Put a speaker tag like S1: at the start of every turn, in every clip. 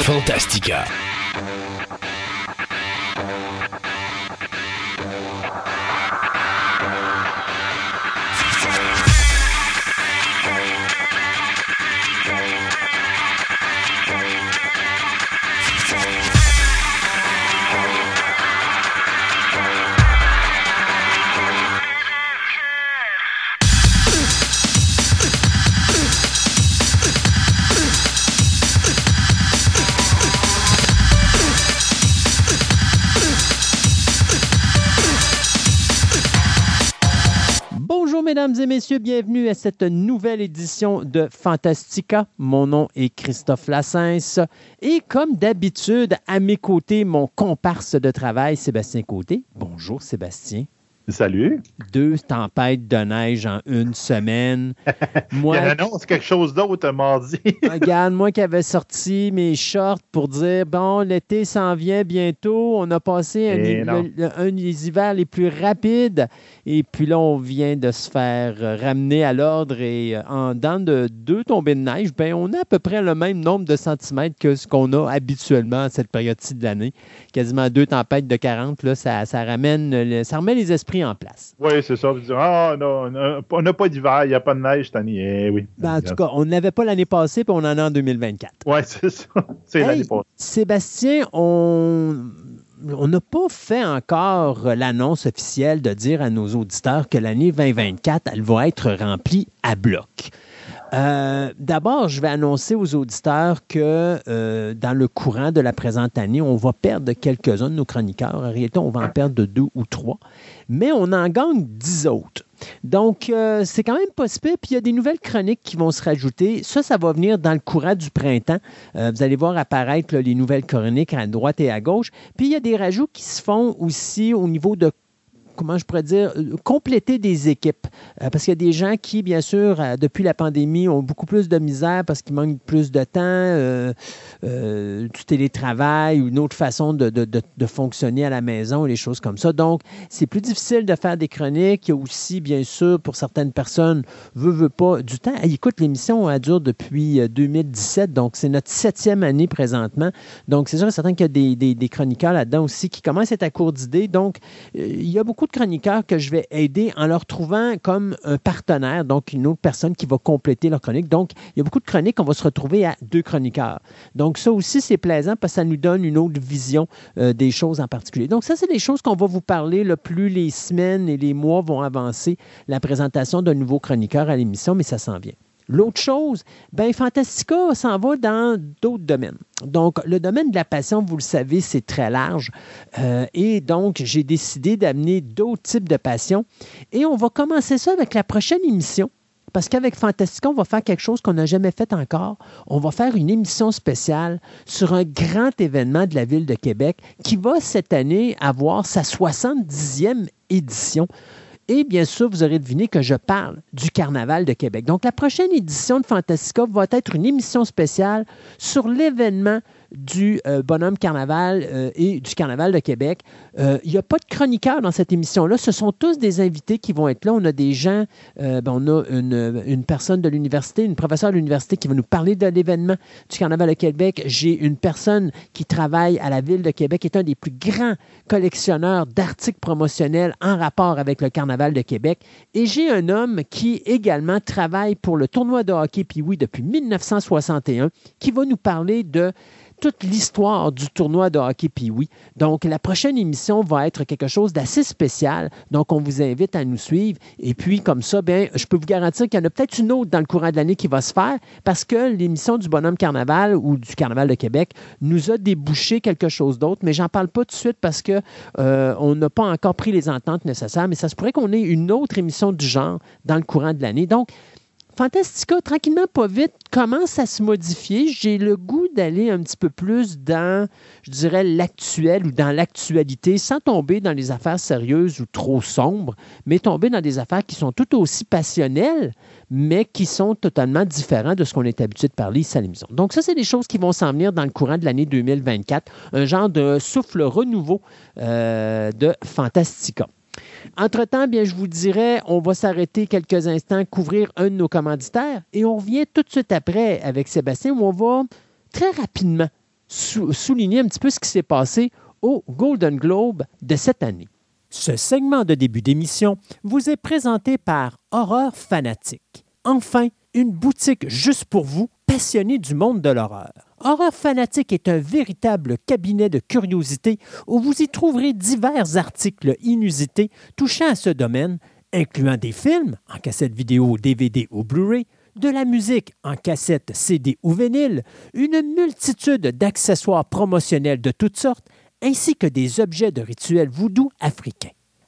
S1: Fantastica.
S2: Et messieurs, bienvenue à cette nouvelle édition de Fantastica. Mon nom est Christophe Lassens et comme d'habitude, à mes côtés, mon comparse de travail, Sébastien Côté. Bonjour Sébastien.
S3: Salut.
S2: Deux tempêtes de neige en une semaine.
S3: Moi, Il annonce quelque chose d'autre mardi.
S2: regarde, moi qui avais sorti mes shorts pour dire bon, l'été s'en vient bientôt. On a passé un, des hivers les plus rapides. Et puis là, on vient de se faire ramener à l'ordre. Et euh, en dans de deux tombées de neige, ben, on a à peu près le même nombre de centimètres que ce qu'on a habituellement à cette période-ci de l'année. Quasiment deux tempêtes de 40. Là, ça, ça ramène, ça remet les esprits en place.
S3: Oui, c'est ça. ah, non, on n'a pas d'hiver, il n'y a pas de neige cette année. Eh oui.
S2: Ben, en tout cas, on n'avait pas l'année passée, puis on en a en 2024.
S3: Oui, c'est ça. C'est l'année passée.
S2: Sébastien, on on n'a pas fait encore l'annonce officielle de dire à nos auditeurs que l'année 2024, elle va être remplie à bloc. Euh, d'abord, je vais annoncer aux auditeurs que euh, dans le courant de la présente année, on va perdre quelques-uns de nos chroniqueurs. En réalité, on va en perdre deux ou trois, mais on en gagne dix autres. Donc, euh, c'est quand même possible. Puis, il y a des nouvelles chroniques qui vont se rajouter. Ça, ça va venir dans le courant du printemps. vous allez voir apparaître les nouvelles chroniques à droite et à gauche. Puis, il y a des rajouts qui se font aussi au niveau de comment je pourrais dire, euh, compléter des équipes. Euh, parce qu'il y a des gens qui, bien sûr, euh, depuis la pandémie, ont beaucoup plus de misère parce qu'ils manquent plus de temps, du télétravail ou une autre façon de, de, fonctionner à la maison, les choses comme ça. Donc, c'est plus difficile de faire des chroniques. Il y a aussi, bien sûr, pour certaines personnes, veut, veut pas, du temps. écoute, l'émission a dure depuis 2017, donc c'est notre septième année présentement. Donc, c'est sûr et certain qu'il y a des, des, des chroniqueurs là-dedans aussi qui commencent à être à court d'idées. Donc, il y a beaucoup de chroniqueurs que je vais aider en leur trouvant comme un partenaire, donc une autre personne qui va compléter leur chronique. Donc, il y a beaucoup de chroniques, on va se retrouver à deux chroniqueurs. Donc, ça aussi, c'est plaisant parce que ça nous donne une autre vision euh, des choses en particulier. Donc, ça, c'est des choses qu'on va vous parler le plus les semaines et les mois vont avancer la présentation d'un nouveau chroniqueur à l'émission, mais ça s'en vient. L'autre chose, ben Fantastica s'en va dans d'autres domaines. Donc, le domaine de la passion, vous le savez, c'est très large. Euh, et donc, j'ai décidé d'amener d'autres types de passions. Et on va commencer ça avec la prochaine émission. Parce qu'avec Fantastica, on va faire quelque chose qu'on n'a jamais fait encore. On va faire une émission spéciale sur un grand événement de la ville de Québec qui va cette année avoir sa 70e édition. Et bien sûr, vous aurez deviné que je parle du Carnaval de Québec. Donc, la prochaine édition de Fantastica va être une émission spéciale sur l'événement du euh, Bonhomme Carnaval euh, et du Carnaval de Québec. Euh, il n'y a pas de chroniqueurs dans cette émission-là. Ce sont tous des invités qui vont être là. On a des gens, ben, on a une, une personne de l'université, une professeure de l'université qui va nous parler de l'événement du Carnaval de Québec. J'ai une personne qui travaille à la Ville de Québec, qui est un des plus grands collectionneurs d'articles promotionnels en rapport avec le Carnaval de Québec. Et j'ai un homme qui également travaille pour le tournoi de hockey puis oui depuis 1961, qui va nous parler de toute l'histoire du tournoi de hockey oui. Donc, la prochaine émission va être quelque chose d'assez spécial. Donc, on vous invite à nous suivre. Et puis, comme ça, bien, je peux vous garantir qu'il y en a peut-être une autre dans le courant de l'année qui va se faire parce que l'émission du Bonhomme Carnaval ou du Carnaval de Québec nous a débouché quelque chose d'autre. Mais j'en parle pas tout de suite parce que euh, on n'a pas encore pris les ententes nécessaires. Mais ça se pourrait qu'on ait une autre émission du genre dans le courant de l'année. Donc, Fantastica, tranquillement, pas vite, commence à se modifier. J'ai le goût d'aller un petit peu plus dans, je dirais, l'actuel ou dans l'actualité, sans tomber dans les affaires sérieuses ou trop sombres, mais tomber dans des affaires qui sont tout aussi passionnelles, mais qui sont totalement différentes de ce qu'on est habitué de parler ici à l'émission. Donc, ça, c'est des choses qui vont s'en venir dans le courant de l'année 2024, un genre de souffle renouveau euh, de Fantastica. Entre-temps, bien, je vous dirais, on va s'arrêter quelques instants, couvrir un de nos commanditaires et on revient tout de suite après avec Sébastien où on va très rapidement souligner un petit peu ce qui s'est passé au Golden Globe de cette année.
S1: Ce segment de début d'émission vous est présenté par Horreur Fanatique. Enfin, une boutique juste pour vous, passionnés du monde de l'horreur. Horreur Fanatique est un véritable cabinet de curiosité où vous y trouverez divers articles inusités touchant à ce domaine, incluant des films en cassette vidéo, DVD ou Blu-ray, de la musique en cassette, CD ou vinyle, une multitude d'accessoires promotionnels de toutes sortes, ainsi que des objets de rituels voodoo africains.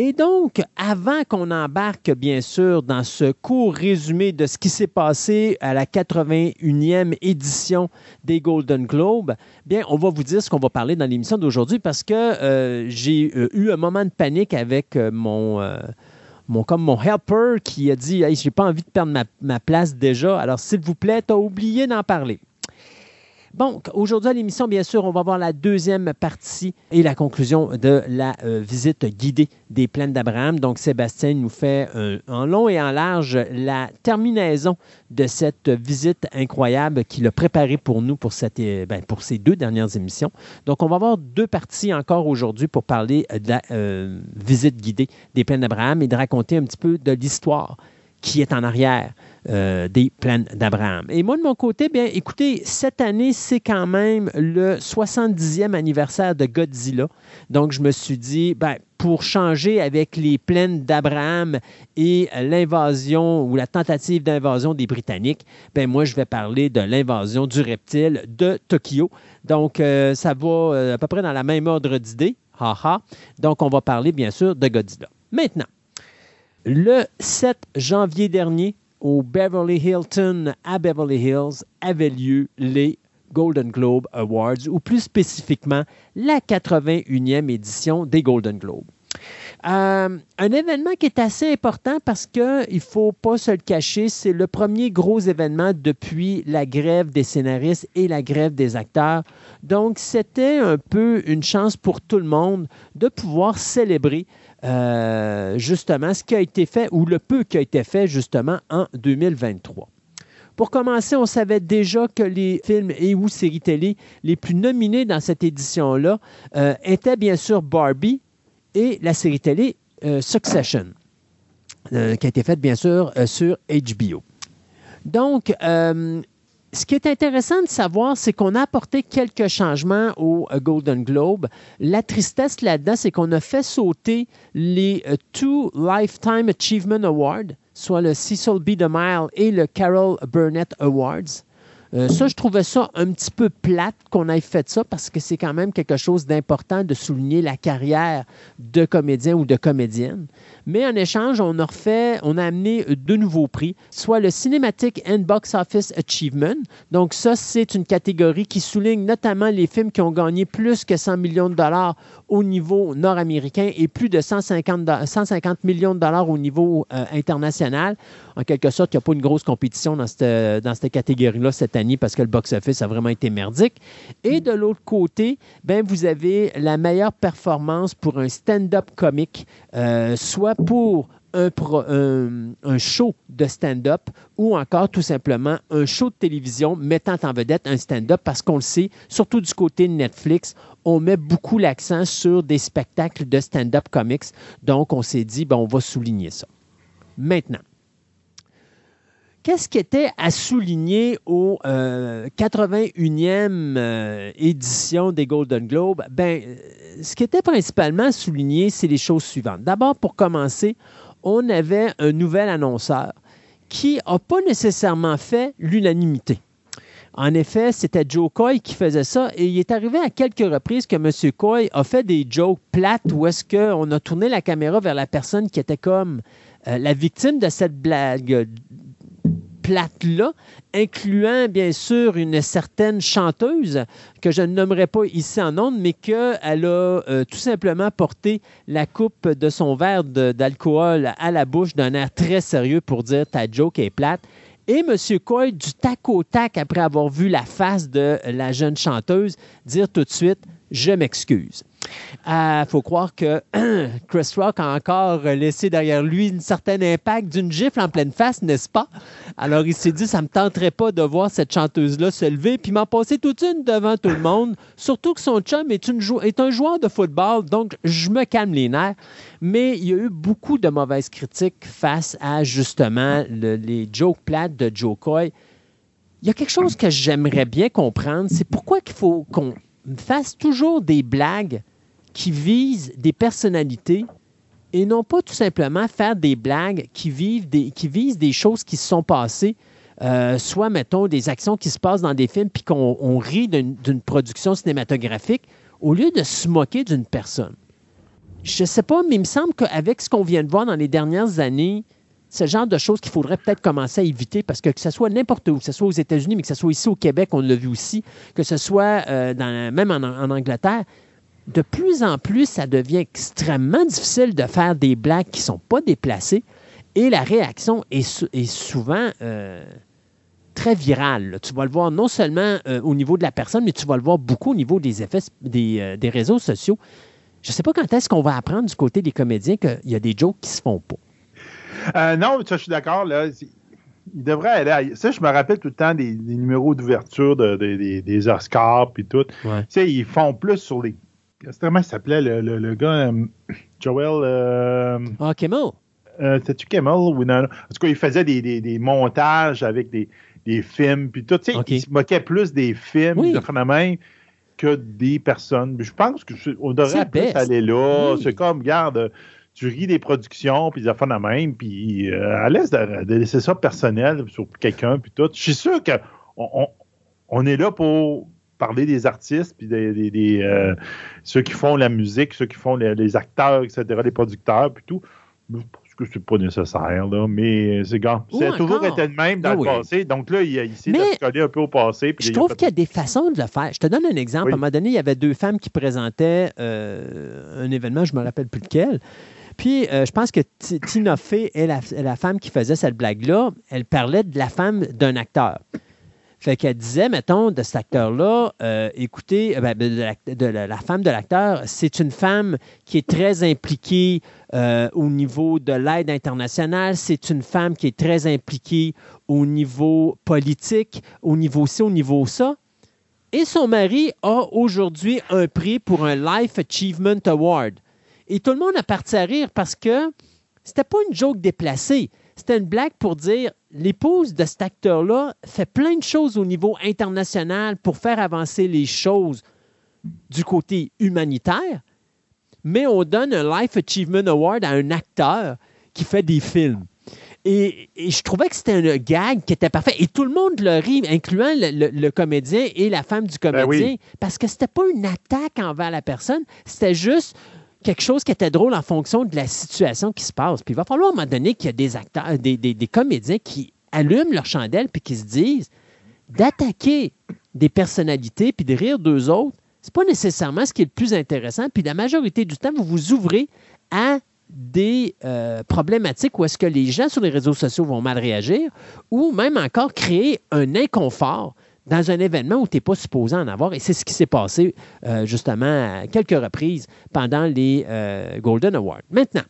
S2: Et donc, avant qu'on embarque, bien sûr, dans ce court résumé de ce qui s'est passé à la 81e édition des Golden Globes, bien, on va vous dire ce qu'on va parler dans l'émission d'aujourd'hui parce que euh, j'ai euh, eu un moment de panique avec euh, mon, mon, comme mon helper qui a dit hey, J'ai pas envie de perdre ma, ma place déjà, alors s'il vous plaît, tu as oublié d'en parler. Bon, aujourd'hui à l'émission, bien sûr, on va voir la deuxième partie et la conclusion de la euh, visite guidée des plaines d'Abraham. Donc, Sébastien nous fait en long et en large la terminaison de cette visite incroyable qu'il a préparée pour nous pour, cette, euh, ben, pour ces deux dernières émissions. Donc, on va avoir deux parties encore aujourd'hui pour parler de la euh, visite guidée des plaines d'Abraham et de raconter un petit peu de l'histoire qui est en arrière euh, des plaines d'Abraham. Et moi, de mon côté, bien, écoutez, cette année, c'est quand même le 70e anniversaire de Godzilla. Donc, je me suis dit, ben, pour changer avec les plaines d'Abraham et l'invasion ou la tentative d'invasion des Britanniques, ben moi, je vais parler de l'invasion du reptile de Tokyo. Donc, euh, ça va euh, à peu près dans la même ordre d'idées. Donc, on va parler, bien sûr, de Godzilla. Maintenant, le 7 janvier dernier, au Beverly Hilton à Beverly Hills avaient lieu les Golden Globe Awards, ou plus spécifiquement la 81e édition des Golden Globes. Euh, un événement qui est assez important parce qu'il ne faut pas se le cacher, c'est le premier gros événement depuis la grève des scénaristes et la grève des acteurs. Donc, c'était un peu une chance pour tout le monde de pouvoir célébrer euh, justement ce qui a été fait ou le peu qui a été fait justement en 2023. Pour commencer, on savait déjà que les films et ou séries télé les plus nominés dans cette édition-là euh, étaient bien sûr Barbie et la série télé euh, Succession, qui a été faite bien sûr sur HBO. Donc, ce qui est intéressant de savoir, c'est qu'on a apporté quelques changements au euh, Golden Globe. La tristesse là-dedans, c'est qu'on a fait sauter les euh, Two Lifetime Achievement Awards, soit le Cecil B. DeMille et le Carol Burnett Awards. Euh, ça, je trouvais ça un petit peu plate qu'on ait fait ça parce que c'est quand même quelque chose d'important de souligner la carrière de comédien ou de comédienne. Mais en échange, on a refait, on a amené deux nouveaux prix, soit le Cinematic and Box Office Achievement. Donc ça, c'est une catégorie qui souligne notamment les films qui ont gagné plus que 100 millions de dollars au niveau nord-américain et plus de 150, 150 millions de dollars au niveau euh, international. En quelque sorte, il n'y a pas une grosse compétition dans cette, dans cette catégorie-là cette année parce que le box-office a vraiment été merdique. Et de l'autre côté, ben, vous avez la meilleure performance pour un stand-up comique, euh, soit pour un, un, show de stand-up ou encore tout simplement un show de télévision mettant en vedette un stand-up parce qu'on le sait, surtout du côté de Netflix, on met beaucoup l'accent sur des spectacles de stand-up comics. Donc, on s'est dit, ben, on va souligner ça. Maintenant, qu'est-ce qui était à souligner au 81e euh, euh, édition des Golden Globes? Ben, ce qui était principalement à souligner, c'est les choses suivantes. D'abord, pour commencer, on avait un nouvel annonceur qui n'a pas nécessairement fait l'unanimité. En effet, c'était Joe Coy qui faisait ça et il est arrivé à quelques reprises que M. Coy a fait des jokes plates où est-ce qu'on a tourné la caméra vers la personne qui était comme euh, la victime de cette blague plate-là, incluant bien sûr une certaine chanteuse que je ne nommerai pas ici en ondes, mais qu'elle a euh, tout simplement porté la coupe de son verre d'alcool à la bouche d'un air très sérieux pour dire ta joke est plate. Et M. Coy, du tac au tac, après avoir vu la face de la jeune chanteuse, dire tout de suite Je m'excuse. Il faut croire que Chris Rock a encore laissé derrière lui un certain impact d'une gifle en pleine face, n'est-ce pas? Alors il s'est dit Ça ne me tenterait pas de voir cette chanteuse-là se lever puis m'en passer toute une devant tout le monde. Surtout que son chum est, une un joueur de football, donc je me calme les nerfs. Mais il y a eu beaucoup de mauvaises critiques face à justement le- les jokes plates de Joe Coy. Il y a quelque chose que j'aimerais bien comprendre, c'est pourquoi il faut qu'on fasse toujours des blagues qui visent des personnalités et non pas tout simplement faire des blagues qui, visent des choses qui se sont passées, euh, soit, mettons, des actions qui se passent dans des films puis qu'on on rit d'une production cinématographique, au lieu de se moquer d'une personne. Je ne sais pas, mais il me semble qu'avec ce qu'on vient de voir dans les dernières années, le genre de choses qu'il faudrait peut-être commencer à éviter parce que que ce soit n'importe où, que ce soit aux États-Unis, mais que ce soit ici au Québec, on l'a vu aussi, que ce soit euh, même en Angleterre, de plus en plus, ça devient extrêmement difficile de faire des blagues qui ne sont pas déplacées et la réaction est, sou- est souvent euh, très virale. là. Tu vas le voir non seulement euh, au niveau de la personne, mais tu vas le voir beaucoup au niveau des effets des, euh, des réseaux sociaux. Je ne sais pas quand est-ce qu'on va apprendre du côté des comédiens qu'il y a des jokes qui se font pas.
S3: Euh, non, ça, je suis d'accord. Là, il devrait aller. à- Ça, je me rappelle tout le temps des, des numéros d'ouverture de- de- des- des Oscars puis tout.
S2: Ouais.
S3: Tu sais, ils font plus sur les. Comment il s'appelait le, le- le gars euh, Joel. Euh,
S2: Ah, Kimmel.
S3: euh, C'était-tu Kimmel ou non? En tout cas, il faisait des, des- des montages avec des, des films puis tout. Tu sais, il se moquait plus des films
S2: Oui.
S3: de phénomènes que des personnes. Je pense qu'on devrait plus
S2: best.
S3: aller là.
S2: Oui.
S3: C'est comme, regarde, tu ris des productions, puis des affaires de même, puis euh, à l'aise de, de laisser ça personnel sur quelqu'un, puis tout. Je suis sûr qu'on on, on est là pour parler des artistes, puis des, des- des, euh, ceux qui font la musique, ceux qui font les, les acteurs, etc., les producteurs, puis tout. Pense que c'est pas nécessaire, là, mais c'est gars. Ça a toujours été le même dans
S2: Ah
S3: le
S2: oui.
S3: passé. Donc là, il,
S2: Mais
S3: de se coller un peu au passé. puis
S2: Je
S3: a
S2: trouve qu'il y a des façons de le faire. Je te donne un exemple.
S3: Oui.
S2: À un moment donné, il y avait deux femmes qui présentaient euh, un événement, je ne me rappelle plus lequel. Puis, euh, je pense que Ti- Tina Fey est la, est la femme qui faisait cette blague-là. Elle parlait de la femme d'un acteur. Fait qu'elle disait, mettons, de cet acteur-là, euh, écoutez, euh, ben, de, la, femme de l'acteur, c'est une femme qui est très impliquée euh, au niveau de l'aide internationale, c'est une femme qui est très impliquée au niveau politique, au niveau ci, au niveau ça. Et son mari a aujourd'hui un prix pour un Life Achievement Award. Et tout le monde a parti à rire parce que c'était pas une joke déplacée. C'était une blague pour dire l'épouse de cet acteur-là fait plein de choses au niveau international pour faire avancer les choses du côté humanitaire, mais on donne un Life Achievement Award à un acteur qui fait des films. Et, et je trouvais que c'était un gag qui était parfait. Et tout le monde le rit, incluant le, le- le comédien et la femme du comédien,
S3: Ben oui.
S2: parce que c'était pas une attaque envers la personne, c'était juste quelque chose qui était drôle en fonction de la situation qui se passe. Puis il va falloir à un moment donné qu'il y a des acteurs, des, comédiens qui allument leur chandelle puis qui se disent d'attaquer des personnalités puis de rire d'eux autres, c'est pas nécessairement ce qui est le plus intéressant. Puis la majorité du temps, vous vous ouvrez à des euh, problématiques où est-ce que les gens sur les réseaux sociaux vont mal réagir ou même encore créer un inconfort dans un événement où tu n'es pas supposé en avoir. Et c'est ce qui s'est passé euh, justement à quelques reprises pendant les euh, Golden Awards. Maintenant,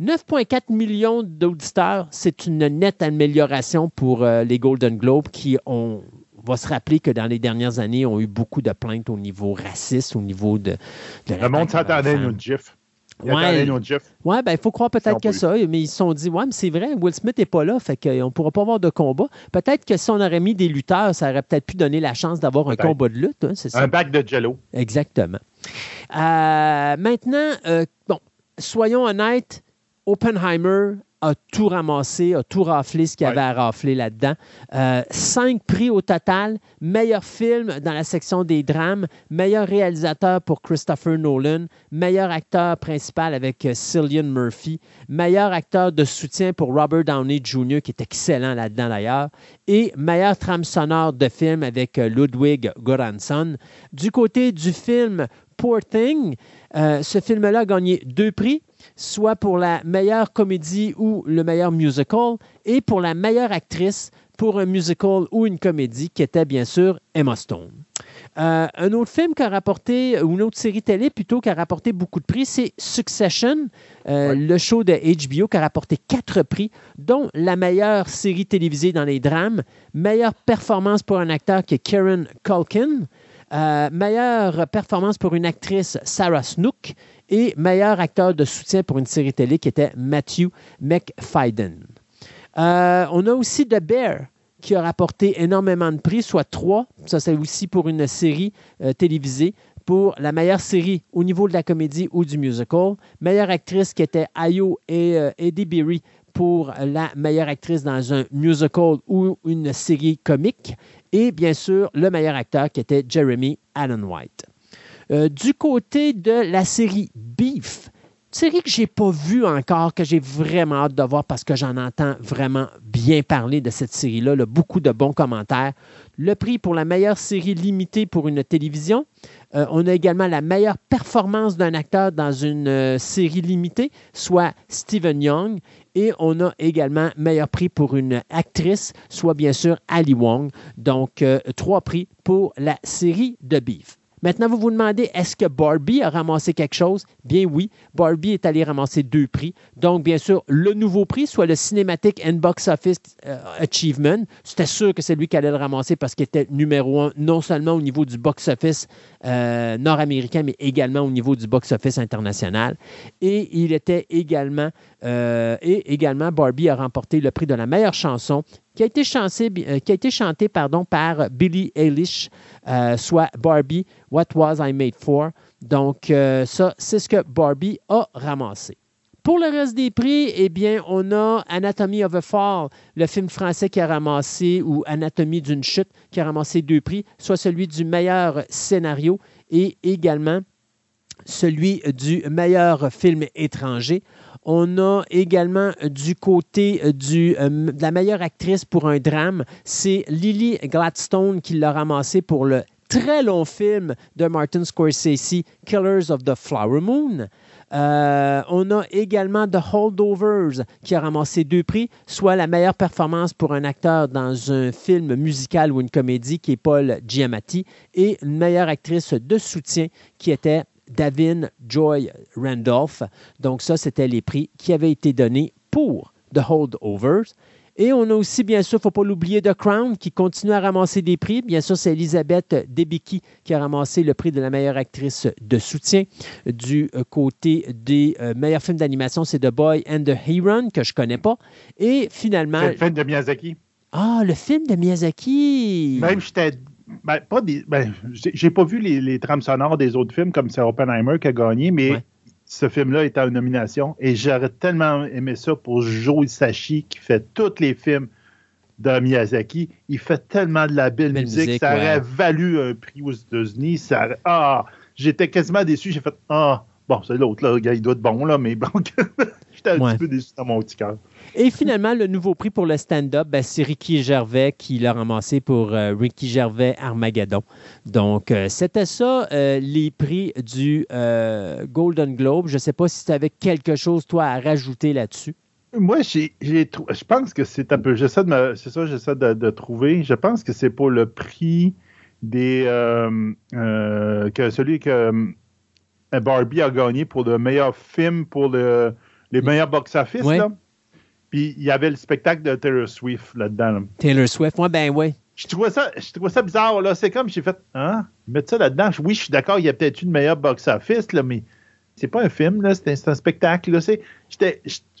S2: 9,4 millions d'auditeurs, c'est une nette amélioration pour euh, les Golden Globes qui ont, on va se rappeler que dans les dernières années, ont eu beaucoup de plaintes au niveau raciste, au niveau de... de
S3: Le monde s'attendait à
S2: les Ouais. Oui, ben, il faut croire peut-être que ça, mais ils se sont dit, ouais, mais c'est vrai, Will Smith n'est pas là, fait qu'on ne pourra pas avoir de combat. Peut-être que si on aurait mis des lutteurs, ça aurait peut-être pu donner la chance d'avoir un combat de lutte, hein, c'est ça.
S3: Un bac de jello.
S2: Exactement. Euh, maintenant, euh, bon, soyons honnêtes, Oppenheimer a tout ramassé, a tout raflé ce qu'il y avait à rafler là-dedans. Euh, cinq prix au total. Meilleur film dans la section des drames. Meilleur réalisateur pour Christopher Nolan. Meilleur acteur principal avec euh, Cillian Murphy. Meilleur acteur de soutien pour Robert Downey Jr., qui est excellent là-dedans d'ailleurs. Et meilleur trame sonore de film avec euh, Ludwig Göransson. Du côté du film Poor Thing, ce film-là a gagné deux prix soit pour la meilleure comédie ou le meilleur musical, et pour la meilleure actrice pour un musical ou une comédie, qui était bien sûr Emma Stone. Euh, un autre film qui a rapporté, ou une autre série télé plutôt, qui a rapporté beaucoup de prix, c'est Succession, euh, le show de HBO qui a rapporté quatre prix, dont la meilleure série télévisée dans les drames, meilleure performance pour un acteur qui est Karen Culkin, euh, meilleure performance pour une actrice, Sarah Snook, et meilleur acteur de soutien pour une série télé qui était Matthew McFadden. Euh, on a aussi The Bear qui a rapporté énormément de prix, soit trois. Ça, c'est aussi pour une série euh, télévisée. Pour la meilleure série au niveau de la comédie ou du musical. Meilleure actrice qui était Ayo et euh, Eddie Beery pour la meilleure actrice dans un musical ou une série comique. Et bien sûr, le meilleur acteur qui était Jeremy Allen White. Euh, du côté de la série Beef, série que j'ai pas vue encore, que j'ai vraiment hâte de voir parce que j'en entends vraiment bien parler de cette série-là, beaucoup de bons commentaires. Le prix pour la meilleure série limitée pour une télévision. Euh, on a également la meilleure performance d'un acteur dans une euh, série limitée, soit Stephen Young. Et on a également meilleur prix pour une actrice, soit bien sûr Ali Wong. Donc, trois prix pour la série de Beef. Maintenant, vous vous demandez, est-ce que Barbie a ramassé quelque chose? Bien oui, Barbie est allé ramasser deux prix. Donc, bien sûr, le nouveau prix, soit le Cinematic and Box Office euh, Achievement. C'était sûr que c'est lui qui allait le ramasser parce qu'il était numéro un, non seulement au niveau du box-office euh, nord-américain, mais également au niveau du box-office international. Et il était également, euh, et également, Barbie a remporté le prix de la meilleure chanson qui a été, chanté, qui a été chanté pardon, par Billie Eilish, soit Barbie, What Was I Made For? Donc, euh, ça, c'est ce que Barbie a ramassé. Pour le reste des prix, eh bien, on a Anatomy of a Fall, le film français qui a ramassé, ou Anatomie d'une chute, qui a ramassé deux prix, soit celui du meilleur scénario et également celui du meilleur film étranger. On a également du côté euh, de la meilleure actrice pour un drame, c'est Lily Gladstone qui l'a ramassé pour le très long film de Martin Scorsese, Killers of the Flower Moon. Euh, on a également The Holdovers qui a ramassé deux prix, soit la meilleure performance pour un acteur dans un film musical ou une comédie qui est Paul Giamatti et une meilleure actrice de soutien qui était Davin Joy Randolph. Donc ça, c'était les prix qui avaient été donnés pour The Holdovers. Et on a aussi, bien sûr, il ne faut pas l'oublier, The Crown qui continue à ramasser des prix. Bien sûr, c'est Elisabeth Debicki qui a ramassé le prix de la meilleure actrice de soutien. Du euh, côté des euh, meilleurs films d'animation, c'est The Boy and the Heron, que je ne connais pas. Et finalement.
S3: C'est le film de Miyazaki.
S2: Ah, le film de Miyazaki.
S3: Même j'étais. Ben, pas des, ben, j'ai pas vu les, trames sonores des autres films comme c'est Oppenheimer qui a gagné, mais ce film-là est en nomination. Et j'aurais tellement aimé ça pour Joe Sachi qui fait tous les films de Miyazaki. Il fait tellement de la belle, musique, Ça aurait valu un prix aux États-Unis. Ah, j'étais quasiment déçu. J'ai fait Ah, bon, c'est l'autre, là, il doit être bon, là, mais bon, j'étais un petit peu déçu dans mon petit cœur.
S2: Et finalement, le nouveau prix pour le stand-up, ben, c'est Ricky Gervais qui l'a ramassé pour euh, Ricky Gervais Armageddon. Donc, euh, c'était ça, euh, les prix du Golden Globe. Je ne sais pas si tu avais quelque chose, toi, à rajouter là-dessus.
S3: Moi, j'ai, je pense que c'est un peu. J'essaie de c'est ça, j'essaie de, trouver. Je pense que c'est pour le prix des. que celui que Barbie a gagné pour le meilleur film pour le, les meilleurs box-office. Puis il y avait le spectacle de Taylor Swift là-dedans.
S2: Taylor Swift, moi, ben oui.
S3: Je trouvais ça, je ça bizarre. là. C'est comme j'ai fait, hein, mettre ça là-dedans. Oui, je suis d'accord, il y a peut-être une meilleure box-office, là, mais c'est pas un film, là, c'est un, spectacle. Là.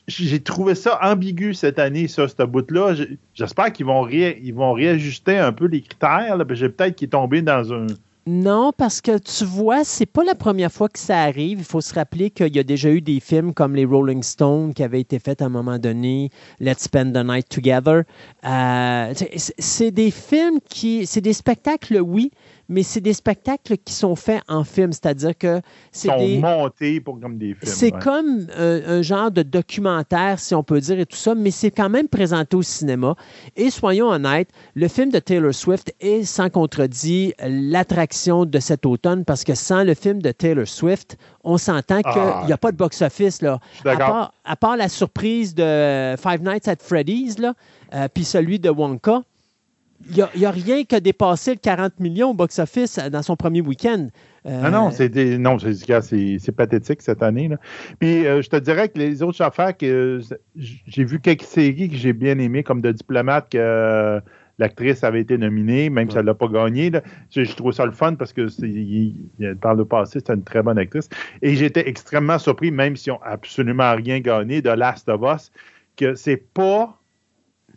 S3: J'ai trouvé ça ambigu cette année, ça, ce bout-là. J'espère qu'ils vont, ils vont réajuster un peu les critères. J'ai peut-être qu'il est tombé dans un,
S2: Non, parce que tu vois, c'est pas la première fois que ça arrive. Il faut se rappeler qu'il y a déjà eu des films comme les Rolling Stones qui avaient été faits à un moment donné, Let's Spend the Night Together. Euh, c'est des films qui, c'est des spectacles, oui, mais c'est des spectacles qui sont faits en film, c'est-à-dire que c'est
S3: sont
S2: des
S3: montés pour comme des films.
S2: c'est
S3: ouais.
S2: comme euh, un genre de documentaire, si on peut dire, et tout ça, mais c'est quand même présenté au cinéma. Et soyons honnêtes, le film de Taylor Swift est sans contredit l'attraction de cet automne parce que sans le film de Taylor Swift, on s'entend qu'il
S3: Ah.
S2: n'y a pas de box-office. là. À
S3: d'accord.
S2: part, à part la surprise de Five Nights at Freddy's, là, euh, puis celui de Wonka, il n'y a, rien qui a dépassé le 40 millions au box-office dans son premier week-end. Euh,
S3: Non, non, c'est des- non, c'est pathétique cette année. Là. Puis euh, je te dirais que les autres affaires que euh, j'ai vu quelques séries que j'ai bien aimées, comme de diplomate que euh, l'actrice avait été nominée, même si elle l'a pas gagné. là. Je, je trouve ça le fun parce que il- il- par le passé, c'était une très bonne actrice. Et j'étais extrêmement surpris, même s'ils n'ont absolument rien gagné, de Last of Us, que c'est pas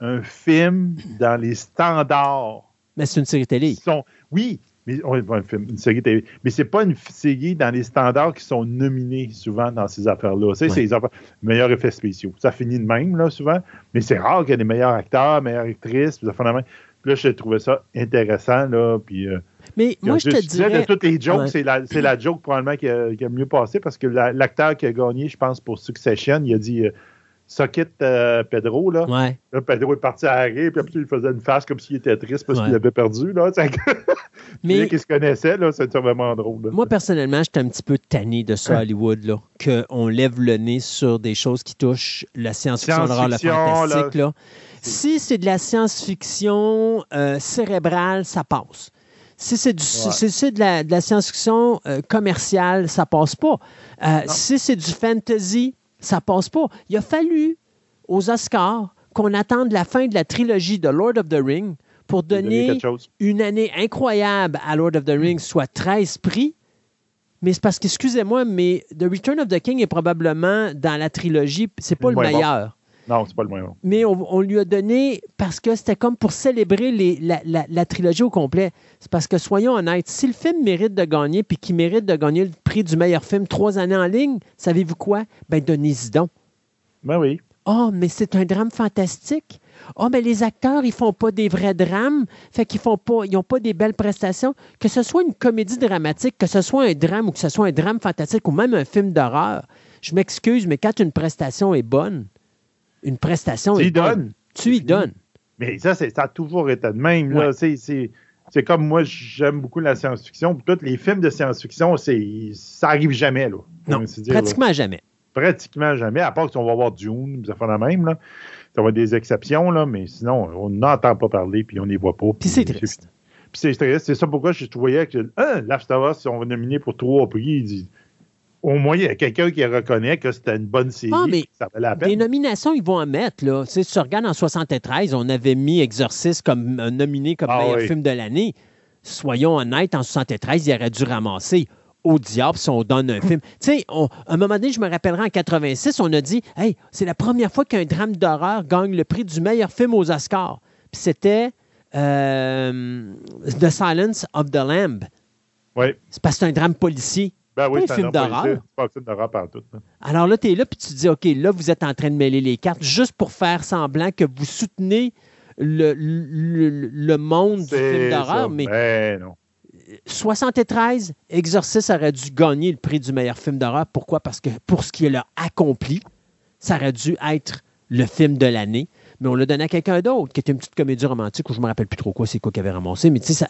S3: un film dans les standards
S2: Mais c'est une série télé.
S3: sont. Oui, mais un film, une série télé. Mais c'est pas une série dans les standards qui sont nominés souvent dans ces affaires-là. C'est les affaires- meilleurs effets spéciaux. Ça finit de même, là, souvent. Mais c'est rare qu'il y ait des meilleurs acteurs, meilleures actrices, puis là, j'ai trouvé ça intéressant, là. Puis, euh,
S2: Mais moi, je te
S3: disais,
S2: dirais.
S3: de toutes les jokes,
S2: Ouais.
S3: c'est la, la joke probablement qui a, qui a mieux passé parce que la- l'acteur qui a gagné, je pense, pour Succession, il a dit euh, Suck it, euh, Pedro, là.
S2: Ouais.
S3: Là, Pedro est parti à puis après, il faisait une face comme s'il était triste parce
S2: Ouais.
S3: qu'il avait perdu. Là,
S2: Mais
S3: qu'ils se connaissaient, là, c'était vraiment drôle. là.
S2: moi, personnellement, j'étais un petit peu tanné de ça,
S3: Ouais.
S2: Hollywood, là, qu'on lève le nez sur des choses qui touchent la science-fiction, l'horreur, le fantastique. Là. Si c'est de la science-fiction euh, cérébrale, ça passe. Si c'est, la, de la science-fiction euh, commerciale, ça passe pas. Euh, si c'est du fantasy, ça passe pas. Il a fallu aux Oscars qu'on attende la fin de la trilogie de Lord of the Rings pour
S3: Donner
S2: une année incroyable à Lord of the Rings, soit 13 prix. Mais c'est parce que, excusez-moi, mais The Return of the King est probablement dans la trilogie, c'est pas
S3: Le
S2: meilleur.
S3: Non, c'est pas le moins.
S2: Mais on, on lui a donné parce que c'était comme pour célébrer les- la, la- la trilogie au complet. C'est parce que, soyons honnêtes, si le film mérite de gagner, puis qu'il mérite de gagner le prix du meilleur film trois années en ligne, savez-vous quoi? Ben, donnez-y donc.
S3: Ben oui.
S2: Oh, mais c'est un drame fantastique. Oh, mais les acteurs, ils font pas des vrais drames. Fait qu'ils font pas, ils ont pas des belles prestations. Que ce soit une comédie dramatique, que ce soit un drame ou que ce soit un drame fantastique ou même un film d'horreur. Je m'excuse, mais quand une prestation est bonne, une prestation
S3: Tu y donnes.
S2: tu y donnes.
S3: Mais ça, ça a toujours été de même.
S2: Ouais.
S3: C'est- comme moi, j'aime beaucoup la science-fiction. Tous les films de science-fiction, ça arrive jamais. Là,
S2: Non,
S3: là.
S2: pratiquement jamais.
S3: Pratiquement jamais, à part qu'on va voir Dune, ça fait la même. Là. Ça va être des exceptions, là, mais sinon, on n'entend pas parler, puis on n'y voit pas.
S2: Puis c'est triste.
S3: Puis c'est triste. C'est ça pourquoi je voyais que hein, Last of Us, on va nominer pour trois prix. Au moins, il y a quelqu'un qui reconnaît que c'était une bonne série.
S2: Ah, mais
S3: que ça valait la
S2: Des
S3: peine.
S2: nominations, ils vont en mettre. Là. Tu sais, si tu regardes en 73, on avait mis Exorcist comme euh, nominé comme
S3: Ah
S2: meilleur
S3: oui.
S2: film de l'année. Soyons honnêtes, en 73, il aurait dû ramasser au diable si on donne un film. Tu sais, à un moment donné, je me rappellerai en 86, on a dit Hey, c'est la première fois qu'un drame d'horreur gagne le prix du meilleur film aux Oscars. Puis c'était euh, The Silence of the Lamb.
S3: Oui.
S2: C'est parce que c'est un drame policier.
S3: Ben oui,
S2: un film d'horreur.
S3: policier. C'est pas un film d'horreur partout. là.
S2: Alors là, tu es là, puis tu te dis, OK, là, vous êtes en train de mêler les cartes juste pour faire semblant que vous soutenez le, le, le monde du film d'horreur. Mais
S3: Ben non.
S2: 73, Exorcist aurait dû gagner le prix du meilleur film d'horreur. Pourquoi? Parce que pour ce qu'il a accompli, ça aurait dû être le film de l'année. Mais on l'a donné à quelqu'un d'autre, qui était une petite comédie romantique, où je ne me rappelle plus trop quoi, c'est quoi qu'il avait ramassé. Mais tu sais, ça.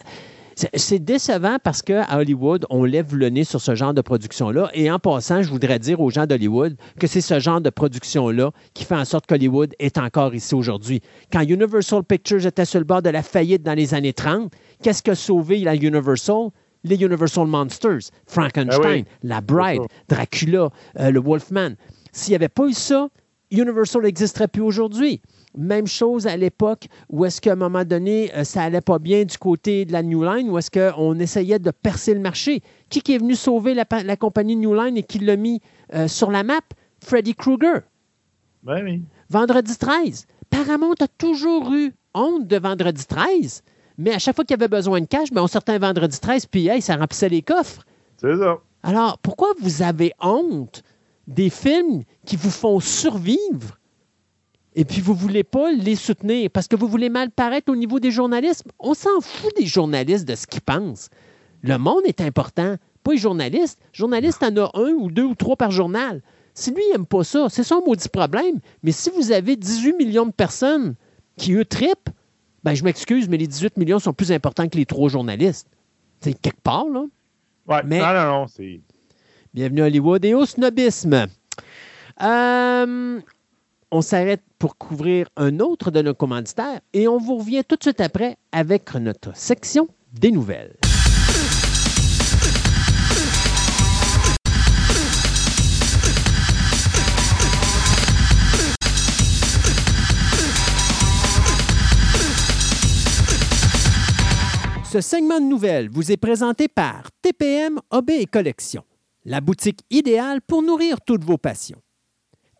S2: C'est- décevant parce qu'à Hollywood, on lève le nez sur ce genre de production-là. Et en passant, je voudrais dire aux gens d'Hollywood que c'est ce genre de production-là qui fait en sorte qu'Hollywood est encore ici aujourd'hui. Quand Universal Pictures était sur le bord de la faillite dans les années 30, qu'est-ce qui a sauvé la Universal? Les Universal Monsters, Frankenstein,
S3: Ah oui.
S2: La Bride, Dracula, euh, le Wolfman. S'il n'y avait pas eu ça, Universal n'existerait plus aujourd'hui. Même chose à l'époque où est-ce qu'à un moment donné, euh, ça allait pas bien du côté de la New Line, où est-ce qu'on essayait de percer le marché. Qui, qui est venu sauver la, pa- la compagnie New Line et qui l'a mis euh, sur la map? Freddy Krueger.
S3: Ben oui.
S2: Vendredi 13. Paramount a toujours eu honte de Vendredi 13, Mais à chaque fois qu'il y avait besoin de cash, ben, on sortait un vendredi 13, puis hey, ça remplissait les coffres.
S3: C'est ça.
S2: Alors, pourquoi vous avez honte des films qui vous font survivre? Et puis vous ne voulez pas les soutenir parce que vous voulez mal paraître au niveau des journalistes? On s'en fout des journalistes, de ce qu'ils pensent. Le monde est important, pas les journalistes. Journaliste en a un ou deux ou trois par journal. Si lui, il n'aime pas ça, c'est son maudit problème. Mais si vous avez 18 millions de personnes qui, eux, tripent, ben, je m'excuse, mais les 18 millions sont plus importants que les trois journalistes. C'est quelque part, là.
S3: Ouais,
S2: Mais-
S3: non, non, non, c'est.
S2: Bienvenue à Hollywood et au snobisme. Euh, on s'arrête pour couvrir un autre de nos commanditaires et on vous revient tout de suite après avec notre section des nouvelles.
S1: Ce segment de nouvelles vous est présenté par TPM Hobby et Collection, la boutique idéale pour nourrir toutes vos passions.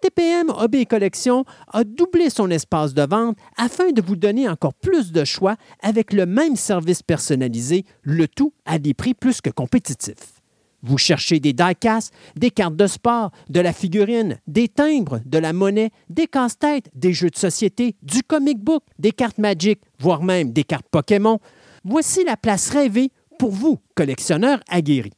S1: TPM et Collection a doublé son espace de vente afin de vous donner encore plus de choix avec le même service personnalisé, le tout à des prix plus que compétitifs. Vous cherchez des die-casts, des cartes de sport, de la figurine, des timbres, de la monnaie, des casse-têtes, des jeux de société, du comic book, des cartes Magic, voire même des cartes Pokémon. Voici la place rêvée pour vous, collectionneurs aguerris.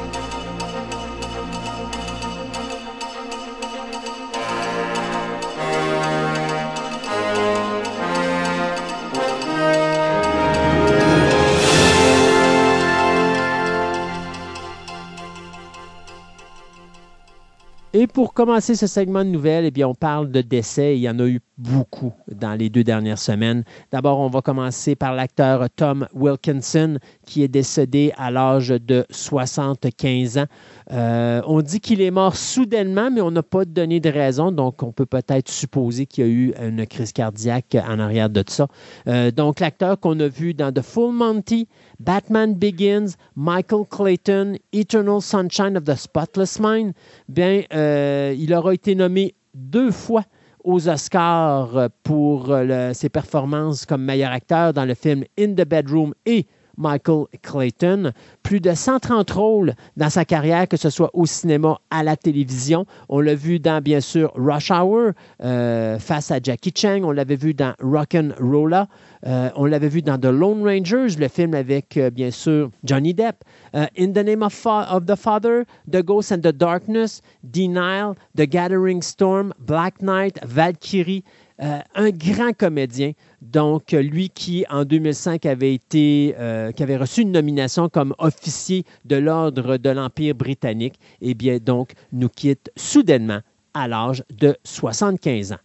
S2: Et pour commencer ce segment de nouvelles, eh bien, on parle de décès. Il y en a eu beaucoup dans les deux dernières semaines. D'abord, on va commencer par l'acteur Tom Wilkinson, qui est décédé à l'âge de 75 ans. Euh, on dit qu'il est mort soudainement, mais on n'a pas donné de raison, donc on peut peut-être supposer qu'il y a eu une crise cardiaque en arrière de ça. Euh, donc, l'acteur qu'on a vu dans The Full Monty, Batman Begins, Michael Clayton, Eternal Sunshine of the Spotless Mind, bien, euh, il aura été nommé deux fois aux Oscars pour ses performances comme meilleur acteur dans le film In the Bedroom et Michael Clayton. Plus de 130 rôles dans sa carrière, que ce soit au cinéma, à la télévision. On l'a vu dans, bien sûr, Rush Hour euh, face à Jackie Chan. On l'avait vu dans Rock'n'Rolla. Euh, on l'avait vu dans The Lone Rangers, le film avec, euh, bien sûr, Johnny Depp. In the Name of, of the Father, The Ghost and the Darkness, Denial, The Gathering Storm, Black Knight, Valkyrie. Euh, un grand comédien. Donc, euh, lui qui, en 2005, avait été, euh, avait reçu une nomination comme officier de l'Ordre de l'Empire britannique, eh bien, donc, nous quitte soudainement à l'âge de 75 ans.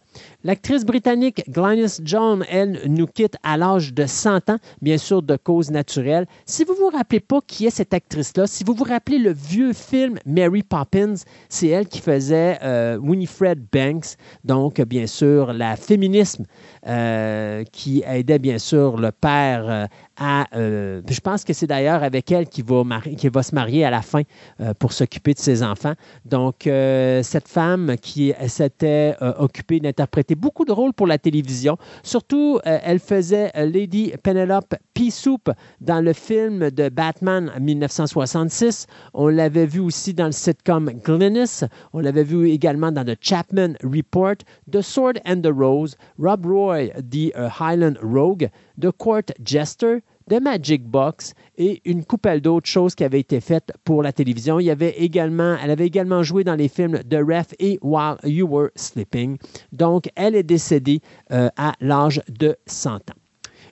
S2: L'actrice britannique Glynis John, elle, nous quitte à l'âge de 100 ans, bien sûr de cause naturelle. Si vous vous rappelez pas qui est cette actrice-là, si vous vous rappelez le vieux film Mary Poppins, c'est elle qui faisait euh, Winifred Banks, donc bien sûr la féminisme euh, qui aidait bien sûr le père euh, euh, je pense que c'est d'ailleurs avec elle qu'il va, se marier à la fin euh, pour s'occuper de ses enfants. Donc, euh, cette femme qui s'était occupée d'interpréter beaucoup de rôles pour la télévision, surtout, elle faisait Lady Penelope Pea Soup dans le film de Batman en 1966. On l'avait vu aussi dans le sitcom Glynis. On l'avait vu également dans The Chapman Report, The Sword and the Rose, Rob Roy, The Highland Rogue, The Court Jester, The Magic Box et une couple d'autres choses qui avaient été faites pour la télévision. Il y avait également, elle avait également joué dans les films The Ref et While You Were Sleeping. Donc, elle est décédée euh, à l'âge de 100 ans.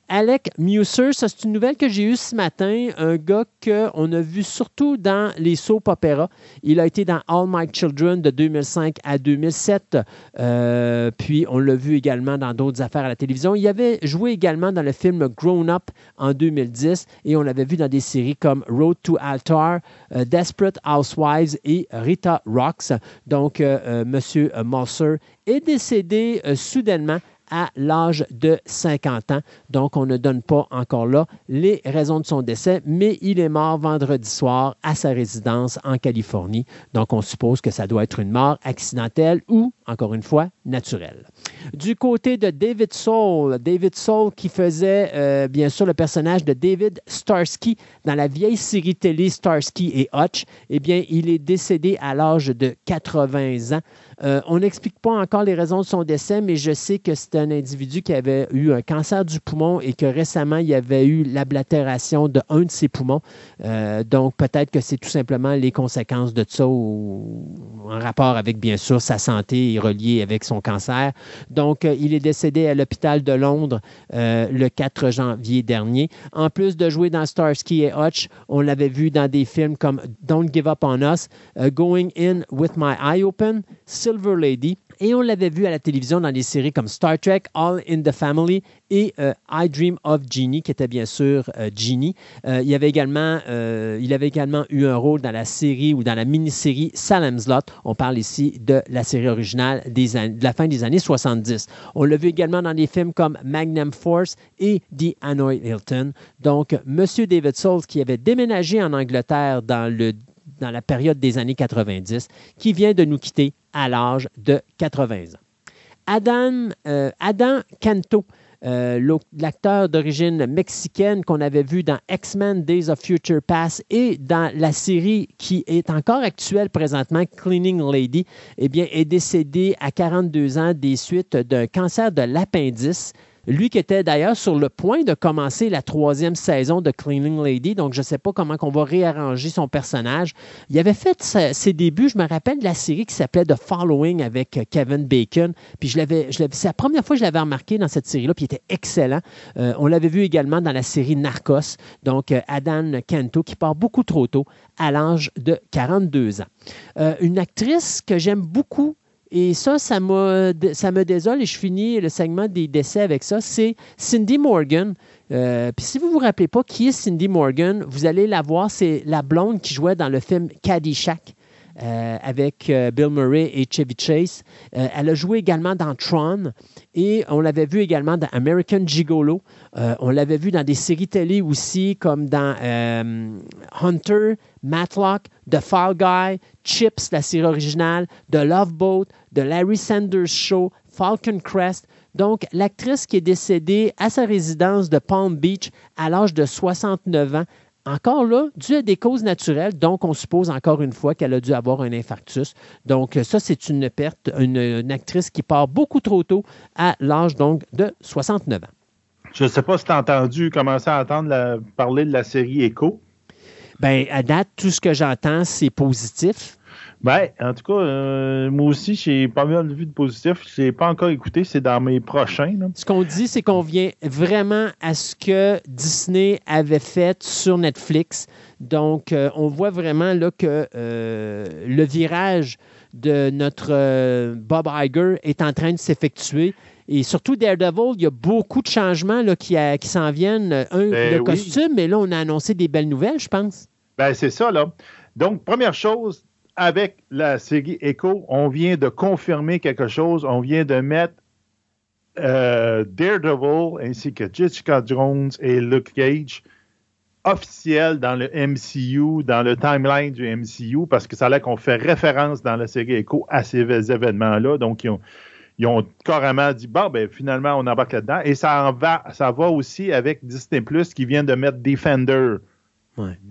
S2: Alec Muser, ça c'est une nouvelle que j'ai eue ce matin, un gars qu'on a vu surtout dans les soap opéras. Il a été dans All My Children de 2005 à 2007, euh, puis on l'a vu également dans d'autres affaires à la télévision. Il avait joué également dans le film Grown Up en 2010 et on l'avait vu dans des séries comme Road to Altar, euh, Desperate Housewives et Rita Rocks. Donc, euh, Monsieur Musser est décédé soudainement à l'âge de 50 ans. Donc, on ne donne pas encore là les raisons de son décès, mais il est mort vendredi soir à sa résidence en Californie. Donc, on suppose que ça doit être une mort accidentelle ou, encore une fois, naturelle. Du côté de David Soul, David Soul qui faisait euh, bien sûr le personnage de David Starsky dans la vieille série télé Starsky et Hutch, eh bien, il est décédé à l'âge de 80 ans. Euh, on n'explique pas encore les raisons de son décès, mais je sais que c'est un individu qui avait eu un cancer du poumon et que récemment, il y avait eu l'ablatération de un de ses poumons. Euh, donc, peut-être que c'est tout simplement les conséquences de ça ou, en rapport avec, bien sûr, sa santé et relié avec son cancer. Donc, euh, il est décédé à l'hôpital de Londres le 4 janvier dernier. En plus de jouer dans Starsky et Hutch, on l'avait vu dans des films comme Don't Give Up on Us, Going In with My Eye Open, Silver Lady. Et on l'avait vu à la télévision dans des séries comme Star Trek, All in the Family et euh, I Dream of Genie, qui était bien sûr euh, Genie. Euh, il, avait également, il avait également eu un rôle dans la série ou dans la mini-série Salem's Lot. On parle ici de la série originale des de la fin des années 70. On l'a vu également dans des films comme Magnum Force et The Hanoi Hilton. Donc, M. David Souls, qui avait déménagé en Angleterre dans le dans la période des années 90, qui vient de nous quitter à l'âge de 80 ans. Adam, euh, Adam Canto, euh, l'acteur d'origine mexicaine qu'on avait vu dans X-Men Days of Future Past et dans la série qui est encore actuelle présentement, Cleaning Lady, eh bien, est décédé à 42 ans des suites d'un cancer de l'appendice. Lui qui était d'ailleurs sur le point de commencer la troisième saison de Cleaning Lady, donc je ne sais pas comment on va réarranger son personnage. Il avait fait ses débuts, je me rappelle de la série qui s'appelait The Following avec euh, Kevin Bacon. Puis je l'avais, c'est la première fois que je l'avais remarqué dans cette série-là, puis il était excellent. Euh, on l'avait vu également dans la série Narcos, donc euh, Adam Kento, qui part beaucoup trop tôt à l'âge de 42 ans. une actrice que j'aime beaucoup et ça, ça, ça me désole et je finis le segment des décès avec ça. C'est Cindy Morgan. Euh, puis si vous ne vous rappelez pas qui est Cindy Morgan, vous allez la voir. C'est la blonde qui jouait dans le film Caddyshack. Euh, avec euh, Bill Murray et Chevy Chase. elle a joué également dans Tron et on l'avait vu également dans American Gigolo. on l'avait vu dans des séries télé aussi comme dans Hunter, Matlock, The Fall Guy, Chips, la série originale, The Love Boat, The Larry Sanders Show, Falcon Crest. Donc, l'actrice qui est décédée à sa résidence de Palm Beach à l'âge de 69 ans, encore là, dû à des causes naturelles, donc on suppose encore une fois qu'elle a dû avoir un infarctus. Donc, ça, c'est une perte, une, actrice qui part beaucoup trop tôt à l'âge donc de 69 ans.
S3: Je ne sais pas si tu as entendu commencer à entendre parler de la série Echo.
S2: Bien, à date, tout ce que j'entends, c'est positif.
S3: Ben, en tout cas, euh, moi aussi, j'ai pas mal vu de positif. Je l'ai pas encore écouté, c'est dans mes prochains.
S2: Ce qu'on dit, c'est qu'on vient vraiment à ce que Disney avait fait sur Netflix. Donc, euh, on voit vraiment là que euh, le virage de notre Bob Iger est en train de s'effectuer. Et surtout Daredevil, il y a beaucoup de changements là, qui, qui s'en viennent. Un, ben le costume, mais là, on a annoncé des belles nouvelles, je pense.
S3: Ben, c'est ça, là. Donc, première chose, avec la série Echo, on vient de confirmer quelque chose. On vient de mettre euh, Daredevil ainsi que Jessica Jones et Luke Cage officiel dans le MCU, dans le timeline du MCU, parce que ça a l'air qu'on fait référence dans la série Echo à ces événements-là. Donc, ils ont, ils ont carrément dit bon, ben finalement, on embarque là-dedans. Et ça, va, ça va aussi avec Disney Plus qui vient de mettre Defender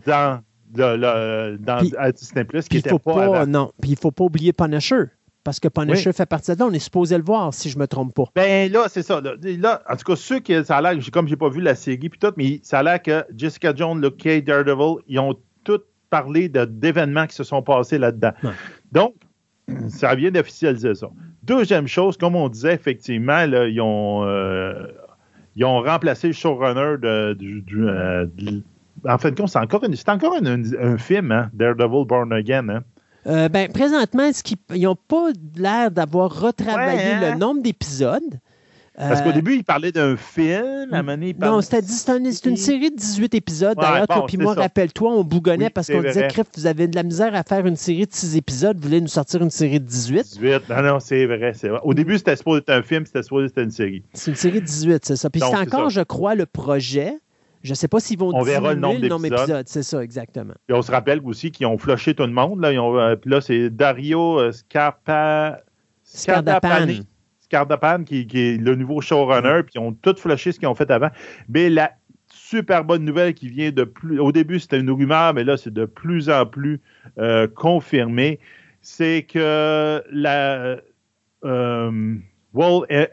S3: dans, à Disney Plus, qui
S2: était pas, Non, puis il ne faut pas oublier Punisher. Parce que Punisher fait partie de là, on est supposé le voir, si je ne me trompe pas.
S3: Ben là, c'est ça. Là, en tout cas, ceux qui, ça a l'air, comme j'ai pas vu la série puis tout, mais ça a l'air que Jessica Jones, Luke Cage, Daredevil, ils ont tous parlé d'événements qui se sont passés là-dedans. Donc, ça vient d'officialiser ça. Deuxième chose, comme on disait, effectivement, ils, ont, euh, ils ont remplacé le showrunner de, du, euh, en fin de compte, c'est encore, c'est encore un, film, hein, Daredevil Born Again. Hein?
S2: Euh, ben, présentement, ils n'ont pas l'air d'avoir retravaillé le hein? nombre d'épisodes.
S3: Parce qu'au
S2: Euh,
S3: début, il parlait d'un film. À un
S2: Non, c'était c'est un- c'est une série de 18 épisodes.
S3: Ouais,
S2: D'ailleurs,
S3: bon,
S2: toi puis moi, rappelle-toi, on bougonnait
S3: Oui,
S2: parce qu'on disait. Criff, vous avez de la misère à faire une série de 6 épisodes, vous voulez nous sortir une série de 18.
S3: 18. Non, non, c'est vrai, vrai. Au début, c'était supposé être un film, c'était supposé être une série.
S2: C'est une série de 18, c'est ça. Puis c'est encore, je crois, le projet. Je ne sais pas s'ils vont
S3: On verra le nombre d'épisodes.
S2: C'est ça, exactement.
S3: Puis on se rappelle aussi qu'ils ont flushé tout le monde. Là, Ils ont, euh, puis là c'est Dario euh, Scarpa...
S2: Scardapane.
S3: Scardapane, qui, qui est le nouveau showrunner, puis ils ont tout flushé ce qu'ils ont fait avant. Mais la super bonne nouvelle qui vient de plus. Au début, c'était une rumeur, mais là, c'est de plus en plus euh, confirmé. C'est que la. euh, Wall et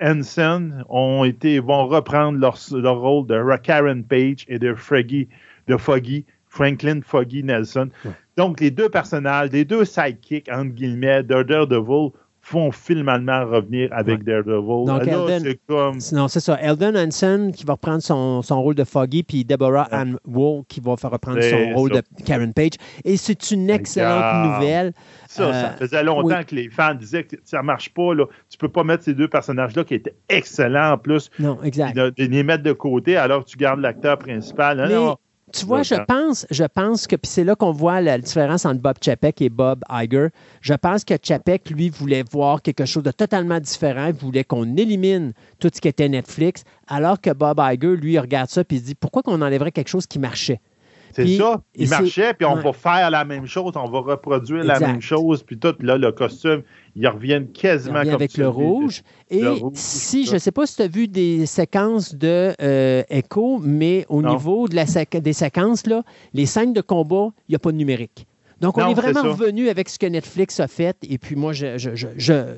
S3: ont été, vont reprendre leur, leur rôle de Karen Page et de, Froggy, de Foggy, Franklin Foggy Nelson. Donc, les deux personnages, les deux sidekicks, entre guillemets, de Daredevil, font finalement revenir avec Daredevil.
S2: Donc,
S3: Là,
S2: Elden-
S3: c'est comme.
S2: Non, c'est ça. Eldon Hansen qui va reprendre son, son rôle de Foggy, puis Deborah
S3: Ouais.
S2: Ann Wool qui va faire reprendre son rôle de Karen Page. Et c'est une excellente nouvelle.
S3: Ça, ça
S2: Euh,
S3: faisait longtemps
S2: oui.
S3: que les fans disaient que ça marche pas. Là. Tu peux pas mettre ces deux personnages-là qui étaient excellents en plus,
S2: Non, exact.
S3: de, de les mettre de côté alors que tu gardes l'acteur principal. Non,
S2: Mais
S3: non.
S2: Tu vois, je pense, je pense que, puis c'est là qu'on voit la différence entre Bob Chapek et Bob Iger. Je pense que Chapek, lui, voulait voir quelque chose de totalement différent. Il voulait qu'on élimine tout ce qui était Netflix, alors que Bob Iger, lui, il regarde ça puis il se dit pourquoi qu'on enlèverait quelque chose qui marchait?
S3: C'est ça. Il marchait, puis on
S2: ouais.
S3: va faire la même chose, on va reproduire la même chose, puis tout, là, le costume, ils reviennent
S2: Il
S3: quasiment
S2: revient
S3: comme
S2: avec le rouge. Et
S3: le rouge,
S2: si, je ne sais pas si tu as vu des séquences de euh, Echo, mais au
S3: Non.
S2: niveau de la séqu- des séquences, là, les scènes de combat, il n'y a pas de numérique. Donc, on
S3: Non,
S2: est vraiment revenu avec ce que Netflix a fait. Et puis, moi, je, je- je- je- euh,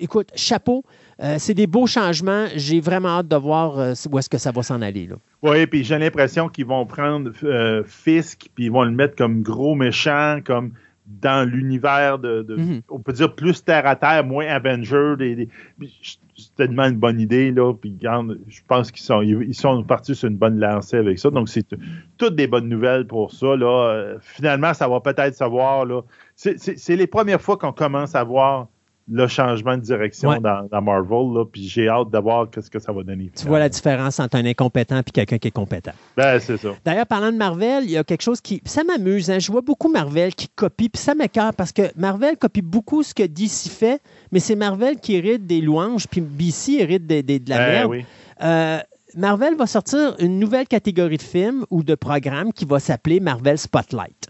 S2: écoute, chapeau, euh, c'est des beaux changements. J'ai vraiment hâte de voir euh, où est-ce que ça va s'en aller. Là.
S3: Oui, puis j'ai l'impression qu'ils vont prendre euh, Fisk, puis ils vont le mettre comme gros méchant, comme dans l'univers de, de-
S2: Mhm.
S3: on peut dire plus terre à terre, moins Avenger. Des, des- puis c'est tellement une bonne idée, là. Puis je pense qu'ils sont, ils sont partis sur une bonne lancée avec ça. Donc, c'est toutes des bonnes nouvelles pour ça, là. Euh, finalement, ça va peut-être savoir, là. C'est- C'est c'est les premières fois qu'on commence à voir le changement de direction
S2: Ouais.
S3: dans, dans Marvel, là. Puis j'ai hâte de voir qu'est-ce que ça va donner.
S2: Tu vois la différence entre un incompétent et quelqu'un qui est compétent.
S3: Ben, c'est ça.
S2: D'ailleurs, parlant de Marvel, il y a quelque chose qui. Ça m'amuse. hein. Je vois beaucoup Marvel qui copie, puis ça m'écœure parce que Marvel copie beaucoup ce que DC fait, mais c'est Marvel qui hérite des louanges, puis DC hérite des- des- de la
S3: Ben
S2: merde.
S3: oui.
S2: Euh, Marvel va sortir une nouvelle catégorie de films ou de programmes qui va s'appeler Marvel Spotlight.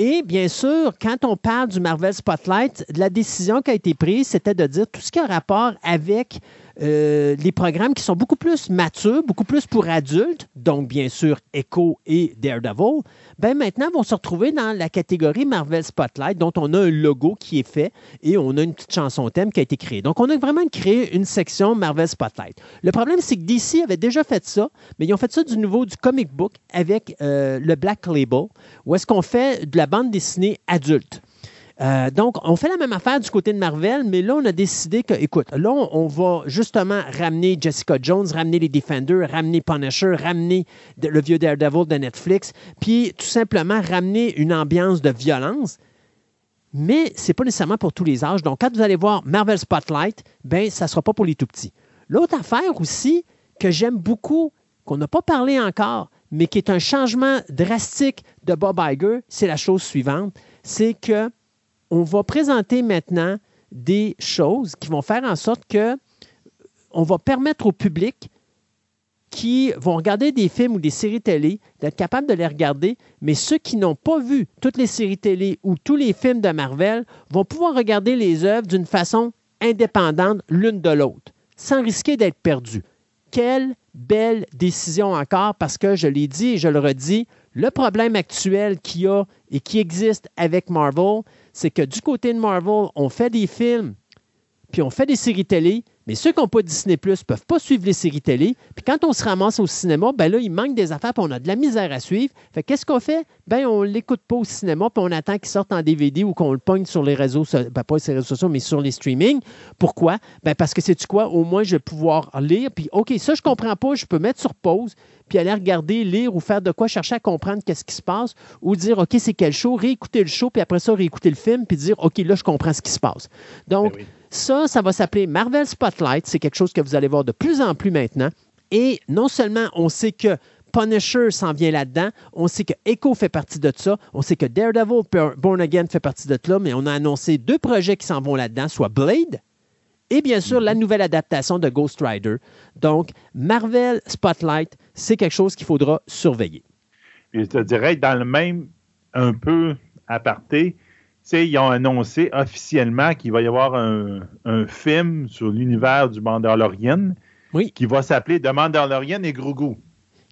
S2: Et bien sûr, quand on parle du Marvel Spotlight, la décision qui a été prise, c'était de dire tout ce qui a rapport avec euh, les programmes qui sont beaucoup plus matures, beaucoup plus pour adultes, donc bien sûr Echo et Daredevil, ben maintenant vont se retrouver dans la catégorie Marvel Spotlight, dont on a un logo qui est fait et on a une petite chanson thème qui a été créée. Donc on a vraiment créé une section Marvel Spotlight. Le problème, c'est que DC avait déjà fait ça, mais ils ont fait ça du nouveau du comic book avec euh, le Black Label, où est-ce qu'on fait de la bande dessinée adulte. Euh, donc, on fait la même affaire du côté de Marvel, mais là, on a décidé que, écoute, là, on, va justement ramener Jessica Jones, ramener les Defenders, ramener Punisher, ramener le vieux Daredevil de Netflix, puis tout simplement ramener une ambiance de violence. Mais ce n'est pas nécessairement pour tous les âges. Donc, quand vous allez voir Marvel Spotlight, ben, ça ne sera pas pour les tout petits. L'autre affaire aussi que j'aime beaucoup, qu'on n'a pas parlé encore, mais qui est un changement drastique de Bob Iger, c'est la chose suivante. C'est que on va présenter maintenant des choses qui vont faire en sorte que on va permettre au public qui vont regarder des films ou des séries télé d'être capable de les regarder, mais ceux qui n'ont pas vu toutes les séries télé ou tous les films de Marvel vont pouvoir regarder les œuvres d'une façon indépendante l'une de l'autre, sans risquer d'être perdus. Quelle belle décision encore, parce que je l'ai dit et je le redis, le problème actuel qu'il y a et qui existe avec Marvel, c'est que du côté de Marvel, on fait des films, puis on fait des séries télé, mais ceux qui n'ont pas Disney Plus ne peuvent pas suivre les séries télé. Puis quand on se ramasse au cinéma, ben là, il manque des affaires, puis on a de la misère à suivre. Fait qu'est-ce qu'on fait? Ben, on ne l'écoute pas au cinéma, puis on attend qu'il sorte en DVD ou qu'on le pogne sur les réseaux, ben, pas sur les réseaux sociaux, mais sur les streamings. Pourquoi? Ben, parce que c'est-tu quoi? Au moins, je vais pouvoir lire, puis OK, ça, je comprends pas, je peux mettre sur pause, puis aller regarder, lire ou faire de quoi, chercher à comprendre qu'est-ce qui se passe, ou dire, OK, c'est quel show, réécouter le show, puis après ça, réécouter le film, puis dire, OK, là, je comprends ce qui se passe. Donc,
S3: Ben oui.
S2: ça, ça va s'appeler Marvel Spotlight. C'est quelque chose que vous allez voir de plus en plus maintenant. Et non seulement on sait que Punisher s'en vient là-dedans. On sait que Echo fait partie de ça. On sait que Daredevil Born Again fait partie de ça, mais on a annoncé deux projets qui s'en vont là-dedans, soit Blade et bien sûr la nouvelle adaptation de Ghost Rider. Donc, Marvel Spotlight, c'est quelque chose qu'il faudra surveiller.
S3: je te dirais, dans le même un peu aparté, ils ont annoncé officiellement qu'il va y avoir un, film sur l'univers du Mandalorian
S2: oui.
S3: qui va s'appeler The Mandalorian et Grogu.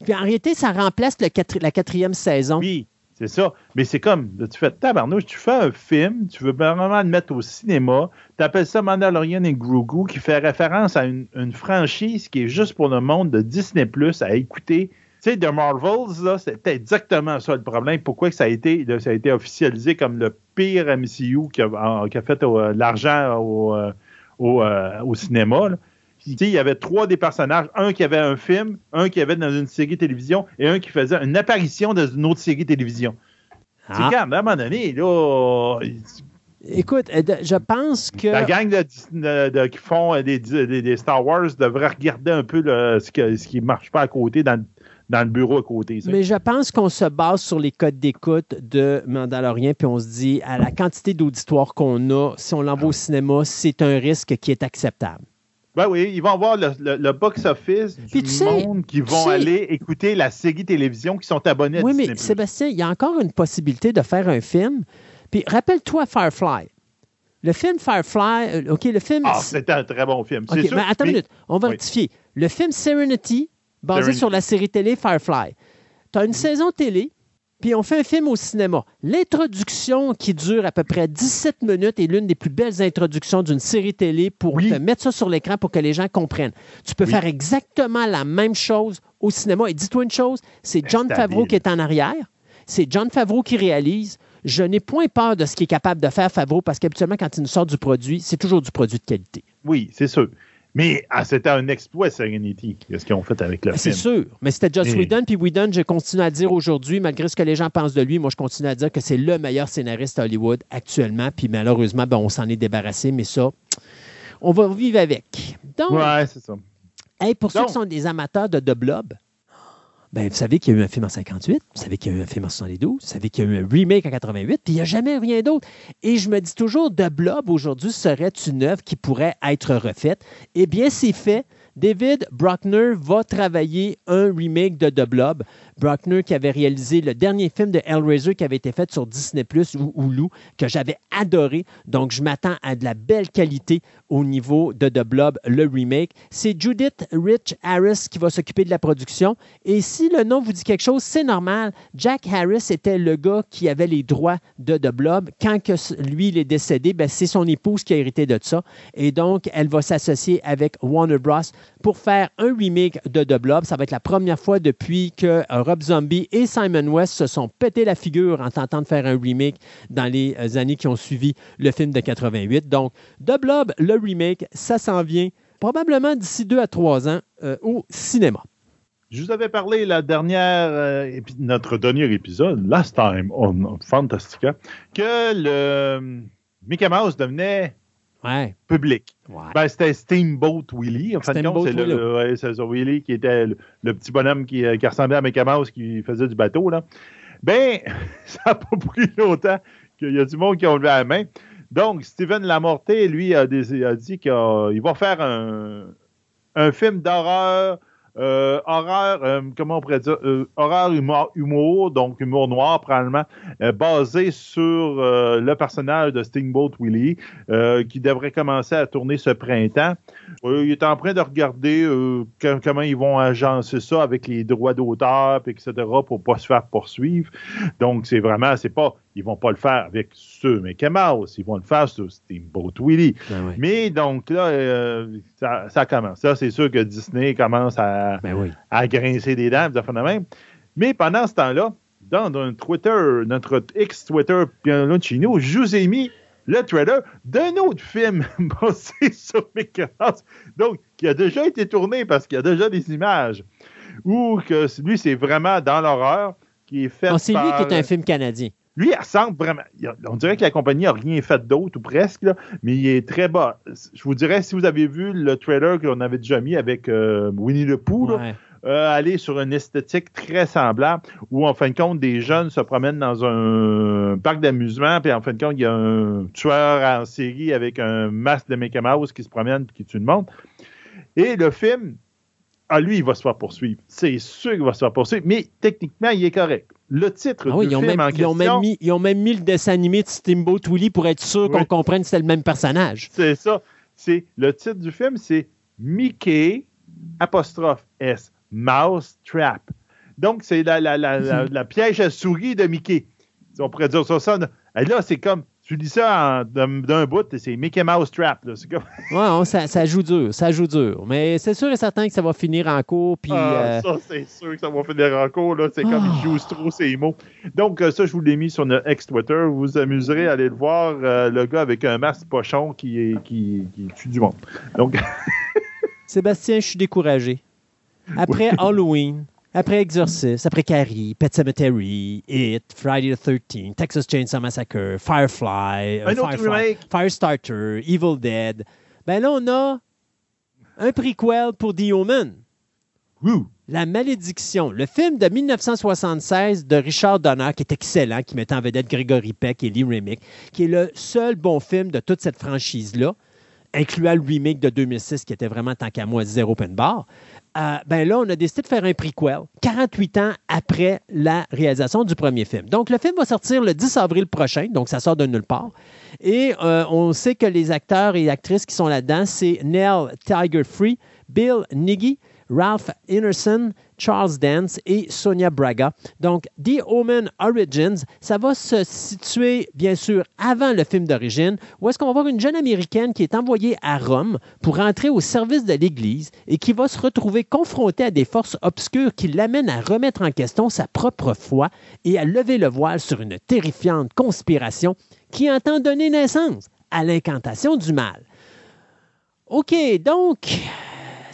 S2: Puis en réalité, ça remplace la quatrième saison.
S3: Oui, c'est ça. Mais c'est comme, tu fais tabarnouche, tu fais un film, tu veux vraiment le mettre au cinéma, tu appelles ça Mandalorian et Grogu, qui fait référence à une, franchise qui est juste pour le monde de Disney Plus à écouter. Tu sais, The Marvels, c'était exactement ça le problème. Pourquoi ça a été, ça a été officialisé comme le pire MCU qui a, qui a fait l'argent au, euh, euh, au, cinéma? il y avait trois des personnages, un qui avait un film, un qui avait dans une série télévision et un qui faisait une apparition dans une autre série télévision. Ah. à un moment donné, là.
S2: Écoute, euh, je pense que.
S3: La gang de, qui font des, Star Wars devrait regarder un peu ce, qui ne marche pas à côté dans, le bureau à côté.
S2: Mais je pense qu'on se base sur les codes d'écoute de Mandalorian, puis on se dit, à la quantité d'auditoire qu'on a, si on l'envoie au cinéma, c'est un risque qui est acceptable.
S3: Ben oui, ils vont voir le, box-office du monde qui vont aller écouter la série télévision qui sont abonnés à
S2: Oui, mais Sébastien, il y a encore une possibilité de faire un film. Puis rappelle-toi Firefly. Le film Firefly, euh, OK, le film...
S3: Ah, c'était un très bon film,
S2: mais attends une minute, on va rectifier. Le film Serenity, basé sur la série télé Firefly. Tu as une saison télé puis on fait un film au cinéma. L'introduction qui dure à peu près 17 minutes est l'une des plus belles introductions d'une série télé pour mettre ça sur l'écran pour que les gens comprennent. Tu peux faire exactement la même chose au cinéma. Et dis-toi une chose, c'est John Favreau qui est en arrière. C'est John Favreau qui réalise. Je n'ai point peur de ce qu'il est capable de faire Favreau parce qu'habituellement, quand il nous sort du produit, c'est toujours du produit de qualité.
S3: Oui, c'est sûr. Mais ah, c'était un exploit, Serenity, ce qu'ils ont fait avec le
S2: ben,
S3: film.
S2: C'est sûr. Mais c'était Joss Whedon. Puis Whedon, je continue à dire aujourd'hui, malgré ce que les gens pensent de lui, moi, je continue à dire que c'est le meilleur scénariste Hollywood actuellement. Puis malheureusement, ben, on s'en est débarrassé. Mais ça, on va vivre avec. Donc,
S3: ouais, c'est ça.
S2: pour ceux qui sont des amateurs de The Blob, ben, vous savez qu'il y a eu un film en 58, vous savez qu'il y a eu un film en 72, vous savez qu'il y a eu un remake en 88, puis il n'y a jamais rien d'autre. Et je me dis toujours, The Blob aujourd'hui serait une œuvre qui pourrait être refaite. Eh bien, c'est fait. David Brockner va travailler un remake de The Blob. Brockner qui avait réalisé le dernier film de Hellraiser qui avait été fait sur Disney Plus ou Hulu, que j'avais adoré. Donc, je m'attends à de la belle qualité au niveau de The Blob, le remake. C'est Judith Rich Harris qui va s'occuper de la production. Et si le nom vous dit quelque chose, c'est normal. Jack Harris était le gars qui avait les droits de The Blob. Quand lui, il est décédé, ben, c'est son épouse qui a hérité de ça. Et donc, elle va s'associer avec Warner Bros. Pour faire un remake de The Blob. Ça va être la première fois depuis que Rob Zombie et Simon West se sont pété la figure en tentant de faire un remake dans les euh, années qui ont suivi le film de 88. Donc, The Blob, le remake, ça s'en vient probablement d'ici deux à trois ans euh, au cinéma.
S3: Je vous avais parlé la dernière, euh, notre dernier épisode, Last Time on Fantastica, que le Mickey Mouse devenait public. Ben, c'était Steamboat Willie. En c'est le, Willie qui était le, petit bonhomme qui, euh, qui, ressemblait à Mickey Mouse qui faisait du bateau. Là. Ben, ça n'a pas pris longtemps qu'il y a du monde qui a levé la main. Donc, Steven Lamorté, lui, a, dit qu'il va faire un, un film d'horreur euh, horreur, euh, comment on pourrait dire, euh, horreur humour, donc humour noir probablement, basé sur le personnage de Steamboat Willie, qui devrait commencer à tourner ce printemps. il est en train de regarder comment ils vont agencer ça avec les droits d'auteur, etc., pour pas se faire poursuivre. Donc, c'est vraiment, c'est pas ils vont pas le faire avec ce Mickey Mouse, ils vont le faire sur Steamboat Willie. Ben Mais donc là, euh, ça, commence. Ça, c'est sûr que Disney commence à,
S2: ben
S3: à grincer des dents, de même. Mais pendant ce temps-là, dans notre Twitter, notre ex-Twitter, nous, je vous ai mis le trailer d'un autre film basé sur Mickey Mouse, donc qui a déjà été tourné parce qu'il y a déjà des images, ou que lui, c'est vraiment dans l'horreur, qui est fait
S2: C'est lui qui est un film canadien.
S3: Lui, il ressemble vraiment. On dirait que la compagnie n'a rien fait d'autre, ou presque, mais il est très bas. Je vous dirais, si vous avez vu le trailer qu'on avait déjà mis avec euh, Winnie the Pooh, euh, aller sur une esthétique très semblable, où en fin de compte, des jeunes se promènent dans un parc d'amusement, puis en fin de compte, il y a un tueur en série avec un masque de Mickey Mouse qui se promène et qui tue le monde. Et le film, ah, lui, il va se faire poursuivre. C'est sûr qu'il va se faire poursuivre, mais techniquement, il est correct. Le titre
S2: ah du film en question... ils, ont même mis, le dessin animé de Steamboat Willie pour être sûr qu'on comprenne que c'était le même personnage.
S3: C'est ça. C'est, le titre du film, c'est Mickey, apostrophe S, Mouse Trap. Donc, c'est la, la, la, piège à souris de Mickey. On pourrait dire ça. ça là, c'est comme tu dis ça d'un bout, c'est Mickey Mouse Trap. Là.
S2: ouais, ça, ça, joue dur, ça joue dur. Mais c'est sûr et certain que ça va finir en cours. Puis, ah,
S3: euh, Ça, c'est sûr que ça va finir en cours. C'est comme il joue trop ces mots. Donc, euh, ça, je vous l'ai mis sur notre ex-Twitter. Vous vous amuserez à aller le voir, euh, le gars avec un masque pochon qui, est, qui, qui tue du monde. Donc...
S2: Sébastien, je suis découragé. Après Halloween, après Exorcist, après Carrie, Pet Cemetery, It, Friday the 13th, Texas Chainsaw Massacre, Firefly,
S3: uh, Firefly
S2: Firestarter, Evil Dead, ben là, on a un prequel pour The Omen. La Malédiction, le film de 1976 de Richard Donner, qui est excellent, qui met en vedette Gregory Peck et Lee Remick, qui est le seul bon film de toute cette franchise-là, incluant le remake de 2006, qui était vraiment tant qu'à moi zéro open bar. Euh, ben là, on a décidé de faire un prequel, 48 ans après la réalisation du premier film. Donc, le film va sortir le 10 avril prochain, donc ça sort de nulle part. Et euh, on sait que les acteurs et actrices qui sont là-dedans, c'est Nell Tiger Free, Bill Nighy, Ralph Ineson, Charles Dance et Sonia Braga. Donc, The Omen Origins, ça va se situer, bien sûr, avant le film d'origine, où est-ce qu'on va voir une jeune Américaine qui est envoyée à Rome pour entrer au service de l'Église et qui va se retrouver confrontée à des forces obscures qui l'amènent à remettre en question sa propre foi et à lever le voile sur une terrifiante conspiration qui entend donner naissance à l'incantation du mal. OK, donc,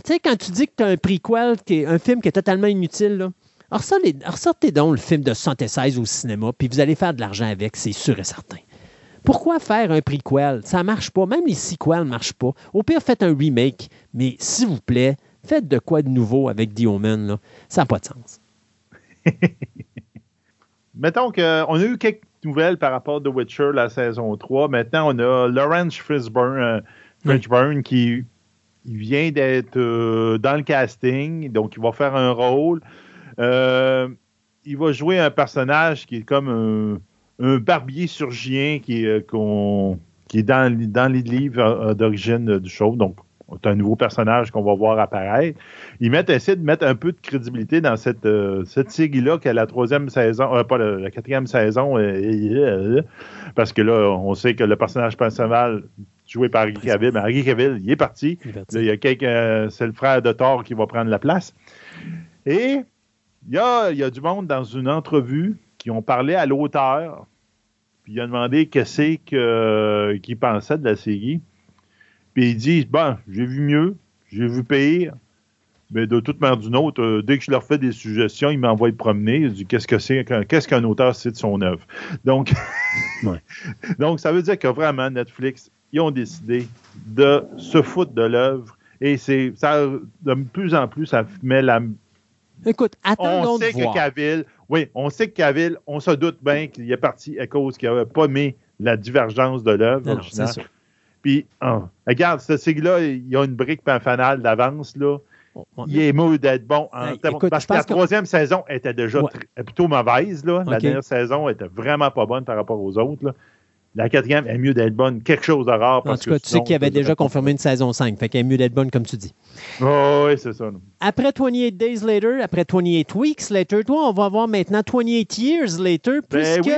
S2: tu sais, quand tu dis que tu as un prequel, qui est un film qui est totalement inutile, là, ressortez donc le film de 76 au cinéma, puis vous allez faire de l'argent avec, c'est sûr et certain. Pourquoi faire un prequel? Ça marche pas. Même les sequels ne marchent pas. Au pire, faites un remake, mais s'il vous plaît, faites de quoi de nouveau avec The Omen. Là. Ça n'a pas de sens.
S3: Mettons qu'on a eu quelques nouvelles par rapport à The Witcher, la saison 3. Maintenant, on a Lawrence Fishburne, euh, qui il vient d'être euh, dans le casting, donc il va faire un rôle. Euh, il va jouer un personnage qui est comme un, barbier surgien qui euh, qui est dans, les livres d'origine du show. Donc, c'est un nouveau personnage qu'on va voir apparaître. Ils mettent, essaient de mettre un peu de crédibilité dans cette, cette série-là, qui est la troisième saison, pas la, quatrième saison, parce que là, on sait que le personnage principal joué par Harry Cavill. Mais Harry Cavill, il est parti. il y a quelqu'un, c'est le frère de Thor qui va prendre la place. Et il y a, il y a du monde dans une entrevue qui ont parlé à l'auteur, puis il a demandé qu'est-ce qu'il pensait de la série. Puis il dit Bon, j'ai vu mieux, j'ai vu pire, mais de toute manière d'une autre, euh, dès que je leur fais des suggestions, ils m'envoient promener. Il dit Qu'est-ce que c'est Qu'est-ce qu'un auteur sait de son œuvre? Donc, donc, ça veut dire que vraiment, Netflix ils ont décidé de se foutre de l'œuvre. Et c'est ça, de plus en plus, ça met la.
S2: Écoute, attendons
S3: on sait que Cavill, oui, on sait que Cavill, on se doute bien qu'il est parti à cause qu'il n'avait pas mis la divergence de l'œuvre Puis, oh, regarde, ce sigle-là, il y a une brique fanale d'avance, là. il est mou d'être bon. En parce que la troisième saison était déjà plutôt mauvaise. Là. La dernière saison était vraiment pas bonne par rapport aux autres. Là. La quatrième est mieux d'être bonne, quelque chose de rare.
S2: en tout cas, tu sais qu'il avait déjà confirmé une saison 5, fait qu'elle est mieux d'être bonne, comme tu dis.
S3: Oh, oui, c'est ça.
S2: Après 28 Days Later, après 28 Weeks Later, toi, on va voir maintenant 28 Years Later, ben puisque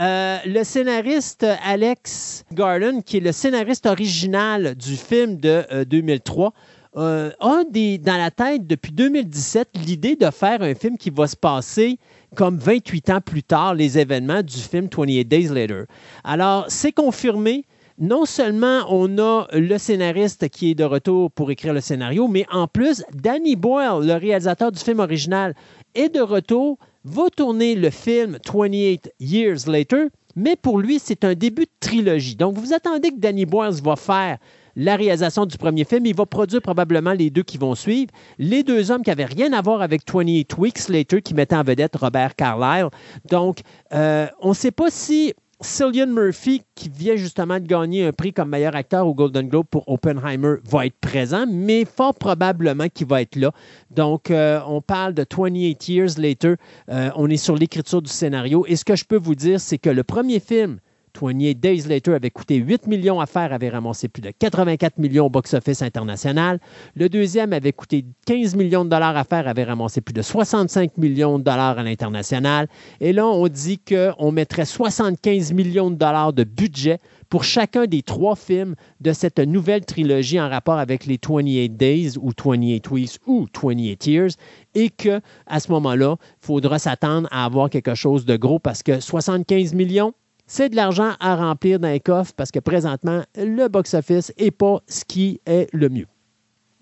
S2: euh, le scénariste Alex Garland, qui est le scénariste original du film de 2003, euh, euh, a des, dans la tête depuis 2017 l'idée de faire un film qui va se passer comme 28 ans plus tard les événements du film 28 Days Later. Alors, c'est confirmé. Non seulement on a le scénariste qui est de retour pour écrire le scénario, mais en plus, Danny Boyle, le réalisateur du film original, est de retour va tourner le film 28 Years Later, mais pour lui, c'est un début de trilogie. Donc, vous attendez que Danny Boyles va faire la réalisation du premier film. Il va produire probablement les deux qui vont suivre. Les deux hommes qui n'avaient rien à voir avec 28 Weeks Later, qui mettaient en vedette Robert Carlyle. Donc, euh, on ne sait pas si Cillian Murphy, qui vient justement de gagner un prix comme meilleur acteur au Golden Globe pour Oppenheimer, va être présent, mais fort probablement qu'il va être là. Donc, euh, on parle de 28 Years Later. Euh, on est sur l'écriture du scénario. Et ce que je peux vous dire, c'est que le premier film 28 Days Later avait coûté 8 millions à faire, avait ramassé plus de 84 millions au box-office international. Le deuxième avait coûté 15 millions de dollars à faire, avait ramassé plus de 65 millions de dollars à l'international. Et là, on dit qu'on mettrait 75 millions de dollars de budget pour chacun des trois films de cette nouvelle trilogie en rapport avec les 28 Days ou 28 Weeks ou 28 Years et que à ce moment-là, il faudra s'attendre à avoir quelque chose de gros parce que 75 millions, c'est de l'argent à remplir dans les coffres parce que présentement, le box-office n'est pas ce qui est le mieux.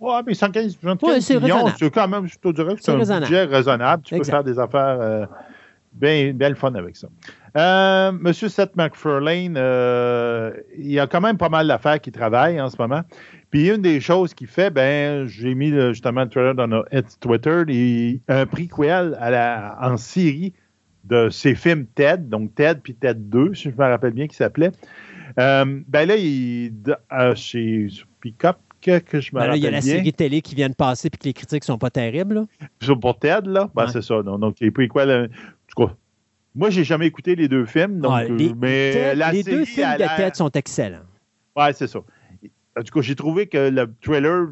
S3: Oui, mais 115, 115 ouais, millions, c'est quand même, je te dirais que c'est un raisonnable. budget raisonnable. Tu peux faire des affaires euh, bien, bien le fun avec ça. Euh, Monsieur Seth MacFarlane, euh, il y a quand même pas mal d'affaires qui travaillent en ce moment. Puis une des choses qu'il fait, ben, j'ai mis justement le trailer dans notre Twitter, il, un prix à la, en Syrie de ses films TED, donc TED puis TED 2, si je me rappelle bien, qui s'appelait. Euh, ben là, il, euh, chez Pickup, que, que je me ben rappelle
S2: Il y a
S3: la
S2: série télé qui vient de passer puis que les critiques sont pas terribles.
S3: Là. Pour TED, là, ben, c'est ça. Donc, donc il quoi, là, moi, j'ai jamais écouté les deux films, donc,
S2: les,
S3: mais
S2: la les deux films de TED sont excellents.
S3: Oui, c'est ça. Du coup, j'ai trouvé que le trailer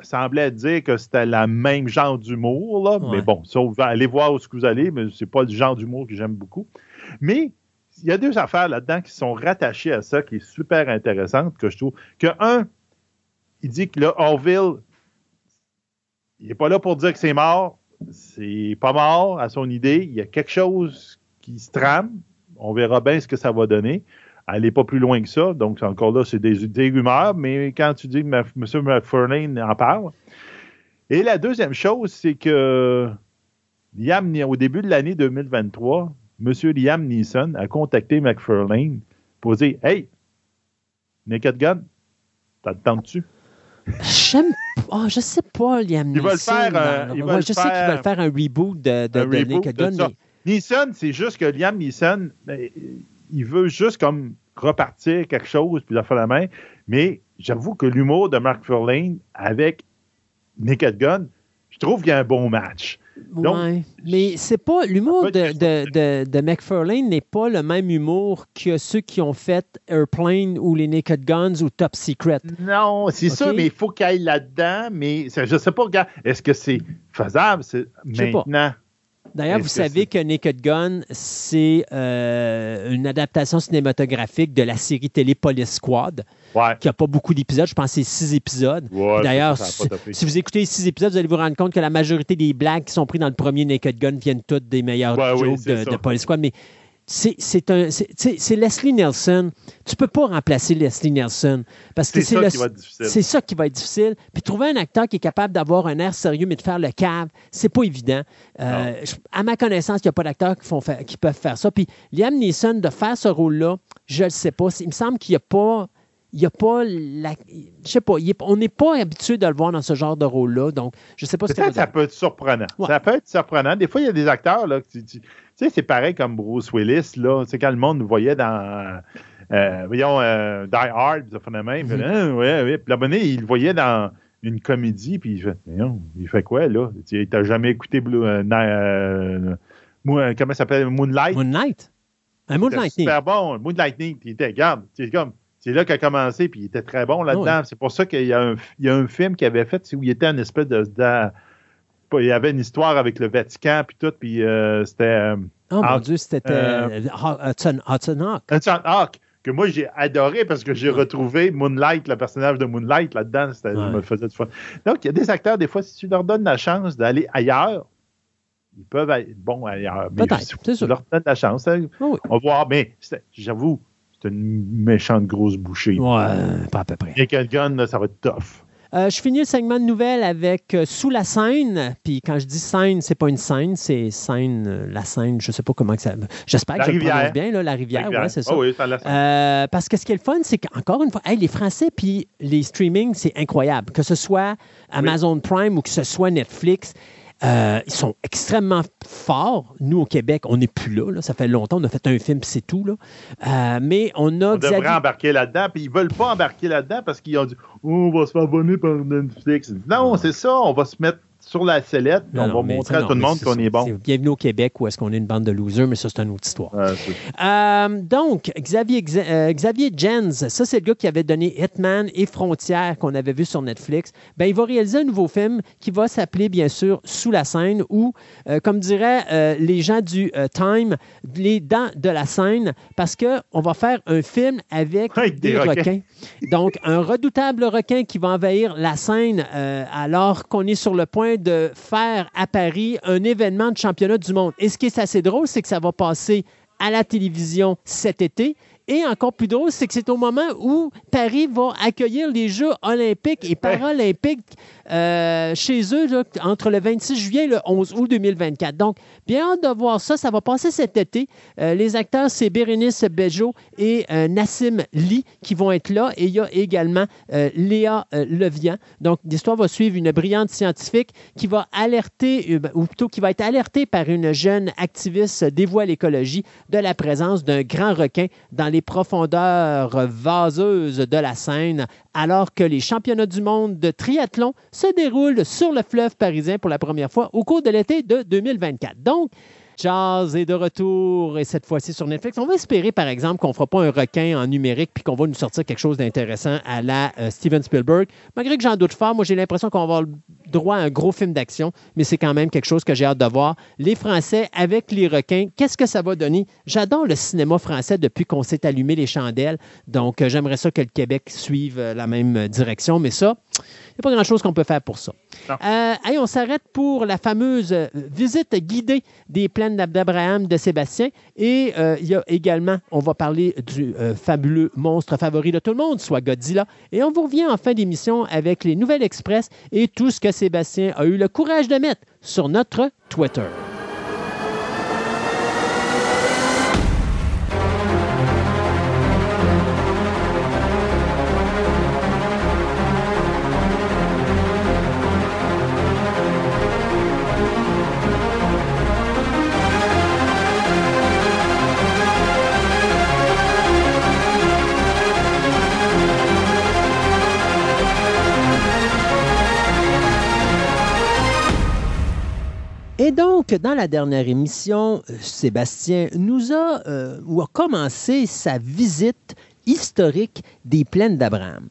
S3: semblait dire que c'était le même genre d'humour, là. Mais bon, ça, allez voir où ce que vous allez, mais c'est pas du genre d'humour que j'aime beaucoup. Mais il y a deux affaires là-dedans qui sont rattachées à ça, qui est super intéressante, que je trouve. Que un, il dit que le Orville, il n'est pas là pour dire que c'est mort. C'est pas mort à son idée. Il y a quelque chose qui se trame. On verra bien ce que ça va donner. Elle n'est pas plus loin que ça. Donc, encore là, c'est des, rumeurs, mais quand tu dis que M. McFarlane en parle. Et la deuxième chose, c'est que Liam, au début de l'année 2023, M. Liam Neeson a contacté McFarlane pour dire Hey, Naked Gun, t'as le temps dessus?
S2: J'aime oh, je sais pas, Liam
S3: Neeson.
S2: Il
S3: faire, euh,
S2: je sais qu'il va faire un reboot de, de, Naked Gun.
S3: Neeson, c'est juste que Liam Neeson, ben, il veut juste comme repartir quelque chose, puis la faire la main. Mais j'avoue que l'humour de Mark Furlane avec Naked Gun, je trouve qu'il y a un bon match.
S2: Oui, mais c'est pas l'humour de, de, de, McFarlane n'est pas le même humour que ceux qui ont fait Airplane ou les Naked Guns ou Top Secret.
S3: Non, c'est ça, mais il faut qu'il aille là-dedans. Mais je sais pas, regarde, est-ce que c'est faisable? Maintenant?
S2: D'ailleurs, vous savez que Naked Gun, c'est euh, une adaptation cinématographique de la série télé Police Squad, qui n'a pas beaucoup d'épisodes. Je pense que c'est six épisodes. D'ailleurs, si, vous écoutez les six épisodes, vous allez vous rendre compte que la majorité des blagues qui sont prises dans le premier Naked Gun viennent toutes des meilleurs jokes de, de, Police Squad. Mais c'est Leslie Nelson. Tu peux pas remplacer Leslie Nelson parce que c'est
S3: C'est
S2: ça qui va être difficile. Puis trouver un acteur qui est capable d'avoir un air sérieux mais de faire le cave, c'est pas évident. Euh, à ma connaissance, il n'y a pas d'acteurs qui, qui peuvent faire ça. Puis Liam Neeson de faire ce rôle-là, je le sais pas. Il me semble qu'il n'y a pas il n'y a pas la. Je sais pas, on n'est pas habitué de le voir dans ce genre de rôle-là. Donc, je sais pas ce
S3: que ça peut être surprenant. Ça peut être surprenant. Des fois, il y a des acteurs, là, tu, tu sais, c'est pareil comme Bruce Willis, là. C'est quand le monde nous voyait dans. Euh, voyons, euh, Die Hard, ça fait même. Mm -hmm. ouais, ouais. Puis l'abonné, il le voyait dans une comédie, puis il fait, non, il fait quoi, là? Tu n'as jamais écouté Blue, euh, euh, comment ça s'appelle? Moonlight?
S2: Moonlight? Un Moonlight.
S3: Super bon. Moonlightning, puis il était, regarde, c'est comme, c'est là qu'il a commencé, puis il était très bon là-dedans. C'est pour ça qu'il y, a un, il y a un film qu'il avait fait où il était un espèce de, il y avait une histoire avec le Vatican, puis tout, puis euh, c'était. Euh,
S2: oh mon Dieu, c'était euh, Hudson, Hawk.
S3: Hudson Hawk, que moi j'ai adoré parce que j'ai retrouvé Moonlight, le personnage de Moonlight là-dedans. Ça me faisait du fun. Donc, il y a des acteurs, des fois, si tu leur donnes la chance d'aller ailleurs, ils peuvent être bons ailleurs.
S2: Peut-être, c'est
S3: Tu leur donnes la chance. Hein. On va voir, mais j'avoue, c'est une méchante grosse bouchée.
S2: Ouais, pas à peu près.
S3: Et quelqu'un, ça va être tough.
S2: Euh, je finis le segment de nouvelles avec euh, Sous la scène. Puis quand je dis scène, c'est pas une scène, c'est scène, euh, la scène, je sais pas comment que ça. J'espère que je le prononce bien, là, la rivière, ouais, c'est ça.
S3: Ah oui, ça la
S2: parce que ce qui est le fun, c'est qu'encore une fois, hey, les Français puis les streamings, c'est incroyable. Que ce soit Amazon Prime ou que ce soit Netflix, euh, ils sont extrêmement forts. Nous, au Québec, on n'est plus là, là. Ça fait longtemps. On a fait un film, c'est tout. Là. Euh, mais on a
S3: On devrait
S2: Xavier-
S3: embarquer là-dedans, puis ils veulent pas embarquer là-dedans parce qu'ils ont dit oh, on va se faire abonner par Netflix. Non, c'est ça, on va se mettre sur la sellette,
S2: Non,
S3: on
S2: non,
S3: va montrer à
S2: non,
S3: tout le monde qu'on est bon.
S2: Bienvenue au Québec où est-ce qu'on est une bande de losers, mais ça, c'est une autre histoire. Euh, donc, Xavier, Xa- euh, Xavier Jens, ça, c'est le gars qui avait donné Hitman et Frontières qu'on avait vu sur Netflix. Ben, il va réaliser un nouveau film qui va s'appeler, bien sûr, Sous la scène ou, euh, comme diraient euh, les gens du Time, les dents de la scène, parce qu'on va faire un film avec,
S3: Avec des
S2: des,
S3: requins.
S2: requins. Donc, un redoutable requin qui va envahir la scène alors qu'on est sur le point de faire à Paris un événement de championnat du monde. Et ce qui est assez drôle, c'est que ça va passer à la télévision cet été. Et encore plus drôle, c'est que c'est au moment où Paris va accueillir les Jeux olympiques et paralympiques euh, chez eux là, entre le 26 juillet et le 11 août 2024. Donc, bien hâte de voir ça. Ça va passer cet été. Euh, les acteurs, c'est Bérénice Bejo et euh, Nassim Lee qui vont être là. Et il y a également Léa Levian. Donc, l'histoire va suivre une brillante scientifique qui va alerter, euh, ou plutôt qui va être alertée par une jeune activiste dévouée à l'écologie de la présence d'un grand requin dans les profondeurs vaseuses de la Seine, alors que les championnats du monde de triathlon se déroulent sur le fleuve parisien pour la première fois au cours de l'été de 2024. Donc, Jazz est de retour et cette fois-ci sur Netflix. On va espérer, par exemple, qu'on ne fera pas un requin en numérique puis qu'on va nous sortir quelque chose d'intéressant à la euh, Steven Spielberg. Malgré que j'en doute fort, moi j'ai l'impression qu'on va avoir droit à un gros film d'action, mais c'est quand même quelque chose que j'ai hâte de voir. Les Français avec les requins, qu'est-ce que ça va donner? J'adore le cinéma français depuis qu'on s'est allumé les chandelles, donc euh, j'aimerais ça que le Québec suive euh, la même direction, mais ça, n'y a pas grand-chose qu'on peut faire pour ça.
S3: Non.
S2: Euh, on s'arrête pour la fameuse euh, visite guidée des plaines d'Abraham de Sébastien. Et euh, il y a également, on va parler du euh, fabuleux monstre favori de tout le monde, soit Godzilla. Et on vous revient en fin d'émission avec les Nouvelles Express et tout ce que Sébastien a eu le courage de mettre sur notre Twitter. Et donc, dans la dernière émission, euh, Sébastien nous a, euh, ou a commencé sa visite historique des plaines d'Abraham.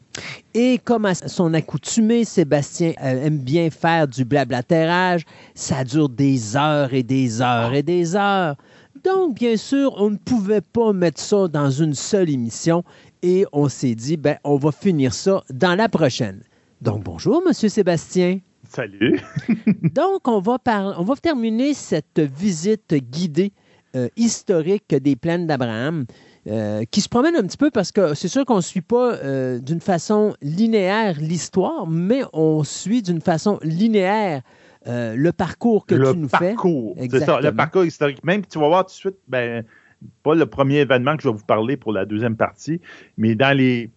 S2: Et comme à son accoutumé, Sébastien aime bien faire du blablatérage. Ça dure des heures et des heures et des heures. Donc, bien sûr, on ne pouvait pas mettre ça dans une seule émission et on s'est dit, ben, on va finir ça dans la prochaine. Donc, bonjour, Monsieur Sébastien.
S3: Salut.
S2: Donc, on va, par- on va terminer cette visite guidée euh, historique des plaines d'Abraham, euh, qui se promène un petit peu parce que c'est sûr qu'on ne suit pas euh, d'une façon linéaire l'histoire, mais on suit d'une façon linéaire euh, le parcours que
S3: le
S2: tu nous fais.
S3: parcours. C'est ça,
S2: Exactement.
S3: le parcours historique. Même, tu vas voir tout de suite, ben, pas le premier événement que je vais vous parler pour la deuxième partie, mais dans les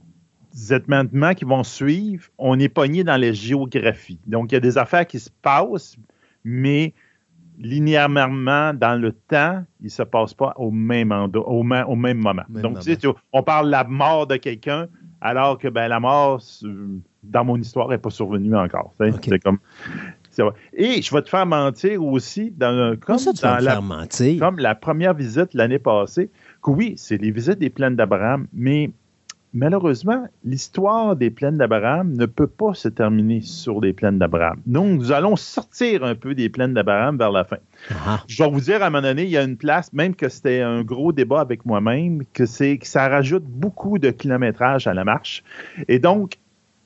S3: événements qui vont suivre, on est pogné dans la géographie. Donc, il y a des affaires qui se passent, mais linéairement, dans le temps, ils ne se passent pas au même, endroit, au, même moment.
S2: Même
S3: Donc, tu sais, tu- on parle de la mort de quelqu'un, alors que ben, la mort, dans mon histoire, n'est pas survenue encore. tu sais.
S2: OK.
S3: C'est comme. Et je vais te faire mentir aussi, dans, comme,
S2: ça,
S3: dans la,
S2: mentir?
S3: comme la première visite l'année passée, que oui, c'est les visites des plaines d'Abraham, mais malheureusement, l'histoire des plaines d'Abraham ne peut pas se terminer sur les plaines d'Abraham. Donc, nous allons sortir un peu des plaines d'Abraham vers la fin.
S2: Ah,
S3: Je vais vous dire, à un moment donné, il y a une place, même que c'était un gros débat avec moi-même, que c'est que ça rajoute beaucoup de kilométrage à la marche. Et donc,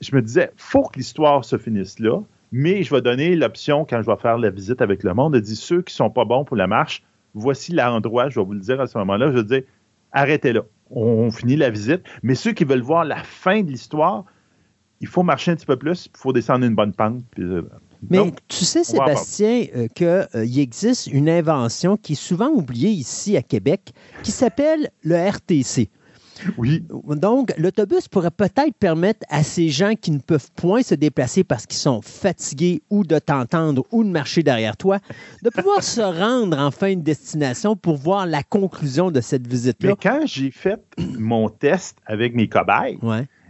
S3: je me disais, faut que l'histoire se finisse là, mais je vais donner l'option, quand je vais faire la visite avec le monde, de dire ceux qui sont pas bons pour la marche, voici l'endroit, je vais vous le dire à ce moment-là, je vais dire, arrêtez là. On finit la visite, mais ceux qui veulent voir la fin de l'histoire, il faut marcher un petit peu plus, il faut descendre une bonne pente. Euh,
S2: Mais tu sais, Sébastien, euh, qu'il existe une invention qui est souvent oubliée ici à Québec, qui s'appelle le RTC.
S3: Oui.
S2: Donc, l'autobus pourrait peut-être permettre à ces gens qui ne peuvent point se déplacer parce qu'ils sont fatigués ou de t'entendre ou de marcher derrière toi, de pouvoir se rendre en fin de destination pour voir la conclusion de cette visite-là.
S3: Mais quand j'ai fait mon test avec mes cobayes,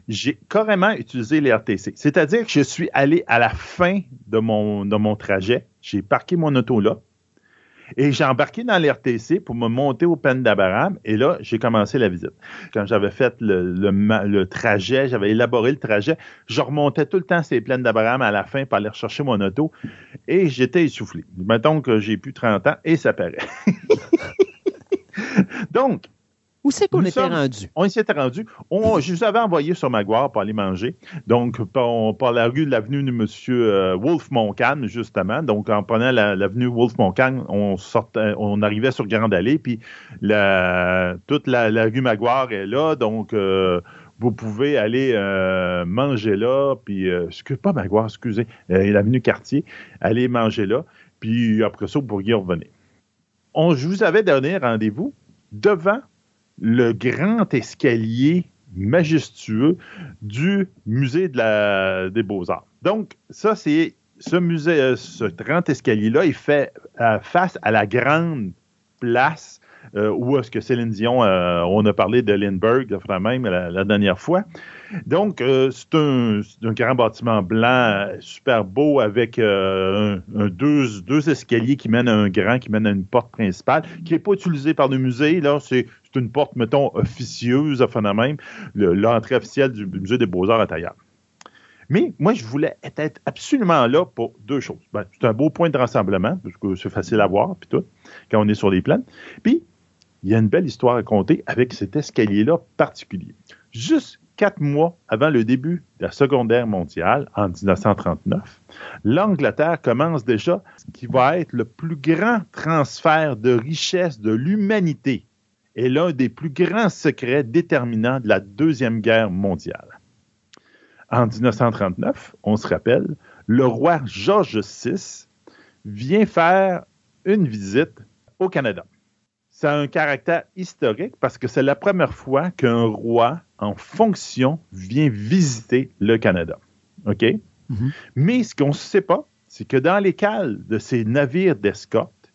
S3: j'ai carrément utilisé les RTC. C'est-à-dire que je suis allé à la fin de mon, de mon trajet, j'ai parqué mon auto là, et j'ai embarqué dans l'RTC pour me monter au Pen d'Abraham. Et là, j'ai commencé la visite. Quand j'avais fait le, trajet, j'avais élaboré le trajet, je remontais tout le temps ces plaines d'Abraham à la fin pour aller rechercher mon auto. Et j'étais essoufflé. Mettons que j'ai plus 30 ans et ça paraît. Donc,
S2: où c'est qu'on était rendu?
S3: On s'était rendu. je vous avais envoyé sur Maguire pour aller manger. Donc, par, la rue de l'avenue de M. Euh, Wolf Moncan, justement. Donc, en prenant l'avenue Wolf Moncan, on, sortait, on arrivait sur Grande Allée, puis toute la, rue Maguire est là. Donc, euh, vous pouvez aller euh, manger là, puis, excusez pas Maguire, excusez, l'avenue Cartier, aller manger là, puis après ça, vous pourriez revenir. On, je vous avais donné rendez-vous devant le grand escalier majestueux du musée des Beaux-Arts. Donc, ça, c'est ce musée, euh, ce grand escalier-là, il fait euh, face à la grande place euh, où est-ce que Céline Dion, on a parlé de Lindbergh, même la, dernière fois. Donc, c'est un, grand bâtiment blanc, super beau, avec deux, deux, escaliers qui mènent à un grand, qui mènent à une porte principale, qui n'est pas utilisée par le musée. Là, c'est une porte, mettons, officieuse, enfin même, l'entrée officielle du Musée des Beaux-Arts à Taillard. Mais moi, je voulais être absolument là pour deux choses. Ben, c'est un beau point de rassemblement, parce que c'est facile à voir, puis tout, quand on est sur les plaines. Puis, il y a une belle histoire à compter avec cet escalier-là particulier. Juste quatre mois avant le début de la Seconde Guerre mondiale, en 1939, l'Angleterre commence déjà ce qui va être le plus grand transfert de richesse de l'humanité est l'un des plus grands secrets déterminants de la Deuxième Guerre mondiale. En 1939, on se rappelle, le roi George VI vient faire une visite au Canada. Ça a un caractère historique parce que c'est la première fois qu'un roi en fonction vient visiter le Canada. OK? Mm-hmm. Mais ce qu'on ne sait pas, c'est que dans les cales de ces navires d'escorte,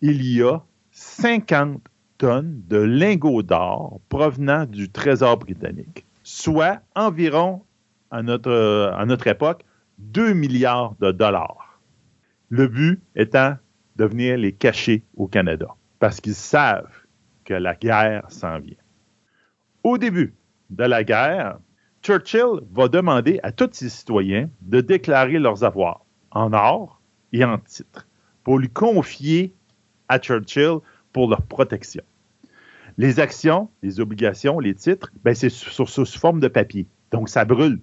S3: il y a 50 tonnes de lingots d'or provenant du Trésor britannique, soit environ, à notre, à notre époque, 2 milliards de dollars. Le but étant de venir les cacher au Canada, parce qu'ils savent que la guerre s'en vient. Au début de la guerre, Churchill va demander à tous ses citoyens de déclarer leurs avoirs en or et en titres pour lui confier à Churchill pour leur protection. Les actions, les obligations, les titres, ben c'est sous, forme de papier. Donc, ça brûle.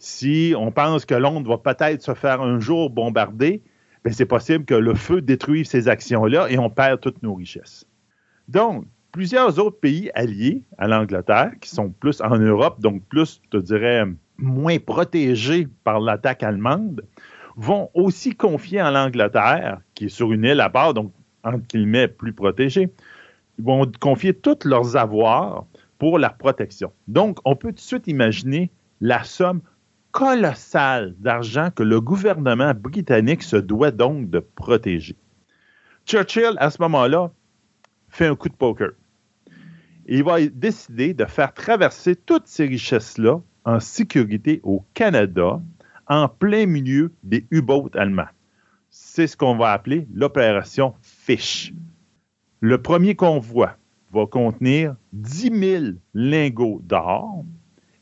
S3: Si on pense que Londres va peut-être se faire un jour bombarder, ben c'est possible que le feu détruise ces actions-là et on perd toutes nos richesses. Donc, plusieurs autres pays alliés à l'Angleterre, qui sont plus en Europe, donc plus, je dirais, moins protégés par l'attaque allemande, vont aussi confier à l'Angleterre, qui est sur une île à part, donc entre guillemets plus protégée, vont confier tous leurs avoirs pour la protection. Donc, on peut tout de suite imaginer la somme colossale d'argent que le gouvernement britannique se doit donc de protéger. Churchill, à ce moment-là, fait un coup de poker. Il va décider de faire traverser toutes ces richesses-là en sécurité au Canada, en plein milieu des U-boats allemands. C'est ce qu'on va appeler l'opération Fish. Le premier convoi va contenir 10 000 lingots d'or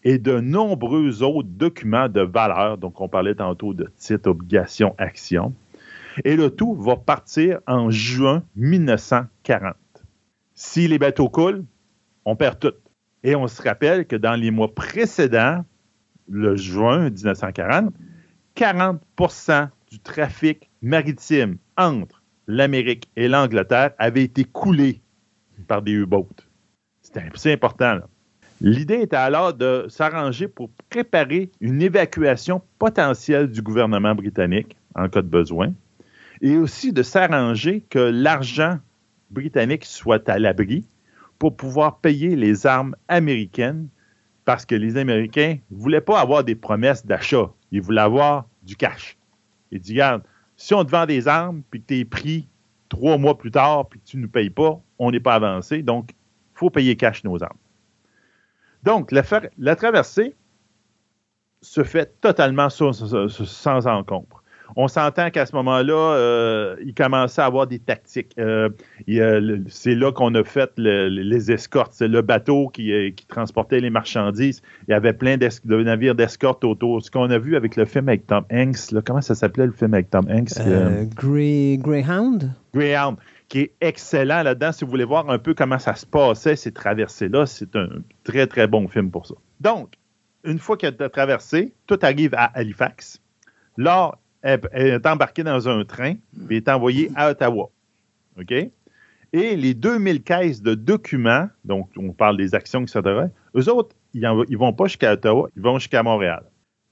S3: et de nombreux autres documents de valeur. Donc, on parlait tantôt de titres, obligations, actions. Et le tout va partir en juin 1940. Si les bateaux coulent, on perd tout. Et on se rappelle que dans les mois précédents, le juin 1940, 40% du trafic maritime entre l'Amérique et l'Angleterre avaient été coulés par des U-boats. C'est important. L'idée était alors de s'arranger pour préparer une évacuation potentielle du gouvernement britannique en cas de besoin et aussi de s'arranger que l'argent britannique soit à l'abri pour pouvoir payer les armes américaines parce que les Américains ne voulaient pas avoir des promesses d'achat, ils voulaient avoir du cash. Ils disent, regarde, si on te vend des armes puis que tu es pris trois mois plus tard puis que tu ne nous payes pas, on n'est pas avancé, donc il faut payer cash nos armes. Donc, la, traversée se fait totalement sans encombre on s'entend qu'à ce moment-là, euh, il commençait à avoir des tactiques. Euh, c'est là qu'on a fait les escortes. C'est le bateau euh, qui, transportait les marchandises. Il y avait plein de navires d'escorte autour. Ce qu'on a vu avec le film avec Tom Hanks, comment ça s'appelait le film avec Tom Hanks?
S2: Greyhound?
S3: Greyhound, qui est excellent là-dedans. Si vous voulez voir un peu comment ça se passait, ces traversées-là, c'est un très, très bon film pour ça. Donc, une fois qu'il a traversé, tout arrive à Halifax. Là, elle, est embarquée dans un train et est envoyée à Ottawa. OK? Et les 2000 caisses de documents, donc on parle des actions, etc., eux autres, ils ne vont pas jusqu'à Ottawa, ils vont jusqu'à Montréal.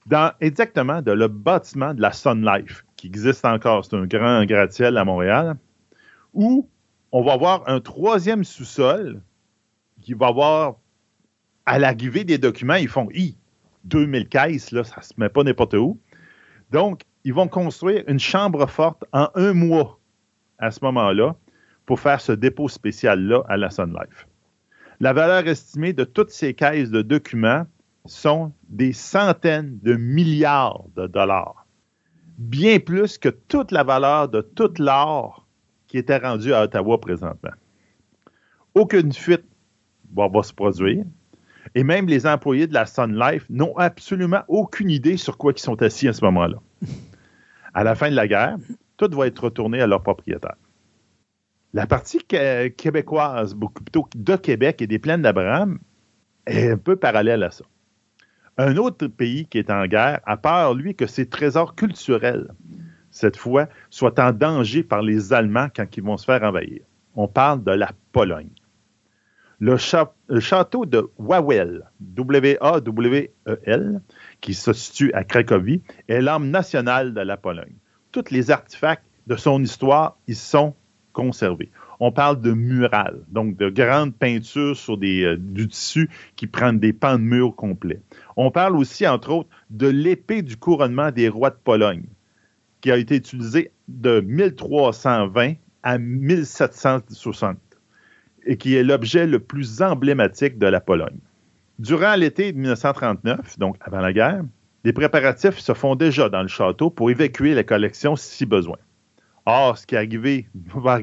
S3: Dans exactement de le bâtiment de la Sun Life, qui existe encore, c'est un grand gratte-ciel à Montréal, où on va avoir un troisième sous-sol qui va avoir, à l'arrivée des documents, ils font, i 2000 caisses, là, ça ne se met pas n'importe où. Donc, ils vont construire une chambre forte en un mois à ce moment-là pour faire ce dépôt spécial-là à la Sun Life. La valeur estimée de toutes ces caisses de documents sont des centaines de milliards de dollars, bien plus que toute la valeur de tout l'or qui était rendu à Ottawa présentement. Aucune fuite va, se produire. Et même les employés de la Sun Life n'ont absolument aucune idée sur quoi ils sont assis à ce moment-là. À la fin de la guerre, tout va être retourné à leur propriétaire. La partie québécoise, beaucoup plutôt de Québec et des plaines d'Abraham, est un peu parallèle à ça. Un autre pays qui est en guerre a peur, lui, que ses trésors culturels, cette fois, soient en danger par les Allemands quand ils vont se faire envahir. On parle de la Pologne. Le, château de Wawel, W-A-W-E-L, qui se situe à Cracovie, est l'arme nationale de la Pologne. Tous les artefacts de son histoire y sont conservés. On parle de murales, donc de grandes peintures sur euh, du tissu qui prennent des pans de mur complets. On parle aussi, entre autres, de l'épée du couronnement des rois de Pologne, qui a été utilisée de 1320 à 1760 et qui est l'objet le plus emblématique de la Pologne. Durant l'été de 1939, donc avant la guerre, des préparatifs se font déjà dans le château pour évacuer la collection si besoin. Or, ce qui est arrivé, va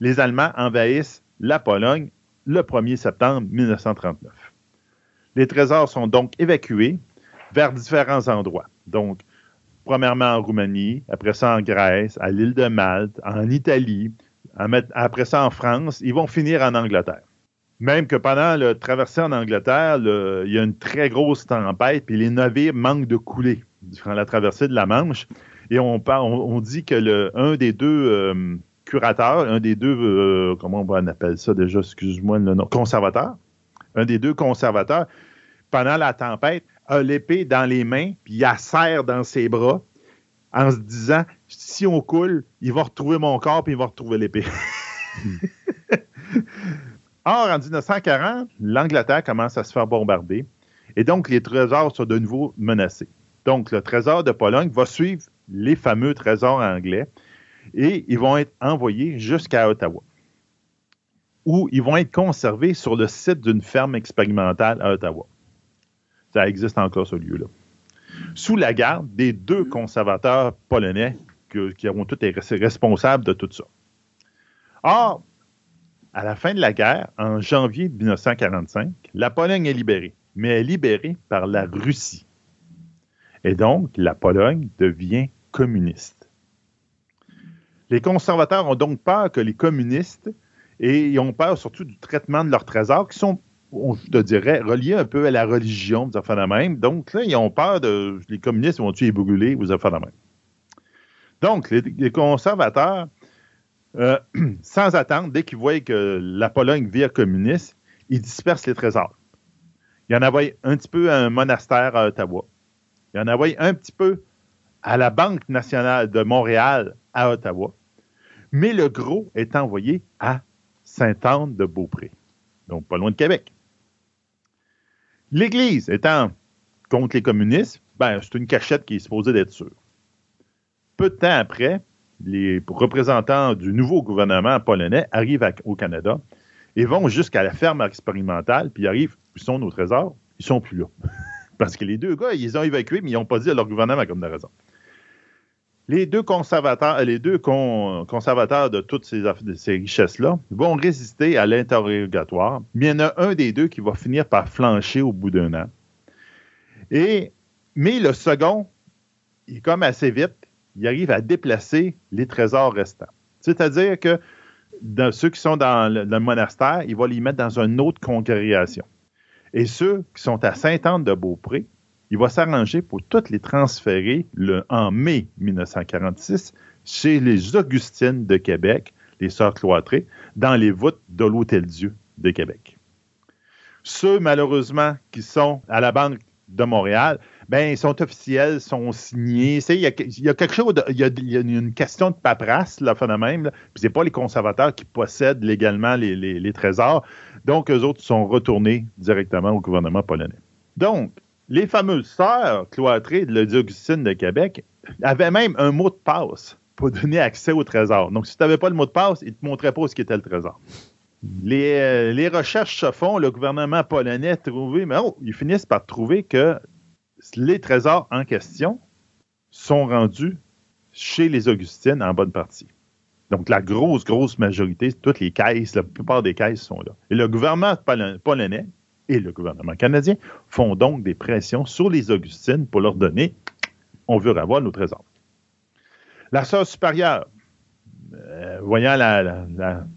S3: les Allemands envahissent la Pologne le 1er septembre 1939. Les trésors sont donc évacués vers différents endroits. Donc, premièrement en Roumanie, après ça en Grèce, à l'île de Malte, en Italie, après ça en France, ils vont finir en Angleterre. Même que pendant le traversée en Angleterre, il y a une très grosse tempête, puis les navires manquent de couler durant la traversée de la Manche. Et on, on, dit que le, un des deux euh, curateurs, un des deux, euh, comment on appelle ça déjà, excuse-moi le nom, conservateur, un des deux conservateurs, pendant la tempête, a l'épée dans les mains, puis il la serre dans ses bras, en se disant si on coule, il va retrouver mon corps, puis il va retrouver l'épée. Or, en 1940, l'Angleterre commence à se faire bombarder et donc les trésors sont de nouveau menacés. Donc, le trésor de Pologne va suivre les fameux trésors anglais et ils vont être envoyés jusqu'à Ottawa, où ils vont être conservés sur le site d'une ferme expérimentale à Ottawa. Ça existe encore ce lieu-là. Sous la garde des deux conservateurs polonais qui auront tous été responsables de tout ça. Or, à la fin de la guerre, en janvier 1945, la Pologne est libérée, mais elle est libérée par la Russie. Et donc, la Pologne devient communiste. Les conservateurs ont donc peur que les communistes, et ils ont peur surtout du traitement de leurs trésors, qui sont, je te dirais, reliés un peu à la religion, vous affaires de même. Donc là, ils ont peur de. Les communistes vont tuer brûler, vous affaires de même. Donc, les conservateurs euh, sans attendre, dès qu'ils voient que la Pologne vire communiste, il disperse les trésors. Il en envoie un petit peu à un monastère à Ottawa. Il en envoie un petit peu à la Banque nationale de Montréal à Ottawa. Mais le gros est envoyé à Sainte-Anne-de-Beaupré, donc pas loin de Québec. L'Église étant contre les communistes, ben, c'est une cachette qui est supposée d'être sûre. Peu de temps après, les représentants du nouveau gouvernement polonais arrivent au Canada et vont jusqu'à la ferme expérimentale, puis ils arrivent, ils sont nos trésors, ils sont plus là. Parce que les deux gars, ils ont évacué, mais ils n'ont pas dit à leur gouvernement comme de raison. Les deux conservateurs, les deux conservateurs de toutes ces, ces richesses-là vont résister à l'interrogatoire, mais il y en a un des deux qui va finir par flancher au bout d'un an. Et, mais le second, il est comme assez vite, il arrive à déplacer les trésors restants. C'est-à-dire que ceux qui sont dans le, monastère, il va les mettre dans une autre congrégation. Et ceux qui sont à Sainte-Anne-de-Beaupré, il va s'arranger pour toutes les transférer le, en mai 1946 chez les Augustines de Québec, les Sœurs cloîtrées, dans les voûtes de l'Hôtel-Dieu de Québec. Ceux, malheureusement, qui sont à la Banque de Montréal, ben, ils sont officiels, sont signés. Il y, a, quelque chose, il, y a, une question de paperasse, là, phénomène. Là. Puis c'est pas les conservateurs qui possèdent légalement les, les trésors. Donc, eux autres sont retournés directement au gouvernement polonais. Donc, les fameuses sœurs cloîtrées de l'Augustine de Québec avaient même un mot de passe pour donner accès au trésor. Donc, si tu n'avais pas le mot de passe, ils ne te montraient pas ce qu'était le trésor. Les, euh, recherches se font, le gouvernement polonais a trouvé, mais oh, ils finissent par trouver que les trésors en question sont rendus chez les Augustines en bonne partie. Donc, la grosse, grosse majorité, toutes les caisses, la plupart des caisses sont là. Et le gouvernement polonais et le gouvernement canadien font donc des pressions sur les Augustines pour leur donner on veut avoir nos trésors. La sœur supérieure, euh, voyant la,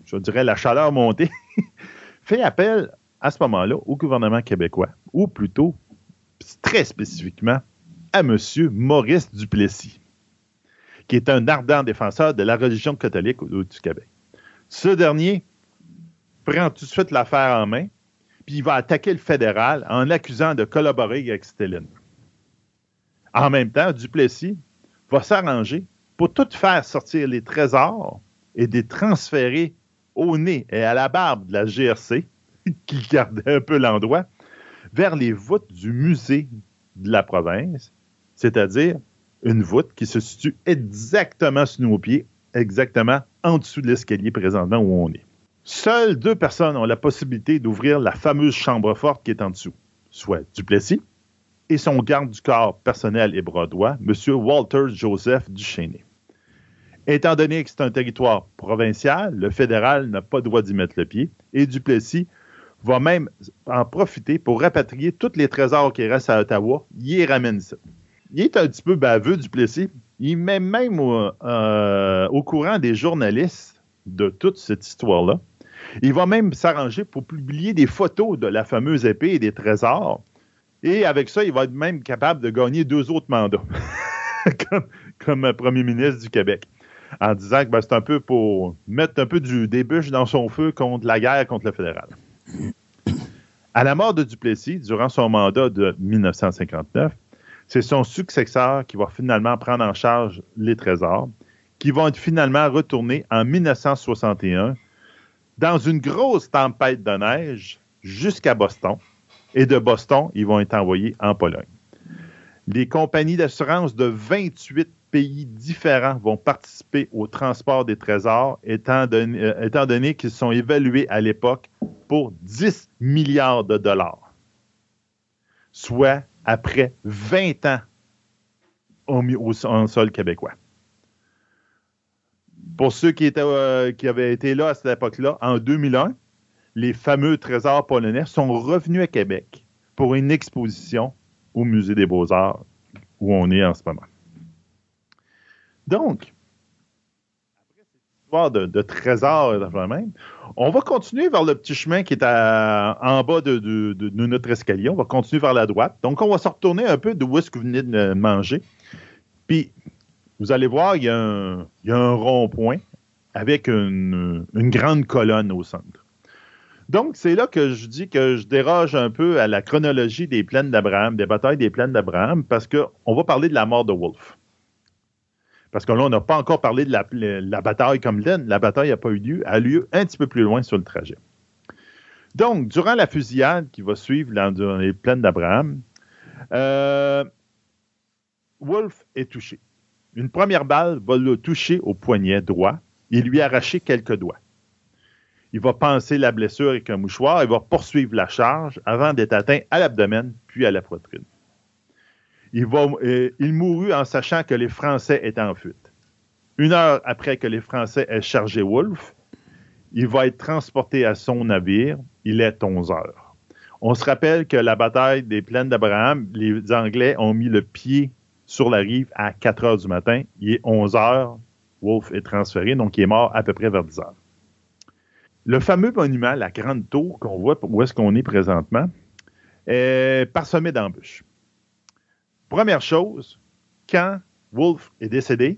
S3: je dirais la chaleur monter, fait appel à ce moment-là au gouvernement québécois, ou plutôt très spécifiquement à M. Maurice Duplessis, qui est un ardent défenseur de la religion catholique du Québec. Ce dernier prend tout de suite l'affaire en main puis il va attaquer le fédéral en l'accusant de collaborer avec Staline. En même temps, Duplessis va s'arranger pour tout faire sortir les trésors et les transférer au nez et à la barbe de la GRC, qui gardait un peu l'endroit, vers les voûtes du musée de la province, c'est-à-dire une voûte qui se situe exactement sous nos pieds, exactement en dessous de l'escalier présentement où on est. Seules deux personnes ont la possibilité d'ouvrir la fameuse chambre forte qui est en dessous, soit Duplessis et son garde du corps personnel et bras M. Walter Joseph Duchesne. Étant donné que c'est un territoire provincial, le fédéral n'a pas le droit d'y mettre le pied et Duplessis va même en profiter pour rapatrier tous les trésors qui restent à Ottawa. Il y ramène ça. Il est un petit peu baveux, Duplessis. Il met même au, euh, au courant des journalistes de toute cette histoire-là. Il va même s'arranger pour publier des photos de la fameuse épée et des trésors. Et avec ça, il va être même capable de gagner deux autres mandats comme, premier ministre du Québec. En disant que ben, c'est un peu pour mettre un peu du débûche dans son feu contre la guerre contre le fédéral. À la mort de Duplessis, durant son mandat de 1959, c'est son successeur qui va finalement prendre en charge les trésors, qui vont être finalement retournés en 1961 dans une grosse tempête de neige jusqu'à Boston. Et de Boston, ils vont être envoyés en Pologne. Les compagnies d'assurance de 28 pays différents vont participer au transport des trésors, étant donné, euh, qu'ils sont évalués à l'époque pour 10 milliards de dollars, soit après 20 ans au, sol québécois pour ceux qui, euh, qui avaient été là à cette époque-là, en 2001, les fameux trésors polonais sont revenus à Québec pour une exposition au Musée des Beaux-Arts où on est en ce moment. Donc, après cette histoire de, trésors même, on va continuer vers le petit chemin qui est en bas de, de, notre escalier. On va continuer vers la droite. Donc, on va se retourner un peu d'où est-ce que vous venez de manger. Puis, vous allez voir, il y a un, rond-point avec une, grande colonne au centre. Donc, c'est là que je dis que je déroge un peu à la chronologie des plaines d'Abraham, des batailles des plaines d'Abraham, parce qu'on va parler de la mort de Wolfe. Parce que là, on n'a pas encore parlé de la, bataille comme laine. La bataille n'a pas eu lieu, a lieu un petit peu plus loin sur le trajet. Donc, durant la fusillade qui va suivre dans, les plaines d'Abraham, euh, Wolfe est touché. Une première balle va le toucher au poignet droit et lui arracher quelques doigts. Il va penser la blessure avec un mouchoir et va poursuivre la charge avant d'être atteint à l'abdomen puis à la poitrine. Il, mourut en sachant que les Français étaient en fuite. Une heure après que les Français aient chargé Wolfe, il va être transporté à son navire. Il est 11 heures. On se rappelle que la bataille des plaines d'Abraham, les Anglais ont mis le pied sur la rive à 4 heures du matin. Il est 11 heures. Wolfe est transféré, donc il est mort à peu près vers 10 heures. Le fameux monument, la grande tour qu'on voit où est-ce qu'on est présentement, est parsemé d'embûches. Première chose, quand Wolfe est décédé,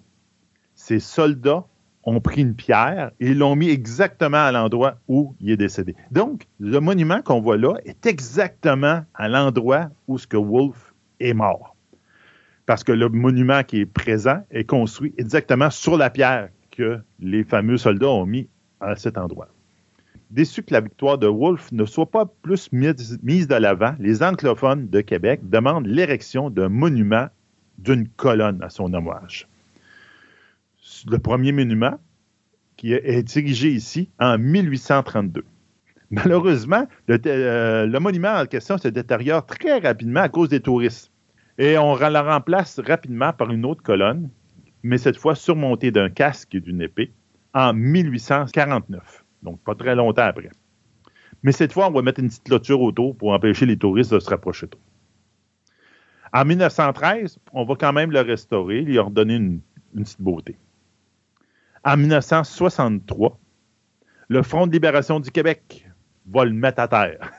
S3: ses soldats ont pris une pierre et l'ont mis exactement à l'endroit où il est décédé. Donc, le monument qu'on voit là est exactement à l'endroit où ce que Wolfe est mort. Parce que le monument qui est présent est construit exactement sur la pierre que les fameux soldats ont mis à cet endroit. Déçu que la victoire de Wolfe ne soit pas plus mise de l'avant, les anglophones de Québec demandent l'érection d'un monument d'une colonne à son hommage le premier monument qui est érigé ici en 1832. Malheureusement, euh, le, monument en question se détériore très rapidement à cause des touristes. Et on la remplace rapidement par une autre colonne, mais cette fois surmontée d'un casque et d'une épée, en 1849. Donc, pas très longtemps après. Mais cette fois, on va mettre une petite clôture autour pour empêcher les touristes de se rapprocher trop. En 1913, on va quand même le restaurer, lui redonner une petite beauté. En 1963, le Front de libération du Québec va le mettre à terre.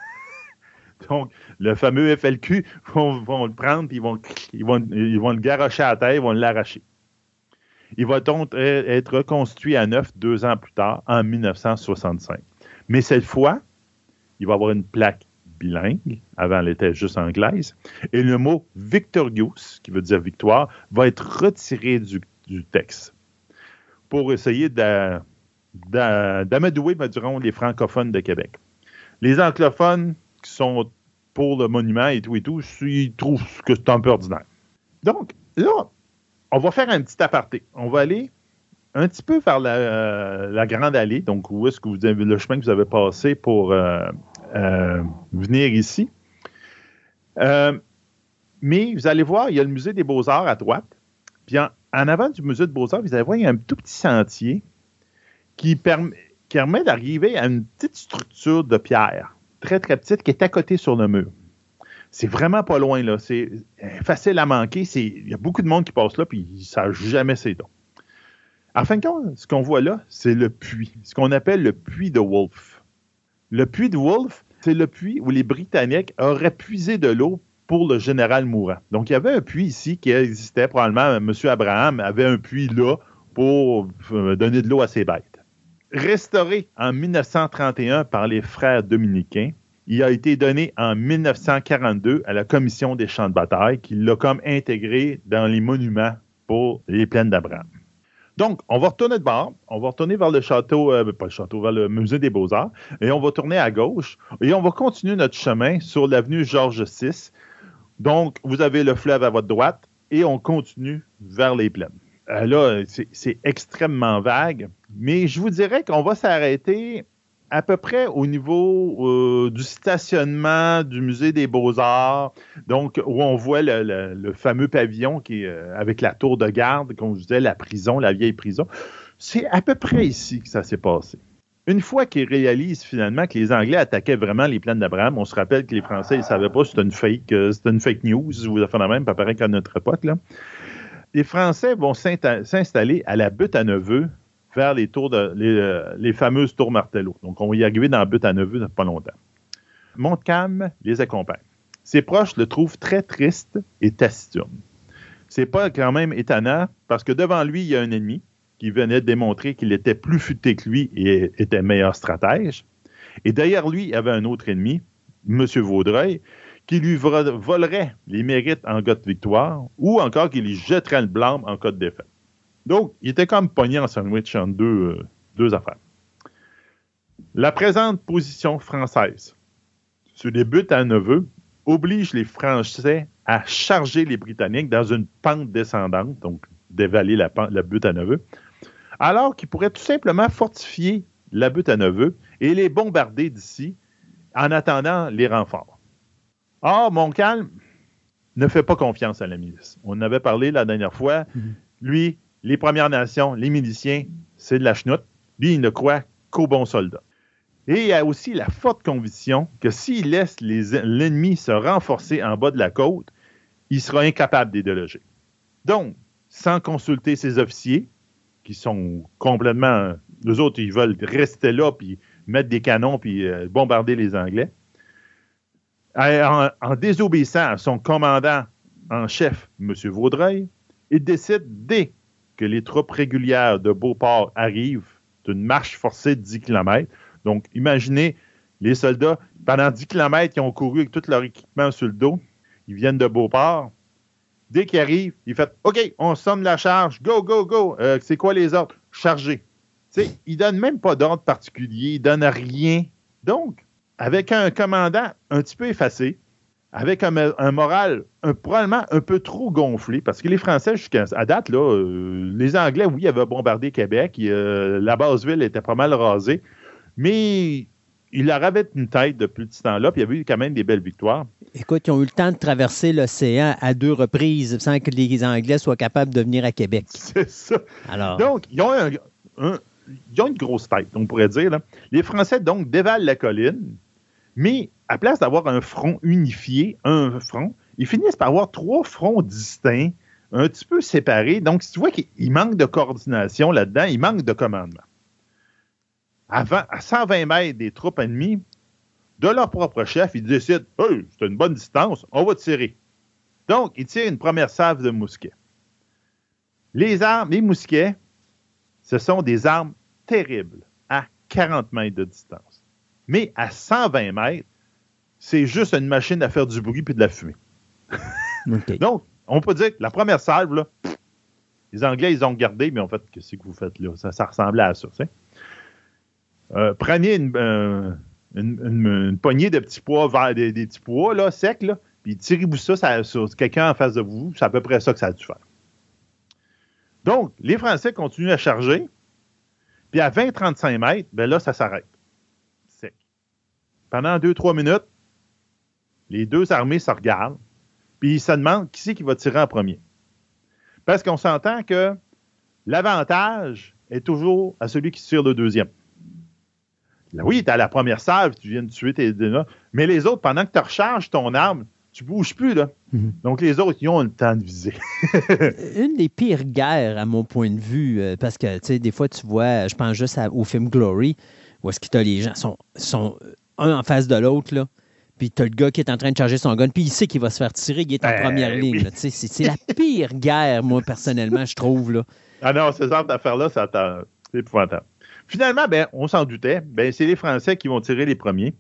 S3: Donc, le fameux FLQ vont, le prendre, puis ils vont, ils, vont, ils vont le garocher à terre, ils vont l'arracher. Il va donc être reconstruit à neuf deux ans plus tard, en 1965. Mais cette fois, il va avoir une plaque bilingue, avant elle était juste anglaise, et le mot victorious, qui veut dire victoire, va être retiré du, texte pour essayer d'amadouer, diront, les francophones de Québec. Les anglophones qui sont pour le monument et tout et tout, ils trouvent que c'est un peu ordinaire. Donc, là, on va faire un petit aparté. On va aller un petit peu vers la, grande allée, donc où est-ce que vous avez le chemin que vous avez passé pour euh, euh, venir ici. Euh, mais vous allez voir, il y a le musée des beaux-arts à droite. Puis en, avant du musée de Beaux-Arts, vous allez voir, il y a un tout petit sentier qui permet, d'arriver à une petite structure de pierre, très, très petite, qui est à côté sur le mur. C'est vraiment pas loin, là. C'est facile à manquer. Il y a beaucoup de monde qui passe là, puis ils ne savent jamais ses dons. En fin de compte, ce qu'on voit là, c'est le puits, ce qu'on appelle le puits de Wolfe. Le puits de Wolfe, c'est le puits où les Britanniques auraient puisé de l'eau pour le général mourant. Donc, il y avait un puits ici qui existait. Probablement, M. Abraham avait un puits là pour euh, donner de l'eau à ses bêtes. Restauré en 1931 par les frères dominicains, il a été donné en 1942 à la Commission des champs de bataille qui l'a comme intégré dans les monuments pour les plaines d'Abraham. Donc, on va retourner de bord, on va retourner vers le château, euh, pas le château, vers le musée des Beaux-Arts, et on va tourner à gauche, et on va continuer notre chemin sur l'avenue Georges VI, donc, vous avez le fleuve à votre droite et on continue vers les plaines. Euh, là, c'est extrêmement vague, mais je vous dirais qu'on va s'arrêter à peu près au niveau euh, du stationnement du musée des beaux-arts, donc où on voit le, fameux pavillon qui est euh, avec la tour de garde, comme je disais, la prison, la vieille prison. C'est à peu près ici que ça s'est passé. Une fois qu'ils réalisent finalement que les Anglais attaquaient vraiment les plaines d'Abraham, on se rappelle que les Français, ne savaient pas si c'était une fake, euh, c'était une fake news, avez fait la même, pas pareil qu'à notre époque. Là. Les Français vont s'installer à la butte à Neveu vers les tours de, les, euh, fameuses tours Martello. Donc, on va y arriver dans la butte à Neveu dans pas longtemps. Montcalm les accompagne. Ses proches le trouvent très triste et taciturne. C'est pas quand même étonnant parce que devant lui, il y a un ennemi, qui venait démontrer qu'il était plus futé que lui et était meilleur stratège. Et derrière lui, il y avait un autre ennemi, M. Vaudreuil, qui lui volerait les mérites en cas de victoire ou encore qui lui jetterait le blâme en cas de défaite. Donc, il était comme pogné en sandwich en deux, euh, deux affaires. La présente position française sur les buts à neveu oblige les Français à charger les Britanniques dans une pente descendante, donc dévaler la, la butte à neveu, alors qu'ils pourraient tout simplement fortifier la butte à neveu et les bombarder d'ici en attendant les renforts. Or, Montcalm ne fait pas confiance à la milice. On en avait parlé la dernière fois. Mhm. Lui, les Premières Nations, les miliciens, c'est de la chenoute. Lui, il ne croit qu'aux bons soldats. Et il a aussi la forte conviction que s'il laisse l'ennemi se renforcer en bas de la côte, il sera incapable de déloger. Donc, sans consulter ses officiers, qui sont complètement. Les autres, ils veulent rester là, puis mettre des canons, puis euh, bombarder les Anglais. En, en, désobéissant à son commandant en chef, M. Vaudreuil, il décide, dès que les troupes régulières de Beauport arrivent, d'une marche forcée de 10 km. Donc, imaginez les soldats, pendant 10 km, qui ont couru avec tout leur équipement sur le dos. Ils viennent de Beauport. Dès qu'ils arrivent, ils font OK, on sonne la charge, go, go, go. Euh, c'est quoi les ordres? Charger. Ils ne donnent même pas d'ordre particulier, ils ne donnent rien. Donc, avec un commandant un petit peu effacé, avec un, moral probablement un peu trop gonflé, parce que les Français, jusqu'à date, là, euh, les Anglais, oui, avaient bombardé Québec, euh, la base ville était pas mal rasée, mais il leur avait une tête depuis ce temps-là, puis il y avait eu quand même des belles victoires.
S2: Écoute, ils ont eu le temps de traverser l'océan à deux reprises sans que les Anglais soient capables de venir à Québec.
S3: C'est ça. Alors... Donc, ils ont, une grosse tête, on pourrait dire. Les Français, donc, dévalent la colline, mais à place d'avoir un front unifié, un front, ils finissent par avoir trois fronts distincts, un petit peu séparés. Donc, si tu vois qu'il manque de coordination là-dedans, il manque de commandement. Avant, à 120 mètres des troupes ennemies, de leur propre chef, ils décident c'est une bonne distance, on va tirer. Donc, ils tirent une première salve de mousquets. Les armes, les mousquets, ce sont des armes terribles à 40 mètres de distance. Mais à 120 mètres, c'est juste une machine à faire du bruit puis de la fumée. Donc, on peut dire que la première salve, là, les Anglais, ils ont gardé, mais en fait, qu'est-ce que vous faites là? Ça, ressemblait à ça. Euh, prenez euh, une, poignée de petits pois vers des, petits pois là, secs, là, puis tirez-vous ça, sur quelqu'un en face de vous. C'est à peu près ça que ça a dû faire. Donc, les Français continuent à charger, puis à 20-35 mètres, ben là, ça s'arrête. Sec. Pendant 2-3 minutes, les deux armées se regardent, puis ils se demandent qui c'est qui va tirer en premier. Parce qu'on s'entend que l'avantage est toujours à celui qui tire le deuxième. Là, oui, tu à la première salve, tu viens de tuer tes là, mais les autres, pendant que tu recharges ton arme, tu bouges plus, là. Mhm. Donc, les autres, ils ont le temps de viser.
S2: Une des pires guerres, à mon point de vue, euh, parce que, tu sais, des fois, tu vois, je pense juste au film Glory, où est-ce que les gens sont, sont un en face de l'autre, là puis t'as le gars qui est en train de charger son gun, puis il sait qu'il va se faire tirer, il est en ben première ligne. C'est la pire guerre, moi, personnellement, je trouve. Là.
S3: Ah non, ce genre d'affaires-là, c'est épouvantable. Finalement, ben, on s'en doutait, ben, c'est les Français qui vont tirer les premiers,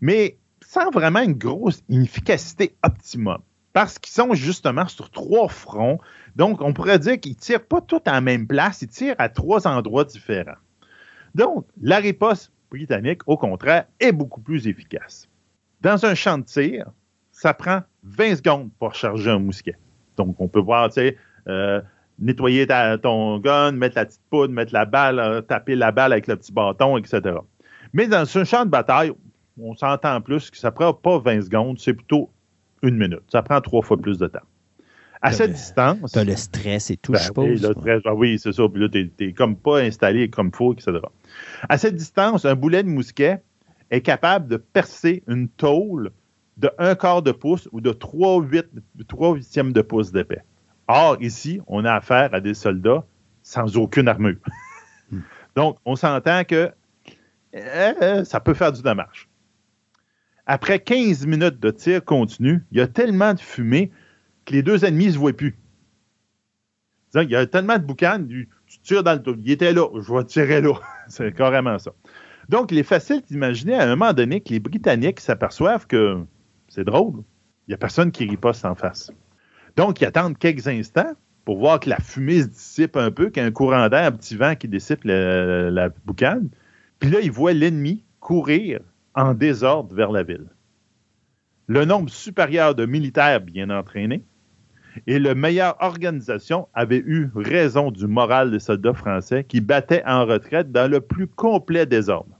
S3: mais sans vraiment une grosse efficacité optimum. Parce qu'ils sont justement sur trois fronts. Donc, on pourrait dire qu'ils ne tirent pas tous à la même place, ils tirent à trois endroits différents. Donc, la riposte britannique, au contraire, est beaucoup plus efficace. Dans un champ de tir, ça prend 20 secondes pour charger un mousquet. Donc, on peut voir, tu sais, euh, nettoyer ton gun, mettre la petite poudre, mettre la balle, euh, taper la balle avec le petit bâton, etc. Mais dans un champ de bataille, on s'entend plus que ça ne prend pas 20 secondes, c'est plutôt une minute. Ça prend trois fois plus de temps. À cette distance.
S2: Tu as le stress et tout, ben je suppose.
S3: Oui, le stress, ah oui c'est ça. Puis là, tu n'es comme pas installé comme il faut, etc. À cette distance, un boulet de mousquet, est capable de percer une tôle de un quart de pouce ou de 3, 8, huitièmes de pouce d'épais. Or, ici, on a affaire à des soldats sans aucune armure. Hmm. Donc, on s'entend que euh, ça peut faire du dommage. Après 15 minutes de tir continu, il y a tellement de fumée que les deux ennemis ne se voient plus. Il y a tellement de boucanes, tu tires dans le dos. Il était là, je vais tirer là. C'est carrément ça. Donc, il est facile d'imaginer à un moment donné que les Britanniques s'aperçoivent que c'est drôle. Il n'y a personne qui riposte en face. Donc, ils attendent quelques instants pour voir que la fumée se dissipe un peu, qu'il y a un courant d'air, un petit vent qui dissipe la, boucane. Puis là, ils voient l'ennemi courir en désordre vers la ville. Le nombre supérieur de militaires bien entraînés et la meilleure organisation avait eu raison du moral des soldats français qui battaient en retraite dans le plus complet désordre.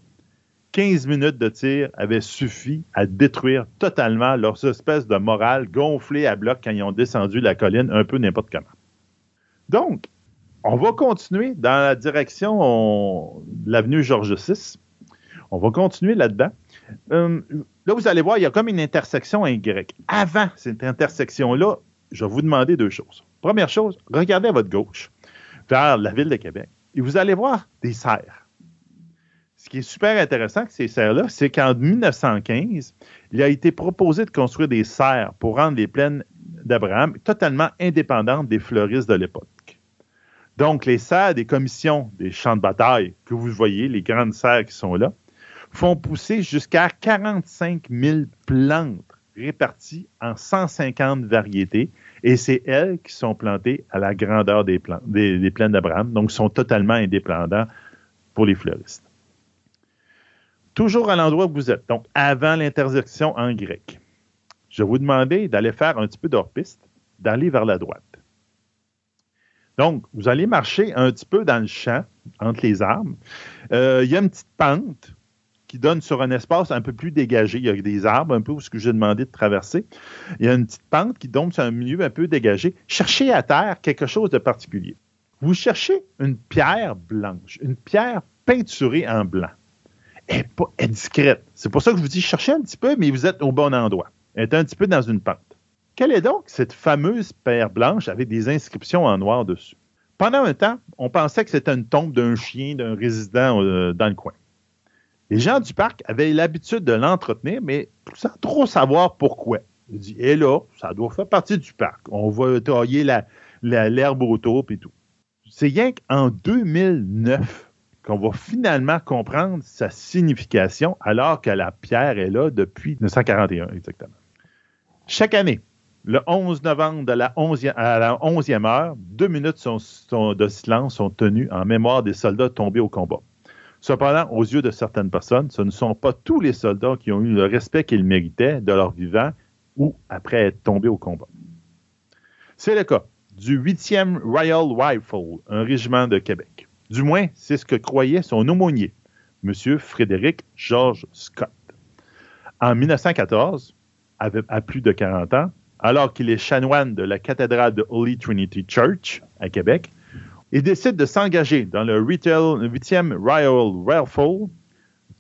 S3: 15 minutes de tir avaient suffi à détruire totalement leur espèce de morale gonflée à bloc quand ils ont descendu la colline un peu n'importe comment. Donc, on va continuer dans la direction de l'avenue Georges VI. On va continuer là-dedans. Euh, là, vous allez voir, il y a comme une intersection Y. Avant cette intersection-là, je vais vous demander deux choses. Première chose, regardez à votre gauche, vers la ville de Québec, et vous allez voir des serres. Ce qui est super intéressant avec ces serres-là, c'est qu'en 1915, il a été proposé de construire des serres pour rendre les plaines d'Abraham totalement indépendantes des fleuristes de l'époque. Donc, les serres des commissions des champs de bataille que vous voyez, les grandes serres qui sont là, font pousser jusqu'à 45 000 plantes réparties en 150 variétés, et c'est elles qui sont plantées à la grandeur des, des, plaines d'Abraham, donc sont totalement indépendants pour les fleuristes. Toujours à l'endroit où vous êtes, donc avant l'intersection en grec. Je vais vous demander d'aller faire un petit peu d'hors-piste, d'aller vers la droite. Donc, vous allez marcher un petit peu dans le champ, entre les arbres. Euh, il y a une petite pente qui donne sur un espace un peu plus dégagé. Il y a des arbres un peu où ce que j'ai demandé de traverser. Il y a une petite pente qui donne sur un milieu un peu dégagé. Cherchez à terre quelque chose de particulier. Vous cherchez une pierre blanche, une pierre peinturée en blanc. Elle est, discrète. C'est pour ça que je vous dis, cherchez un petit peu, mais vous êtes au bon endroit. Elle est un petit peu dans une pente. Quelle est donc cette fameuse pierre blanche avec des inscriptions en noir dessus? Pendant un temps, on pensait que c'était une tombe d'un chien, d'un résident euh, dans le coin. Les gens du parc avaient l'habitude de l'entretenir, mais sans trop savoir pourquoi. Ils dit, et là, ça doit faire partie du parc. On va tailler l'herbe autour et tout. C'est rien qu'en 2009 qu'on va finalement comprendre sa signification, alors que la pierre est là depuis 1941 exactement. Chaque année, le 11 novembre à la 11e heure, deux minutes de silence sont tenues en mémoire des soldats tombés au combat. Cependant, aux yeux de certaines personnes, ce ne sont pas tous les soldats qui ont eu le respect qu'ils méritaient de leur vivant ou après être tombés au combat. C'est le cas du 8e Royal Rifle, un régiment de Québec. Du moins, c'est ce que croyait son aumônier, M. Frédéric George Scott. En 1914, à plus de 40 ans, alors qu'il est chanoine de la cathédrale de Holy Trinity Church à Québec, il décide de s'engager dans le 8e Royal Rifle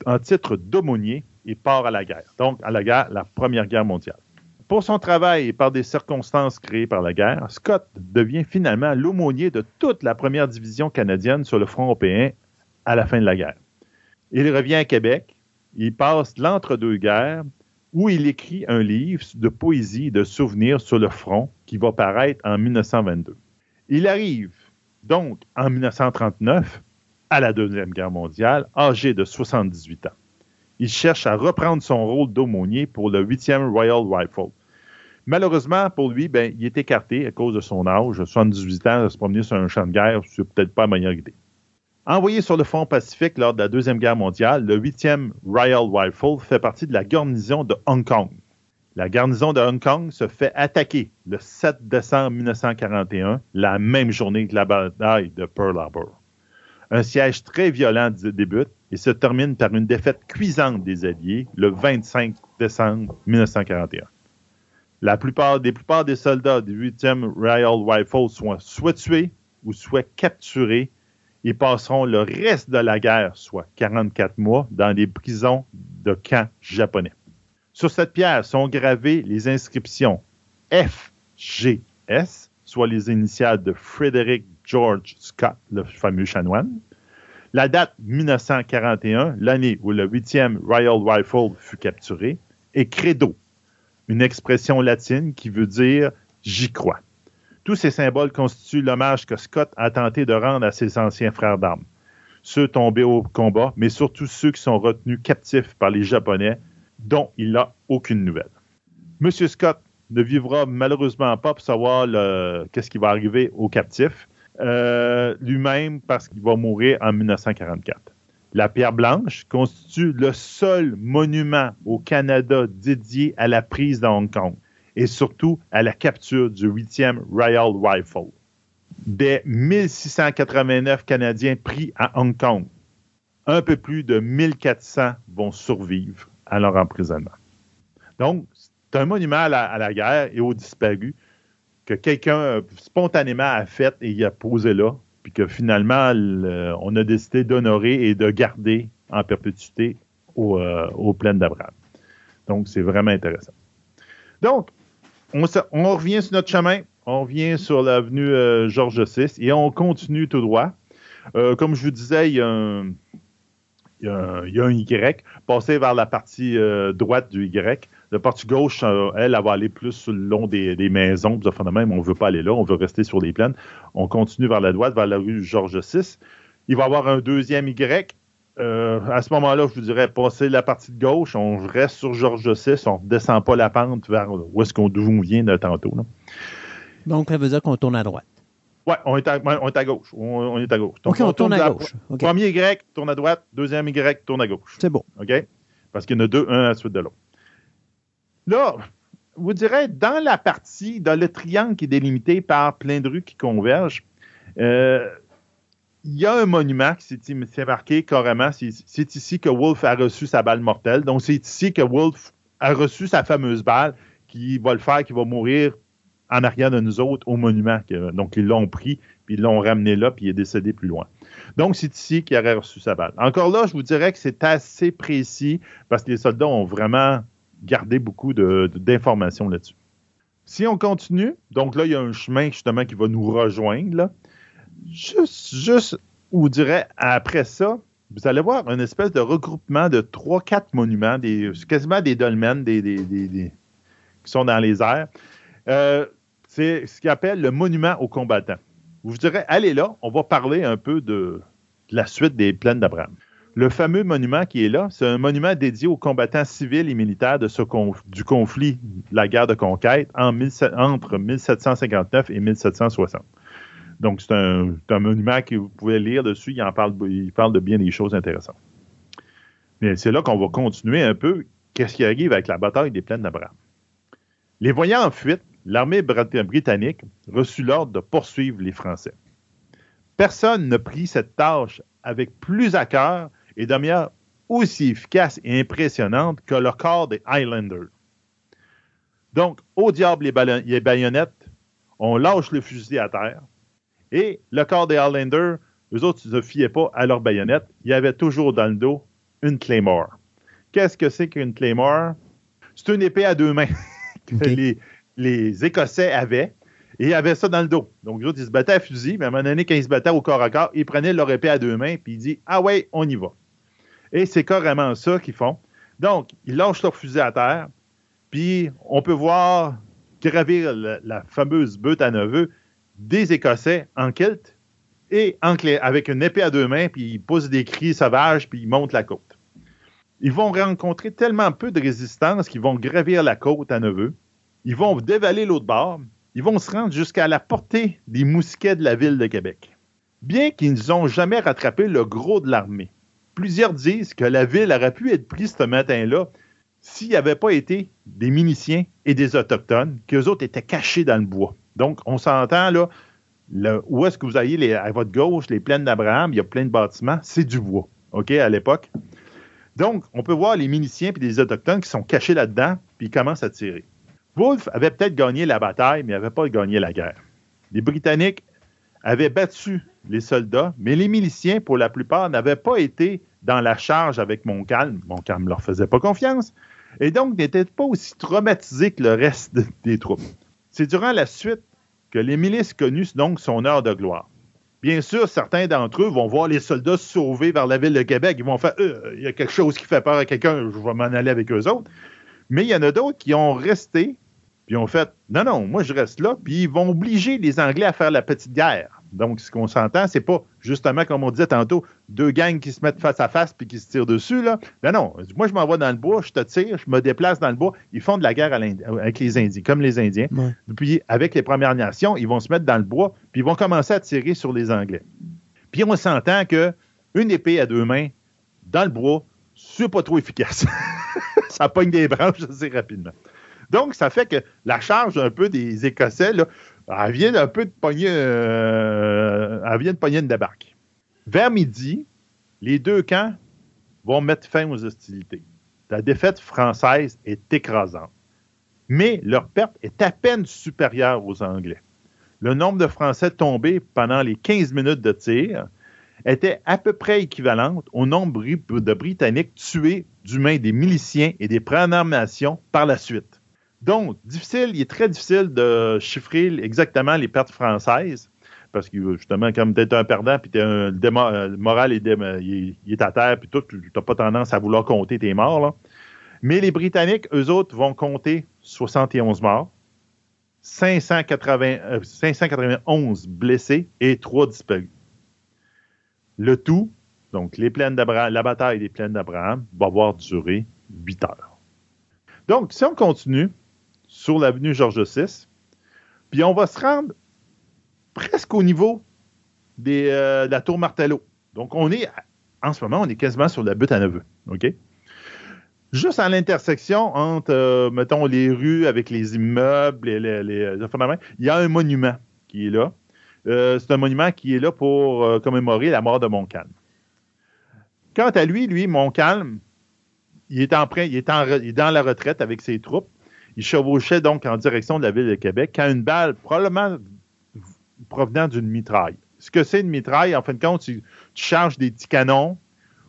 S3: en titre d'aumônier et part à la guerre. Donc, à la guerre, la Première Guerre mondiale. Pour son travail et par des circonstances créées par la guerre, Scott devient finalement l'aumônier de toute la première division canadienne sur le front européen à la fin de la guerre. Il revient à Québec, il passe l'entre-deux-guerres où il écrit un livre de poésie et de souvenirs sur le front qui va paraître en 1922. Il arrive donc en 1939 à la Deuxième Guerre mondiale, âgé de 78 ans. Il cherche à reprendre son rôle d'aumônier pour le 8e Royal Rifle. Malheureusement, pour lui, ben, il est écarté à cause de son âge. 78 ans, de se promener sur un champ de guerre, c'est peut-être pas la meilleure idée. Envoyé sur le front Pacifique lors de la Deuxième Guerre mondiale, le 8e Royal Rifle fait partie de la garnison de Hong Kong. La garnison de Hong Kong se fait attaquer le 7 décembre 1941, la même journée que la bataille de Pearl Harbor. Un siège très violent débute et se termine par une défaite cuisante des Alliés le 25 décembre 1941. La plupart des, soldats du 8e Royal Rifle sont soit tués ou soit capturés ils passeront le reste de la guerre, soit 44 mois, dans des prisons de camps japonais. Sur cette pierre sont gravées les inscriptions FGS, soit les initiales de Frederick George Scott, le fameux chanoine. La date 1941, l'année où le 8e Royal Rifle fut capturé, et Credo, une expression latine qui veut dire j'y crois. Tous ces symboles constituent l'hommage que Scott a tenté de rendre à ses anciens frères d'armes. ceux tombés au combat, mais surtout ceux qui sont retenus captifs par les Japonais, dont il n'a aucune nouvelle. Monsieur Scott ne vivra malheureusement pas pour savoir qu'est-ce qui va arriver aux captifs, euh, lui-même parce qu'il va mourir en 1944. La pierre blanche constitue le seul monument au Canada dédié à la prise de Hong Kong et surtout à la capture du 8e Royal Rifle. Des 1689 Canadiens pris à Hong Kong, un peu plus de 1400 vont survivre à leur emprisonnement. Donc, c'est un monument à la, guerre et aux disparus que quelqu'un euh, spontanément a fait et il a posé là, que finalement, on a décidé d'honorer et de garder en perpétuité au, euh, aux plaines d'Abraham. Donc, c'est vraiment intéressant. Donc, on, revient sur notre chemin, on revient sur l'avenue euh, Georges VI et on continue tout droit. comme je vous disais, il y a un, y a vers la partie droite du Y. La partie gauche, euh, elle, elle va aller plus le long des, maisons. Même, on ne veut pas aller là, on veut rester sur les plaines. On continue vers la droite, vers la rue Georges VI. Il va y avoir un deuxième Y. Euh, à ce moment-là, je vous dirais, passer la partie de gauche, on reste sur Georges VI, on ne descend pas la pente vers où est-ce qu'on vient de tantôt.
S2: Donc, ça veut dire qu'on tourne à droite.
S3: Oui, on, est à, gauche. On, est à gauche.
S2: OK, on, tourne, à gauche.
S3: Premier Y, tourne à droite. Deuxième Y, tourne à gauche.
S2: C'est bon.
S3: OK? Parce qu'il y en a deux, un à la suite de l'autre. Là, vous direz, dans la partie, dans le triangle qui est délimité par plein de rues qui convergent, euh, il y a un monument qui s'est marqué carrément. C'est ici que Wolf a reçu sa balle mortelle. Donc, c'est ici que Wolf a reçu sa fameuse balle qui va le faire, qui va mourir en arrière de nous autres au monument. Donc, ils l'ont pris, puis ils l'ont ramené là, puis il est décédé plus loin. Donc, c'est ici qu'il aurait reçu sa balle. Encore là, je vous dirais que c'est assez précis parce que les soldats ont vraiment garder beaucoup d'informations là-dessus. Si on continue, donc là, il y a un chemin justement qui va nous rejoindre. Là. Juste, juste, vous dirais, après ça, vous allez voir une espèce de regroupement de 3-4 monuments, des, quasiment des dolmens des, qui sont dans les airs. Euh, c'est ce qu'on appelle le monument aux combattants. Vous direz, allez là, on va parler un peu de la suite des plaines d'Abraham. Le fameux monument qui est là, c'est un monument dédié aux combattants civils et militaires de ce du conflit la guerre de conquête entre 1759 et 1760. Donc, c'est un, monument que vous pouvez lire dessus. Il, en parle, il parle de bien des choses intéressantes. Mais c'est là qu'on va continuer un peu. Qu'est-ce qui arrive avec la bataille des plaines d'Abraham? Les voyants en fuite, l'armée britannique reçut l'ordre de poursuivre les Français. Personne n'a pris cette tâche avec plus à cœur et de manière aussi efficace et impressionnante que le corps des Highlanders. Donc, au diable les, baïonnettes, on lâche le fusil à terre, et le corps des Highlanders, eux autres, ils ne se fiaient pas à leurs baïonnettes, il y avait toujours dans le dos une Claymore. Qu'est-ce que c'est qu'une Claymore? C'est une épée à deux mains que les, Écossais avaient, et ils avaient ça dans le dos. Donc, eux autres, ils se battaient à fusil, mais à un moment donné, quand ils se battaient au corps à corps, ils prenaient leur épée à deux mains, puis ils disent Ah ouais, on y va. Et c'est carrément ça qu'ils font. Donc, ils lâchent leur fusil à terre, puis on peut voir gravir la, fameuse butte à neveu des Écossais en kilt et avec une épée à deux mains, puis ils poussent des cris sauvages, puis ils montent la côte. Ils vont rencontrer tellement peu de résistance qu'ils vont gravir la côte à neveu. Ils vont dévaler l'autre bord. Ils vont se rendre jusqu'à la portée des mousquets de la ville de Québec. Bien qu'ils n'ont jamais rattrapé le gros de l'armée, plusieurs disent que la ville aurait pu être prise ce matin-là s'il n'y avait pas été des Miniciens et des Autochtones, qu'eux autres étaient cachés dans le bois. Donc, on s'entend là, où est-ce que vous ayez à votre gauche, les plaines d'Abraham, il y a plein de bâtiments, c'est du bois, OK, à l'époque. Donc, on peut voir les Miniciens et les Autochtones qui sont cachés là-dedans, puis ils commencent à tirer. Wolfe avait peut-être gagné la bataille, mais il n'avait pas gagné la guerre. Les Britanniques avaient battu les soldats, mais les miliciens, pour la plupart, n'avaient pas été dans la charge avec Montcalm. Montcalm ne leur faisait pas confiance et donc n'était pas aussi traumatisé que le reste des troupes. C'est durant la suite que les milices connus donc son heure de gloire. Bien sûr, certains d'entre eux vont voir les soldats sauver vers la ville de Québec. Ils vont faire euh, il y a quelque chose qui fait peur à quelqu'un, je vais m'en aller avec eux autres. Mais il y en a d'autres qui ont resté, puis ont fait non, non, moi je reste là, puis ils vont obliger les Anglais à faire la petite guerre. Donc, ce qu'on s'entend, c'est pas justement, comme on disait tantôt, deux gangs qui se mettent face à face puis qui se tirent dessus. Là. Ben non, moi, je m'en vais dans le bois, je te tire, je me déplace dans le bois. Ils font de la guerre avec les Indiens, comme les Indiens. Puis, avec les Premières Nations, ils vont se mettre dans le bois puis ils vont commencer à tirer sur les Anglais. Puis, on s'entend que une épée à deux mains dans le bois, c'est pas trop efficace. ça pogne des branches assez rapidement. Donc, ça fait que la charge un peu des Écossais, là, elle vient un peu de pogner, euh, de pogner une débarque. Vers midi, les deux camps vont mettre fin aux hostilités. La défaite française est écrasante. Mais leur perte est à peine supérieure aux Anglais. Le nombre de Français tombés pendant les 15 minutes de tir était à peu près équivalente au nombre de Britanniques tués du main des miliciens et des nations par la suite. Donc, difficile, il est très difficile de chiffrer exactement les pertes françaises, parce que justement, comme tu es un perdant, puis le, le moral est, à terre, puis tout, tu n'as pas tendance à vouloir compter tes morts. Mais les Britanniques, eux autres, vont compter 71 morts, 580, 591 euh, blessés et 3 disparus. Le tout, donc les plaines la bataille des plaines d'Abraham, va avoir duré 8 heures. Donc, si on continue, sur l'avenue Georges VI. Puis on va se rendre presque au niveau euh, de la tour Martello. Donc on est, en ce moment, on est quasiment sur la butte à neveu. OK? Juste à l'intersection entre, euh, mettons, les rues avec les immeubles, les, les, les, il y a un monument qui est là. Euh, c'est un monument qui est là pour commémorer la mort de Montcalm. Quant à lui, lui, Montcalm, il est, en, il, il est dans la retraite avec ses troupes. Il chevauchait donc en direction de la ville de Québec quand une balle, probablement provenant d'une mitraille. Ce que c'est une mitraille, en fin de compte, tu, charges des petits canons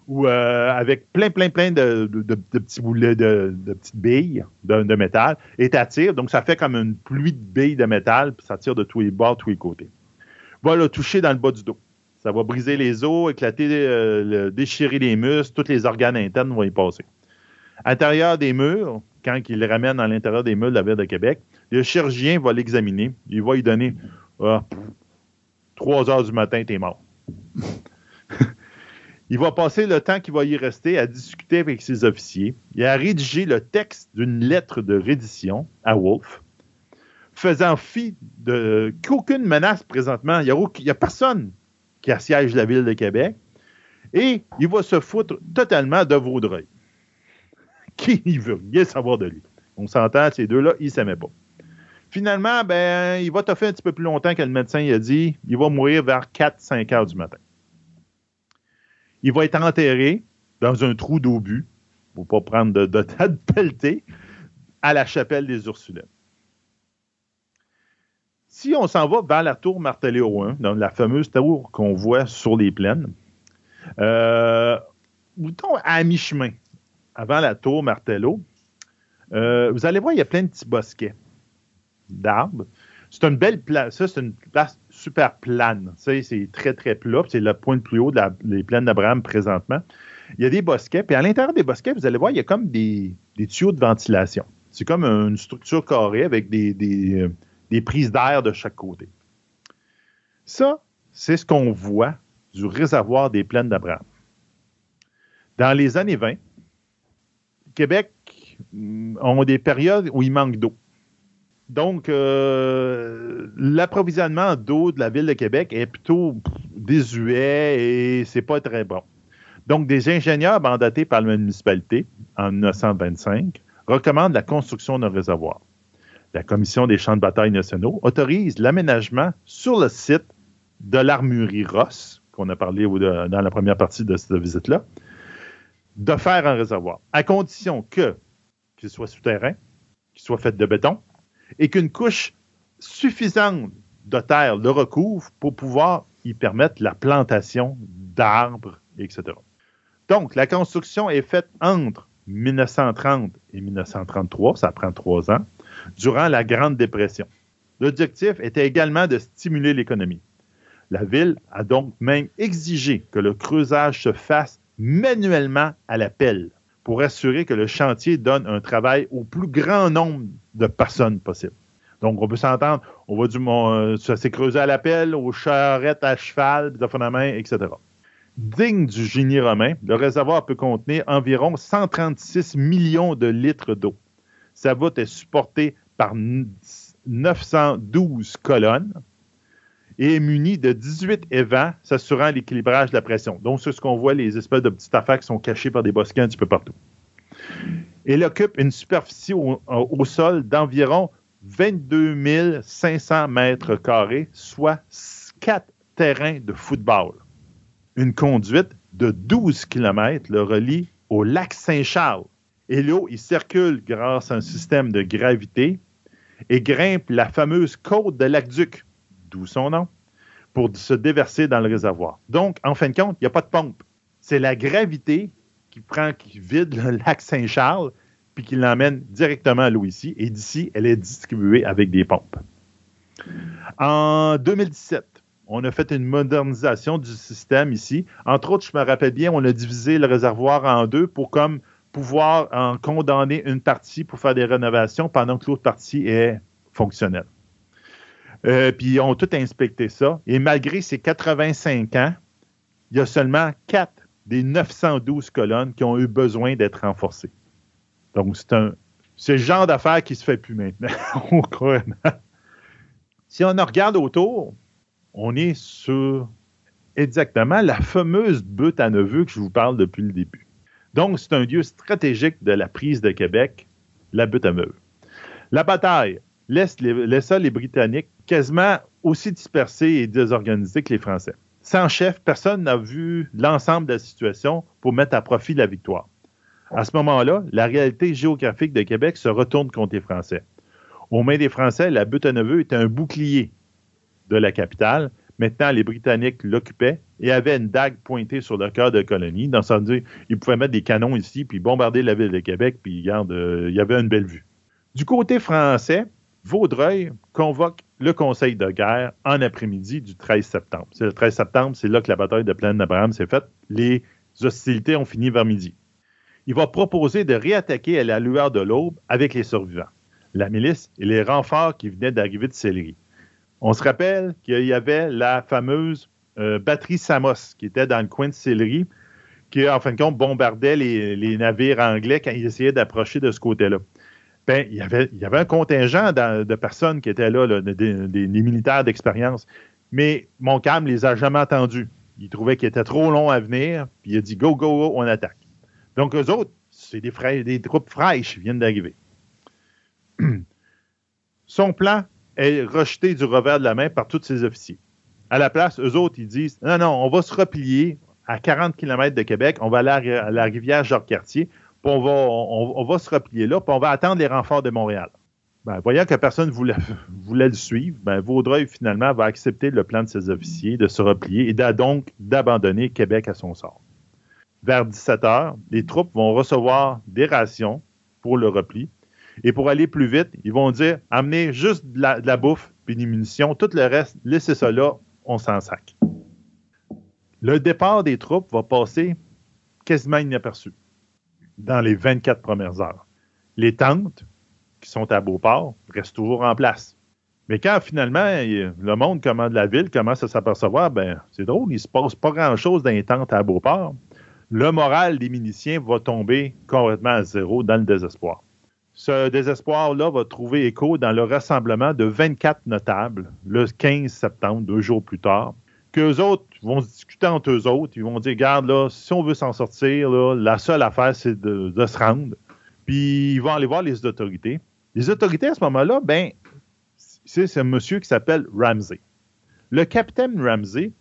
S3: euh, avec plein, plein, plein de, petits boulets, de, petites billes de, métal et tu tires. Donc, ça fait comme une pluie de billes de métal, puis ça tire de tous les bords, tous les côtés. Va le toucher dans le bas du dos. Ça va briser les os, éclater, euh, déchirer les muscles, tous les organes internes vont y passer. À l'intérieur des murs, quand il le ramène à l'intérieur des meules de la ville de Québec, le chirurgien va l'examiner. Il va lui donner ah, 3 heures du matin, t'es mort. il va passer le temps qu'il va y rester à discuter avec ses officiers et à rédiger le texte d'une lettre de reddition à Wolfe, faisant fi de qu'aucune menace présentement. Il n'y a, a, personne qui assiège la ville de Québec. Et il va se foutre totalement de Vaudreuil qui ne veut rien savoir de lui. On s'entend, ces deux-là, ils ne s'aimaient pas. Finalement, ben, il va faire un petit peu plus longtemps que le médecin a dit. Il va mourir vers 4-5 heures du matin. Il va être enterré dans un trou d'obus, pour ne pas prendre de, de, de pelleté, à la chapelle des Ursulines. Si on s'en va vers la tour Martelléo 1, dans la fameuse tour qu'on voit sur les plaines, euh, à mi-chemin, avant la tour Martello, euh, vous allez voir, il y a plein de petits bosquets d'arbres. C'est une belle place. Ça, c'est une place super plane. C'est très, très plat. C'est le point le plus haut des plaines d'Abraham présentement. Il y a des bosquets. Puis à l'intérieur des bosquets, vous allez voir, il y a comme des, tuyaux de ventilation. C'est comme une structure carrée avec des, des euh, prises d'air de chaque côté. Ça, c'est ce qu'on voit du réservoir des plaines d'Abraham. Dans les années 20, Québec mm, ont des périodes où il manque d'eau. Donc, euh, l'approvisionnement d'eau de la ville de Québec est plutôt désuet et c'est pas très bon. Donc, des ingénieurs mandatés par la municipalité en 1925 recommandent la construction d'un réservoir. La Commission des champs de bataille nationaux autorise l'aménagement sur le site de l'armurerie Ross, qu'on a parlé dans la première partie de cette visite-là, de faire un réservoir, à condition que qu'il soit souterrain, qu'il soit fait de béton, et qu'une couche suffisante de terre le recouvre pour pouvoir y permettre la plantation d'arbres, etc. Donc, la construction est faite entre 1930 et 1933, ça prend trois ans, durant la Grande Dépression. L'objectif était également de stimuler l'économie. La ville a donc même exigé que le creusage se fasse manuellement à la pelle pour assurer que le chantier donne un travail au plus grand nombre de personnes possible. Donc, on peut s'entendre, on va du euh, ça s'est creusé à la pelle, aux charrettes à cheval, de main, etc. Digne du génie romain, le réservoir peut contenir environ 136 millions de litres d'eau. Sa voûte est supportée par 912 colonnes et est muni de 18 évents s'assurant l'équilibrage de la pression. Donc, c'est ce qu'on voit, les espèces de petites affaires qui sont cachées par des bosquets un petit peu partout. Il occupe une superficie au, sol d'environ 22 500 mètres carrés, soit quatre terrains de football. Une conduite de 12 km le relie au lac Saint-Charles. Et l'eau y circule grâce à un système de gravité et grimpe la fameuse côte de Lac-Duc, d'où son nom, pour se déverser dans le réservoir. Donc, en fin de compte, il n'y a pas de pompe. C'est la gravité qui prend, qui vide le lac Saint-Charles, puis qui l'emmène directement à l'eau ici. Et d'ici, elle est distribuée avec des pompes. En 2017, on a fait une modernisation du système ici. Entre autres, je me rappelle bien, on a divisé le réservoir en deux pour pouvoir en condamner une partie pour faire des rénovations pendant que l'autre partie est fonctionnelle. Euh, puis ils ont tout inspecté ça. Et malgré ces 85 ans, il y a seulement 4 des 912 colonnes qui ont eu besoin d'être renforcées. Donc, c'est un. Genre d'affaire qui se fait plus maintenant. si on regarde autour, on est sur exactement la fameuse butte à neveu que je vous parle depuis le début. Donc, c'est un lieu stratégique de la prise de Québec, la butte à neveu. La bataille laissa les Britanniques quasiment aussi dispersés et désorganisés que les Français. Sans chef, personne n'a vu l'ensemble de la situation pour mettre à profit la victoire. À ce moment-là, la réalité géographique de Québec se retourne contre les Français. Aux mains des Français, la butte à neveu était un bouclier de la capitale. Maintenant, les Britanniques l'occupaient et avaient une dague pointée sur le cœur de la colonie. Dans ce sens, ils pouvaient mettre des canons ici, puis bombarder la ville de Québec, puis regarde, euh, il y avait une belle vue. Du côté français, Vaudreuil convoque le conseil de guerre en après-midi du 13 septembre. C'est le 13 septembre, c'est là que la bataille de Plaine d'Abraham s'est faite. Les hostilités ont fini vers midi. Il va proposer de réattaquer à la lueur de l'aube avec les survivants, la milice et les renforts qui venaient d'arriver de Sillery. On se rappelle qu'il y avait la fameuse euh, batterie Samos qui était dans le coin de Sillery, qui, en fin de compte, bombardait les navires anglais quand ils essayaient d'approcher de ce côté-là. Ben, il, y avait, un contingent de, personnes qui étaient là, des, militaires d'expérience. Mais Montcalm ne les a jamais attendus. Il trouvait qu'il était trop long à venir, puis il a dit go, go, go, on attaque. Donc, eux autres, c'est des, des troupes fraîches qui viennent d'arriver. Son plan est rejeté du revers de la main par tous ses officiers. À la place, eux autres, ils disent non, non, on va se replier à 40 km de Québec, on va aller à la rivière Jacques-Cartier, puis on va, se replier là, puis on va attendre les renforts de Montréal. Ben, voyant que personne voulait, voulait le suivre, ben, Vaudreuil, finalement, va accepter le plan de ses officiers de se replier et donc d'abandonner Québec à son sort. Vers 17 heures, les troupes vont recevoir des rations pour le repli. Et pour aller plus vite, ils vont dire amenez juste de la, bouffe puis des munitions. Tout le reste, laissez ça là, on s'en sac. Le départ des troupes va passer quasiment inaperçu dans les 24 premières heures. Les tentes qui sont à Beauport restent toujours en place. Mais quand finalement le monde commande la ville commence à s'apercevoir, ben c'est drôle, il se passe pas grand-chose dans les tentes à Beauport. Le moral des miliciens va tomber complètement à zéro dans le désespoir. Ce désespoir-là va trouver écho dans le rassemblement de 24 notables le 15 septembre, deux jours plus tard, qu'eux autres vont discuter entre eux autres. Ils vont dire, regarde, là, si on veut s'en sortir, la seule affaire, c'est de, se rendre. Puis ils vont aller voir les autorités. Les autorités, à ce moment-là, ben, c'est un monsieur qui s'appelle Ramsey. Le capitaine Ramsey,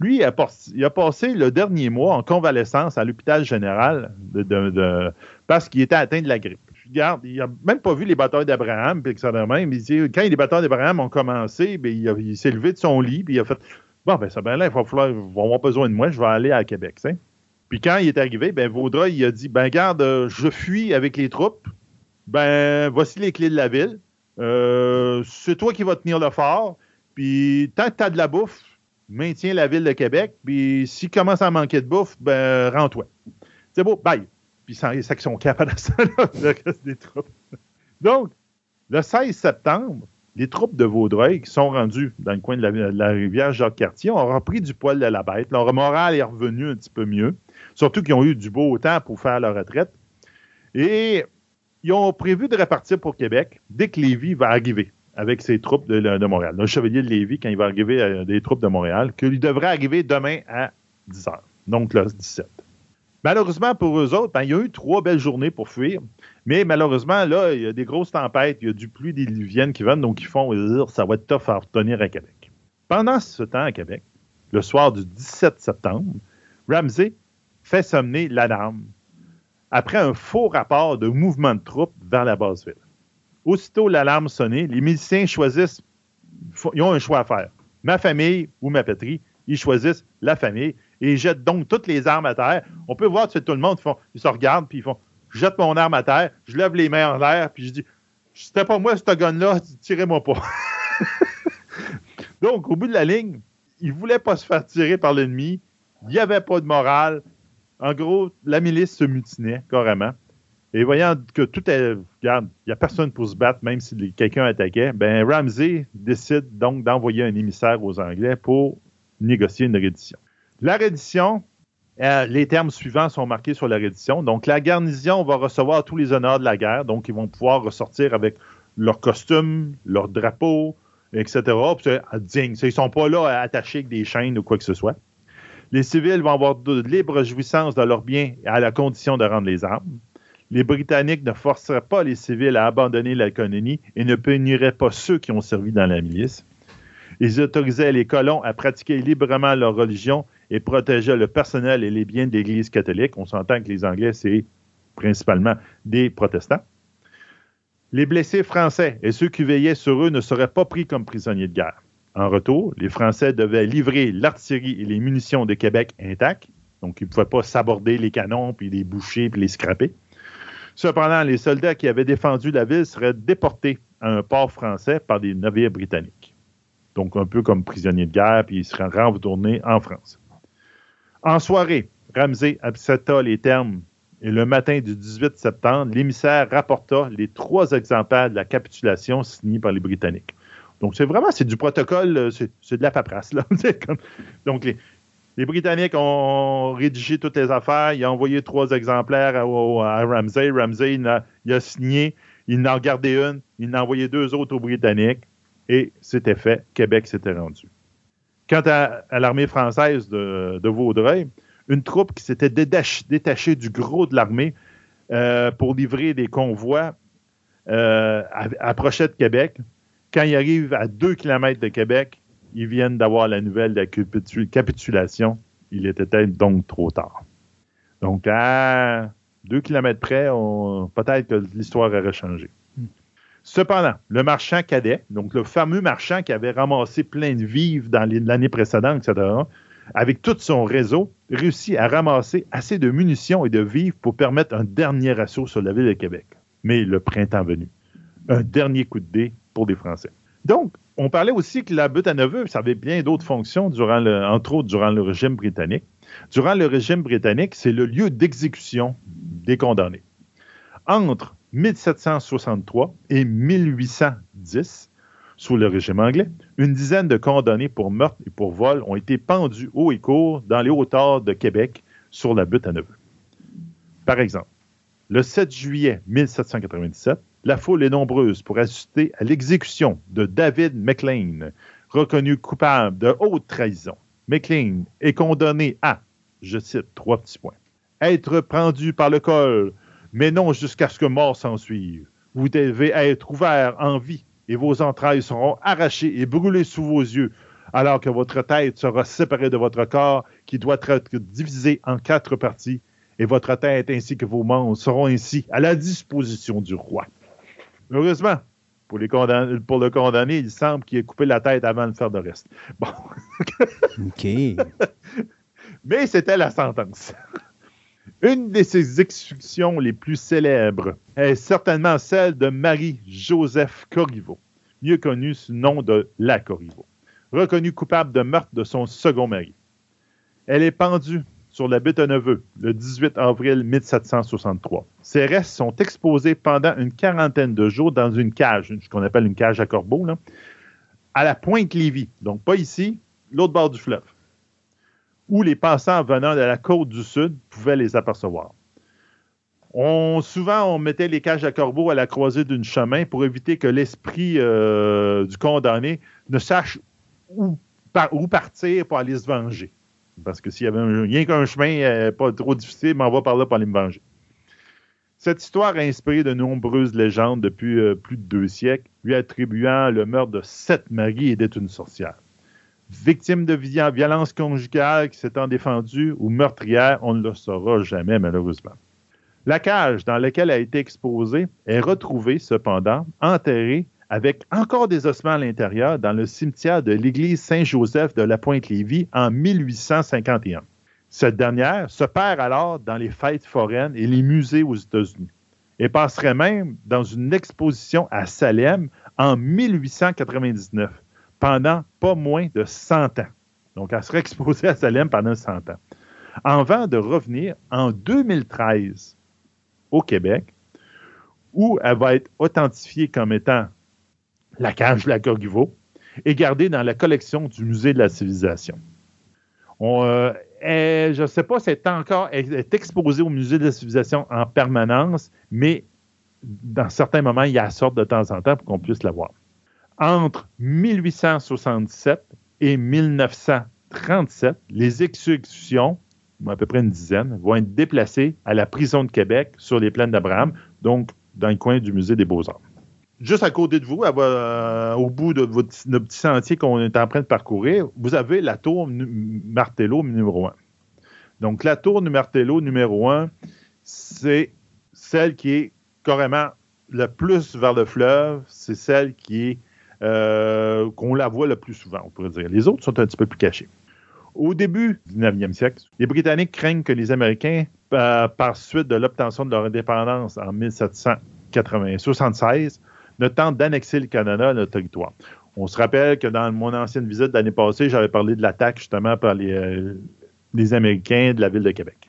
S3: lui, il a, passé le dernier mois en convalescence à l'hôpital général de, parce qu'il était atteint de la grippe. Regarde, il n'a même pas vu les batailles d'Abraham, puis même. Il dit, quand les batailles d'Abraham ont commencé, ben, il, il s'est levé de son lit, puis il a fait Bon, ben ça, ben là, il va falloir, avoir besoin de moi, je vais aller à Québec, Puis quand il est arrivé, ben Vaudreuil, il a dit, ben garde, euh, je fuis avec les troupes, ben voici les clés de la ville, euh, c'est toi qui vas tenir le fort, puis tant que tu as de la bouffe, maintiens la ville de Québec, puis s'il commence à manquer de bouffe, ben rends-toi. C'est beau, bye. Puis ça, sont capables de ça, le reste des troupes. Donc, le 16 septembre, les troupes de Vaudreuil qui sont rendues dans le coin de la, rivière Jacques-Cartier ont repris du poil de la bête. Leur moral est revenu un petit peu mieux, surtout qu'ils ont eu du beau temps pour faire leur retraite. Et ils ont prévu de repartir pour Québec dès que Lévis va arriver avec ses troupes de, Montréal. Le chevalier de Lévis, quand il va arriver euh, des troupes de Montréal, qu'il devrait arriver demain à 10 h, donc le 17. Malheureusement pour eux autres, ben, il y a eu trois belles journées pour fuir, mais malheureusement, là, il y a des grosses tempêtes, il y a du pluie diluvienne qui viennent, donc ils font ça va être tough à retenir à Québec. Pendant ce temps à Québec, le soir du 17 septembre, Ramsey fait sommer l'alarme après un faux rapport de mouvement de troupes vers la base ville. Aussitôt l'alarme sonnée, les miliciens choisissent, ils ont un choix à faire. Ma famille ou ma patrie, ils choisissent la famille et ils jettent donc toutes les armes à terre. On peut voir tout le monde, ils se regardent puis ils font Je jette mon arme à terre, je lève les mains en l'air puis je dis C'était pas moi ce gun-là, tirez-moi pas. donc, au bout de la ligne, ils ne voulaient pas se faire tirer par l'ennemi. Il n'y avait pas de morale. En gros, la milice se mutinait carrément. Et voyant que tout est. Regarde, il n'y a personne pour se battre, même si quelqu'un attaquait, ben Ramsey décide donc d'envoyer un émissaire aux Anglais pour négocier une reddition. La reddition, euh, les termes suivants sont marqués sur la reddition. Donc, la garnison va recevoir tous les honneurs de la guerre. Donc, ils vont pouvoir ressortir avec leur costume, leur drapeau, etc. Ils ne sont pas là attachés avec des chaînes ou quoi que ce soit. Les civils vont avoir de libre jouissance de leurs biens à la condition de rendre les armes. Les Britanniques ne forceraient pas les civils à abandonner la colonie et ne puniraient pas ceux qui ont servi dans la milice. Ils autorisaient les colons à pratiquer librement leur religion et protégeaient le personnel et les biens de l'Église catholique. On s'entend que les Anglais, c'est principalement des protestants. Les blessés français et ceux qui veillaient sur eux ne seraient pas pris comme prisonniers de guerre. En retour, les Français devaient livrer l'artillerie et les munitions de Québec intacts, donc ils ne pouvaient pas s'aborder les canons, puis les boucher, puis les scraper. Cependant, les soldats qui avaient défendu la ville seraient déportés à un port français par des navires britanniques. Donc, un peu comme prisonniers de guerre, puis ils seraient retournés en France. En soirée, Ramsey accepta les termes et le matin du 18 septembre, l'émissaire rapporta les trois exemplaires de la capitulation signés par les Britanniques. Donc, c'est vraiment, c'est du protocole, euh, c'est de la paperasse. Donc, les, Britanniques ont rédigé toutes les affaires. Il a envoyé trois exemplaires à, Ramsey. Ramsey, il a, signé. Il en a gardé une. Il en a envoyé deux autres aux Britanniques. Et c'était fait. Québec s'était rendu. Quant à, l'armée française de, Vaudreuil, une troupe qui s'était détachée du gros de l'armée euh, pour livrer des convois euh, approchait de Québec. Quand il arrive à deux kilomètres de Québec, ils viennent d'avoir la nouvelle de la capitulation. Il était donc trop tard. Donc, à deux kilomètres près, peut-être que l'histoire aurait changé. Cependant, le marchand cadet, donc le fameux marchand qui avait ramassé plein de vivres dans l'année précédente, etc., avec tout son réseau, réussit à ramasser assez de munitions et de vivres pour permettre un dernier assaut sur la ville de Québec. Mais le printemps venu, un dernier coup de dé pour les Français. Donc, on parlait aussi que la butte à neveu, ça avait bien d'autres fonctions, durant entre autres durant le régime britannique. Durant le régime britannique, c'est le lieu d'exécution des condamnés. Entre 1763 et 1810, sous le régime anglais, une dizaine de condamnés pour meurtre et pour vol ont été pendus haut et court dans les hauteurs de Québec sur la butte à neveu. Par exemple, le 7 juillet 1797, la foule est nombreuse pour assister à l'exécution de David McLean, reconnu coupable de haute trahison. McLean est condamné à, je cite trois petits points, être pendu par le col, mais non jusqu'à ce que mort s'ensuive. Vous devez être ouvert en vie et vos entrailles seront arrachées et brûlées sous vos yeux, alors que votre tête sera séparée de votre corps qui doit être divisé en quatre parties, et votre tête ainsi que vos membres seront ainsi à la disposition du roi. Heureusement, pour, les pour le condamné, il semble qu'il ait coupé la tête avant de faire le reste. Bon. OK. Mais c'était la sentence. Une de ses exécutions les plus célèbres est certainement celle de Marie-Joseph Corriveau, mieux connue sous le nom de La Corriveau, reconnue coupable de meurtre de son second mari. Elle est pendue sur la butte à Neveu le 18 avril 1763. Ces restes sont exposés pendant une quarantaine de jours dans une cage, ce qu'on appelle une cage à corbeaux, à la pointe Lévis. Donc, pas ici, l'autre bord du fleuve, où les passants venant de la côte du Sud pouvaient les apercevoir. Souvent, on mettait les cages à corbeaux à la croisée d'un chemin pour éviter que l'esprit euh, du condamné ne sache où, partir pour aller se venger. Parce que s'il y avait rien qu'un chemin euh, pas trop difficile, on va par là pour aller me venger. Cette histoire a inspiré de nombreuses légendes depuis euh, plus de deux siècles, lui attribuant le meurtre de sept maris et d'être une sorcière. Victime de violence conjugale qui s'étant défendue ou meurtrière, on ne le saura jamais, malheureusement. La cage dans laquelle a été exposée est retrouvée, cependant, enterrée avec encore des ossements à l'intérieur dans le cimetière de l'église Saint-Joseph de la Pointe-Lévis en 1851. Cette dernière se perd alors dans les fêtes foraines et les musées aux États-Unis et passerait même dans une exposition à Salem en 1899, pendant pas moins de 100 ans. Donc, elle serait exposée à Salem pendant 100 ans. Avant de revenir en 2013 au Québec, où elle va être authentifiée comme étant la cage de la Gorgivo et gardée dans la collection du Musée de la civilisation. Euh, je ne sais pas si elle est encore exposée au Musée de la civilisation en permanence, mais dans certains moments, il y a sorte de temps en temps pour qu'on puisse la voir. Entre 1867 et 1937, les exécutions à peu près une dizaine, vont être déplacés à la prison de Québec sur les plaines d'Abraham, donc dans le coin du musée des Beaux-Arts. Juste à côté de vous, euh, au bout de votre, petit sentier qu'on est en train de parcourir, vous avez la tour Martello numéro 1. Donc, la tour Martello numéro 1, c'est celle qui est carrément le plus vers le fleuve, c'est celle qui est euh, qu'on la voit le plus souvent, on pourrait dire. Les autres sont un petit peu plus cachées. Au début du 19e siècle, les Britanniques craignent que les Américains, par suite de l'obtention de leur indépendance en 1776, ne tentent d'annexer le Canada à leur territoire. On se rappelle que dans mon ancienne visite l'année passée, j'avais parlé de l'attaque justement par les, euh, Américains de la ville de Québec.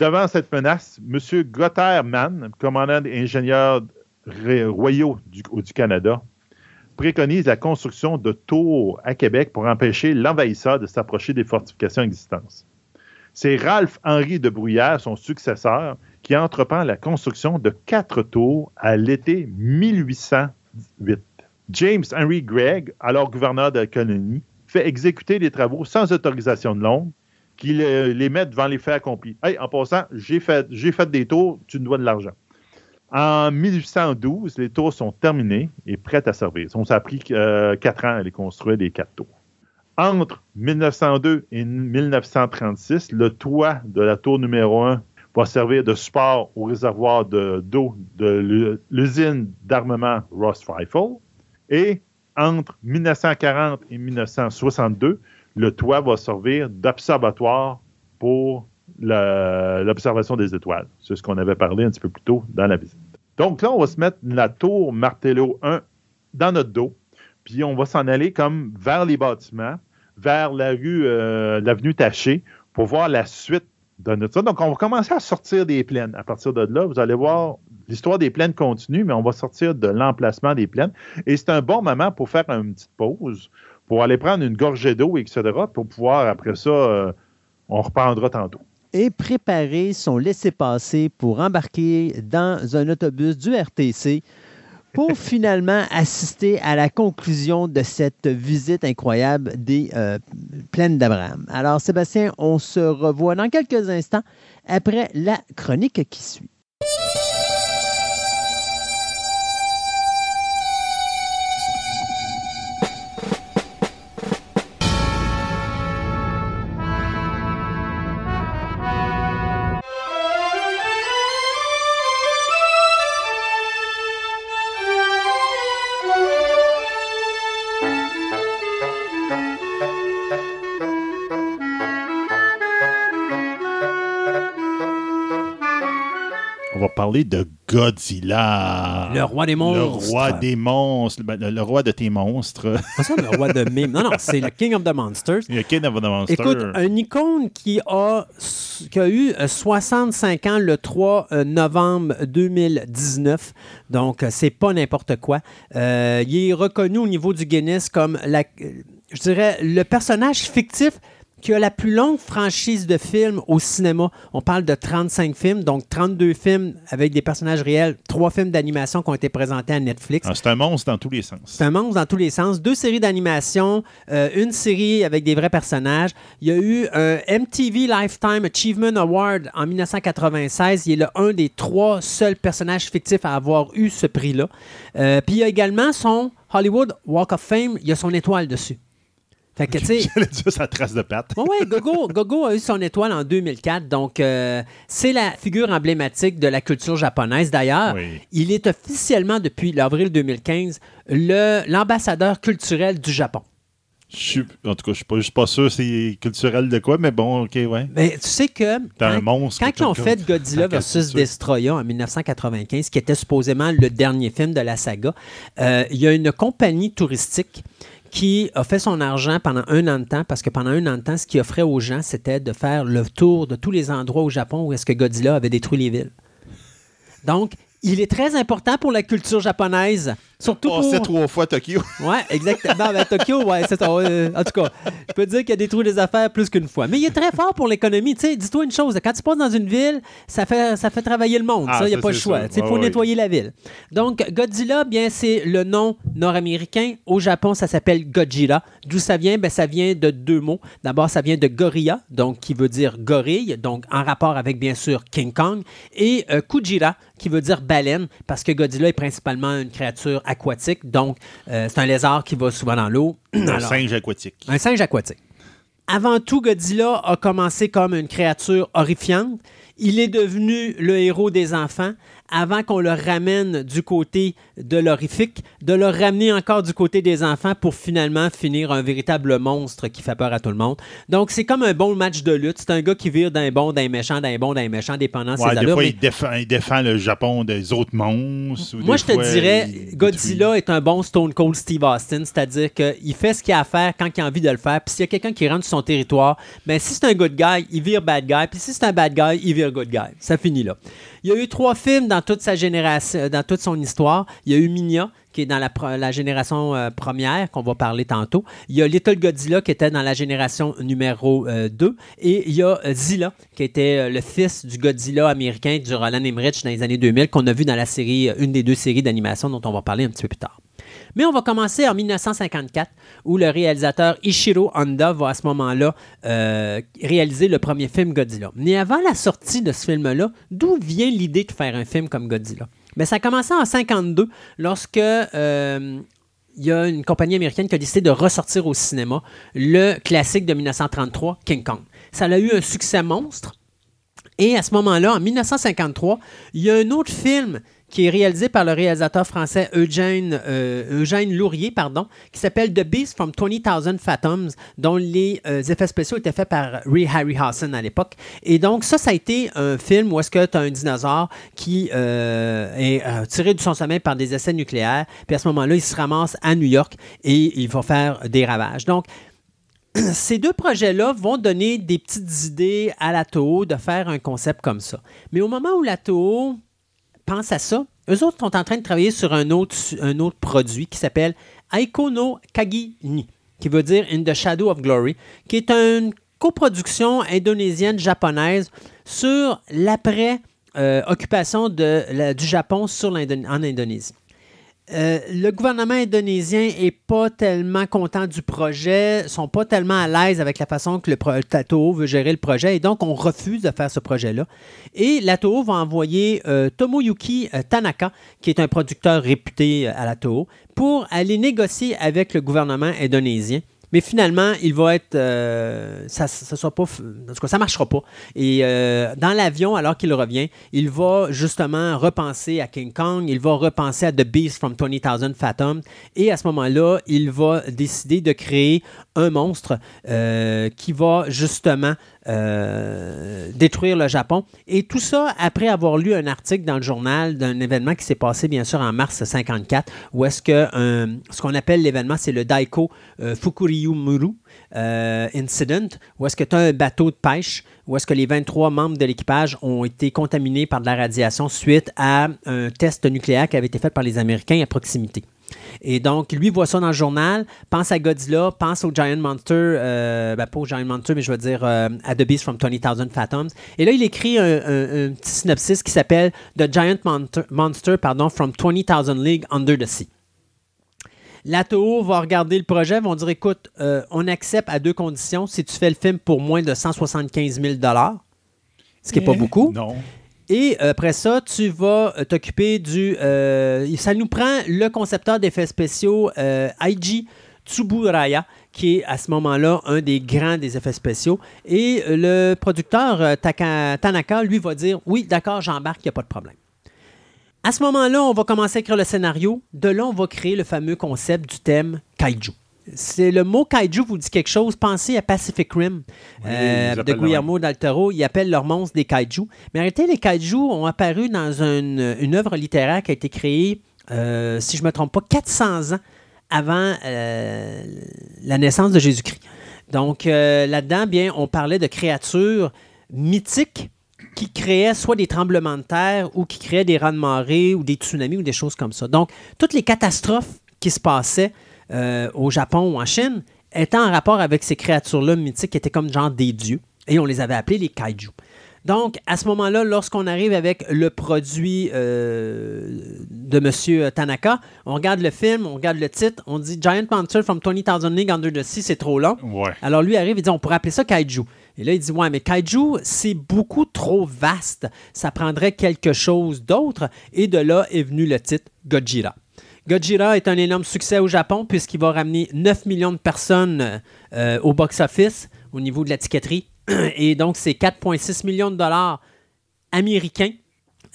S3: Devant cette menace, M. Gotthard Mann, commandant des ingénieurs royaux du, Canada, préconise la construction de tours à Québec pour empêcher l'envahisseur de s'approcher des fortifications existantes. C'est Ralph-Henri de Bruyère, son successeur, qui entreprend la construction de quatre tours à l'été 1808. James Henry Gregg, alors gouverneur de la colonie, fait exécuter les travaux sans autorisation de Londres, qui les met devant les faits accomplis. Hey, en passant, j'ai fait, fait des tours, tu me dois de l'argent. En 1812, les tours sont terminées et prêtes à servir. On s'est pris euh, quatre ans à les construire, les quatre tours. Entre 1902 et 1936, le toit de la tour numéro 1 va servir de support au réservoir d'eau de, l'usine d'armement Ross Rifle. Et entre 1940 et 1962, le toit va servir d'observatoire pour l'observation des étoiles. C'est ce qu'on avait parlé un petit peu plus tôt dans la visite. Donc là, on va se mettre la tour Martello 1 dans notre dos, puis on va s'en aller comme vers les bâtiments, vers la rue, euh, l'avenue Taché, pour voir la suite de notre. Donc, on va commencer à sortir des plaines. À partir de là, vous allez voir, l'histoire des plaines continue, mais on va sortir de l'emplacement des plaines. Et c'est un bon moment pour faire une petite pause, pour aller prendre une gorgée d'eau, etc., pour pouvoir, après ça, euh, on reprendra tantôt
S2: et préparer son laissez-passer pour embarquer dans un autobus du RTC pour finalement assister à la conclusion de cette visite incroyable des euh, plaines d'Abraham. Alors Sébastien, on se revoit dans quelques instants après la chronique qui suit.
S3: Parler de Godzilla.
S2: Le roi des
S3: Le
S2: monstres.
S3: roi des monstres. Ben, le, le roi de tes monstres.
S2: Pas ça, le roi de mime. Non, non, c'est le King of the Monsters.
S3: le King of the Monsters.
S2: Écoute, un icône qui a, qui a eu euh, 65 ans le 3 euh, novembre 2019, donc euh, c'est pas n'importe quoi. Euh, il est reconnu au niveau du Guinness comme, la, euh, je dirais, le personnage fictif qui a la plus longue franchise de films au cinéma. On parle de 35 films, donc 32 films avec des personnages réels, trois films d'animation qui ont été présentés à Netflix.
S3: Ah, c'est un monstre dans tous les sens.
S2: C'est un monstre dans tous les sens. Deux séries d'animation, euh, une série avec des vrais personnages. Il y a eu un MTV Lifetime Achievement Award en 1996. Il est le un des trois seuls personnages fictifs à avoir eu ce prix-là. Euh, Puis il y a également son Hollywood Walk of Fame. Il y a son étoile dessus. Fait que, tu sais,
S3: sa trace de patte.
S2: oui, ouais, Gogo, Gogo a eu son étoile en 2004. Donc, euh, c'est la figure emblématique de la culture japonaise. D'ailleurs,
S3: Oui.
S2: il est officiellement, depuis l'avril 2015, le- l'ambassadeur culturel du Japon.
S3: Je suis, en tout cas, je suis pas, je suis pas sûr c'est culturel de quoi, mais bon, ok, ouais.
S2: Mais tu sais que
S3: T'as un
S2: quand,
S3: monstre.
S2: quand ils ont fait Godzilla versus. Destroya en 1995, qui était supposément le dernier film de la saga, euh, il y a une compagnie touristique qui a fait son argent pendant un an de temps, parce que pendant un an de temps, ce qu'il offrait aux gens, c'était de faire le tour de tous les endroits au Japon où est-ce que Godzilla avait détruit les villes. Donc, il est très important pour la culture japonaise, surtout
S3: Passé
S2: pour...
S3: trois fois Tokyo.
S2: Ouais, exactement. Ben, Tokyo, ouais, c'est ça. Euh, en tout cas, je peux dire qu'il a détruit des affaires plus qu'une fois. Mais il est très fort pour l'économie. Tu sais, dis-toi une chose, quand tu passes dans une ville, ça fait, ça fait travailler le monde.
S3: Ah,
S2: ça, il n'y a pas le choix. Il
S3: Ouais,
S2: faut
S3: ouais.
S2: nettoyer la ville. Donc, Godzilla, bien, c'est le nom nord-américain. Au Japon, ça s'appelle Godzilla. D'où ça vient? Ben, ça vient de deux mots. D'abord, ça vient de gorilla, donc qui veut dire gorille, donc en rapport avec, bien sûr, King Kong, et euh, Kujira, qui veut dire baleine, parce que Godzilla est principalement une créature aquatique, donc euh, c'est un lézard qui va souvent dans l'eau.
S3: Un singe aquatique.
S2: un singe aquatique. Avant tout, Godzilla a commencé comme une créature horrifiante. Il est devenu le héros des enfants avant qu'on le ramène du côté de l'horrifique, de le ramener encore du côté des enfants pour finalement finir un véritable monstre qui fait peur à tout le monde. Donc, c'est comme un bon match de lutte. C'est un gars qui vire d'un bon, d'un méchant, d'un bon, d'un méchant, dépendant de
S3: Ouais,
S2: ses
S3: des
S2: allures.
S3: fois,
S2: mais-
S3: il défend, il défend le Japon des autres monstres. ou
S2: moi,
S3: des
S2: je te dirais,
S3: il
S2: Godzilla est un bon Stone Cold Steve Austin, c'est-à-dire qu'il fait ce qu'il a à faire quand il a envie de le faire. Puis s'il y a quelqu'un qui rentre sur son territoire, ben si c'est un good guy, il vire bad guy. Puis si c'est un bad guy, il vire good guy. Ça finit là. Il y a eu trois films dans toute sa génération, dans toute son histoire. Il y a eu Minya, qui est dans la, génération euh, première, qu'on va parler tantôt. Il y a Little Godzilla, qui était dans la génération numéro 2. Et il y a euh, Zilla, qui était euh, le fils du Godzilla américain du Roland Emmerich dans les années 2000, qu'on a vu dans la série, euh, une des deux séries d'animation dont on va parler un petit peu plus tard. Mais on va commencer en 1954, où le réalisateur Ishiro Honda va à ce moment-là euh, réaliser le premier film Godzilla. Mais avant la sortie de ce film-là, d'où vient l'idée de faire un film comme Godzilla? Ben, ça a commencé en 52, lorsque euh, il y a une compagnie américaine qui a décidé de ressortir au cinéma le classique de 1933, King Kong. Ça a eu un succès monstre. Et à ce moment-là, en 1953, il y a un autre film qui est réalisé par le réalisateur français Eugène, euh, Eugène pardon, qui s'appelle The Beast from 20,000 Fathoms, dont les euh, effets spéciaux étaient faits par Ray Harryhausen à l'époque. Et donc, ça, ça a été un film où est-ce que tu as un dinosaure qui euh, est euh, tiré de son sommeil par des essais nucléaires, puis à ce moment-là, il se ramasse à New York et il va faire des ravages. Donc, ces deux projets-là vont donner des petites idées à la Toho de faire un concept comme ça. Mais au moment où la Toho pense à ça, eux autres sont en train de travailler sur un autre, produit qui s'appelle Aiko no Kagi ni, qui veut dire In the Shadow of Glory, qui est une coproduction indonésienne-japonaise sur l'après-occupation la- du Japon en Indonésie. Euh, le gouvernement indonésien est pas tellement content du projet, sont pas tellement à l'aise avec la façon que le pro- Tato veut gérer le projet et donc on refuse de faire ce projet-là. Et la Toho va envoyer euh, Tomoyuki euh, Tanaka, qui est un producteur réputé à la Toho, pour aller négocier avec le gouvernement indonésien. Mais finalement, il va être. euh, ça, ça, sera pas, en tout cas, ça marchera pas. Et euh, dans l'avion, alors qu'il revient, il va justement repenser à King Kong, il va repenser à The Beast from 20,000 Fathoms. Et à ce moment-là, il va décider de créer un monstre euh, qui va justement euh, détruire le Japon. Et tout ça après avoir lu un article dans le journal d'un événement qui s'est passé, bien sûr, en mars 54, où est-ce que ce qu'on appelle l'événement, c'est le Daiko euh, Fukuryu Muru euh, Incident, où est-ce que tu as un bateau de pêche, où est-ce que les 23 membres de l'équipage ont été contaminés par de la radiation suite à un test nucléaire qui avait été fait par les Américains à proximité. Et donc, lui voit ça dans le journal, pense à Godzilla, pense au Giant Monster, euh, ben, pas au Giant Monster, mais je veux dire euh, à The Beast from 20,000 Fathoms. Et là, il écrit un, petit synopsis qui s'appelle The Giant Monster, pardon, from 20,000 League Under the Sea. L'ATO va regarder le projet, vont dire écoute, euh, on accepte à deux conditions si tu fais le film pour moins de 175 000 ce qui n'est pas eh, beaucoup.
S3: Non.
S2: Et après ça, tu vas euh, t'occuper du. Euh, ça nous prend le concepteur d'effets spéciaux euh, Tsuburaya, qui est à ce moment-là un des grands des effets spéciaux. Et le producteur Tanaka, lui, va dire Oui, d'accord, j'embarque, il n'y a pas de problème. À ce moment-là, on va commencer à écrire le scénario. De là, on va créer le fameux concept du thème Kaiju c'est le mot kaiju vous dit quelque chose, pensez à Pacific Rim euh, de Guillermo del Toro. Ils appellent leurs monstres des kaiju. Mais en réalité, les kaiju ont apparu dans une, une œuvre littéraire qui a été créée, euh, si je ne me trompe pas, 400 ans avant euh, la naissance de Jésus-Christ. Donc là-dedans, bien, on parlait de créatures mythiques qui créaient soit des tremblements de terre ou qui créaient des raz de marée ou des tsunamis ou des choses comme ça. Donc, toutes les catastrophes qui se passaient euh, au Japon ou en Chine étaient en rapport avec ces créatures-là mythiques qui étaient comme genre des dieux. Et on les avait appelés les kaiju. Donc, à ce moment-là, lorsqu'on arrive avec le produit euh, de M. Tanaka, on regarde le film, on regarde le titre, on dit Giant Monster from 20,000 League Under the Sea, c'est trop long. Alors lui arrive, il dit on pourrait appeler ça Kaiju. Et là, il dit Ouais, mais Kaiju, c'est beaucoup trop vaste. Ça prendrait quelque chose d'autre. Et de là est venu le titre Godzilla. Godzilla est un énorme succès au Japon puisqu'il va ramener 9 millions de personnes euh, au box-office au niveau de la ticketterie. Et donc, c'est 4,6 millions de dollars américains.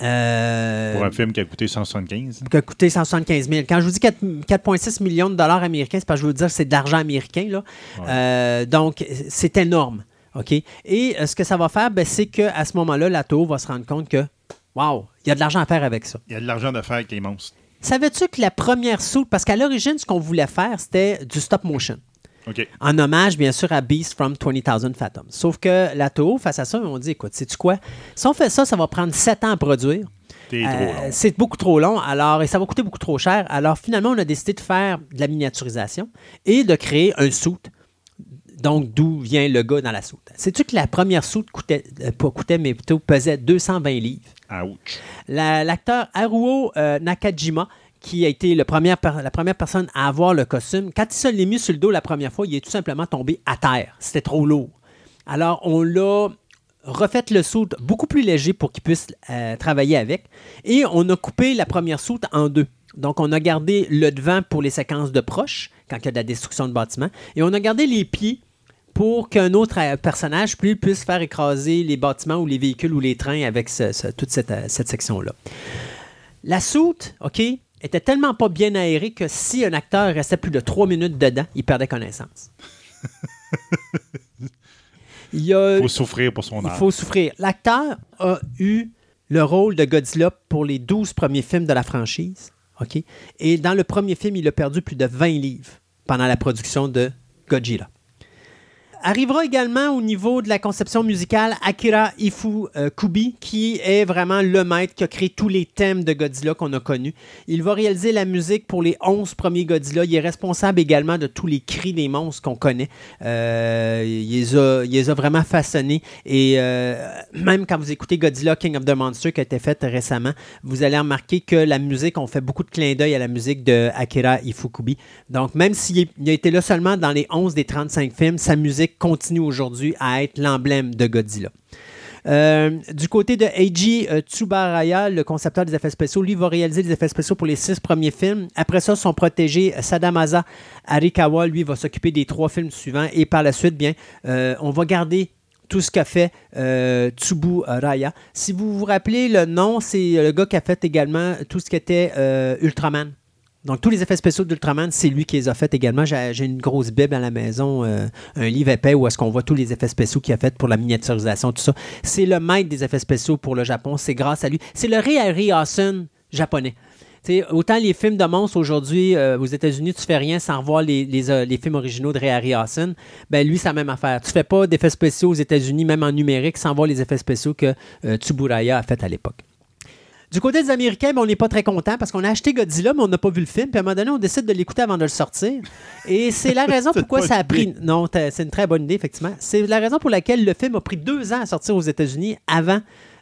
S3: Euh, Pour un film qui a coûté 175.
S2: Qui a coûté 175 000. Quand je vous dis 4,6 millions de dollars américains, c'est parce que je veux dire que c'est de l'argent américain. Là. Euh, donc, c'est énorme. OK? Et ce que ça va faire, ben, c'est qu'à ce moment-là, la tour va se rendre compte que, waouh, il y a de l'argent à faire avec ça.
S3: Il y a de l'argent à faire avec les monstres.
S2: Savais-tu que la première soupe, parce qu'à l'origine, ce qu'on voulait faire, c'était du stop motion. En hommage, bien sûr, à Beast from 20,000 Fathoms. Sauf que la Toho, face à ça, on dit écoute, sais-tu quoi? Si on fait ça, ça va prendre 7 ans à produire.
S3: Euh,
S2: c'est beaucoup trop long, alors, et ça va coûter beaucoup trop cher. Alors, finalement, on a décidé de faire de la miniaturisation et de créer un soute. Donc, d'où vient le gars dans la soute. Sais-tu que la première soute coûtait, euh, coûtait, mais plutôt pesait 220 livres? L'acteur Haruo euh, Nakajima, qui a été la première personne à avoir le costume, quand il se l'est mis sur le dos la première fois, il est tout simplement tombé à terre. C'était trop lourd. Alors, on l'a refait le soute beaucoup plus léger pour qu'il puisse euh, travailler avec. Et on a coupé la première soute en deux. Donc, on a gardé le devant pour les séquences de proches, quand il y a de la destruction de bâtiments. Et on a gardé les pieds pour qu'un autre euh, personnage puisse faire écraser les bâtiments ou les véhicules ou les trains avec toute euh, cette, section-là. La soute, OK, était tellement pas bien aérée que si un acteur restait plus de trois minutes dedans, il perdait connaissance.
S3: il, faut souffrir pour son art.
S2: Il faut souffrir. L'acteur a eu le rôle de Godzilla pour les 12 premiers films de la franchise. OK? Et dans le premier film, il a perdu plus de 20 livres pendant la production de Godzilla. Arrivera également au niveau de la conception musicale Akira Ifukubi, euh, qui est vraiment le maître qui a créé tous les thèmes de Godzilla qu'on a connus. Il va réaliser la musique pour les 11 premiers Godzilla. Il est responsable également de tous les cris des monstres qu'on connaît. Euh, il, les a, vraiment façonnés. Et euh, même quand vous écoutez Godzilla King of the Monster qui a été fait récemment, vous allez remarquer que la musique, on fait beaucoup de clins d'œil à la musique de Akira Ifukubi. Donc, même s'il a été là seulement dans les 11 des 35 films, sa musique continue aujourd'hui à être l'emblème de Godzilla. Euh, du côté de Eiji euh, Tsubaraya, le concepteur des effets spéciaux, lui va réaliser des effets spéciaux pour les six premiers films. Après ça, son protégé Sadamasa Arikawa, lui, va s'occuper des trois films suivants. Et par la suite, bien, euh, on va garder tout ce qu'a fait Tsuburaya. Si vous vous rappelez le nom, c'est le gars qui a fait également tout ce qui était Ultraman. Donc, tous les effets spéciaux d'Ultraman, c'est lui qui les a fait également. J'ai une grosse bible à la maison, euh, un livre épais où est-ce qu'on voit tous les effets spéciaux qu'il a fait pour la miniaturisation, tout ça. C'est le maître des effets spéciaux pour le Japon. C'est grâce à lui. C'est le Ray Harryhausen japonais. Autant les films de monstres aujourd'hui, euh, aux États-Unis, tu fais rien sans revoir les, euh, films originaux de Ray Harryhausen. Ben lui, c'est la même affaire. Tu fais pas d'effets spéciaux aux États-Unis, même en numérique, sans voir les effets spéciaux que Tsuburaya a fait à l'époque. Du côté des Américains, ben, on n'est pas très content parce qu'on a acheté Godzilla, mais on n'a pas vu le film. Puis à un moment donné, on décide de l'écouter avant de le sortir. Et c'est la raison pourquoi ça a pris. Non, c'est une très bonne idée, effectivement. C'est la raison pour laquelle le film a pris deux ans à sortir aux États-Unis avant.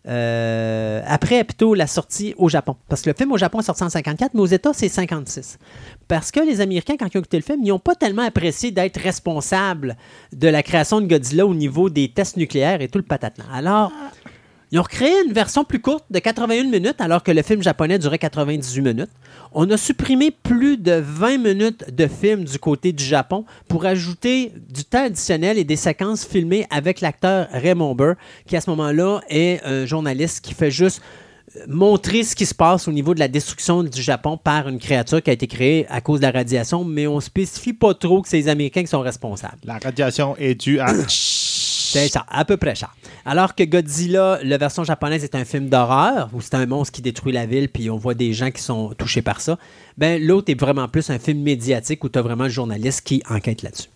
S2: euh, après plutôt la sortie au Japon. Parce que le film au Japon est sorti en 54, mais aux États, c'est 56. Parce que les Américains, quand ils ont écouté le film, ils n'ont pas tellement apprécié d'être responsables de la création de Godzilla au niveau des tests nucléaires et tout le patatin. Alors, ils ont recréé une version plus courte de 81 minutes, alors que le film japonais durait 98 minutes. On a supprimé plus de 20 minutes de film du côté du Japon pour ajouter du temps additionnel et des séquences filmées avec l'acteur Raymond Burr, qui à ce moment-là est un journaliste qui fait juste euh, montrer ce qui se passe au niveau de la destruction du Japon par une créature qui a été créée à cause de la radiation, mais on spécifie pas trop que c'est les Américains qui sont responsables.
S3: La radiation est due à.
S2: C'est ça, à peu près ça. Alors que Godzilla, la version japonaise est un film d'horreur, où c'est un monstre qui détruit la ville, puis on voit des gens qui sont touchés par ça. Ben, l'autre est vraiment plus un film médiatique où tu as vraiment le journaliste qui enquête là-dessus.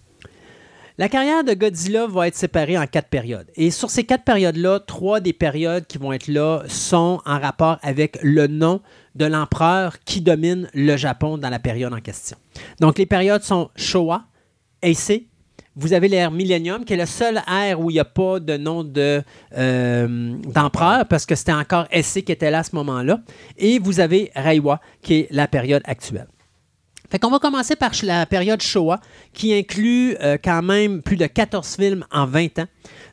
S2: La carrière de Godzilla va être séparée en quatre périodes. Et sur ces quatre périodes-là, trois des périodes qui vont être là sont en rapport avec le nom de l'empereur qui domine le Japon dans la période en question. Donc, les périodes sont Showa, Heisei, vous avez l'ère Millennium, qui est le seul ère où il n'y a pas de nom de, euh, d'empereur, parce que c'était encore Heisei qui était là à ce moment-là. Et vous avez Reiwa, qui est la période actuelle. Fait qu'on va commencer par la période Showa, qui inclut euh, quand même plus de 14 films en 20 ans.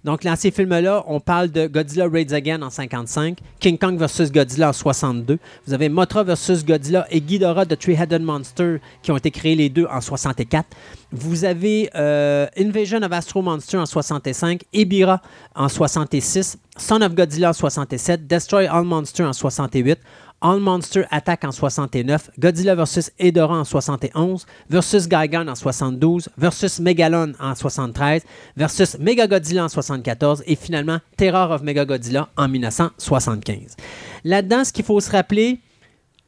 S2: Donc, dans ces films-là, on parle de Godzilla Raids Again en 55, King Kong vs. Godzilla en 62. Vous avez Mothra vs. Godzilla et Ghidorah de Three-Headed Monster qui ont été créés les deux en 64. Vous avez euh, Invasion of Astro Monster en 65, Ebira en 66, Son of Godzilla en 67, Destroy All Monster en 68, All Monster Attack en 69, Godzilla vs. Hedorah en 71, versus Gigan en 72, versus Megalon en 73, versus Megagodzilla en 74 et finalement Terror of Megagodzilla en 1975. Là-dedans, ce qu'il faut se rappeler,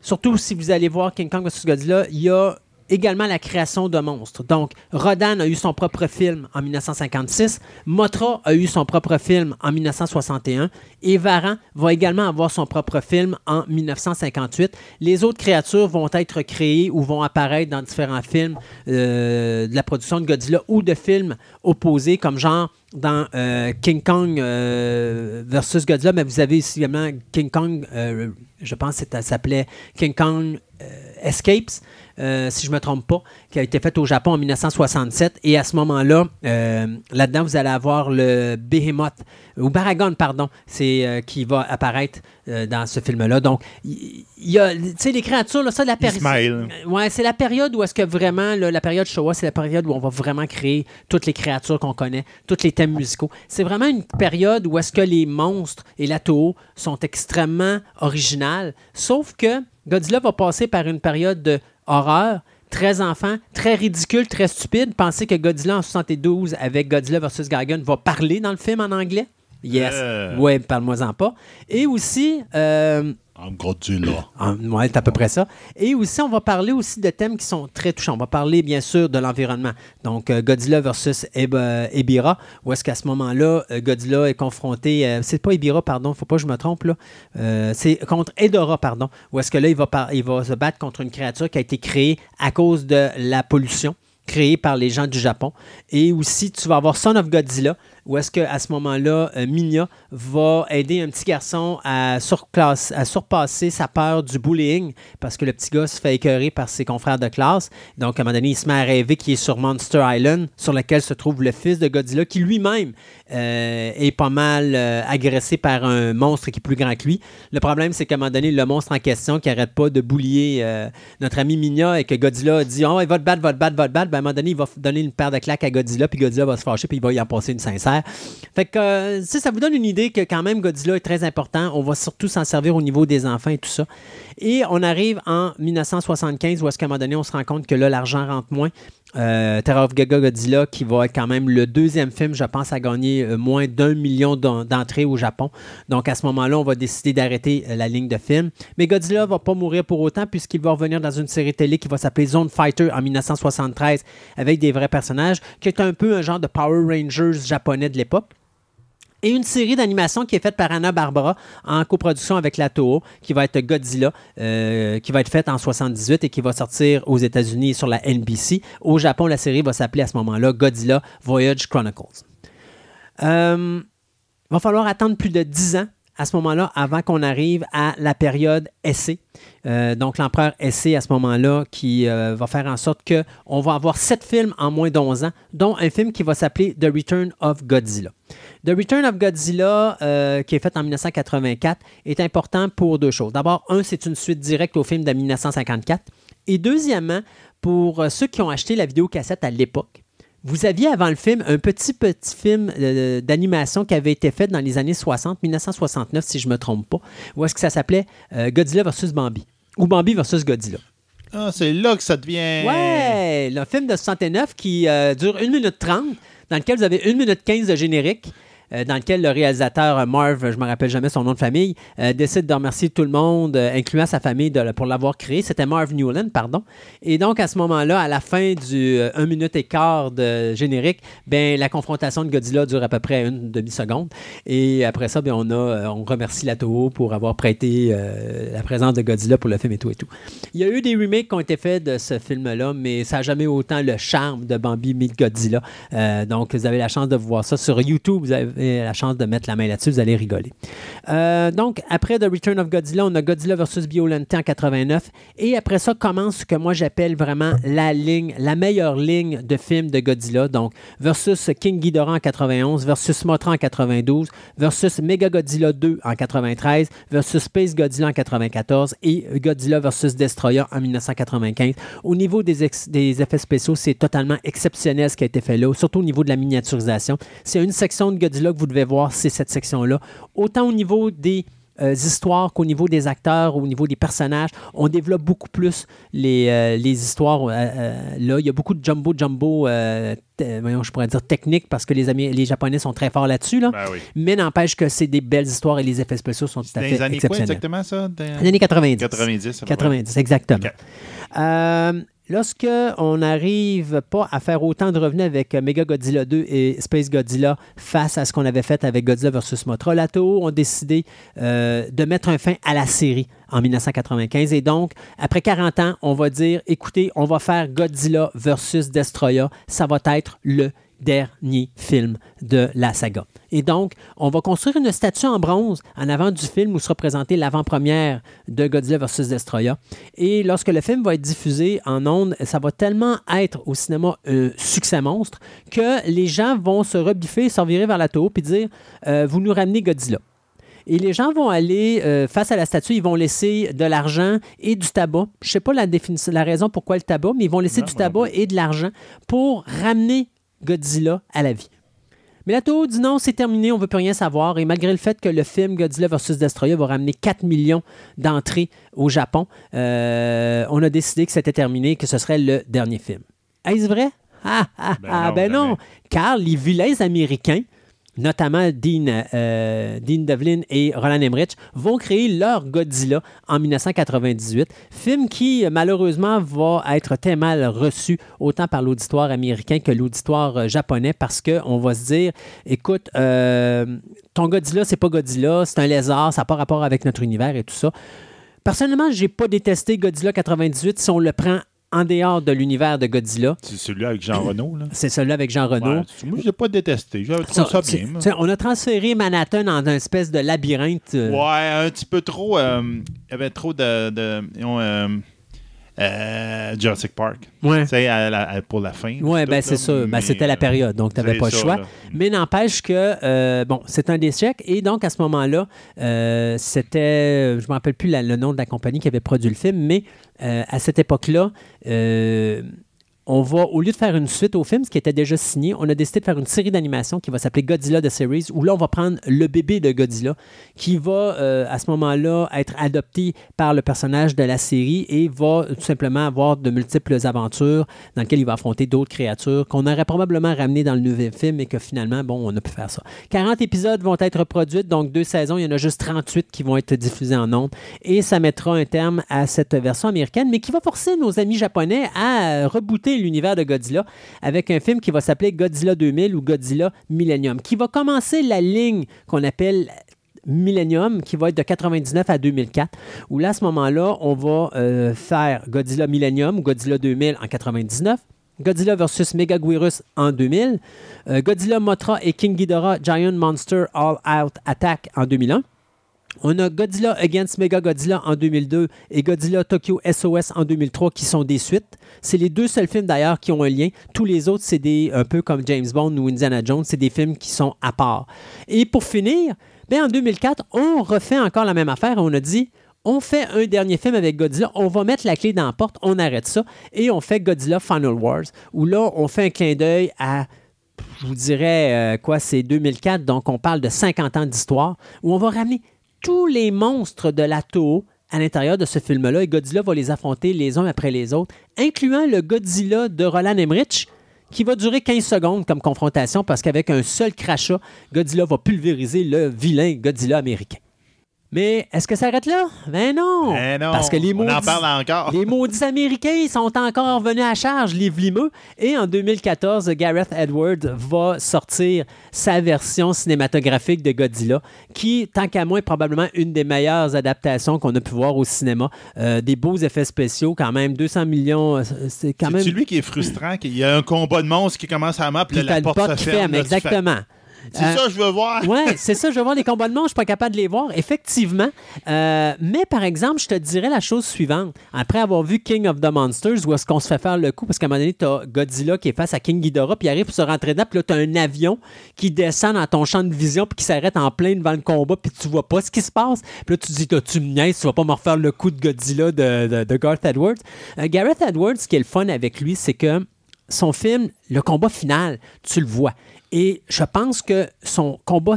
S2: surtout si vous allez voir King Kong vs. Godzilla, il y a également la création de monstres. Donc, Rodan a eu son propre film en 1956, Mothra a eu son propre film en 1961 et Varan va également avoir son propre film en 1958. Les autres créatures vont être créées ou vont apparaître dans différents films euh, de la production de Godzilla ou de films opposés, comme genre dans euh, King Kong euh, versus Godzilla, mais vous avez aussi également King Kong, je pense que ça s'appelait King Kong Escapes, euh, si je ne me trompe pas, qui a été fait au Japon en 1967. Et à ce moment-là, euh, là-dedans, vous allez avoir le Behemoth, ou Baragon, pardon, c'est euh, qui va apparaître dans ce film-là. Donc, il y, a, tu sais, les créatures, là, ça, la période. Ouais, c'est la période où est-ce que vraiment, là, la période Showa, c'est la période où on va vraiment créer toutes les créatures qu'on connaît, tous les thèmes musicaux. C'est vraiment une période où est-ce que les monstres et la Toho sont extrêmement originales, sauf que Godzilla va passer par une période de horreur, très enfant, très ridicule, très stupide. Pensez que Godzilla en 72 avec Godzilla vs. Gigan va parler dans le film en anglais? Yes.
S3: Euh.
S2: Ouais, parle-moi-en pas. Et aussi, euh,
S3: I'm Godzilla.
S2: ouais, c'est à peu près ça. Et aussi, on va parler aussi de thèmes qui sont très touchants. On va parler, bien sûr, de l'environnement. Donc, euh, Godzilla versus euh, Ebira, où est-ce qu'à ce moment-là, euh, Godzilla est confronté... c'est pas Ebira, pardon, faut pas que je me trompe, là. C'est contre Edora, pardon, où est-ce que là, il va, il va se battre contre une créature qui a été créée à cause de la pollution créée par les gens du Japon. Et aussi, tu vas avoir Son of Godzilla, où est-ce qu'à ce moment-là, euh, Minya va aider un petit garçon à, surpasser sa peur du bullying, parce que le petit gars se fait écœurer par ses confrères de classe? Donc, à un moment donné, il se met à rêver qu'il est sur Monster Island, sur lequel se trouve le fils de Godzilla, qui lui-même euh, est pas mal euh, agressé par un monstre qui est plus grand que lui. Le problème, c'est qu'à un moment donné, le monstre en question, qui arrête pas de boulier notre ami Minya, et que Godzilla dit « Oh, il va te battre, va te battre, va te battre », ben, à un moment donné, il va donner une paire de claques à Godzilla, puis Godzilla va se fâcher, puis il va y en passer une sincère. Fait que euh, ça, ça vous donne une idée que quand même Godzilla est très important. On va surtout s'en servir au niveau des enfants et tout ça. Et on arrive en 1975 où est-ce qu'à un moment donné, on se rend compte que là, l'argent rentre moins. Euh, Terror of Gaga Godzilla, qui va être quand même le deuxième film, je pense, à gagner euh, moins d'un million d'en- d'entrées au Japon. Donc à ce moment-là, on va décider d'arrêter euh, la ligne de film. Mais Godzilla va pas mourir pour autant puisqu'il va revenir dans une série télé qui va s'appeler Zone Fighter en 1973 avec des vrais personnages, qui est un peu un genre de Power Rangers japonais de l'époque et une série d'animation qui est faite par Anna Barbara en coproduction avec la Toho, qui va être Godzilla, euh, qui va être faite en 78 et qui va sortir aux États-Unis sur la NBC. Au Japon, la série va s'appeler à ce moment-là Godzilla Voyage Chronicles. Euh, va falloir attendre plus de 10 ans à ce moment-là avant qu'on arrive à la période essai. Euh, donc, l'empereur essai à ce moment-là qui euh, va faire en sorte qu'on va avoir sept films en moins d'11 ans, dont un film qui va s'appeler The Return of Godzilla. The Return of Godzilla, euh, qui est fait en 1984, est important pour deux choses. D'abord, un, c'est une suite directe au film de 1954. Et deuxièmement, pour euh, ceux qui ont acheté la vidéocassette à l'époque, vous aviez avant le film un petit petit film euh, d'animation qui avait été fait dans les années 60, 1969 si je ne me trompe pas, où est-ce que ça s'appelait euh, Godzilla versus Bambi? Ou Bambi versus Godzilla.
S4: Ah, c'est là que ça devient.
S2: Ouais, le film de 69 qui euh, dure 1 minute 30, dans lequel vous avez 1 minute 15 de générique. Euh, dans lequel le réalisateur euh, Marv, je me rappelle jamais son nom de famille, euh, décide de remercier tout le monde, incluant sa famille, pour l'avoir créé. C'était Marv Newland, pardon. Et donc, à ce moment-là, à la fin du 1 minute et quart de générique, ben, la confrontation de Godzilla dure à peu près une demi-seconde. Et après ça, ben, on, a, on remercie la Toho pour avoir prêté la présence de Godzilla pour le film et tout et tout. Il y a eu des remakes qui ont été faits de ce film-là, mais ça n'a jamais autant le charme de Bambi meet Godzilla. Donc, vous avez la chance de voir ça sur YouTube. La chance de mettre la main là-dessus. Vous allez rigoler. Euh, donc, après The Return of Godzilla, on a Godzilla versus Violente en 89. Et après ça commence ce que moi j'appelle vraiment la ligne, la meilleure ligne de films de Godzilla. Donc, versus King Ghidorah en 91, versus Mothra en 92, versus Mega Godzilla 2 en 93, versus Space Godzilla en 94 et Godzilla versus Destroyer en 1995. Au niveau des, effets spéciaux, c'est totalement exceptionnel ce qui a été fait là, surtout au niveau de la miniaturisation. A une section de Godzilla que vous devez voir, c'est cette section-là. Autant au niveau des euh, histoires qu'au niveau des acteurs, au niveau des personnages. On développe beaucoup plus les, euh, les histoires. euh, là, il y a beaucoup de jumbo jumbo, te- voyons, je pourrais dire technique parce que les, Amé- les Japonais sont très forts là-dessus. Là.
S3: Ben oui.
S2: Mais n'empêche que c'est des belles histoires et les effets spéciaux sont tout à
S4: dans
S2: fait
S4: les années quoi
S2: exceptionnels.
S4: exactement, ça? Dans-
S2: Les années 90.
S4: 90. à peu près.
S2: 90, exactement. Lorsque on n'arrive pas à faire autant de revenus avec Mega Godzilla 2 et Space Godzilla face à ce qu'on avait fait avec Godzilla vs. Mothra, la Toho ont décidé euh, de mettre un fin à la série en 1995. Et donc, après 40 ans, on va dire, écoutez, on va faire Godzilla versus Destroyer. Ça va être le dernier film de la saga. Et donc, on va construire une statue en bronze en avant du film où sera présentée l'avant-première de Godzilla vs. Destroyer. Et lorsque le film va être diffusé en ondes, ça va tellement être au cinéma un succès monstre que les gens vont se rebiffer, se revirer vers la Toho et dire euh, Vous nous ramenez Godzilla. Et les gens vont aller euh, face à la statue, ils vont laisser de l'argent et du tabac. Je ne sais pas la, la raison pourquoi le tabac, mais ils vont laisser
S3: Non,
S2: du tabac et de l'argent pour ramener Godzilla à la vie. Mais la Toho dit non, c'est terminé, on ne veut plus rien savoir. Et malgré le fait que le film Godzilla vs. Destroyer va ramener 4 millions d'entrées au Japon, euh, on a décidé que c'était terminé, que ce serait le dernier film. Est-ce vrai? Ah, ah,
S3: Ben
S2: ah,
S3: non,
S2: ben non.
S3: jamais.
S2: Car les vilains américains, notamment Dean, euh, Dean Devlin et Roland Emmerich, vont créer leur Godzilla en 1998, film qui malheureusement va être très mal reçu autant par l'auditoire américain que l'auditoire euh, japonais parce qu'on va se dire, écoute, euh, ton Godzilla, c'est pas Godzilla, c'est un lézard, ça n'a pas rapport avec notre univers et tout ça. Personnellement, j'ai pas détesté Godzilla 98 si on le prend en dehors de l'univers de Godzilla.
S3: C'est celui avec Jean Renault, là.
S2: C'est celui avec Jean Renault.
S3: Ouais, moi, je l'ai pas détesté. J'avais trouvé ça, bien.
S2: on a transféré Manhattan dans une espèce de labyrinthe. euh,
S3: Ouais, un petit peu trop. euh, Il y avait trop de. de disons, euh, Jurassic Park.
S2: Ouais.
S3: Tu sais, à la- à- pour la fin. Tout,
S2: ben c'est ça. Ben, c'était la période, donc tu n'avais pas le choix. Mais n'empêche que, euh, bon, c'est un échec. Et donc, à ce moment-là, euh, c'était, je ne me rappelle plus la- le nom de la compagnie qui avait produit le film, mais euh, à cette époque-là, euh, on va, au lieu de faire une suite au film, ce qui était déjà signé, on a décidé de faire une série d'animation qui va s'appeler Godzilla The Series, où là, on va prendre le bébé de Godzilla, qui va, euh, à ce moment-là, être adopté par le personnage de la série et va tout simplement avoir de multiples aventures dans lesquelles il va affronter d'autres créatures qu'on aurait probablement ramenées dans le nouvel film et que finalement, bon, on a pu faire ça. 40 épisodes vont être produits, donc deux saisons, il y en a juste 38 qui vont être diffusés en ondes et ça mettra un terme à cette version américaine, mais qui va forcer nos amis japonais à rebooter l'univers de Godzilla avec un film qui va s'appeler Godzilla 2000 ou Godzilla Millennium, qui va commencer la ligne qu'on appelle Millennium, qui va être de 99 à 2004, où là, à ce moment-là, on va euh, faire Godzilla Millennium Godzilla 2000 en 99. Godzilla vs. Megaguirus en 2000, euh, Godzilla Mothra et King Ghidorah Giant Monster All Out Attack en 2001. On a Godzilla Against Mega Godzilla en 2002 et Godzilla Tokyo SOS en 2003 qui sont des suites. C'est les deux seuls films d'ailleurs qui ont un lien. Tous les autres, c'est des un peu comme James Bond ou Indiana Jones, c'est des films qui sont à part. Et pour finir, ben en 2004, on refait encore la même affaire. On a dit on fait un dernier film avec Godzilla, on va mettre la clé dans la porte, on arrête ça et on fait Godzilla Final Wars où là on fait un clin d'œil à je vous dirais euh, quoi, c'est 2004, donc on parle de 50 ans d'histoire, où on va ramener tous les monstres de la à l'intérieur de ce film-là et Godzilla va les affronter les uns après les autres, incluant le Godzilla de Roland Emmerich qui va durer 15 secondes comme confrontation parce qu'avec un seul crachat, Godzilla va pulvériser le vilain Godzilla américain. Mais est-ce que ça arrête là? Ben non!
S3: Eh non,
S2: Parce que les
S3: on
S2: maudits,
S3: en parle encore.
S2: les maudits Américains sont encore venus à charge, les vlimeux. Et en 2014, Gareth Edwards va sortir sa version cinématographique de Godzilla, qui, tant qu'à moi, est probablement une des meilleures adaptations qu'on a pu voir au cinéma. Euh, des beaux effets spéciaux, quand même, 200 millions, euh, c'est quand même...
S3: C'est lui qui est frustrant, qu'il y a un combat de monstres qui commence à map, puis là, la porte se ferme. tu fais,
S2: exactement.
S3: C'est
S2: Euh,
S3: ça je veux voir.
S2: Oui, c'est ça, je veux voir les combats de monstres, je suis pas capable de les voir, effectivement. Euh, mais par exemple, je te dirais la chose suivante. Après avoir vu King of the Monsters, où est-ce qu'on se fait faire le coup, parce qu'à un moment donné, tu as Godzilla qui est face à King Ghidorah, puis il arrive pour se rentrer dedans, puis là, tu as un avion qui descend dans ton champ de vision, puis qui s'arrête en plein devant le combat, puis tu vois pas ce qui se passe. Puis là, tu te dis, tu me niaises, tu vas pas me refaire le coup de Godzilla de, de, de Garth Edwards? Euh, Gareth Edwards, ce qui est le fun avec lui, c'est que son film, le combat final, tu le vois. Et je pense que son combat,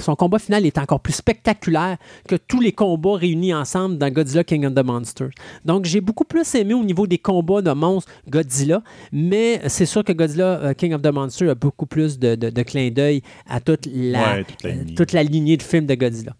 S2: son combat final est encore plus spectaculaire que tous les combats réunis ensemble dans Godzilla King of the Monsters. Donc, j'ai beaucoup plus aimé au niveau des combats de monstres Godzilla, mais c'est sûr que Godzilla euh, King of the Monsters a beaucoup plus de, de, de clins d'œil à toute la,
S3: Ouais, toute la lignée.
S2: toute la lignée de films de Godzilla.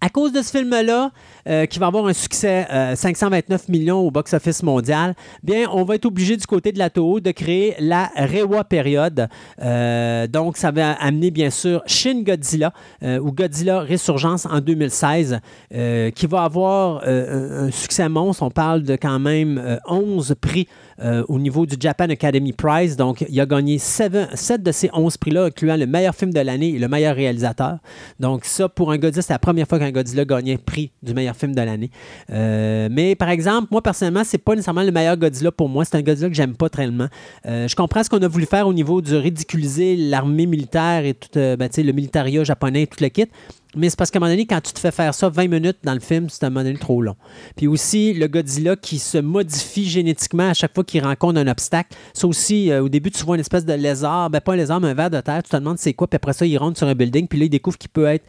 S2: À cause de ce film-là, euh, qui va avoir un succès euh, 529 millions au box-office mondial, bien, on va être obligé du côté de la Toho de créer la Rewa période. Euh, donc, ça va amener, bien sûr, Shin Godzilla euh, ou Godzilla Résurgence en 2016, euh, qui va avoir euh, un, succès monstre. On parle de quand même euh, 11 prix euh, au niveau du Japan Academy Prize. Donc, il a gagné 7 de ces 11 prix-là, incluant le meilleur film de l'année et le meilleur réalisateur. Donc, ça, pour un Godzilla, c'est la première fois qu'un Godzilla gagnait prix du meilleur film de l'année. Euh, mais, par exemple, moi, personnellement, c'est pas nécessairement le meilleur Godzilla pour moi. C'est un Godzilla que j'aime pas tellement. Euh, je comprends ce qu'on a voulu faire au niveau du ridiculiser l'armée militaire et tout, euh, ben, le militaria japonais et tout le kit. Mais c'est parce qu'à un moment donné, quand tu te fais faire ça 20 minutes dans le film, c'est à un moment donné trop long. Puis aussi, le Godzilla qui se modifie génétiquement à chaque fois qu'il rencontre un obstacle. Ça aussi, euh, au début, tu vois une espèce de lézard, ben pas un lézard, mais un ver de terre. Tu te demandes c'est quoi, puis après ça, il rentre sur un building, puis là, il découvre qu'il peut être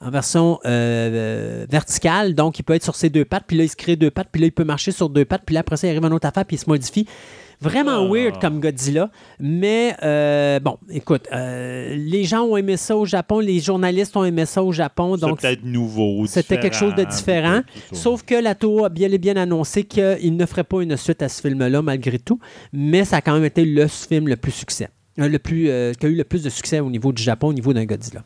S2: en version euh, euh, verticale, donc il peut être sur ses deux pattes, puis là, il se crée deux pattes, puis là, il peut marcher sur deux pattes, puis là, après ça, il arrive à une autre affaire, puis il se modifie. Vraiment
S3: Ah.
S2: weird comme Godzilla, mais euh, bon, écoute, euh, les gens ont aimé ça au Japon, les journalistes ont aimé ça au Japon, donc
S3: peut-être nouveau.
S2: c'était quelque chose de différent. Sauf que la Toho a bien et bien annoncé qu'il ne ferait pas une suite à ce film-là, malgré tout. Mais ça a quand même été le film le plus succès. Le plus, qui a eu le plus de succès au niveau du Japon, au niveau d'un Godzilla.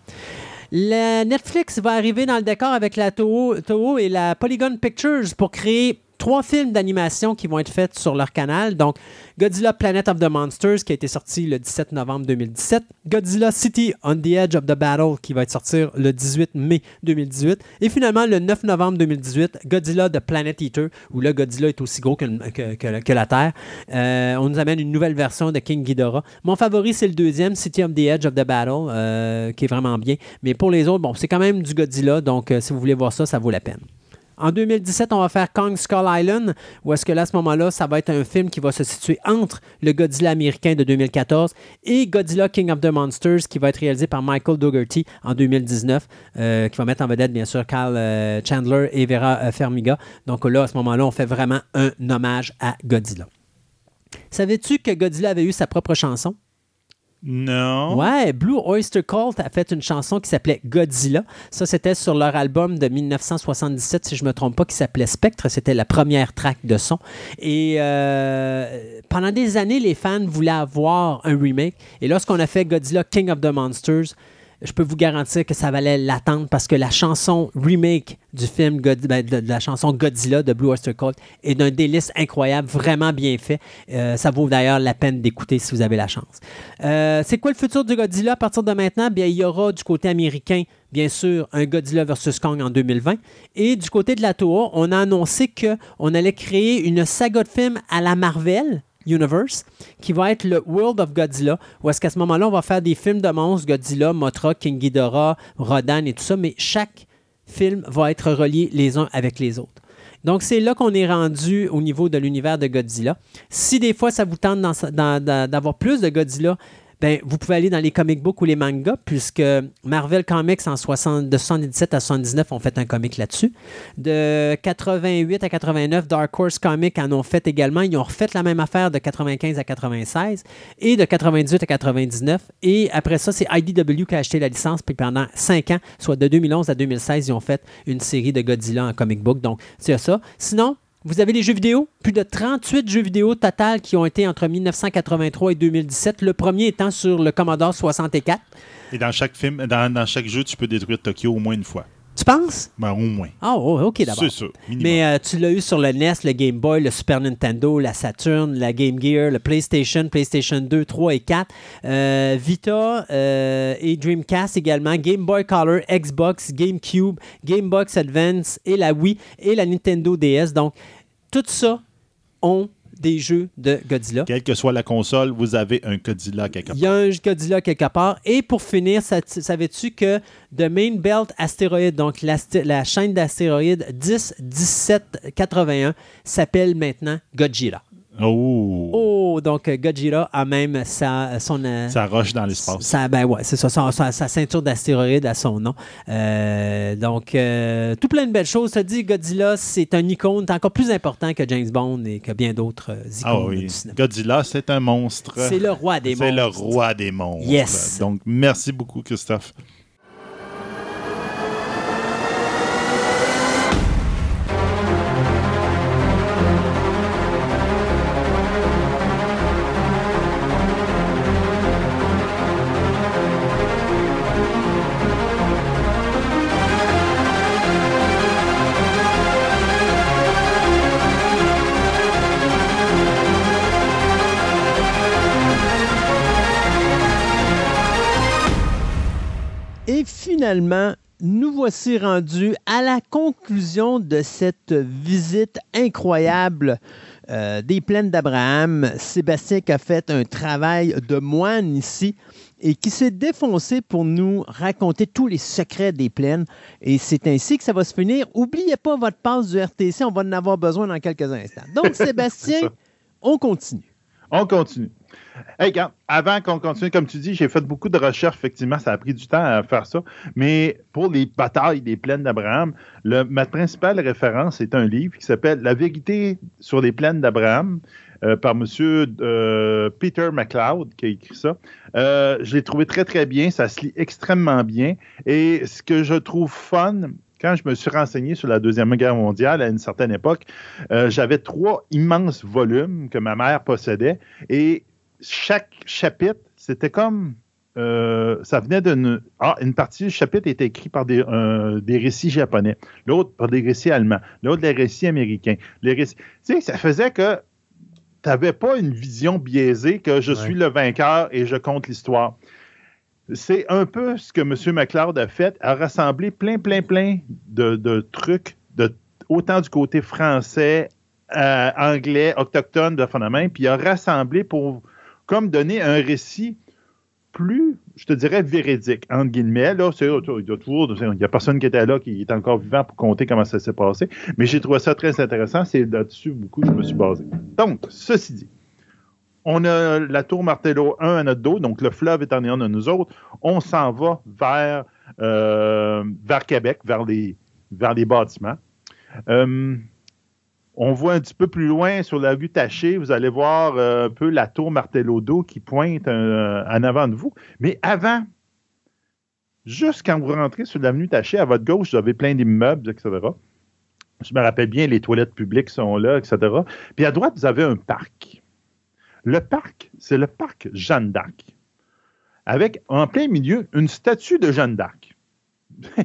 S2: La Netflix va arriver dans le décor avec la Toho, Toho et la Polygon Pictures pour créer trois films d'animation qui vont être faits sur leur canal. Donc, Godzilla Planet of the Monsters, qui a été sorti le 17 novembre 2017. Godzilla City on the Edge of the Battle, qui va être sorti le 18 mai 2018. Et finalement, le 9 novembre 2018, Godzilla The Planet Eater, où là, Godzilla est aussi gros que, que la Terre. Euh, on nous amène une nouvelle version de King Ghidorah. Mon favori, c'est le deuxième, City on the Edge of the Battle, euh, qui est vraiment bien. Mais pour les autres, bon, c'est quand même du Godzilla, donc euh, si vous voulez voir ça, ça vaut la peine. En 2017, on va faire Kong Skull Island, où est-ce que là, à ce moment-là, ça va être un film qui va se situer entre le Godzilla américain de 2014 et Godzilla King of the Monsters, qui va être réalisé par Michael Dougherty en 2019, euh, qui va mettre en vedette, bien sûr, Carl euh, Chandler et Vera euh, Farmiga. Donc là, à ce moment-là, on fait vraiment un hommage à Godzilla. Savais-tu que Godzilla avait eu sa propre chanson?
S5: Non.
S2: Ouais, Blue Oyster Cult a fait une chanson qui s'appelait Godzilla. Ça, c'était sur leur album de 1977, si je me trompe pas, qui s'appelait Spectre. C'était la première track de son. Et euh, pendant des années, les fans voulaient avoir un remake. Et lorsqu'on a fait Godzilla King of the Monsters, je peux vous garantir que ça valait l'attendre parce que la chanson remake du film, ben, de, la chanson Godzilla de Blue Oyster Cult est d'un délice incroyable, vraiment bien fait. Euh, ça vaut d'ailleurs la peine d'écouter si vous avez la chance. Euh, c'est quoi le futur du Godzilla à partir de maintenant? Bien, il y aura du côté américain, bien sûr, un Godzilla vs. Kong en 2020. Et du côté de la Toho, on a annoncé qu'on allait créer une saga de films à la Marvel. Universe, qui va être le World of Godzilla, où est-ce qu'à ce moment-là, on va faire des films de monstres, Godzilla, Mothra, King Ghidorah, Rodan et tout ça, mais chaque film va être relié les uns avec les autres. Donc, c'est là qu'on est rendu au niveau de l'univers de Godzilla. Si des fois, ça vous tente d'avoir plus de Godzilla, ben, vous pouvez aller dans les comic books ou les mangas, puisque Marvel Comics, en 60, de 77 à 79, ont fait un comic là-dessus. De 88 à 89, Dark Horse Comics en ont fait également. Ils ont refait la même affaire de 95 à 96 et de 98 à 99. Et après ça, c'est IDW qui a acheté la licence. Puis pendant 5 ans, soit de 2011 à 2016, ils ont fait une série de Godzilla en comic book. Donc, c'est ça. Sinon, vous avez les jeux vidéo, plus de 38 jeux vidéo total qui ont été entre 1983 et 2017, le premier étant sur le Commodore 64.
S5: Et dans chaque film, dans, dans chaque jeu, tu peux détruire Tokyo au moins une fois.
S2: Tu penses?
S5: Ben, au moins.
S2: Ah, oh, ok d'abord.
S5: C'est ça. minimum.
S2: Mais euh, tu l'as eu sur le NES, le Game Boy, le Super Nintendo, la Saturn, la Game Gear, le PlayStation, PlayStation 2, 3 et 4, euh, Vita euh, et Dreamcast également, Game Boy Color, Xbox, GameCube, Game Box Advance et la Wii et la Nintendo DS. Donc, tout ça ont des jeux de Godzilla.
S5: Quelle que soit la console, vous avez un Godzilla quelque
S2: Il
S5: part.
S2: y a un Godzilla quelque part. Et pour finir, sa- savais-tu que The Main Belt Asteroid, donc la chaîne d'astéroïdes 10 17 81, s'appelle maintenant Godzilla?
S5: Oh!
S2: Oh, donc euh, Godzilla a même sa, son, euh,
S5: Ça roche dans l'espace.
S2: sa- ben ouais, c'est ça, sa, sa- sa ceinture d'astéroïdes à son nom. Euh, donc, euh, tout plein de belles choses. Ça dit Godzilla, c'est un icône encore plus important que James Bond et que bien d'autres icônes
S5: Ah oui.
S2: du cinéma.
S5: Godzilla, c'est un monstre.
S2: C'est le roi des
S5: C'est le
S2: monstres.
S5: roi des monstres.
S2: Yes.
S5: Donc, merci beaucoup, Christophe.
S6: Finalement, nous voici rendus à la conclusion de cette visite incroyable euh, des plaines d'Abraham. Sébastien qui a fait un travail de moine ici et qui s'est défoncé pour nous raconter tous les secrets des plaines. Et c'est ainsi que ça va se finir. Oubliez pas votre passe du RTC, on va en avoir besoin dans quelques instants. Donc, Sébastien, on continue.
S3: On continue. Hey, avant qu'on continue, comme tu dis, j'ai fait beaucoup de recherches. Effectivement, ça a pris du temps à faire ça. Mais pour les batailles des plaines d'Abraham, ma principale référence est un livre qui s'appelle La vérité sur les plaines d'Abraham euh, par M. Peter McLeod qui a écrit ça. Euh, je l'ai trouvé très, très bien. Ça se lit extrêmement bien. Et ce que je trouve fun, quand je me suis renseigné sur la Deuxième Guerre mondiale à une certaine époque, euh, j'avais trois immenses volumes que ma mère possédait. Et chaque chapitre, c'était comme. euh, ça venait d'une. Ah, une partie du chapitre était écrite par des, euh, des récits japonais, l'autre par des récits allemands, l'autre des récits américains. Les récits, tu sais, ça faisait que tu n'avais pas une vision biaisée que je
S6: Ouais.
S3: suis le vainqueur et je compte l'histoire. C'est un peu ce que M. McLeod a fait, a rassemblé plein, plein, plein de, de trucs, de, autant du côté français, euh, anglais, autochtone de phénomène, puis il a rassemblé pour comme donner un récit plus, je te dirais, véridique, entre guillemets. Là, il il n'y a personne qui était là, qui est encore vivant pour compter comment ça s'est passé. Mais j'ai trouvé ça très intéressant. C'est là-dessus beaucoup que je me suis basé. Donc, ceci dit, on a la tour Martello 1 à notre dos, donc le fleuve est en ayant de nous autres. On s'en va vers, euh, vers Québec, vers les, vers les bâtiments. Euh, on voit un petit peu plus loin sur la vue tachée, vous allez voir euh, un peu la tour Martello d'eau qui pointe euh, en avant de vous. Mais avant, juste quand vous rentrez sur l'avenue tachée, à votre gauche, vous avez plein d'immeubles, etc. Je me rappelle bien, les toilettes publiques sont là, etc. Puis à droite, vous avez un parc. Le parc, c'est le parc Jeanne d'Arc. Avec en plein milieu une statue de Jeanne d'Arc.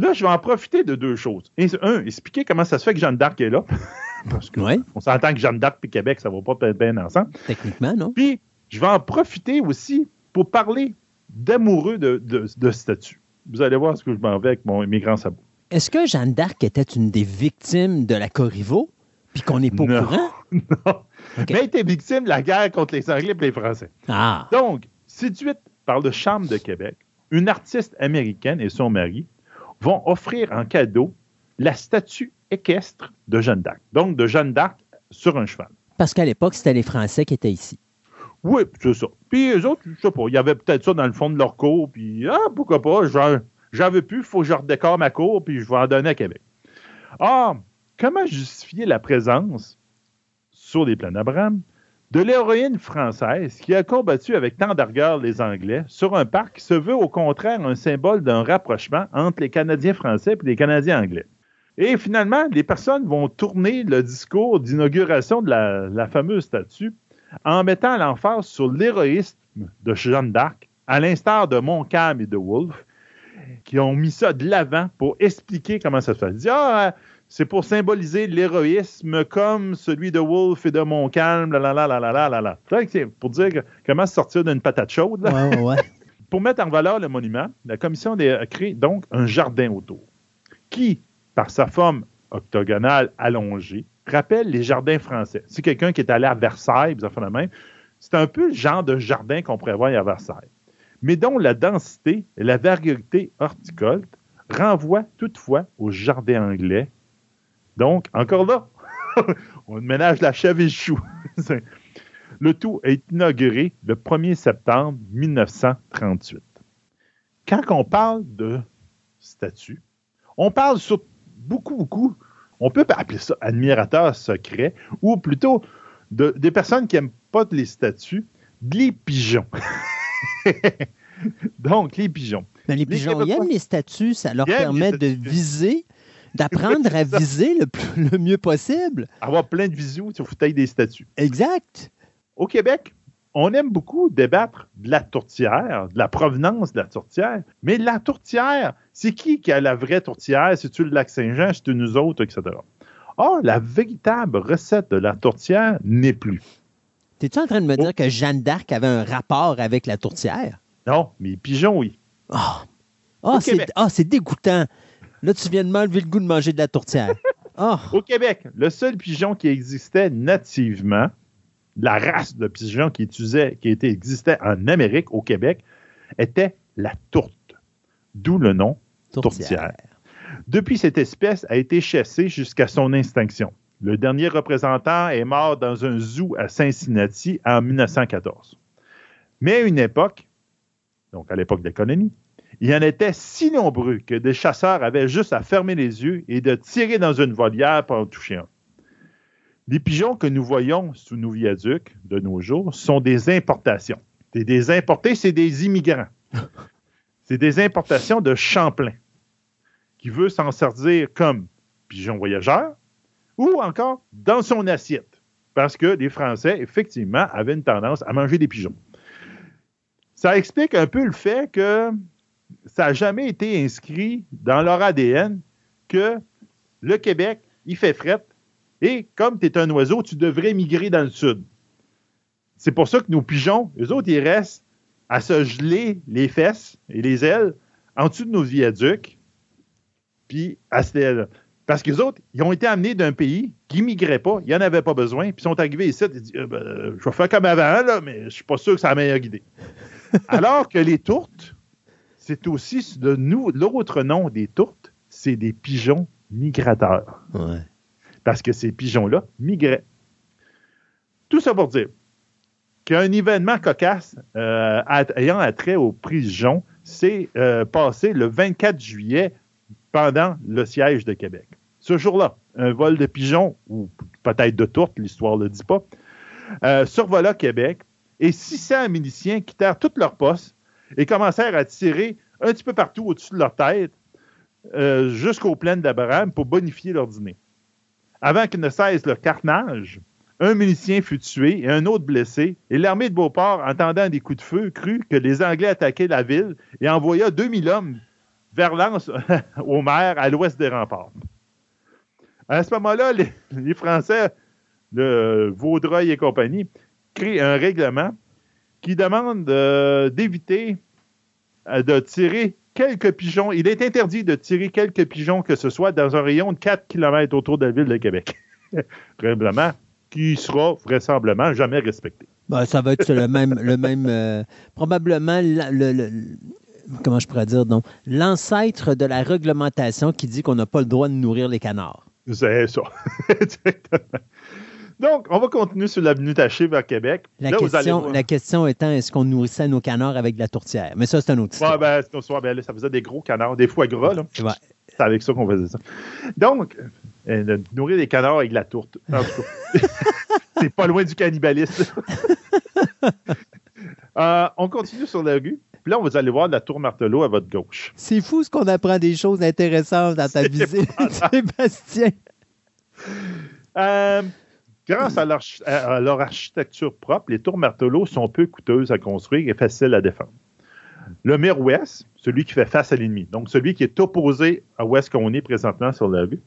S3: Là, je vais en profiter de deux choses. Un, expliquer comment ça se fait que Jeanne d'Arc est là. Parce qu'on
S2: Ouais,
S3: s'entend que Jeanne d'Arc et Québec, ça ne va pas peut-être bien ensemble.
S2: techniquement, non?
S3: Puis, je vais en profiter aussi pour parler d'amoureux de, de, de statue. Vous allez voir ce que je m'en vais avec mon, mes grands sabots.
S2: Est-ce que Jeanne d'Arc était une des victimes de la Corriveau, puis qu'on n'est pas
S3: Non.
S2: au courant?
S3: non.
S2: OK.
S3: Mais elle était victime de la guerre contre les Anglais et les Français.
S2: Ah,
S3: Donc, séduite par le charme de Québec, une artiste américaine et son mari vont offrir en cadeau la statue équestre de Jeanne d'Arc. Donc, de Jeanne d'Arc sur un cheval.
S2: parce qu'à l'époque, c'était les Français qui étaient ici.
S3: Oui, c'est ça. Puis eux autres, je sais pas, il y avait peut-être ça dans le fond de leur cour, puis ah, pourquoi pas, j'en- veux plus, il faut que je redécore ma cour, puis je vais en donner à Québec. Ah, comment justifier la présence sur les plaines d'Abraham? De l'héroïne française qui a combattu avec tant d'argueur les Anglais sur un parc qui se veut au contraire un symbole d'un rapprochement entre les Canadiens français et les Canadiens anglais. Et finalement, les personnes vont tourner le discours d'inauguration de la, fameuse statue en mettant l'emphase sur l'héroïsme de Jeanne d'Arc, à l'instar de Montcalm et de Wolfe, qui ont mis ça de l'avant pour expliquer comment ça se fait c'est pour symboliser l'héroïsme comme celui de Wolfe et de Montcalm, la la la la la la la. C'est pour dire que, comment sortir d'une patate chaude. Là. Pour mettre en valeur le monument, la commission a créé donc un jardin autour, qui, par sa forme octogonale allongée, rappelle les jardins français. Si quelqu'un qui est allé à Versailles, vous en faites la même, c'est un peu le genre de jardin qu'on prévoit à Versailles, mais dont la densité et la variété horticoles renvoient toutefois au jardin anglais donc, encore là, on ménage la chèvre et le chou. Le tout est inauguré le 1er septembre 1938. Quand on parle de statue, on parle sur beaucoup, beaucoup, on peut appeler ça admirateur secret, ou plutôt de- des personnes qui n'aiment pas les statues, les pigeons. Donc, les pigeons.
S2: Mais les
S3: Les
S2: pigeons, ils aiment les statues, ça leur permet de viser, d'apprendre à viser le, plus- le mieux possible.
S3: Avoir plein de visios sur fauteuil des statues.
S2: Exact.
S3: Au Québec, on aime beaucoup débattre de la tourtière, de la provenance de la tourtière. Mais la tourtière, c'est qui qui a la vraie tourtière? C'est-tu le lac Saint-Jean? C'est-tu nous autres, etc. Or, la véritable recette de la tourtière n'est plus.
S2: T'es-tu en train de me
S3: Oh.
S2: dire que Jeanne d'Arc avait un rapport avec la tourtière?
S3: Non, mais les pigeons, oui.
S2: Ah,
S3: Au
S2: Ah, c'est ah, c'est dégoûtant. Là, tu viens de m'enlever le goût de manger de la tourtière. Ah,
S3: Au Québec, le seul pigeon qui existait nativement, la race de pigeon qui, utilisait, qui était, existait en Amérique, au Québec, était la tourte. D'où le nom
S2: tourtière.
S3: Depuis, cette espèce a été chassée jusqu'à son extinction. Le dernier représentant est mort dans un zoo à Cincinnati en 1914. Mais à une époque, donc à l'époque de l'économie, il y en était si nombreux que des chasseurs avaient juste à fermer les yeux et de tirer dans une volière pour en toucher un. Les pigeons que nous voyons sous nos viaducs de nos jours sont des importations. Des, des importés, c'est des immigrants. c'est des importations de Champlain qui veut s'en servir comme pigeon voyageur ou encore dans son assiette. Parce que les Français, effectivement, avaient une tendance à manger des pigeons. Ça explique un peu le fait que ça n'a jamais été inscrit dans leur ADN que le Québec, il fait fret et comme tu es un oiseau, tu devrais migrer dans le sud. C'est pour ça que nos pigeons, eux autres, ils restent à se geler les fesses et les ailes en dessous de nos viaducs puis à ce- parce que les autres, ils ont été amenés d'un pays qui n'immigrait pas, ils n'en avaient pas besoin, puis ils sont arrivés ici, ils disent, Euh, ben, je vais faire comme avant, là, mais je suis pas sûr que c'est la meilleure idée. Alors que les tourtes, c'est aussi de nous, l'autre nom des tourtes, c'est des pigeons migrateurs.
S2: Ouais.
S3: Parce que ces pigeons-là migraient. Tout ça pour dire qu'un événement cocasse euh, ayant attrait aux pigeons s'est euh, passé le 24 juillet pendant le siège de Québec. Ce jour-là, un vol de pigeons, ou peut-être de tourtes, l'histoire ne le dit pas, euh, survola Québec et 600 miliciens quittèrent toutes leurs postes et commencèrent à tirer un petit peu partout au-dessus de leur tête euh, jusqu'aux plaines d'Abraham pour bonifier leur dîner. Avant qu'il ne cesse le carnage, un milicien fut tué et un autre blessé, et l'armée de Beauport, entendant des coups de feu, crut que les Anglais attaquaient la ville et envoya 2000 hommes vers l'Anse aux mers à l'ouest des remparts. À ce moment-là, les, les Français de Vaudreuil et compagnie créent un règlement qui demande euh, d'éviter euh, de tirer quelques pigeons. Il est interdit de tirer quelques pigeons que ce soit dans un rayon de 4 km autour de la ville de Québec. Règlement qui sera vraisemblablement jamais respecté.
S2: Ben, ça va être le même, le même euh, probablement la- le, le- comment je pourrais dire donc l'ancêtre de la réglementation qui dit qu'on n'a pas le droit de nourrir les canards.
S3: C'est ça. Exactement. Donc, on va continuer sur l'avenue Taché vers Québec.
S2: La,
S3: Là, vous allez
S2: question, la question étant est-ce qu'on nourrissait nos canards avec de la tourtière? Mais ça, c'est un autre
S3: Ouais, ben, c'est- soit, ben, ça faisait des gros canards, des foie gras. là.
S2: Ouais.
S3: C'est avec ça qu'on faisait ça. Donc, euh, nourrir des canards avec de la tourte. En tout cas, c'est pas loin du cannibalisme. Euh, on continue sur la rue. Puis là, vous allez voir la tour Martelot à votre gauche.
S2: C'est fou ce qu'on apprend des choses intéressantes dans ta visite, Sébastien.
S3: Euh, grâce à leur, architecture propre, les tours Martelot sont peu coûteuses à construire et faciles à défendre. Le mur ouest, celui qui fait face à l'ennemi, donc celui qui est opposé à où est-ce qu'on est présentement sur la rue,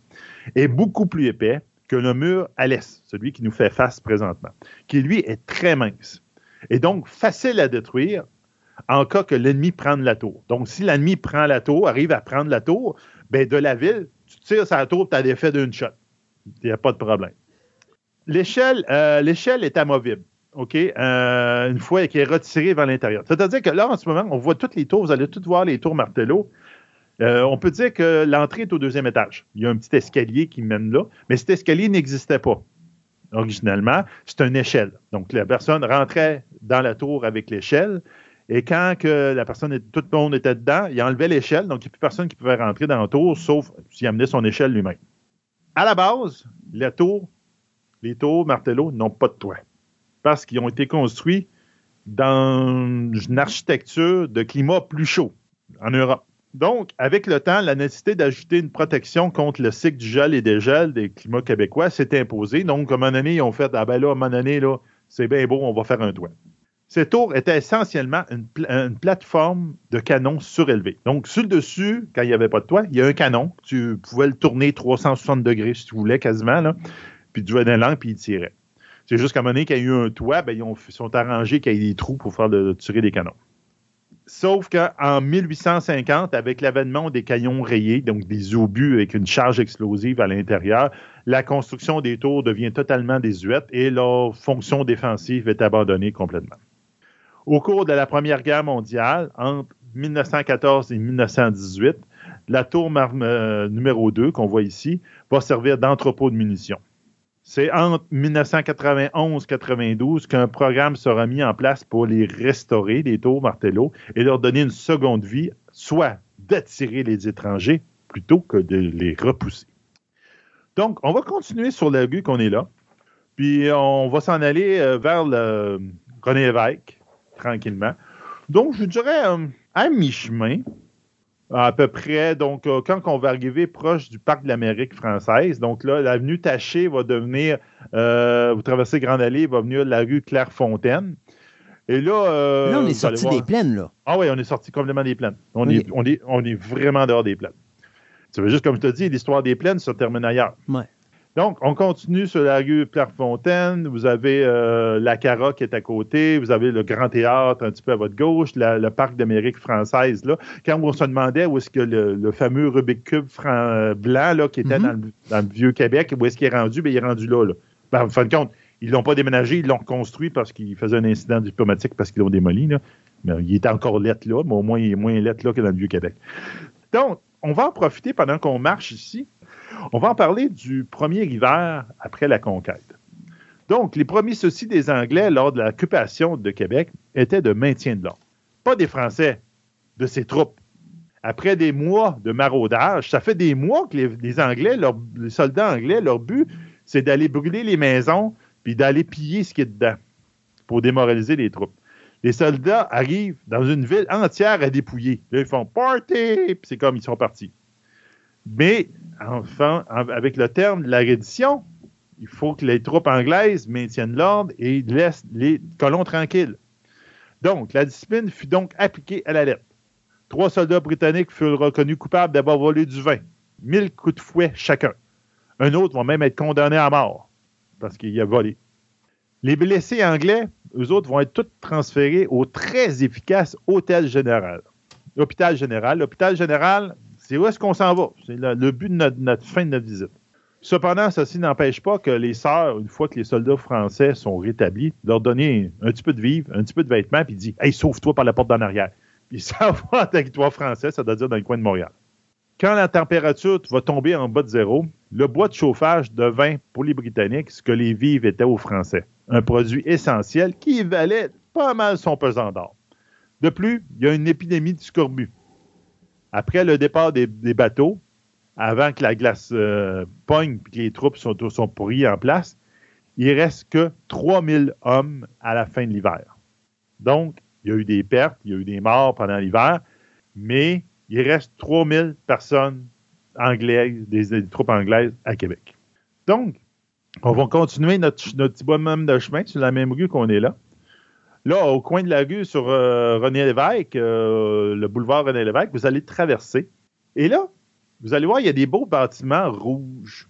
S3: est beaucoup plus épais que le mur à l'est, celui qui nous fait face présentement, qui lui est très mince et donc facile à détruire en cas que l'ennemi prenne la tour. Donc, si l'ennemi prend la tour, arrive à prendre la tour, ben de la ville, tu tires la tour, tu as l'effet d'une shot. Il n'y a pas de problème. L'échelle, euh, l'échelle est amovible. OK? Euh, une fois qu'elle est retirée vers l'intérieur. C'est-à-dire que là, en ce moment, on voit toutes les tours. Vous allez toutes voir les tours Martello. Euh, on peut dire que l'entrée est au deuxième étage. Il y a un petit escalier qui mène là, mais cet escalier n'existait pas originalement. C'est une échelle. Donc, la personne rentrait dans la tour avec l'échelle. Et quand que la personne, tout le monde était dedans, il enlevait l'échelle. Donc, il n'y a plus personne qui pouvait rentrer dans la tour, sauf s'il amenait son échelle lui-même. À la base, la tour, les tours Martello n'ont pas de toit parce qu'ils ont été construits dans une architecture de climat plus chaud en Europe. Donc, avec le temps, la nécessité d'ajouter une protection contre le cycle du gel et des gels des climats québécois s'est imposée. Donc, à un moment donné, ils ont fait Ah ben là, à un moment donné, là, c'est bien beau, on va faire un toit. Ces tours étaient essentiellement une, pla- une plateforme de canon surélevé. Donc, sur le dessus, quand il n'y avait pas de toit, il y a un canon. Tu pouvais le tourner 360 degrés si tu voulais, quasiment. Puis d'un langue, puis il tirait. C'est juste qu'à un moment donné, quand il y a eu un toit, ben, ils ont- sont arrangés qu'il y ait des trous pour faire de, tirer des canons. Sauf qu'en 1850, avec l'avènement des canons rayés, donc des obus avec une charge explosive à l'intérieur, la construction des tours devient totalement désuète et leur fonction défensive est abandonnée complètement. Au cours de la Première Guerre mondiale, entre 1914 et 1918, la tour euh, numéro 2 qu'on voit ici va servir d'entrepôt de munitions. C'est entre 1991-92 qu'un programme sera mis en place pour les restaurer, les tours Martello, et leur donner une seconde vie, soit d'attirer les étrangers plutôt que de les repousser. Donc, on va continuer sur la rue qu'on est là, puis on va s'en aller euh, vers le René Lévesque, tranquillement. Donc, je dirais euh, à mi-chemin, à peu près, donc, euh, quand on va arriver proche du parc de l'Amérique française, donc là, l'avenue Taché va devenir, euh, vous traversez Grande Allée, va venir la rue Clairefontaine. Et là, euh,
S2: là, on est sorti des plaines, là.
S3: Ah oui, on est sorti complètement des plaines. On,
S2: Oui.
S3: est, on, est, on est vraiment dehors des plaines. Ça veut juste, comme je te dis, l'histoire des plaines se termine ailleurs.
S2: Ouais.
S3: Donc, on continue sur la rue Clairefontaine. Vous avez euh, la Cara qui est à côté. Vous avez le Grand Théâtre un petit peu à votre gauche, la- le Parc d'Amérique française. Là. Quand on se demandait où est-ce que le, le fameux Rubik Cube fran- blanc là, qui était
S2: Mhm.
S3: dans, le, dans le vieux Québec, où est-ce qu'il est rendu? Bien, il est rendu là. là. Ben, en fin de compte, ils l'ont pas déménagé, ils l'ont reconstruit parce qu'ils faisaient un incident diplomatique parce qu'ils l'ont démoli. Là. Mais il est encore lettre là, mais au moins, il est moins lettre là que dans le Vieux-Québec. Donc, on va en profiter pendant qu'on marche ici. On va en parler du premier hiver après la conquête. Donc, les premiers soucis des Anglais lors de l'occupation de Québec étaient de maintien de l'ordre. Pas des Français, de ses troupes. Après des mois de maraudage, ça fait des mois que les, Anglais, les soldats anglais, leur but, c'est d'aller brûler les maisons puis d'aller piller ce qui est dedans pour démoraliser les troupes. Les soldats arrivent dans une ville entière à dépouiller. Là, ils font party, puis c'est comme ils sont partis. Mais enfin, avec le terme de la reddition, il faut que les troupes anglaises maintiennent l'ordre et laissent les colons tranquilles. Donc, la discipline fut donc appliquée à la lettre. Trois soldats britanniques furent reconnus coupables d'avoir volé du vin. Mille coups de fouet chacun. Un autre va même être condamné à mort parce qu'il a volé. Les blessés anglais, eux autres, vont être tous transférés au très efficace Hôtel Général. L'hôpital général. L'hôpital général, c'est où est-ce qu'on s'en va? C'est le, but de notre, fin de notre visite. Cependant, ceci n'empêche pas que les sœurs, une fois que les soldats français sont rétablis, leur donner un petit peu de vivre, un petit peu de vêtements, puis dit Hey, sauve-toi par la porte d'en arrière. Puis ça va en territoire français, ça doit dire dans le coin de Montréal. Quand la température va tomber en bas de zéro, le bois de chauffage devint pour les Britanniques ce que les vivres étaient aux Français. Un produit essentiel qui valait pas mal son pesant d'or. De plus, il y a une épidémie de scorbut. Après le départ des bateaux, avant que la glace euh, pogne et que les troupes sont, sont pourries en place, il reste que 3000 hommes à la fin de l'hiver. Donc, il y a eu des pertes, il y a eu des morts pendant l'hiver, mais il reste 3000 personnes anglaises, des, troupes anglaises à Québec. Donc, on va continuer notre, petit bonhomme de chemin sur la même rue qu'on est là. Là, au coin de la rue sur euh, René Lévesque, euh, le boulevard René Lévesque, vous allez traverser. Et là, vous allez voir, il y a des beaux bâtiments rouges,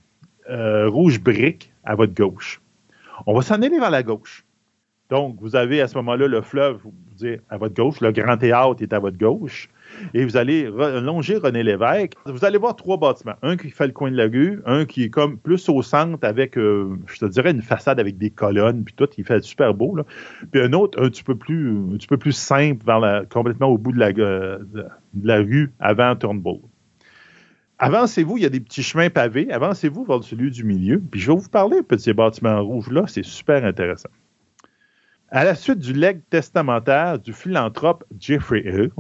S3: euh, rouge briques à votre gauche. On va s'en aller vers la gauche. Donc, vous avez à ce moment-là le fleuve, vous dire, à votre gauche, le Grand Théâtre est à votre gauche, et vous allez longer René Lévesque. Vous allez voir trois bâtiments. Un qui fait le coin de la rue, un qui est comme plus au centre avec, euh, je te dirais, une façade avec des colonnes, puis tout, il fait super beau. Là. Puis un autre, un petit peu plus, un petit peu plus simple, complètement au bout de la, euh, de, la rue avant Turnbull. Avancez-vous, il y a des petits chemins pavés. Avancez-vous vers celui du milieu. Puis je vais vous parler un peu de ces bâtiments rouges-là. C'est super intéressant. À la suite du legs testamentaire du philanthrope Jeffrey Hill,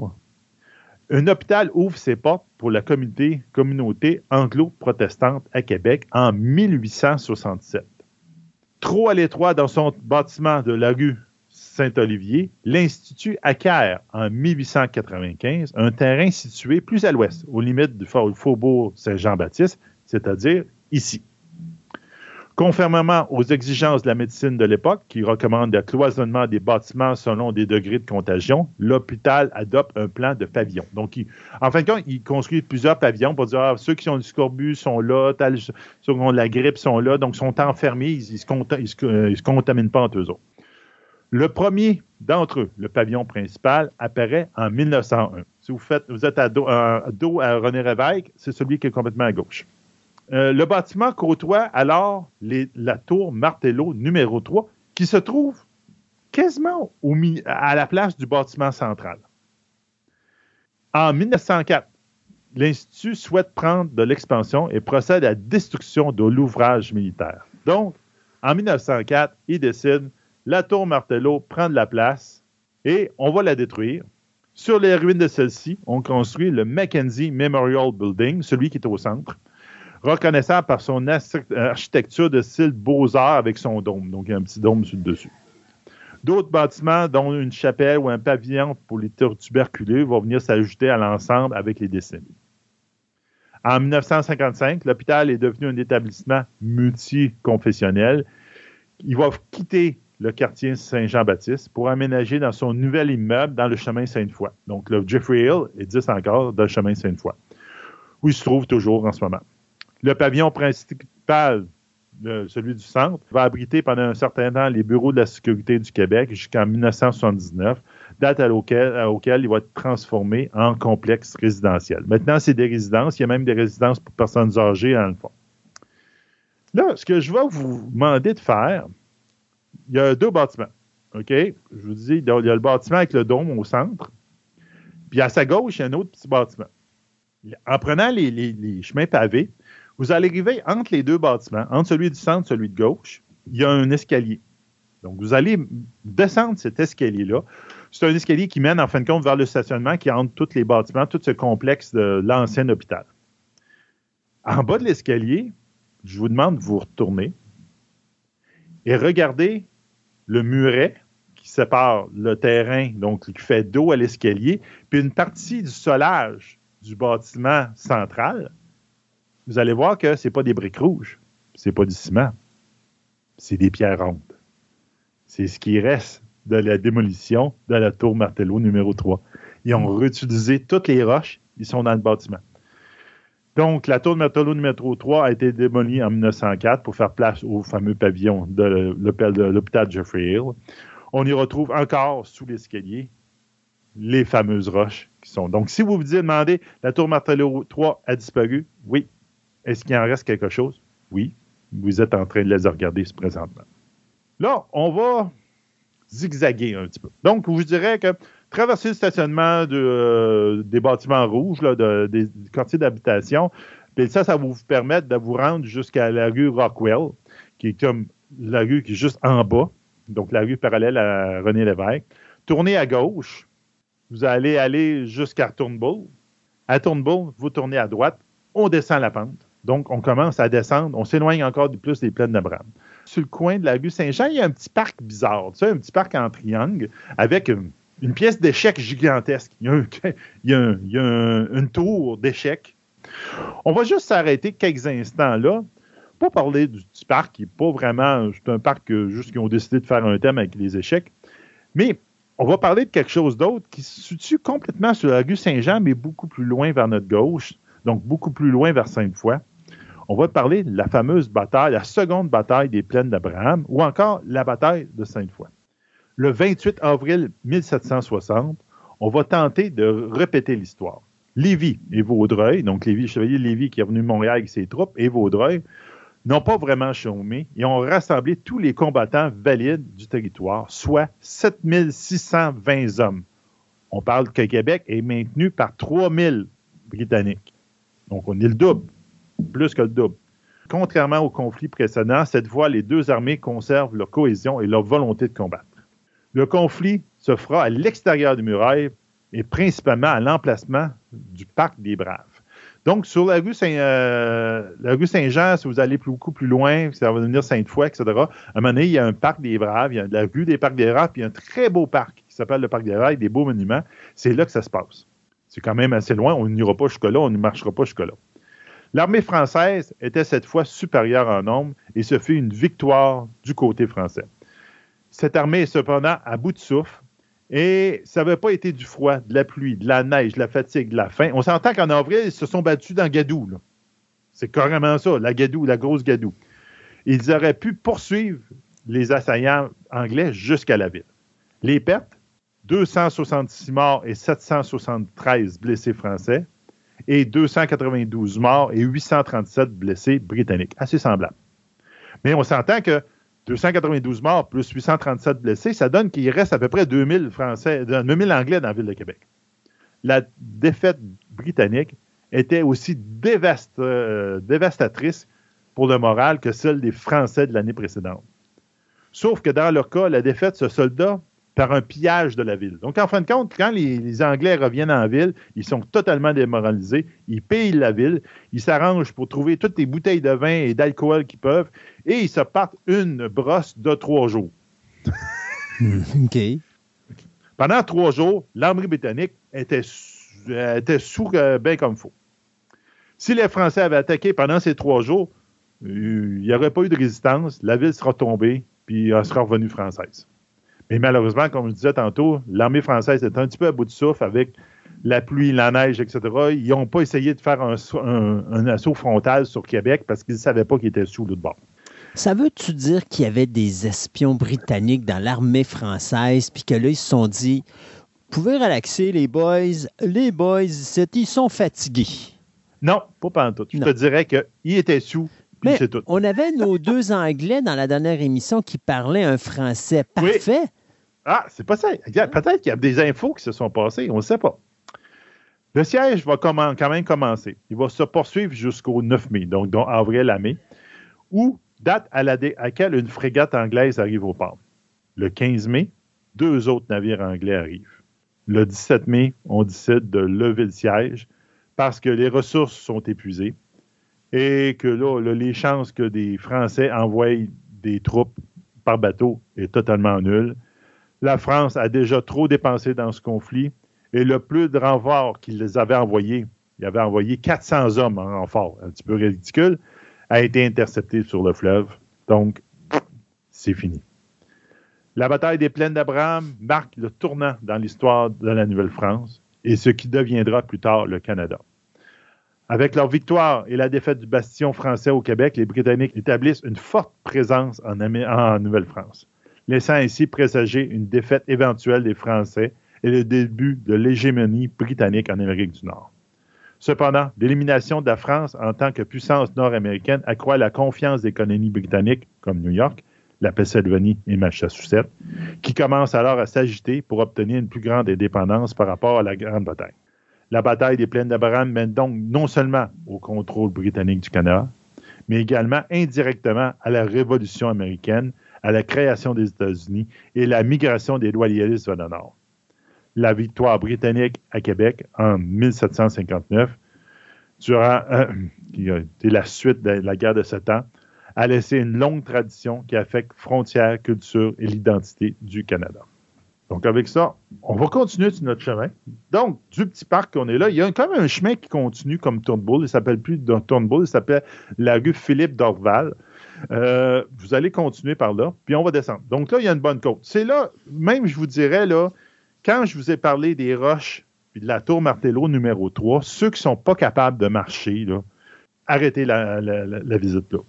S3: un hôpital ouvre ses portes pour la communauté, anglo-protestante à Québec en 1867. Trop à l'étroit dans son bâtiment de la rue Saint-Olivier, l'Institut acquiert en 1895 un terrain situé plus à l'ouest, aux limites du faubourg Saint-Jean-Baptiste, c'est-à-dire ici. Conformément aux exigences de la médecine de l'époque, qui recommande le cloisonnement des bâtiments selon des degrés de contagion, l'hôpital adopte un plan de pavillon. Donc, en fin de compte, il construit plusieurs pavillons pour dire ah, ceux qui ont du scorbut sont là, ceux qui ont de la grippe sont là, donc sont enfermés, ils ne se, euh, se, contaminent pas entre eux autres. Le premier d'entre eux, le pavillon principal, apparaît en 1901. Si vous, faites, vous êtes à dos, à, René Réveil, c'est celui qui est complètement à gauche. Euh, le bâtiment côtoie alors la tour Martello numéro 3, qui se trouve quasiment à la place du bâtiment central. En 1904, l'Institut souhaite prendre de l'expansion et procède à la destruction de l'ouvrage militaire. Donc, en 1904, il décide la tour Martello prend de la place et on va la détruire. Sur les ruines de celle-ci, on construit le Mackenzie Memorial Building, celui qui est au centre, reconnaissable par son architecture de style Beaux-Arts avec son dôme. Donc, il y a un petit dôme sur le dessus. D'autres bâtiments, dont une chapelle ou un pavillon pour les tuberculeux, vont venir s'ajouter à l'ensemble avec les décennies. En 1955, l'hôpital est devenu un établissement multiconfessionnel. Il va quitter le quartier Saint-Jean-Baptiste pour aménager dans son nouvel immeuble dans le chemin Sainte-Foy. Donc, le Jeffrey Hill existe encore dans le chemin Sainte-Foy, où il se trouve toujours en ce moment. Le pavillon principal, celui du centre, va abriter pendant un certain temps les bureaux de la sécurité du Québec jusqu'en 1979, date à laquelle, il va être transformé en complexe résidentiel. Maintenant, c'est des résidences. Il y a même des résidences pour personnes âgées, dans le fond. Là, ce que je vais vous demander de faire, il y a deux bâtiments. OK? Je vous dis, il y a le bâtiment avec le dôme au centre. Puis à sa gauche, il y a un autre petit bâtiment. En prenant les, chemins pavés, vous allez arriver entre les deux bâtiments, entre celui du centre et celui de gauche, il y a un escalier. Donc, vous allez descendre cet escalier-là. C'est un escalier qui mène, en fin de compte, vers le stationnement qui entre tous les bâtiments, tout ce complexe de l'ancien hôpital. En bas de l'escalier, je vous demande de vous retourner et regardez le muret qui sépare le terrain, donc qui fait dos à l'escalier, puis une partie du solage du bâtiment central. Vous allez voir que ce n'est pas des briques rouges, c'est pas du ciment, c'est des pierres rondes. C'est ce qui reste de la démolition de la tour Martello numéro 3. Ils ont réutilisé toutes les roches, ils sont dans le bâtiment. Donc, la tour Martello numéro 3 a été démolie en 1904 pour faire place au fameux pavillon de l'hôpital de l'hôpital Jeffrey Hill. On y retrouve encore sous l'escalier les fameuses roches qui sont. Donc, si vous vous demandez, la tour Martello 3 a disparu, oui. Est-ce qu'il en reste quelque chose? Oui. Vous êtes en train de les regarder présentement. Là, on va zigzaguer un petit peu. Donc, je vous dirais que traverser le stationnement euh, des bâtiments rouges, des, du quartier d'habitation, ça, ça va vous permettre de vous rendre jusqu'à la rue Rockwell, qui est comme la rue qui est juste en bas, donc la rue parallèle à René Lévesque. Tournez à gauche, vous allez aller jusqu'à Turnbull. À Turnbull, vous tournez à droite, on descend la pente. Donc, on commence à descendre, on s'éloigne encore du plus des plaines d'Abraham. Sur le coin de la rue Saint-Jean, il y a un petit parc bizarre, un petit parc en triangle avec une, pièce d'échecs gigantesque. Il y a, un- une tour d'échecs. On va juste s'arrêter quelques instants là, pas parler du petit parc, qui n'est pas vraiment, un parc euh, juste qui ont décidé de faire un thème avec les échecs, mais on va parler de quelque chose d'autre qui se situe complètement sur la rue Saint-Jean, mais beaucoup plus loin vers notre gauche, donc beaucoup plus loin vers Sainte-Foy. On va parler de la fameuse bataille, la seconde bataille des plaines d'Abraham, ou encore la bataille de Sainte-Foy. Le 28 avril 1760, on va tenter de répéter l'histoire. Lévis et Vaudreuil, donc Lévis, chevalier Lévis qui est venu de Montréal avec ses troupes, et Vaudreuil, n'ont pas vraiment chômé et ont rassemblé tous les combattants valides du territoire, soit 7620 hommes. On parle que Québec est maintenu par 3000 Britanniques. Donc, on est le double, plus que le double. Contrairement au conflit précédent, cette fois, les deux armées conservent leur cohésion et leur volonté de combattre. Le conflit se fera à l'extérieur des murailles et principalement à l'emplacement du Parc des Braves. Donc, sur la rue, euh, Saint-Jean, si vous allez beaucoup plus loin, ça va devenir Sainte-Foy, etc., à un moment donné, il y a un parc des Braves, il y a la rue des Parcs des Braves, puis il y a un très beau parc qui s'appelle le Parc des Braves, des beaux monuments. C'est là que ça se passe. C'est quand même assez loin, on n'ira pas jusque-là, on ne marchera pas jusque-là. L'armée française était cette fois supérieure en nombre et ce fut une victoire du côté français. Cette armée est cependant à bout de souffle et ça n'avait pas été du froid, de la pluie, de la neige, de la fatigue, de la faim. On s'entend qu'en avril, ils se sont battus dans Gadou. C'est carrément ça, la Gadou, la grosse Gadou. Ils auraient pu poursuivre les assaillants anglais jusqu'à la ville. Les pertes, 266 morts et 773 blessés français et 292 morts et 837 blessés britanniques. Assez semblable. Mais on s'entend que 292 morts plus 837 blessés, ça donne qu'il reste à peu près 2000 Français, 2000 Anglais dans la ville de Québec. La défaite britannique était aussi euh, dévastatrice pour le moral que celle des Français de l'année précédente. Sauf que dans leur cas, la défaite se solda par un pillage de la ville. Donc, en fin de compte, quand les, les Anglais reviennent en ville, ils sont totalement démoralisés, ils pillent la ville, ils s'arrangent pour trouver toutes les bouteilles de vin et d'alcool qu'ils peuvent, et ils se partent une brosse de trois jours.
S2: OK.
S3: Pendant trois jours, l'armée britannique était, sous- euh, était sous euh, bien comme il faut. Si les Français avaient attaqué pendant ces trois jours, euh, il n'y aurait pas eu de résistance, la ville sera tombée, puis elle sera revenue française. Mais malheureusement, comme je disais tantôt, l'armée française est un petit peu à bout de souffle avec la pluie, la neige, etc. Ils n'ont pas essayé de faire un, un- un assaut frontal sur Québec parce qu'ils ne savaient pas qu'ils étaient sous l'autre bord.
S2: Ça veut-tu dire qu'il y avait des espions britanniques dans l'armée française, puis que là, ils se sont dit, vous pouvez relaxer, les boys, les boys, ils sont fatigués.
S3: Non, pas pendant tout. Je
S2: Non.
S3: te dirais qu'ils étaient sous, puis
S2: Mais
S3: c'est tout.
S2: on avait nos deux Anglais dans la dernière émission qui parlaient un français parfait.
S3: Ah, c'est pas ça. Peut-être qu'il y a des infos qui se sont passées, on ne sait pas. Le siège va quand même commencer. Il va se poursuivre jusqu'au 9 mai, donc, avril à mai, où date à, laquelle une frégate anglaise arrive au port. Le 15 mai, deux autres navires anglais arrivent. Le 17 mai, on décide de lever le siège parce que les ressources sont épuisées et que là, les chances que des Français envoient des troupes par bateau est totalement nulle. La France a déjà trop dépensé dans ce conflit et le plus de renforts qu'ils avaient envoyé, il avait envoyé 400 hommes en renfort, un petit peu ridicule, a été intercepté sur le fleuve. Donc, c'est fini. La bataille des plaines d'Abraham marque le tournant dans l'histoire de la Nouvelle-France et ce qui deviendra plus tard le Canada. Avec leur victoire et la défaite du bastion français au Québec, les Britanniques établissent une forte présence en, en Nouvelle-France, laissant ainsi présager une défaite éventuelle des Français et le début de l'hégémonie britannique en Amérique du Nord. Cependant, l'élimination de la France en tant que puissance nord-américaine accroît la confiance des colonies britanniques, comme New York, la Pennsylvanie et Massachusetts, qui commencent alors à s'agiter pour obtenir une plus grande indépendance par rapport à la Grande Bataille. La bataille des plaines d'Abraham mène donc non seulement au contrôle britannique du Canada, mais également indirectement à la Révolution américaine, à la création des États-Unis et la migration des loyalistes vers le Nord la victoire britannique à Québec en 1759, durant euh, qui a été la suite de la guerre de Sept Ans, a laissé une longue tradition qui affecte frontières, culture et l'identité du Canada. Donc, avec ça, on va continuer sur notre chemin. Donc, du petit parc qu'on est là, il y a quand même un chemin qui continue comme Turnbull. Il s'appelle plus Turnbull, il s'appelle la rue Philippe d'Orval. Euh, vous allez continuer par là, puis on va descendre. Donc là, il y a une bonne côte. C'est là, même je vous dirais, là, quand je vous ai parlé des roches et de la tour Martello numéro 3, ceux qui ne sont pas capables de marcher, arrêtez la, visite là.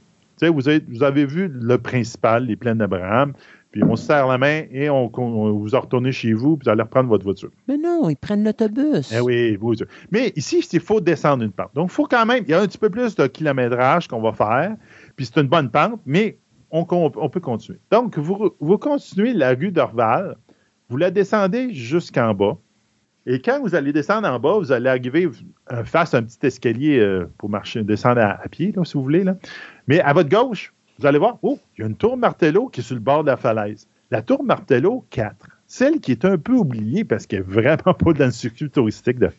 S3: Vous avez, vous avez vu le principal, les plaines d'Abraham, puis on se serre la main et on, vous en retournez chez vous, puis vous allez reprendre votre voiture.
S2: Mais non, ils prennent l'autobus.
S3: Eh oui, vous. Mais ici, il faut descendre une pente. Donc, il faut quand même, il y a un petit peu plus de kilométrage qu'on va faire, puis c'est une bonne pente, mais on, peut continuer. Donc, vous, continuez la rue d'Orval, vous la descendez jusqu'en bas. Et quand vous allez descendre en bas, vous allez arriver euh, face à un petit escalier euh, pour marcher, descendre à, pied, si vous voulez. Mais à votre gauche, vous allez voir, oh, il y a une tour Martello qui est sur le bord de la falaise. La tour Martello 4, celle qui est un peu oubliée parce qu'elle n'est vraiment pas dans le circuit touristique de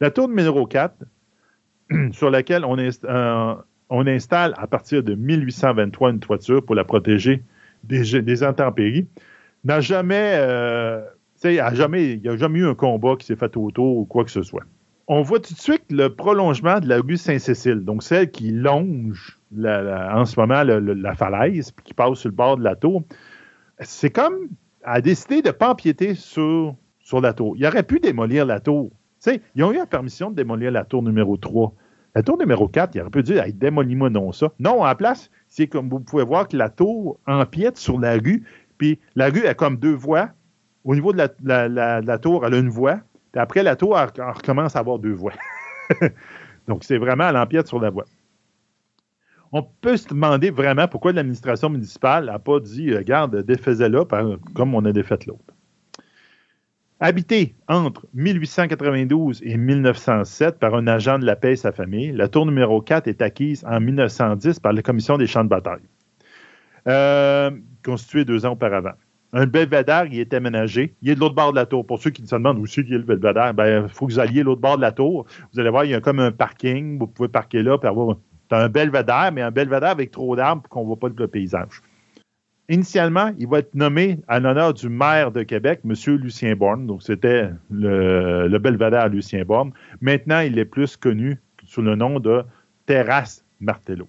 S3: La tour numéro 4, sur laquelle on, euh, on, installe à partir de 1823 une toiture pour la protéger des, intempéries, n'a jamais, euh, il n'y a jamais eu un combat qui s'est fait autour ou quoi que ce soit. On voit tout de suite le prolongement de la rue Saint-Cécile, donc celle qui longe en ce moment la falaise, puis qui passe sur le bord de la tour. C'est comme a décidé de ne pas empiéter sur, sur la tour. Il aurait pu démolir la tour. ils ont eu la permission de démolir la tour numéro 3. La tour numéro 4, il aurait pu dire hey, démolis-moi non ça. Non, en place, c'est comme vous pouvez voir que la tour empiète sur la rue, puis la rue a comme deux voies. Au niveau de la, tour, elle a une voie. Puis après, la tour, elle, recommence à avoir deux voies. Donc, c'est vraiment à l'empiète sur la voie. On peut se demander vraiment pourquoi l'administration municipale n'a pas dit, euh, regarde, défaisez-la comme on a défait l'autre. Habité entre 1892 et 1907 par un agent de la paix et sa famille, la tour numéro 4 est acquise en 1910 par la commission des champs de bataille. Euh, constitué deux ans auparavant. Un belvédère, il est aménagé. Il est de l'autre bord de la tour. Pour ceux qui se demandent où c'est y a le belvédère, ben, il faut que vous alliez l'autre bord de la tour. Vous allez voir, il y a comme un parking. Vous pouvez parquer là et avoir un belvédère, mais un belvédère avec trop d'arbres pour qu'on ne voit pas le paysage. Initialement, il va être nommé en l'honneur du maire de Québec, M. Lucien Borne. Donc, c'était le, le belvédère Lucien Borne. Maintenant, il est plus connu sous le nom de Terrasse Martello.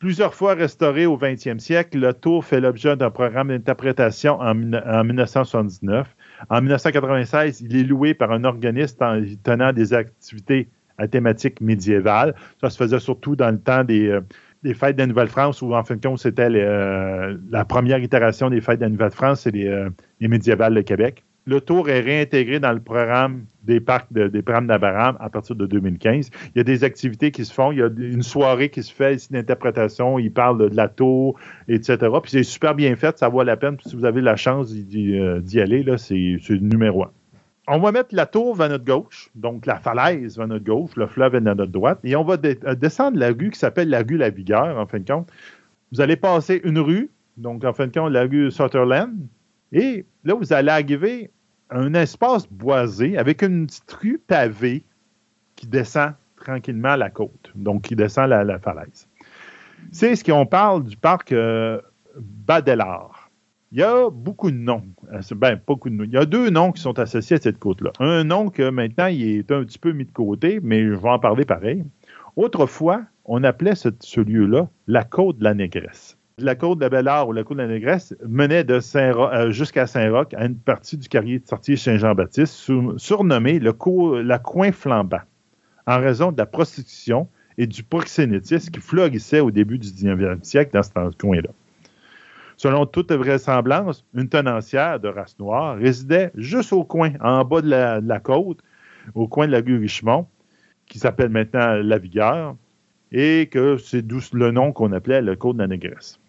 S3: Plusieurs fois restauré au 20e siècle, le tour fait l'objet d'un programme d'interprétation en, 1979. En 1996, il est loué par un organisme tenant des activités à thématique médiévale. Ça se faisait surtout dans le temps des, euh, fêtes de la Nouvelle-France, où en fin de compte, c'était euh, la première itération des fêtes de la Nouvelle-France, c'est les, euh, les médiévales de Québec. le tour est réintégré dans le programme des parcs de, des programmes d'Abraham à partir de 2015. Il y a des activités qui se font. Il y a une soirée qui se fait ici d'interprétation. Il parle de, la tour, etc. Puis c'est super bien fait. Ça vaut la peine. si vous avez la chance d'y euh, aller, là, c'est le numéro un. On va mettre la tour vers notre gauche, donc la falaise vers notre gauche, le fleuve vers notre droite, et on va euh, descendre la rue qui s'appelle la rue La Vigueur, en fin de compte. Vous allez passer une rue, donc en fin de compte, la rue Sutherland, et là, vous allez arriver à un espace boisé avec une petite rue pavée qui descend tranquillement la côte, donc qui descend la, falaise. C'est ce qu'on parle du parc euh, Badelard. Il y a beaucoup de noms. Euh, ben, beaucoup de noms. Il y a deux noms qui sont associés à cette côte-là. Un nom que maintenant, il est un petit peu mis de côté, mais je vais en parler pareil. Autrefois, on appelait ce, lieu-là la côte de la Négresse la côte de la Belle-Art ou la côte de la Négresse menait de Saint euh, jusqu'à Saint-Roch à une partie du sortie Saint-Jean-Baptiste, surnommé le la coin flambant, en raison de la prostitution et du proxénétisme qui florissait au début du 19e siècle dans ce coin-là. Selon toute vraisemblance, une tenancière de race noire résidait juste au coin, en bas de la, côte, au coin de la rue Richemont, qui s'appelle maintenant La Vigueur, et que c'est d'où le nom qu'on appelait le Côte de la Négresse.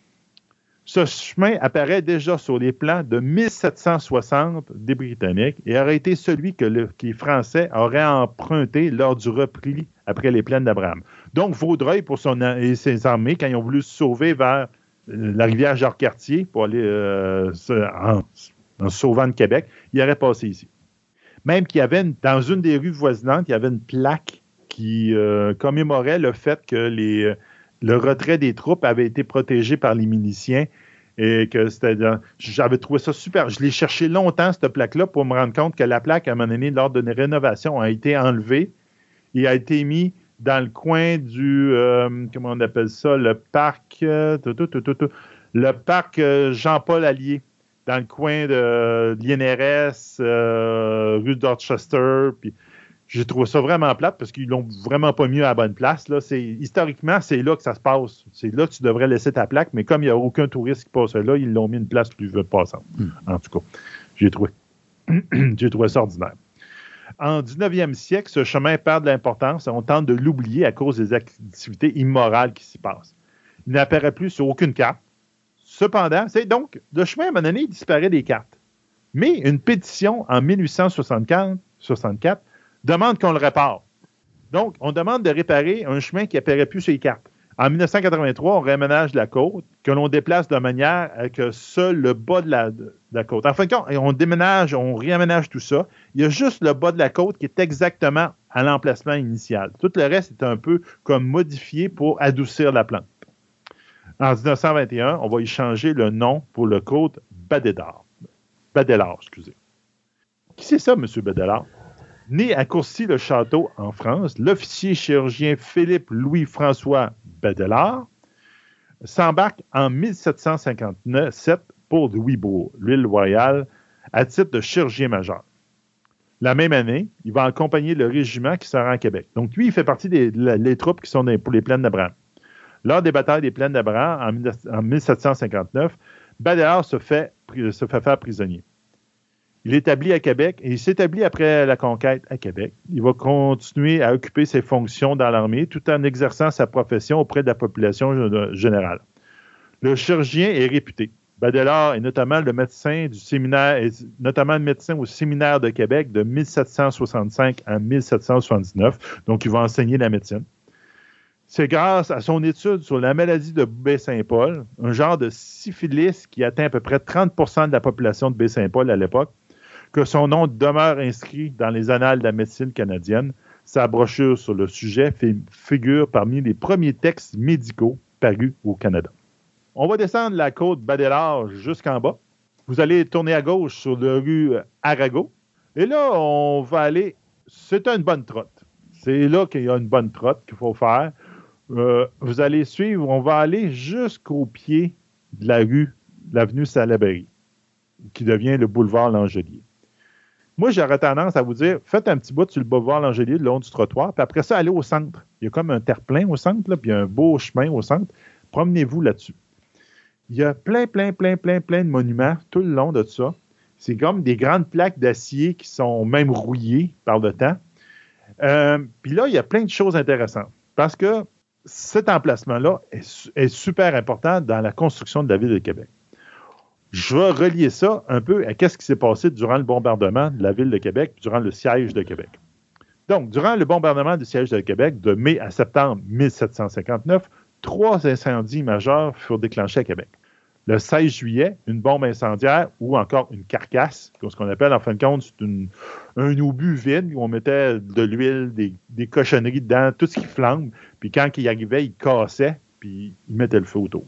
S3: Ce chemin apparaît déjà sur les plans de 1760 des Britanniques et aurait été celui que, les Français auraient emprunté lors du repli après les plaines d'Abraham. Donc, Vaudreuil pour son, et ses armées, quand ils ont voulu se sauver vers la rivière Jacques-Cartier pour aller euh, en, en, sauvant le Québec, il aurait passé ici. Même qu'il y avait, dans une des rues voisinantes, il y avait une plaque qui euh, commémorait le fait que les le retrait des troupes avait été protégé par les miliciens et que c'était. J'avais trouvé ça super. Je l'ai cherché longtemps, cette plaque-là, pour me rendre compte que la plaque, à un moment donné, lors d'une rénovation, a été enlevée et a été mise dans le coin du. Euh, comment on appelle ça Le parc. Euh, le parc euh, Jean-Paul Allier, dans le coin de l'INRS, rue Dorchester. Puis j'ai trouvé ça vraiment plate parce qu'ils l'ont vraiment pas mis à la bonne place. Là. Historiquement, c'est là que ça se passe. C'est là que tu devrais laisser ta plaque, mais comme il n'y a aucun touriste qui passe là, ils l'ont mis une place plus passante. Hmm. En tout cas, j'ai trouvé, j'ai trouvé ça ordinaire. En 19e siècle, ce chemin perd de l'importance et on tente de l'oublier à cause des activités immorales qui s'y passent. Il n'apparaît plus sur aucune carte. Cependant, donc, le chemin, à un moment donné, disparaît des cartes. Mais une pétition en 1864 64, demande qu'on le répare. Donc, on demande de réparer un chemin qui n'apparaît plus sur les cartes. En 1983, on réaménage la côte, que l'on déplace de manière à que seul le bas de la, côte. En fin de compte, on déménage, on réaménage tout ça. Il y a juste le bas de la côte qui est exactement à l'emplacement initial. Tout le reste est un peu comme modifié pour adoucir la plante. En 1921, on va y changer le nom pour le côte Badédard. Badélard, excusez. Qui c'est ça, M. Badélard? Né à Courcy-le-Château, en France, l'officier chirurgien Philippe-Louis-François Badelard s'embarque en 1757 pour Louisbourg, l'île royale, à titre de chirurgien majeur. La même année, il va accompagner le régiment qui sera en Québec. Donc, lui, il fait partie des troupes qui sont pour les plaines d'Abraham. Lors des batailles des plaines d'Abraham en, 1759, Badelard se fait, se fait faire prisonnier. Il est établi à Québec et il s'établit après la conquête à Québec. Il va continuer à occuper ses fonctions dans l'armée tout en exerçant sa profession auprès de la population générale. Le chirurgien est réputé. Badelard est notamment le médecin du séminaire, notamment le médecin au séminaire de Québec de 1765 à 1779. Donc, il va enseigner la médecine. C'est grâce à son étude sur la maladie de Baie-Saint-Paul, un genre de syphilis qui atteint à peu près 30% de la population de Baie-Saint-Paul à l'époque, que son nom demeure inscrit dans les annales de la médecine canadienne. Sa brochure sur le sujet figure parmi les premiers textes médicaux parus au Canada. On va descendre la côte Badelard jusqu'en bas. Vous allez tourner à gauche sur la rue Arago. Et là, on va aller. C'est une bonne trotte. C'est là qu'il y a une bonne trotte qu'il faut faire. Euh, vous allez suivre, on va aller jusqu'au pied de la rue, l'avenue Salaberry, qui devient le boulevard Langelier. Moi, j'aurais tendance à vous dire, faites un petit bout sur le boulevard L'Angelier, le long du trottoir, puis après ça, allez au centre. Il y a comme un terre-plein au centre, puis un beau chemin au centre. Promenez-vous là-dessus. Il y a plein, plein, plein, plein, plein de monuments tout le long de ça. C'est comme des grandes plaques d'acier qui sont même rouillées par le temps. Euh, puis là, il y a plein de choses intéressantes parce que cet emplacement-là est, est, super important dans la construction de la ville de Québec. Je vais relier ça un peu à ce qui s'est passé durant le bombardement de la ville de Québec, durant le siège de Québec. Donc, durant le bombardement du siège de Québec de mai à septembre 1759, trois incendies majeurs furent déclenchés à Québec. Le 16 juillet, une bombe incendiaire ou encore une carcasse, ce qu'on appelle en fin de compte, c'est un obus vide où on mettait de l'huile, des, cochonneries dedans, tout ce qui flambe. Puis quand il arrivait, il cassait, puis il mettait le feu autour.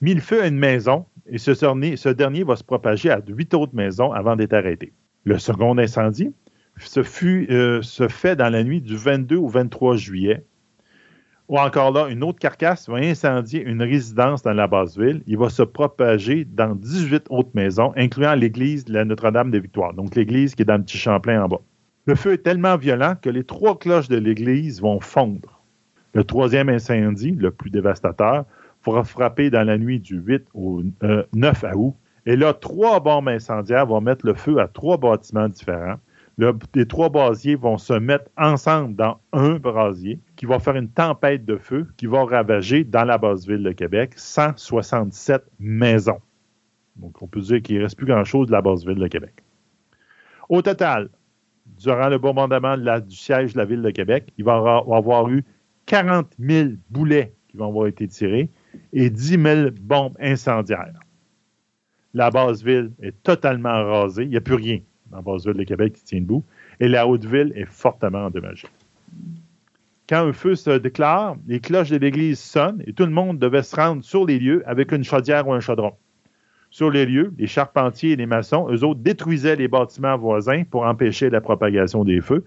S3: Mis le feu à une maison et ce dernier, va se propager à huit autres maisons avant d'être arrêté. Le second incendie se, fut, euh, fait dans la nuit du 22 au 23 juillet ou encore là, une autre carcasse va incendier une résidence dans la basse ville. Il va se propager dans 18 autres maisons, incluant l'église de la Notre-Dame de Victoire, donc l'église qui est dans le petit Champlain en bas. Le feu est tellement violent que les trois cloches de l'église vont fondre. Le troisième incendie, le plus dévastateur, fera frapper dans la nuit du 8 au 9 euh, août. Et là, trois bombes incendiaires vont mettre le feu à trois bâtiments différents les trois brasiers vont se mettre ensemble dans un brasier qui va faire une tempête de feu qui va ravager dans la basse ville de Québec 167 maisons. Donc, on peut dire qu'il ne reste plus grand-chose de la basse ville de Québec. Au total, durant le bombardement du siège de la ville de Québec, il va y avoir eu 40 000 boulets qui vont avoir été tirés et 10 000 bombes incendiaires. La basse ville est totalement rasée, il n'y a plus rien dans Basse-Ville de Québec qui tient debout, et la Haute-Ville est fortement endommagée. Quand un feu se déclare, les cloches de l'église sonnent et tout le monde devait se rendre sur les lieux avec une chaudière ou un chaudron. Sur les lieux, les charpentiers et les maçons, eux autres, détruisaient les bâtiments voisins pour empêcher la propagation des feux.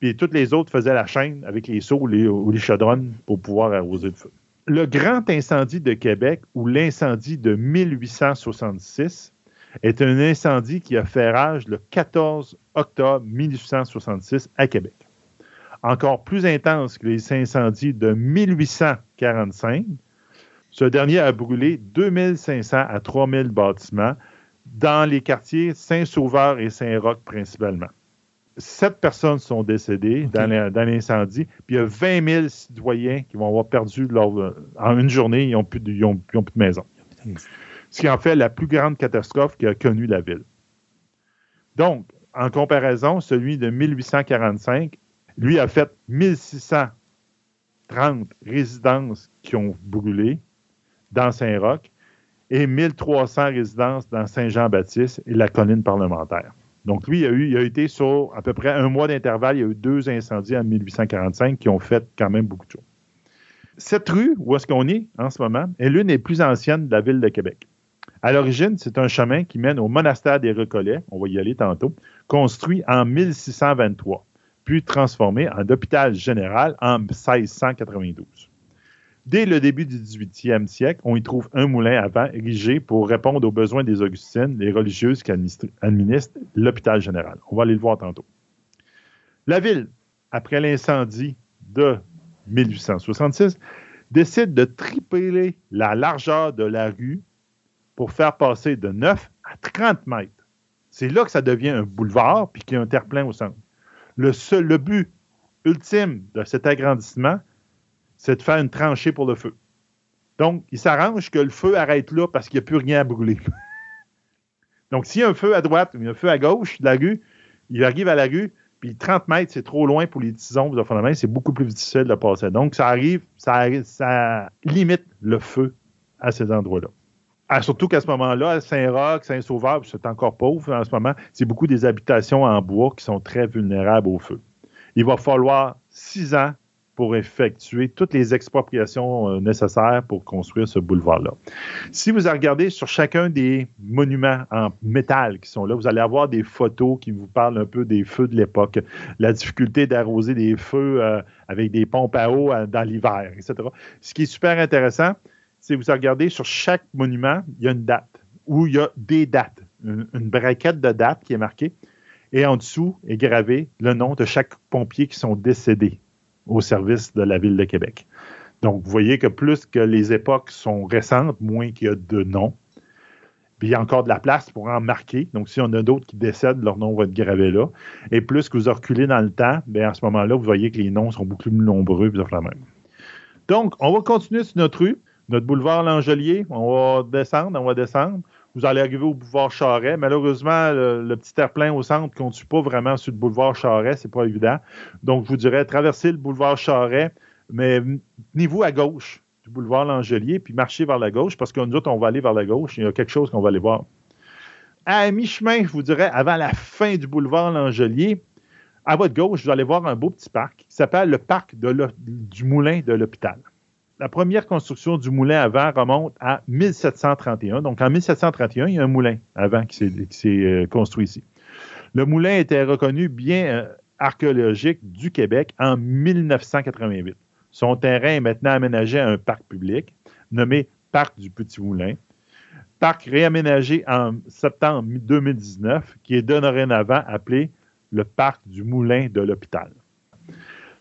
S3: Puis toutes les autres faisaient la chaîne avec les seaux ou les chaudrons pour pouvoir arroser le feu. Le grand incendie de Québec ou l'incendie de 1866 est un incendie qui a fait rage le 14 octobre 1866 à Québec. Encore plus intense que les incendies de 1845, ce dernier a brûlé 2500 à 3000 bâtiments dans les quartiers Saint-Sauveur et Saint-Roch principalement. Sept personnes sont décédées dans l'incendie, puis il y a 20 000 citoyens qui vont avoir perdu leur, en une journée, ils n'ont plus, plus, de maison ce qui en fait la plus grande catastrophe qu'a connue la ville. Donc, en comparaison, celui de 1845, lui a fait 1630 résidences qui ont brûlé dans Saint-Roch et 1300 résidences dans Saint-Jean-Baptiste et la colline parlementaire. Donc, lui, il a, eu, il a été sur à peu près un mois d'intervalle. Il y a eu deux incendies en 1845 qui ont fait quand même beaucoup de choses. Cette rue, où est-ce qu'on est en ce moment, est l'une des plus anciennes de la ville de Québec. À l'origine, c'est un chemin qui mène au monastère des Recollets, on va y aller tantôt, construit en 1623, puis transformé en hôpital général en 1692. Dès le début du 18e siècle, on y trouve un moulin à vent érigé pour répondre aux besoins des Augustines, les religieuses qui administrent l'hôpital général. On va aller le voir tantôt. La ville, après l'incendie de 1866, décide de tripler la largeur de la rue pour faire passer de 9 à 30 mètres. C'est là que ça devient un boulevard puis qu'il y a un terre-plein au centre. Le, seul, but ultime de cet agrandissement, c'est de faire une tranchée pour le feu. Donc, il s'arrange que le feu arrête là parce qu'il n'y a plus rien à brûler. Donc, s'il y a un feu à droite ou un feu à gauche de la rue, il arrive à la rue, puis 30 mètres, c'est trop loin pour les tisons, c'est beaucoup plus difficile de passer. Donc, ça arrive, ça, ça limite le feu à ces endroits-là. Ah, surtout qu'à ce moment-là, Saint-Roch, Saint-Sauveur, c'est encore pauvre en ce moment, c'est beaucoup des habitations en bois qui sont très vulnérables au feu. Il va falloir six ans pour effectuer toutes les expropriations euh, nécessaires pour construire ce boulevard-là. Si vous regardez sur chacun des monuments en métal qui sont là, vous allez avoir des photos qui vous parlent un peu des feux de l'époque, la difficulté d'arroser des feux euh, avec des pompes à eau euh, dans l'hiver, etc. Ce qui est super intéressant, si vous regardez sur chaque monument, il y a une date ou il y a des dates, une, braquette de dates qui est marquée. Et en dessous est gravé le nom de chaque pompier qui sont décédés au service de la ville de Québec. Donc, vous voyez que plus que les époques sont récentes, moins qu'il y a de noms. Puis il y a encore de la place pour en marquer. Donc, si on a d'autres qui décèdent, leur nom va être gravé là. Et plus que vous reculez dans le temps, bien, à ce moment-là, vous voyez que les noms sont beaucoup plus nombreux, puis la même. Donc, on va continuer sur notre rue, notre boulevard L'Angelier. On va descendre, on va descendre. Vous allez arriver au boulevard Charret. Malheureusement, le, petit air-plein au centre ne conduit pas vraiment sur le boulevard Charret. C'est pas évident. Donc, je vous dirais, traversez le boulevard Charret, mais tenez-vous à gauche du boulevard L'Angelier, puis marchez vers la gauche, parce que nous autres, on va aller vers la gauche. Il y a quelque chose qu'on va aller voir. À mi-chemin, je vous dirais, avant la fin du boulevard L'Angelier, à votre gauche, vous allez voir un beau petit parc qui s'appelle le parc du Moulin de l'Hôpital. La première construction du moulin avant remonte à 1731. Donc, en 1731, il y a un moulin avant qui s'est euh, construit ici. Le moulin était reconnu bien euh, archéologique du Québec en 1988. Son terrain est maintenant aménagé à un parc public nommé Parc du Petit Moulin. Parc réaménagé en septembre 2019 qui est dorénavant appelé le Parc du Moulin de l'Hôpital.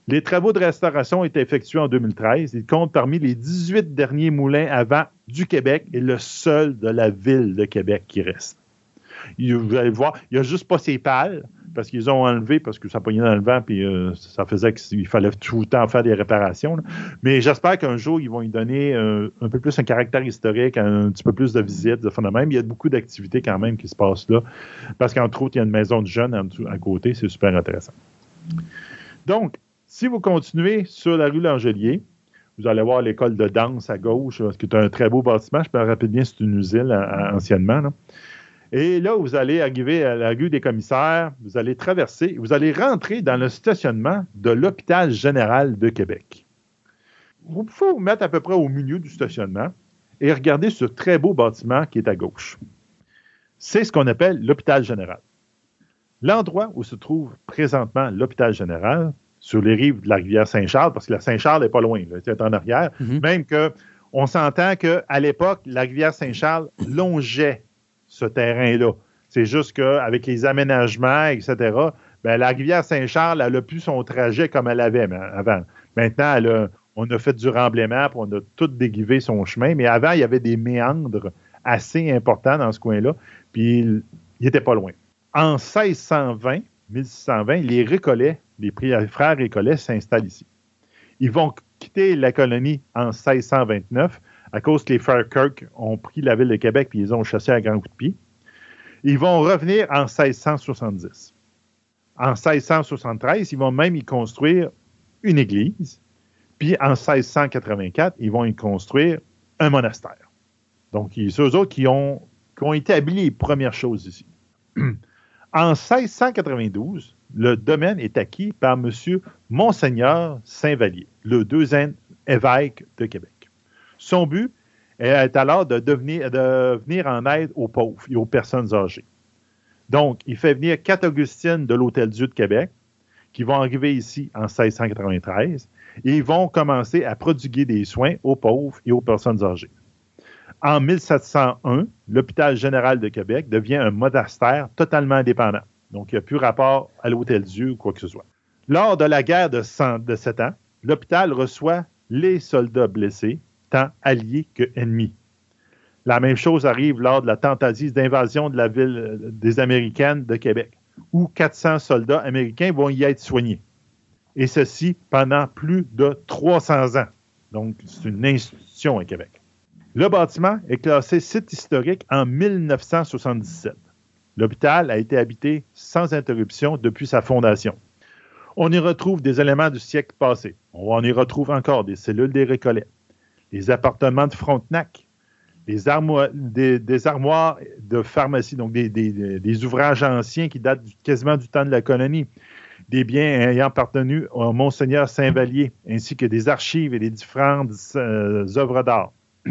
S3: Les travaux de restauration ont été effectués en 2013. Il compte parmi les 18 derniers moulins à vent du Québec et le seul de la ville de Québec qui reste. Vous allez voir, il n'y a juste pas ses pales, parce qu'ils ont enlevé, parce que ça pognait dans le vent, puis euh, ça faisait qu'il fallait tout le temps faire des réparations. Mais j'espère qu'un jour, ils vont y donner euh, un peu plus un caractère historique, un, petit peu plus de visites, de phénomènes. Il y a beaucoup d'activités quand même qui se passent là, parce qu'entre autres, il y a une maison de jeunes à côté, c'est super intéressant. Donc, si vous continuez sur la rue Langelier, vous allez voir l'école de danse à gauche, qui est un très beau bâtiment. Je peux rappeler bien, c'est une usine anciennement. Et là, vous allez arriver à la rue des commissaires, vous allez traverser, vous allez rentrer dans le stationnement de l'Hôpital général de Québec. Vous pouvez vous mettre à peu près au milieu du stationnement et regarder ce très beau bâtiment qui est à gauche. C'est ce qu'on appelle l'Hôpital général. L'endroit où se trouve présentement l'Hôpital général, sur les rives de la rivière Saint-Charles, parce que la Saint-Charles n'est pas loin, c'est en arrière, mm-hmm. même que on s'entend qu'à l'époque, la rivière Saint-Charles longeait ce terrain-là. C'est juste qu'avec les aménagements, etc., ben, la rivière Saint-Charles, elle n'a plus son trajet comme elle avait avant. Maintenant, on a fait du remblaiement, on a tout déguivé son chemin, mais avant, il y avait des méandres assez importants dans ce coin-là, puis il n'était pas loin. En 1620, 1620, les Récollets, les frères Récollets s'installent ici. Ils vont quitter la colonie en 1629 à cause que les frères Kirk ont pris la ville de Québec et ils ont chassé à grands coups de pied. Ils vont revenir en 1670. En 1673, ils vont même y construire une église. Puis en 1684, ils vont y construire un monastère. Donc, c'est eux autres qui ont, qui ont établi les premières choses ici. En 1692, le domaine est acquis par M. Monseigneur Saint-Vallier, le deuxième évêque de Québec. Son but est alors de, devenir, de venir en aide aux pauvres et aux personnes âgées. Donc, il fait venir quatre Augustines de l'Hôtel-Dieu de Québec, qui vont arriver ici en 1693, et ils vont commencer à prodiguer des soins aux pauvres et aux personnes âgées. En 1701, l'Hôpital général de Québec devient un monastère totalement indépendant. Donc, il n'y a plus rapport à l'Hôtel-Dieu ou quoi que ce soit. Lors de la guerre de, 100, de 7 ans, l'hôpital reçoit les soldats blessés tant alliés que ennemis. La même chose arrive lors de la tentative d'invasion de la ville euh, des Américaines de Québec, où 400 soldats américains vont y être soignés. Et ceci pendant plus de 300 ans. Donc, c'est une institution à Québec. Le bâtiment est classé site historique en 1977. L'hôpital a été habité sans interruption depuis sa fondation. On y retrouve des éléments du siècle passé. On y retrouve encore des cellules des Récollets, les appartements de Frontenac, des, armoires de pharmacie, donc des, ouvrages anciens qui datent quasiment du temps de la colonie, des biens ayant appartenu au Monseigneur Saint-Vallier, ainsi que des archives et des différentes euh, œuvres d'art.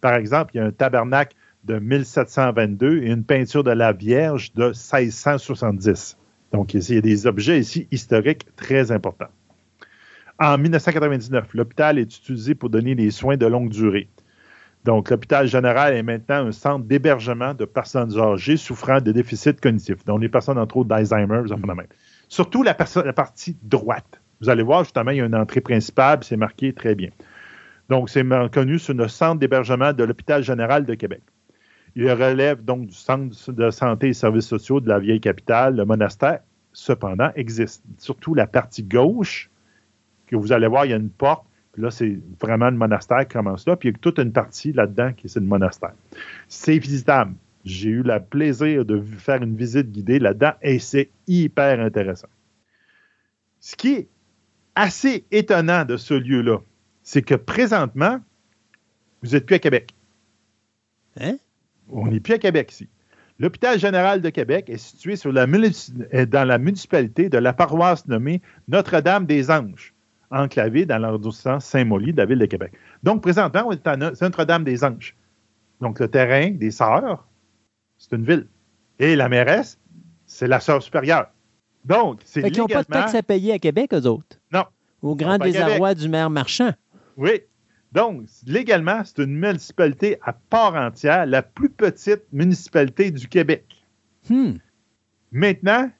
S3: Par exemple, il y a un tabernacle de 1722 et une peinture de la Vierge de 1670. Donc, il y a des objets ici historiques très importants. En 1999, l'hôpital est utilisé pour donner des soins de longue durée. Donc, l'hôpital général est maintenant un centre d'hébergement de personnes âgées souffrant de déficits cognitifs, dont les personnes, entre autres, d'Alzheimer, mm Surtout la, la, partie droite. Vous allez voir, justement, il y a une entrée principale, c'est marqué très bien. Donc, c'est connu sur le centre d'hébergement de l'hôpital général de Québec. Il relève donc du centre de santé et services sociaux de la vieille capitale. Le monastère, cependant, existe. Surtout la partie gauche, que vous allez voir, il y a une porte. Puis là, c'est vraiment le monastère qui commence là. Puis il y a toute une partie là-dedans qui est le monastère. C'est visitable. J'ai eu le plaisir de faire une visite guidée là-dedans et c'est hyper intéressant. Ce qui est assez étonnant de ce lieu-là, c'est que présentement, vous n'êtes plus à Québec.
S2: Hein?
S3: On n'est plus à Québec ici. L'hôpital général de Québec est situé sur la, dans la municipalité de la paroisse nommée Notre-Dame-des-Anges, enclavée dans l'arrondissement Saint-Molly de la ville de Québec. Donc, présentement, on est à Notre-Dame-des-Anges. Donc, le terrain des sœurs, c'est une ville. Et la mairesse, c'est la sœur supérieure. Donc, c'est
S2: Ils n'ont pas de taxes à payer à Québec, eux autres?
S3: Non.
S2: Au grand désarroi du maire marchand?
S3: Oui. Donc, légalement, c'est une municipalité à part entière, la plus petite municipalité du Québec.
S2: Hmm.
S3: Maintenant,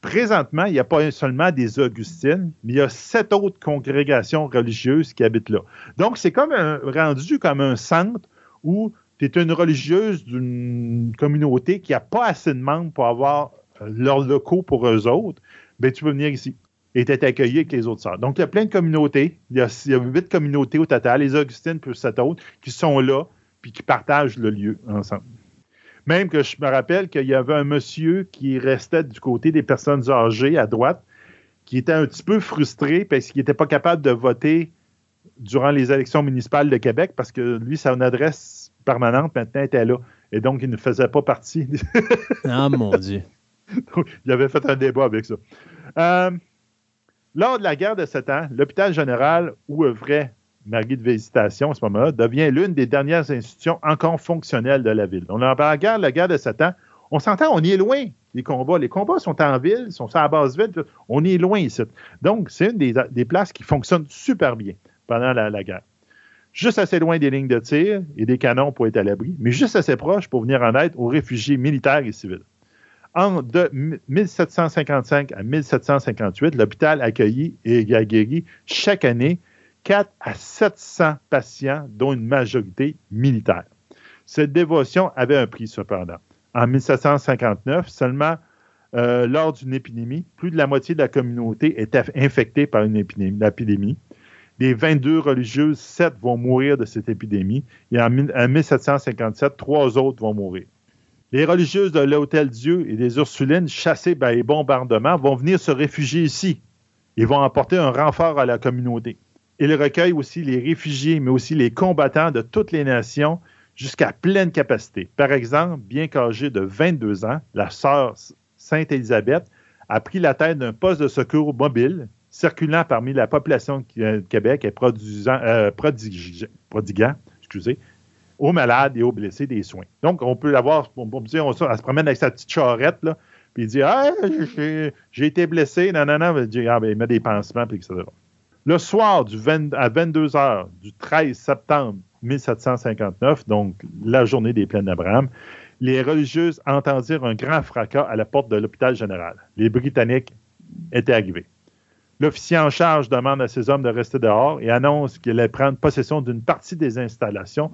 S3: présentement, il n'y a pas seulement des Augustines, mais il y a sept autres congrégations religieuses qui habitent là. Donc, c'est comme un, rendu comme un centre où tu es une religieuse d'une communauté qui n'a pas assez de membres pour avoir leurs locaux pour eux autres, bien, tu peux venir ici et être accueilli avec les autres sœurs. Donc, il y a plein de communautés. Il y a, huit communautés au total, les Augustines plus sept autres, qui sont là puis qui partagent le lieu ensemble. Même que je me rappelle qu'il y avait un monsieur qui restait du côté des personnes âgées à droite, qui était un petit peu frustré parce qu'il n'était pas capable de voter durant les élections municipales de Québec parce que lui, son adresse permanente maintenant était là. Et donc, il ne faisait pas partie.
S2: ah, mon Dieu.
S3: il avait fait un débat avec ça. Euh, lors de la guerre de Sept Ans, l'hôpital général où œuvrait Marie de Visitation à ce moment-là devient l'une des dernières institutions encore fonctionnelles de la ville. On en regarde la guerre de Sept Ans. On s'entend, on y est loin, les combats. Les combats sont en ville, sont à la base ville. On y est loin ici. Donc, c'est une des, places qui fonctionne super bien pendant la, la guerre juste assez loin des lignes de tir et des canons pour être à l'abri, mais juste assez proche pour venir en aide aux réfugiés militaires et civils de 1755 à 1758, l'hôpital accueillit et a guéri chaque année 4 à 700 patients, dont une majorité militaire. Cette dévotion avait un prix, cependant. En 1759, seulement euh, lors d'une épidémie, plus de la moitié de la communauté était infectée par une épidémie. Les 22 religieuses, 7 vont mourir de cette épidémie. Et en 1757, trois autres vont mourir. Les religieuses de l'Hôtel Dieu et des Ursulines, chassées par les bombardements, vont venir se réfugier ici et vont apporter un renfort à la communauté. Ils recueillent aussi les réfugiés, mais aussi les combattants de toutes les nations jusqu'à pleine capacité. Par exemple, bien qu'âgée de 22 ans, la sœur Sainte-Élisabeth a pris la tête d'un poste de secours mobile circulant parmi la population de Québec et produisant, euh, aux malades et aux blessés des soins. Donc, on peut l'avoir, on, on, on, se promène avec sa petite charrette, là, puis il dit Ah, j'ai été blessé, non, non, non, il, dit, ah, ben, il met des pansements, puis etc. Le soir du 20, à 22 h du 13 septembre 1759, donc la journée des plaines d'Abraham, les religieuses entendirent un grand fracas à la porte de l'hôpital général. Les Britanniques étaient arrivés. L'officier en charge demande à ses hommes de rester dehors et annonce qu'il allait prendre possession d'une partie des installations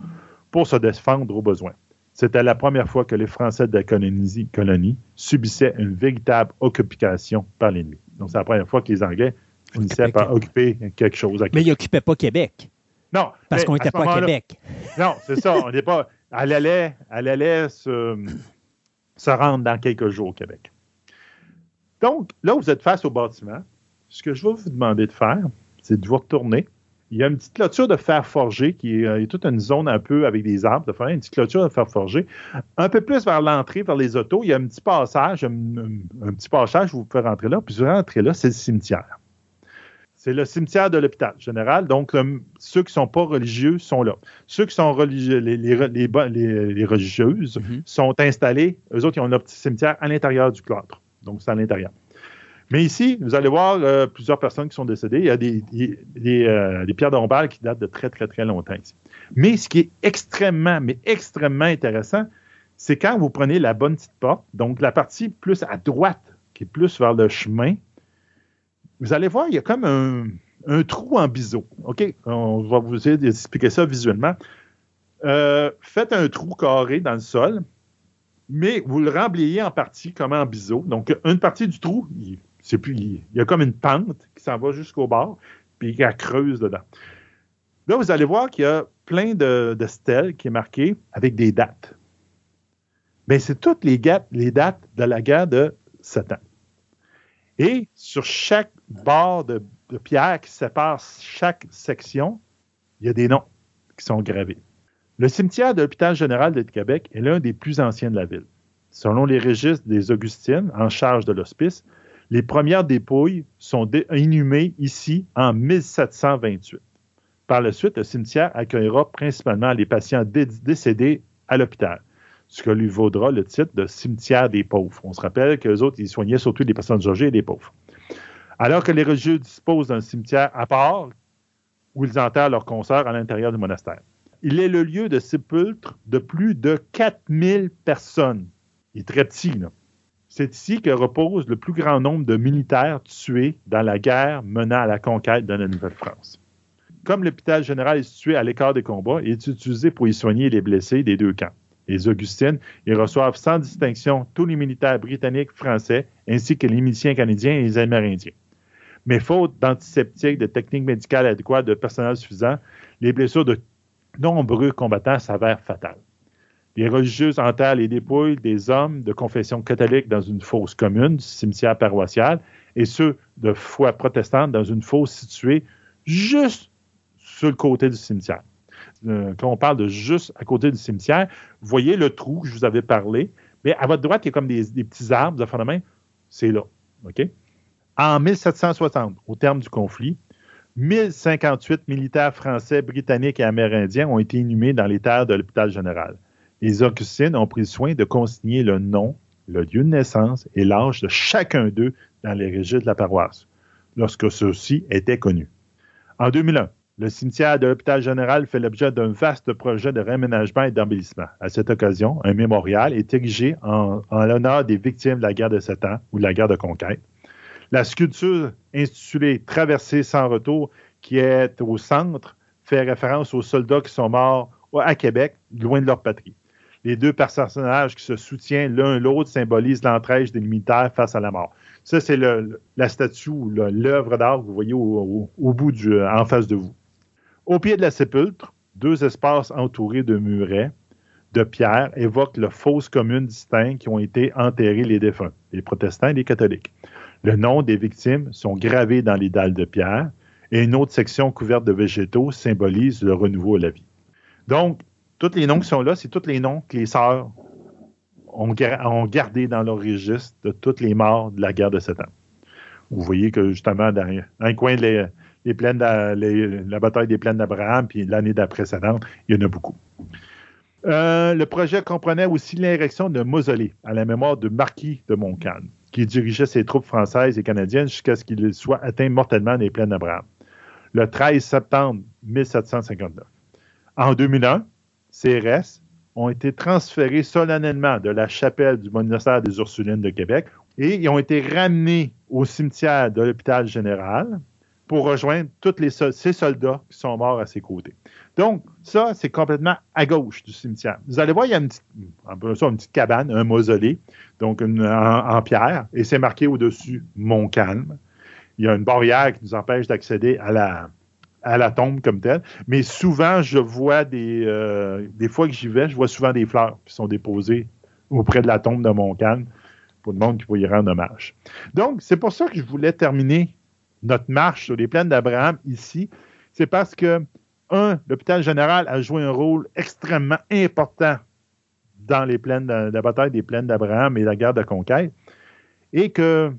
S3: pour se défendre aux besoins. C'était la première fois que les Français de la colonie, subissaient une véritable occupation par l'ennemi. Donc, c'est la première fois que les Anglais finissaient par occuper quelque chose.
S2: À Mais ils n'occupaient pas Québec.
S3: Non.
S2: Parce qu'on n'était pas à Québec.
S3: Non, c'est ça. On n'est pas. Elle allait, elle allait se, se rendre dans quelques jours au Québec. Donc, là, vous êtes face au bâtiment. Ce que je vais vous demander de faire, c'est de vous retourner il y a une petite clôture de fer forgé qui est, euh, toute une zone un peu avec des arbres, de fer, une petite clôture de fer forgé. Un peu plus vers l'entrée, vers les autos, il y a un petit passage, un, petit passage, vous pouvez rentrer là, puis vous rentrez là, c'est le cimetière. C'est le cimetière de l'hôpital général. Donc, ceux qui ne sont pas religieux sont là. Ceux qui sont religieux, les, les, religieuses mm-hmm. sont installés, eux autres, ils ont leur petit cimetière à l'intérieur du cloître. Donc, c'est à l'intérieur. Mais ici, vous allez voir euh, plusieurs personnes qui sont décédées. Il y a des, euh, pierres d'ombale qui datent de très, très, très longtemps ici. Mais ce qui est extrêmement, mais extrêmement intéressant, c'est quand vous prenez la bonne petite porte, donc la partie plus à droite, qui est plus vers le chemin, vous allez voir, il y a comme un, trou en biseau. OK? On va vous expliquer ça visuellement. Euh, faites un trou carré dans le sol, mais vous le remblayez en partie comme en biseau. Donc, une partie du trou, il, plus, il, y a comme une pente qui s'en va jusqu'au bord, puis qui creuse dedans. Là, vous allez voir qu'il y a plein de, stèles qui est marqué avec des dates. Mais c'est toutes les, les dates de la guerre de Sept ans. Et sur chaque bord de, pierre qui sépare chaque section, il y a des noms qui sont gravés. Le cimetière de l'hôpital général de Québec est l'un des plus anciens de la ville. Selon les registres des Augustines en charge de l'hospice, les premières dépouilles sont inhumées ici en 1728. Par la suite, le cimetière accueillera principalement les patients décédés à l'hôpital ce que lui vaudra le titre de cimetière des pauvres. On se rappelle qu'eux autres, ils soignaient surtout les personnes âgées et les pauvres. Alors que les religieux disposent d'un cimetière à part où ils enterrent leurs concerts à l'intérieur du monastère. Il est le lieu de sépulcre de plus de 4000 personnes. Il est très petit, là. C'est ici que repose le plus grand nombre de militaires tués dans la guerre menant à la conquête de la Nouvelle-France. Comme l'hôpital général est situé à l'écart des combats, il est utilisé pour y soigner les blessés des deux camps les Augustines, ils reçoivent sans distinction tous les militaires britanniques, français, ainsi que les miliciens canadiens et les Amérindiens. Mais faute d'antiseptiques, de techniques médicales adéquates, de personnel suffisant, les blessures de nombreux combattants s'avèrent fatales. Les religieuses enterrent les dépouilles des hommes de confession catholique dans une fosse commune du cimetière paroissial et ceux de foi protestante dans une fosse située juste sur le côté du cimetière. Euh, quand on parle de juste à côté du cimetière, vous voyez le trou que je vous avais parlé, mais à votre droite, il y a comme des, petits arbres, de main, c'est là. OK? En 1760, au terme du conflit, 1058 militaires français, britanniques et amérindiens ont été inhumés dans les terres de l'hôpital général. Les Augustines ont pris soin de consigner le nom, le lieu de naissance et l'âge de chacun d'eux dans les registres de la paroisse, lorsque ceux-ci étaient connus. En 2001, le cimetière de l'hôpital général fait l'objet d'un vaste projet de réaménagement et d'embellissement. À cette occasion, un mémorial est érigé en, l'honneur des victimes de la guerre de Sept Ans ou de la guerre de conquête. La sculpture intitulée Traversée sans retour, qui est au centre, fait référence aux soldats qui sont morts à Québec, loin de leur patrie. Les deux personnages qui se soutiennent l'un l'autre symbolisent l'entraide des militaires face à la mort. Ça, c'est la statue ou l'œuvre d'art que vous voyez au, bout du, en face de vous. Au pied de la sépulcre, deux espaces entourés de murets de pierre évoquent le fosse commune distinctes qui ont été enterrés les défunts, les protestants et les catholiques. Le nom des victimes sont gravés dans les dalles de pierre et une autre section couverte de végétaux symbolise le renouveau à la vie. Donc, tous les noms qui sont là, c'est tous les noms que les sœurs ont, gardé dans leur registre de toutes les morts de la guerre de Sept. Vous voyez que justement, dans un coin de plaines la bataille des plaines d'Abraham, puis l'année précédente, il y en a beaucoup. Euh, le projet comprenait aussi l'érection d'un mausolée à la mémoire de Marquis de Montcalm, qui dirigeait ses troupes françaises et canadiennes jusqu'à ce qu'il soit atteint mortellement les plaines d'Abraham, le 13 septembre 1759. En 2001, ces restes ont été transférés solennellement de la chapelle du monastère des Ursulines de Québec et ils ont été ramenés au cimetière de l'hôpital général, pour rejoindre tous ces soldats qui sont morts à ses côtés. Donc, ça, c'est complètement à gauche du cimetière. Vous allez voir, il y a une petite, cabane, un mausolée, donc en, pierre, et c'est marqué au-dessus Mon calme. Il y a une barrière qui nous empêche d'accéder à la, à la tombe comme telle. Mais souvent, je vois des, euh, des fois que j'y vais, je vois souvent des fleurs qui sont déposées auprès de la tombe de Mon calme pour le monde qui va y rendre hommage. Donc, c'est pour ça que je voulais terminer notre marche sur les plaines d'Abraham ici, c'est parce que, un, l'hôpital général a joué un rôle extrêmement important dans les plaines de, la bataille des plaines d'Abraham et la guerre de conquête, et que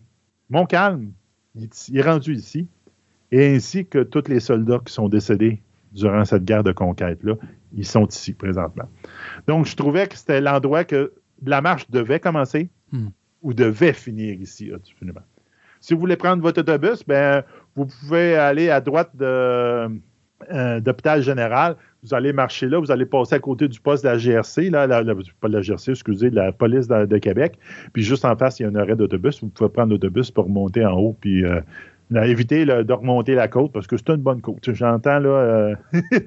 S3: Montcalm est rendu ici, et ainsi que tous les soldats qui sont décédés durant cette guerre de conquête-là, ils sont ici présentement. Donc, je trouvais que c'était l'endroit que la marche devait commencer hmm. ou devait finir ici, absolument. Si vous voulez prendre votre autobus, ben, vous pouvez aller à droite de, euh, d'hôpital général. Vous allez marcher là, vous allez passer à côté du poste de la GRC, là, pas de la GRC, excusez, de la police de, Québec. Puis juste en face, il y a un arrêt d'autobus. Vous pouvez prendre l'autobus pour monter en haut, puis euh, éviter de remonter la côte parce que c'est une bonne côte. J'entends là. Euh,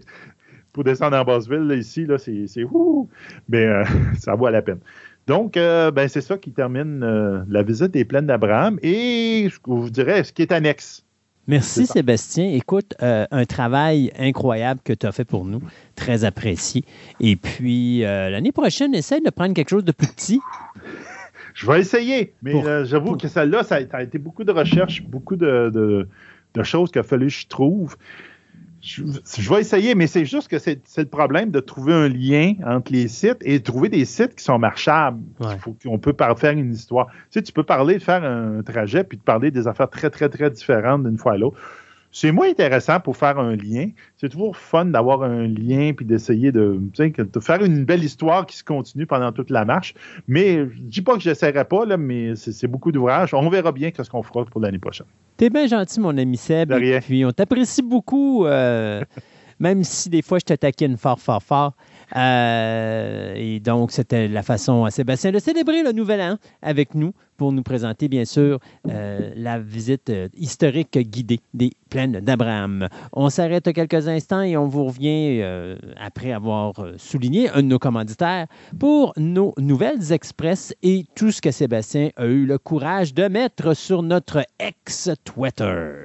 S3: pour descendre en Basseville, là, ici, là, c'est, ouh, mais euh, ça vaut la peine. Donc, euh, ben, c'est ça qui termine euh, la visite des plaines d'Abraham et je vous dirais ce qui est annexe.
S2: Merci. Sébastien. Écoute, euh, un travail incroyable que tu as fait pour nous, très apprécié. Et puis, l'année prochaine, essaye de prendre quelque chose de plus petit.
S3: Je vais essayer, mais
S2: Pour-
S3: euh, j'avoue
S2: pour-
S3: que celle-là, ça, a- ça a été beaucoup de recherches, beaucoup de, de- de choses qu'il a fallu que je trouve. Je, je vais essayer, mais c'est juste que c'est c'est le problème de trouver un lien entre les sites et de trouver des sites qui sont marchables.
S2: Ouais.
S3: Il faut qu'on peut par- faire une histoire. Tu sais, tu peux parler de faire un trajet puis de parler des affaires très, très, très différentes d'une fois à l'autre. C'est moins intéressant pour faire un lien. C'est toujours fun d'avoir un lien puis d'essayer de, faire une belle histoire qui se continue pendant toute la marche. Mais je dis pas que je n'essaierai pas, là, mais c'est beaucoup d'ouvrages. On verra bien ce qu'on fera pour l'année prochaine.
S2: T'es bien gentil, mon ami Seb.
S3: De rien.
S2: Et puis, on t'apprécie beaucoup, euh, même si des fois je te taquine fort, fort, fort. Euh, et donc, c'était la façon à Sébastien de célébrer le nouvel an avec nous pour nous présenter, bien sûr, euh, la visite euh, historique guidée des plaines d'Abraham. On s'arrête quelques instants et on vous revient après avoir souligné un de nos commanditaires pour nos nouvelles express et tout ce que Sébastien a eu le courage de mettre sur notre ex-Twitter.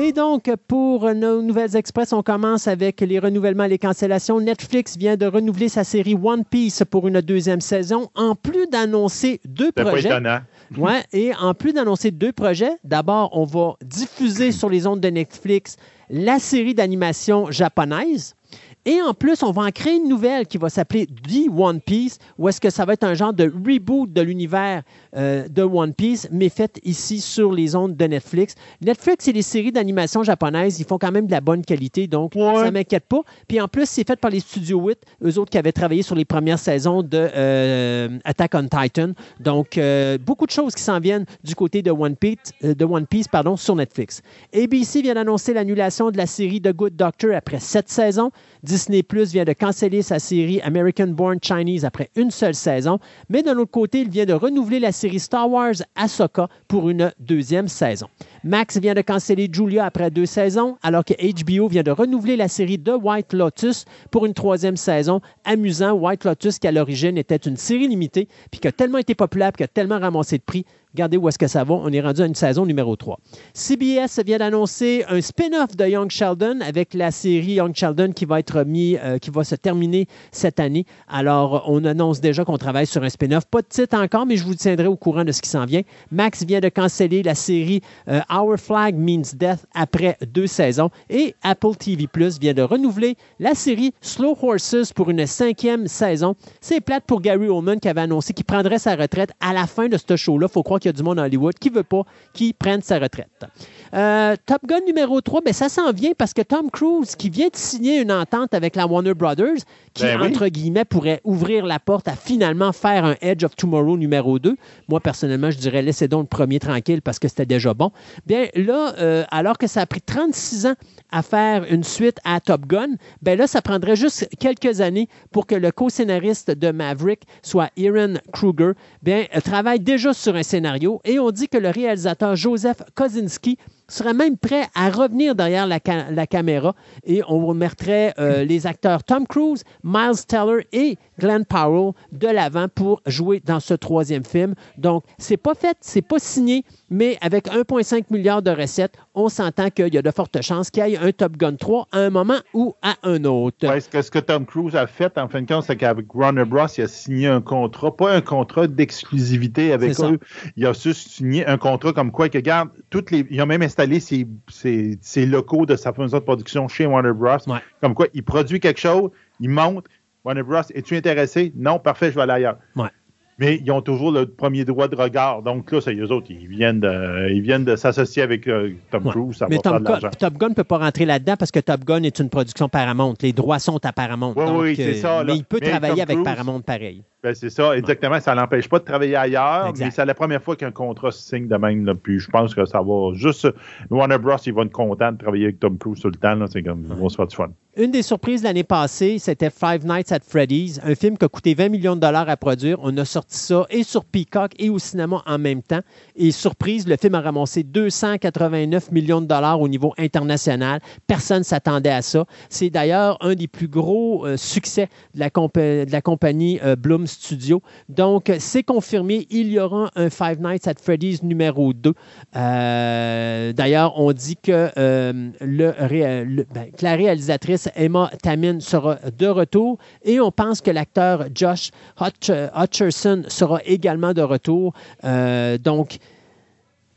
S2: Et donc, pour nos nouvelles express, on commence avec les renouvellements et les cancellations. Netflix vient de renouveler sa série One Piece pour une deuxième saison, en plus d'annoncer deux
S3: pas
S2: projets.
S3: étonnant.
S2: Ouais, et en plus d'annoncer deux projets, d'abord, on va diffuser sur les ondes de Netflix la série d'animation japonaise. Et en plus, on va en créer une nouvelle qui va s'appeler The One Piece, où est-ce que ça va être un genre de reboot de l'univers euh, de One Piece, mais fait ici sur les ondes de Netflix. Netflix et les séries d'animation japonaises, ils font quand même de la bonne qualité, donc
S3: Ouais.
S2: ça ne m'inquiète pas. Puis en plus, c'est fait par les studios 8, eux autres qui avaient travaillé sur les premières saisons de euh, Attack on Titan. Donc, euh, beaucoup de choses qui s'en viennent du côté de One Piece, de One Piece pardon, sur Netflix. ABC vient d'annoncer l'annulation de la série The Good Doctor après sept saisons. Disney Plus vient de canceller sa série American Born Chinese après une seule saison. Mais d'un autre côté, il vient de renouveler la série Star Wars Ahsoka pour une deuxième saison. Max vient de canceller Julia après deux saisons, alors que HBO vient de renouveler la série The White Lotus pour une troisième saison. Amusant, White Lotus, qui à l'origine était une série limitée, puis qui a tellement été populaire, puis qui a tellement ramassé de prix. Regardez où est-ce que ça va. On est rendu à une saison numéro 3. CBS vient d'annoncer un spin-off de Young Sheldon avec la série Young Sheldon qui va être mis, euh, qui va se terminer cette année. Alors, on annonce déjà qu'on travaille sur un spin-off. Pas de titre encore, mais je vous tiendrai au courant de ce qui s'en vient. Max vient de canceller la série euh, Our Flag Means Death après deux saisons. Et Apple TV Plus vient de renouveler la série Slow Horses pour une cinquième saison. C'est plate pour Gary Oldman qui avait annoncé qu'il prendrait sa retraite à la fin de ce show-là. Faut croire qu'il y a du monde à Hollywood qui veut pas qu'il prenne sa retraite. Euh, Top Gun numéro 3, ben, ça s'en vient parce que Tom Cruise, qui vient de signer une entente avec la Warner Brothers, qui,
S3: Ben oui.
S2: entre guillemets, pourrait ouvrir la porte à finalement faire un Edge of Tomorrow numéro 2. Moi, personnellement, je dirais laissez donc le premier tranquille parce que c'était déjà bon. Bien, là, euh, alors que ça a pris 36 ans à faire une suite à Top Gun, ben là, ça prendrait juste quelques années pour que le co-scénariste de Maverick, soit Aaron Kruger, bien, euh, travaille déjà sur un scénario et on dit que le réalisateur Joseph Kosinski serait même prêt à revenir derrière la, ca- la caméra et on mettrait euh, les acteurs Tom Cruise, Miles Teller et Glenn Powell de l'avant pour jouer dans ce troisième film. Donc, c'est pas fait, c'est pas signé, mais avec 1,5 milliard de recettes, on s'entend qu'il y a de fortes chances qu'il y ait un Top Gun 3 à un moment ou à un autre.
S3: Ouais, ce, que, ce que Tom Cruise a fait, en fin de compte, c'est qu'avec Warner Bros., il a signé un contrat, pas un contrat d'exclusivité avec
S2: ça.
S3: eux. Il a juste signé un contrat comme quoi, que, regarde, toutes les, il a même installé ses, ses- ses locaux de sa maison de production chez Warner Bros.
S2: Ouais.
S3: Comme quoi, il produit quelque chose, il monte. Warner Bros., es-tu intéressé? Non, parfait, je vais aller ailleurs.
S2: Ouais.
S3: Mais ils ont toujours le premier droit de regard. Donc là, c'est eux autres, ils viennent de, ils viennent de s'associer avec euh, Tom
S2: Ouais.
S3: Cruise. Ça
S2: Mais
S3: va faire
S2: Tom,
S3: de
S2: Gun-
S3: l'argent.
S2: Top Gun ne peut pas rentrer là-dedans parce que Top Gun est une production Paramount. Les droits sont à Paramount.
S3: Oui,
S2: Donc,
S3: oui, c'est
S2: euh,
S3: ça, là.
S2: Mais il peut
S3: Mais
S2: travailler
S3: Tom
S2: avec
S3: Cruise-
S2: Paramount pareil.
S3: Ben, c'est ça, exactement. Ça l'empêche pas de travailler ailleurs,
S2: Exact.
S3: mais c'est la première fois qu'un contrat se signe de même. Là. Puis je pense que ça va juste. Warner Bros, ils vont être contents de travailler avec Tom Cruise tout le temps. C'est comme, ils vont se faire du fun.
S2: Une des surprises l'année passée, c'était Five Nights at Freddy's, un film qui a coûté 20 millions de dollars à produire. On a sorti ça et sur Peacock et au cinéma en même temps. Et surprise, le film a ramassé 289 millions de dollars au niveau international. Personne ne s'attendait à ça. C'est d'ailleurs un des plus gros euh, succès de la, compa- de la compagnie euh, Bloom Studio. Donc, c'est confirmé, il y aura un Five Nights at Freddy's numéro 2. Euh, D'ailleurs, on dit que, le le- ben, la réalisatrice Emma Tamin sera de retour et on pense que l'acteur Josh Hutch- Sera également de retour. Euh, donc,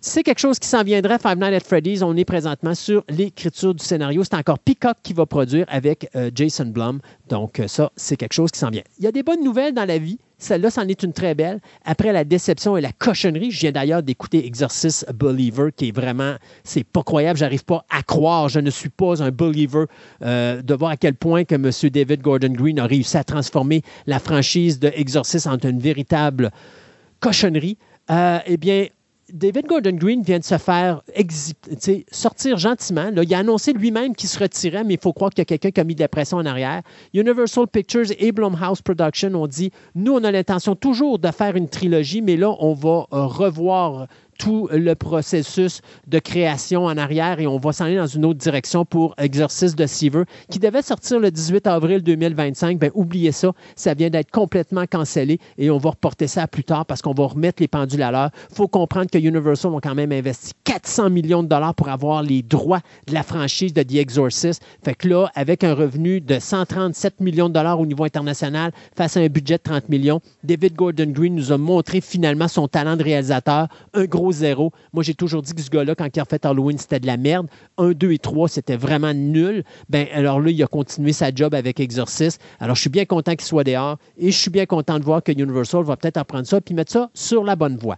S2: c'est quelque chose qui s'en viendrait, Five Nights at Freddy's. On est présentement sur l'écriture du scénario. C'est encore Peacock qui va produire avec euh, Jason Blum. Donc, euh, ça, c'est quelque chose qui s'en vient. Il y a des bonnes nouvelles dans la vie. Celle-là, c'en est une très belle. Après la déception et la cochonnerie, je viens d'ailleurs d'écouter Exorcist Believer, qui est vraiment, c'est pas croyable. J'arrive pas à croire. Je ne suis pas un believer euh, de voir à quel point que M. David Gordon Green a réussi à transformer la franchise de Exorcist en une véritable cochonnerie. Euh, eh bien, David Gordon Green vient de se faire sortir gentiment. Il a annoncé lui-même qu'il se retirait, mais il faut croire qu'il y a quelqu'un qui a mis de la pression en arrière. Universal Pictures et Blumhouse Productions ont dit nous, on a l'intention toujours de faire une trilogie, mais là, on va euh, revoir tout le processus de création en arrière et on va s'en aller dans une autre direction pour Exorcist de Seaver, qui devait sortir le 18 avril 2025. Ben, oubliez ça, ça vient d'être complètement cancellé et on va reporter ça à plus tard parce qu'on va remettre les pendules à l'heure. Il faut comprendre que Universal ont quand même investi 400 millions de dollars pour avoir les droits de la franchise de The Exorcist. Fait que là, avec un revenu de 137 millions de dollars au niveau international face à un budget de 30 millions, David Gordon Green nous a montré finalement son talent de réalisateur, un gros Moi, j'ai toujours dit que ce gars-là, quand il a fait Halloween, c'était de la merde. 1, 2 et 3, c'était vraiment nul. Ben, alors là, il a continué sa job avec Exorcist. Alors, je suis bien content qu'il soit dehors et je suis bien content de voir que Universal va peut-être apprendre ça puis mettre ça sur la bonne voie.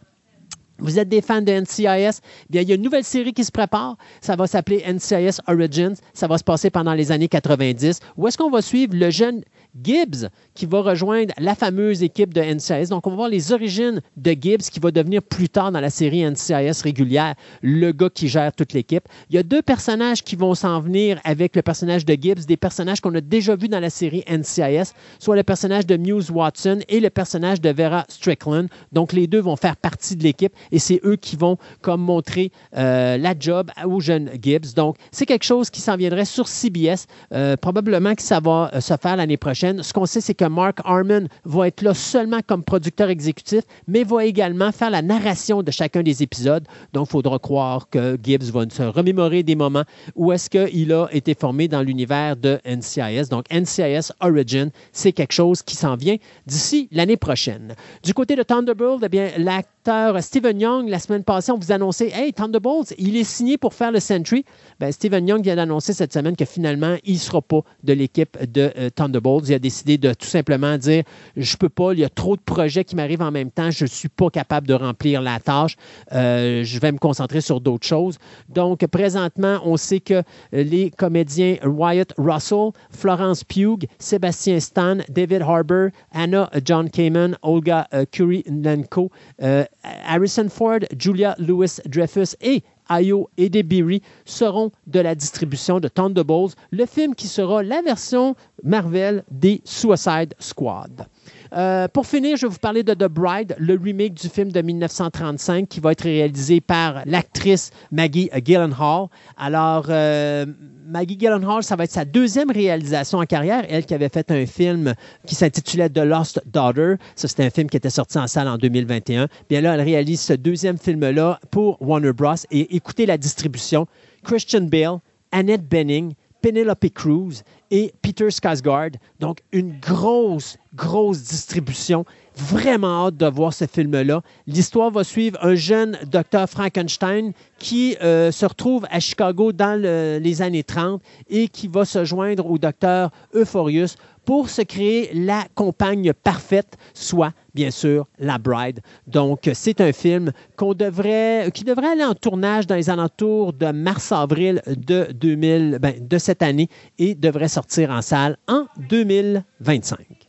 S2: Vous êtes des fans de NCIS? Bien, il y a une nouvelle série qui se prépare. Ça va s'appeler NCIS Origins. Ça va se passer pendant les années 90. Où est-ce qu'on va suivre le jeune Gibbs qui va rejoindre la fameuse équipe de NCIS. Donc, on va voir les origines de Gibbs qui va devenir plus tard dans la série NCIS régulière le gars qui gère toute l'équipe. Il y a deux personnages qui vont s'en venir avec le personnage de Gibbs, des personnages qu'on a déjà vus dans la série NCIS, soit le personnage de Muse Watson et le personnage de Vera Strickland. Donc, les deux vont faire partie de l'équipe et c'est eux qui vont comme montrer euh, la job au jeune Gibbs. Donc, c'est quelque chose qui s'en viendrait sur CBS. Euh, probablement que ça va euh, se faire l'année prochaine. Ce qu'on sait, c'est que Mark Harmon va être là seulement comme producteur exécutif, mais va également faire la narration de chacun des épisodes. Donc, il faudra croire que Gibbs va se remémorer des moments où est-ce qu'il a été formé dans l'univers de NCIS. Donc, NCIS Origin, c'est quelque chose qui s'en vient d'ici l'année prochaine. Du côté de Thunderbolt, eh bien, l'acteur Stephen Young, la semaine passée, on vous annonçait Hey, Thunderbolt, il est signé pour faire le Sentry. Ben, Stephen Young vient d'annoncer cette semaine que finalement, il ne sera pas de l'équipe de euh, Thunderbolts. A décidé de tout simplement dire je peux pas, il y a trop de projets qui m'arrivent en même temps, je suis pas capable de remplir la tâche, euh, je vais me concentrer sur d'autres choses. Donc, présentement, on sait que les comédiens Wyatt Russell, Florence Pugh, Sébastien Stan, David Harbour, Anna John Kamen, Olga uh, Kurilenko, euh, Harrison Ford, Julia Louis Dreyfus et Ayo Edebiri seront de la distribution de Thunderbolts, le film qui sera la version Marvel des Suicide Squad. Euh, pour finir, je vais vous parler de The Bride, le remake du film de 1935 qui va être réalisé par l'actrice Maggie Gyllenhaal. Alors, euh, Maggie Gyllenhaal, ça va être sa deuxième réalisation en carrière. Elle qui avait fait un film qui s'intitulait The Lost Daughter. Ça, c'était un film qui était sorti en salle en 2021. Bien là, elle réalise ce deuxième film-là pour Warner Bros. Et écoutez la distribution. Christian Bale, Annette Bening, Penelope Cruz et Peter Skarsgård. Donc, une grosse, grosse distribution. Vraiment hâte de voir ce film-là. L'histoire va suivre un jeune docteur Frankenstein qui euh, se retrouve à Chicago dans les années 30 et qui va se joindre au docteur Euphorius pour se créer la compagne parfaite, soit bien sûr la Bride. Donc c'est un film qui devrait aller en tournage dans les alentours de mars-avril de 2000, ben, de cette année et devrait sortir en salle en 2025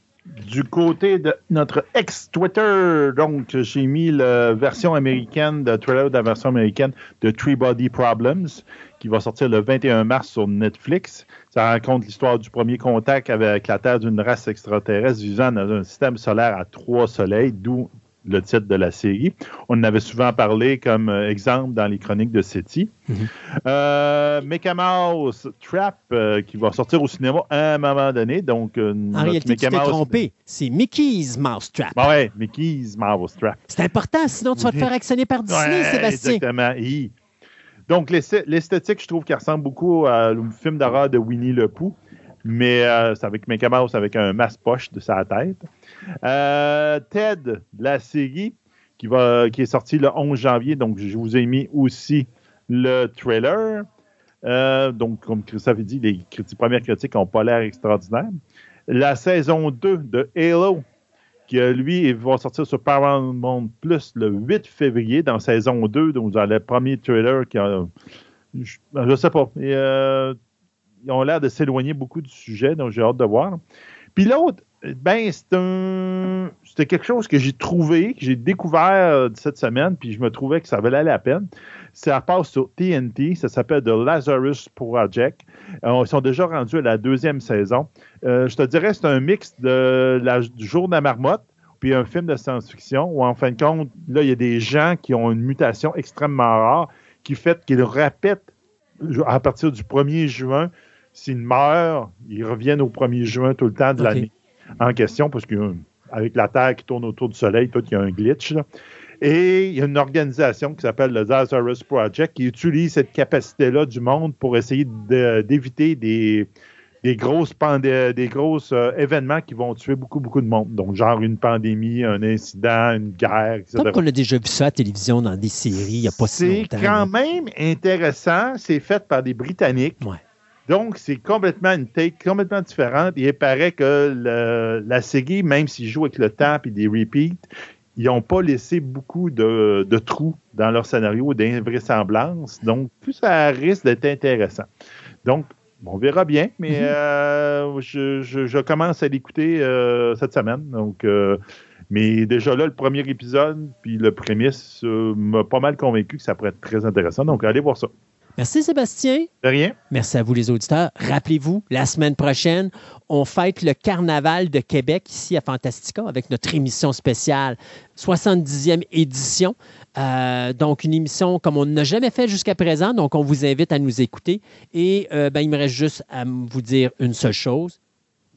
S3: du côté de notre ex-Twitter, donc j'ai mis la version américaine, de trailer de la version américaine de Three Body Problems, qui va sortir le 21 mars sur Netflix. Ça raconte l'histoire du premier contact avec la Terre d'une race extraterrestre vivant dans un système solaire à trois soleils, d'où le titre de la série. On en avait souvent parlé comme euh, exemple dans les chroniques de SETI. Mm Mouse Trap, euh, qui va sortir au cinéma à un moment donné. Donc,
S2: en réalité, tu t'es trompé. C'est Mickey's Mouse Trap.
S3: Ah ouais, Mickey's Mouse Trap.
S2: C'est important, sinon tu vas te faire actionner par Disney, Sébastien.
S3: Exactement. Donc, l'esthétique, je trouve qu'elle ressemble beaucoup au film d'horreur de Winnie le Pooh mais c'est avec Mickey Mouse avec un masque poche de sa tête. Euh, Ted, la série, qui est sortie le 11 janvier, donc je vous ai mis aussi le trailer. Euh, donc, comme Christophe a dit, les premières critiques n'ont pas l'air extraordinaires. La saison 2 de Halo, qui lui va sortir sur Paramount Plus le 8 février dans saison 2, donc dans le premier trailer qui a, je, sais pas. Euh, ils ont l'air de s'éloigner beaucoup du sujet, donc j'ai hâte de voir. Puis l'autre, ben, c'était quelque chose que j'ai trouvé, que j'ai découvert euh, cette semaine, puis je me trouvais que ça valait la peine. Ça passe sur TNT, ça s'appelle The Lazarus Project. Euh, ils sont déjà rendus à la deuxième saison. Euh, je te dirais, c'est un mix de la, du jour de la marmotte, puis un film de science-fiction, où en fin de compte, là, il y a des gens qui ont une mutation extrêmement rare qui fait qu'ils répètent à partir du 1er juin s'ils meurent, ils reviennent au 1er juin tout le temps de l'année en question, parce qu'avec la Terre qui tourne autour du Soleil, tout, il y a un glitch. Et il y a une organisation qui s'appelle le Lazarus Project qui utilise cette capacité-là du monde pour essayer d'éviter des, des grosses, des grosses euh, événements qui vont tuer beaucoup, beaucoup de monde. Donc, genre une pandémie, un incident, une guerre, etc.
S2: Comme qu'on a déjà vu ça à la télévision dans des séries il n'y a pas si
S3: longtemps. C'est quand même intéressant. C'est fait par des Britanniques.
S2: Ouais.
S3: Donc, c'est complètement une take complètement différente. il paraît que la série, même s'ils jouent avec le temps et des repeats, ils n'ont pas laissé beaucoup de, trous dans leur scénario, d'invraisemblances. Donc, plus ça risque d'être intéressant. Donc, on verra bien, mais mm-hmm. euh, je, commence à l'écouter euh, cette semaine. Donc, euh, mais déjà là, le premier épisode, puis le prémisse m'a pas mal convaincu que ça pourrait être très intéressant. Donc, allez voir ça.
S2: Merci Sébastien.
S3: De rien.
S2: Merci à vous les auditeurs. Rappelez-vous, la semaine prochaine, on fête le Carnaval de Québec ici à Fantastica avec notre émission spéciale 70e édition. Euh, donc, une émission comme on n'a jamais fait jusqu'à présent. Donc, on vous invite à nous écouter. Et euh, ben, il me reste juste à vous dire une seule chose.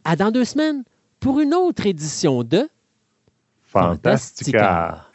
S2: À dans deux semaines pour une autre édition de
S3: Fantastica.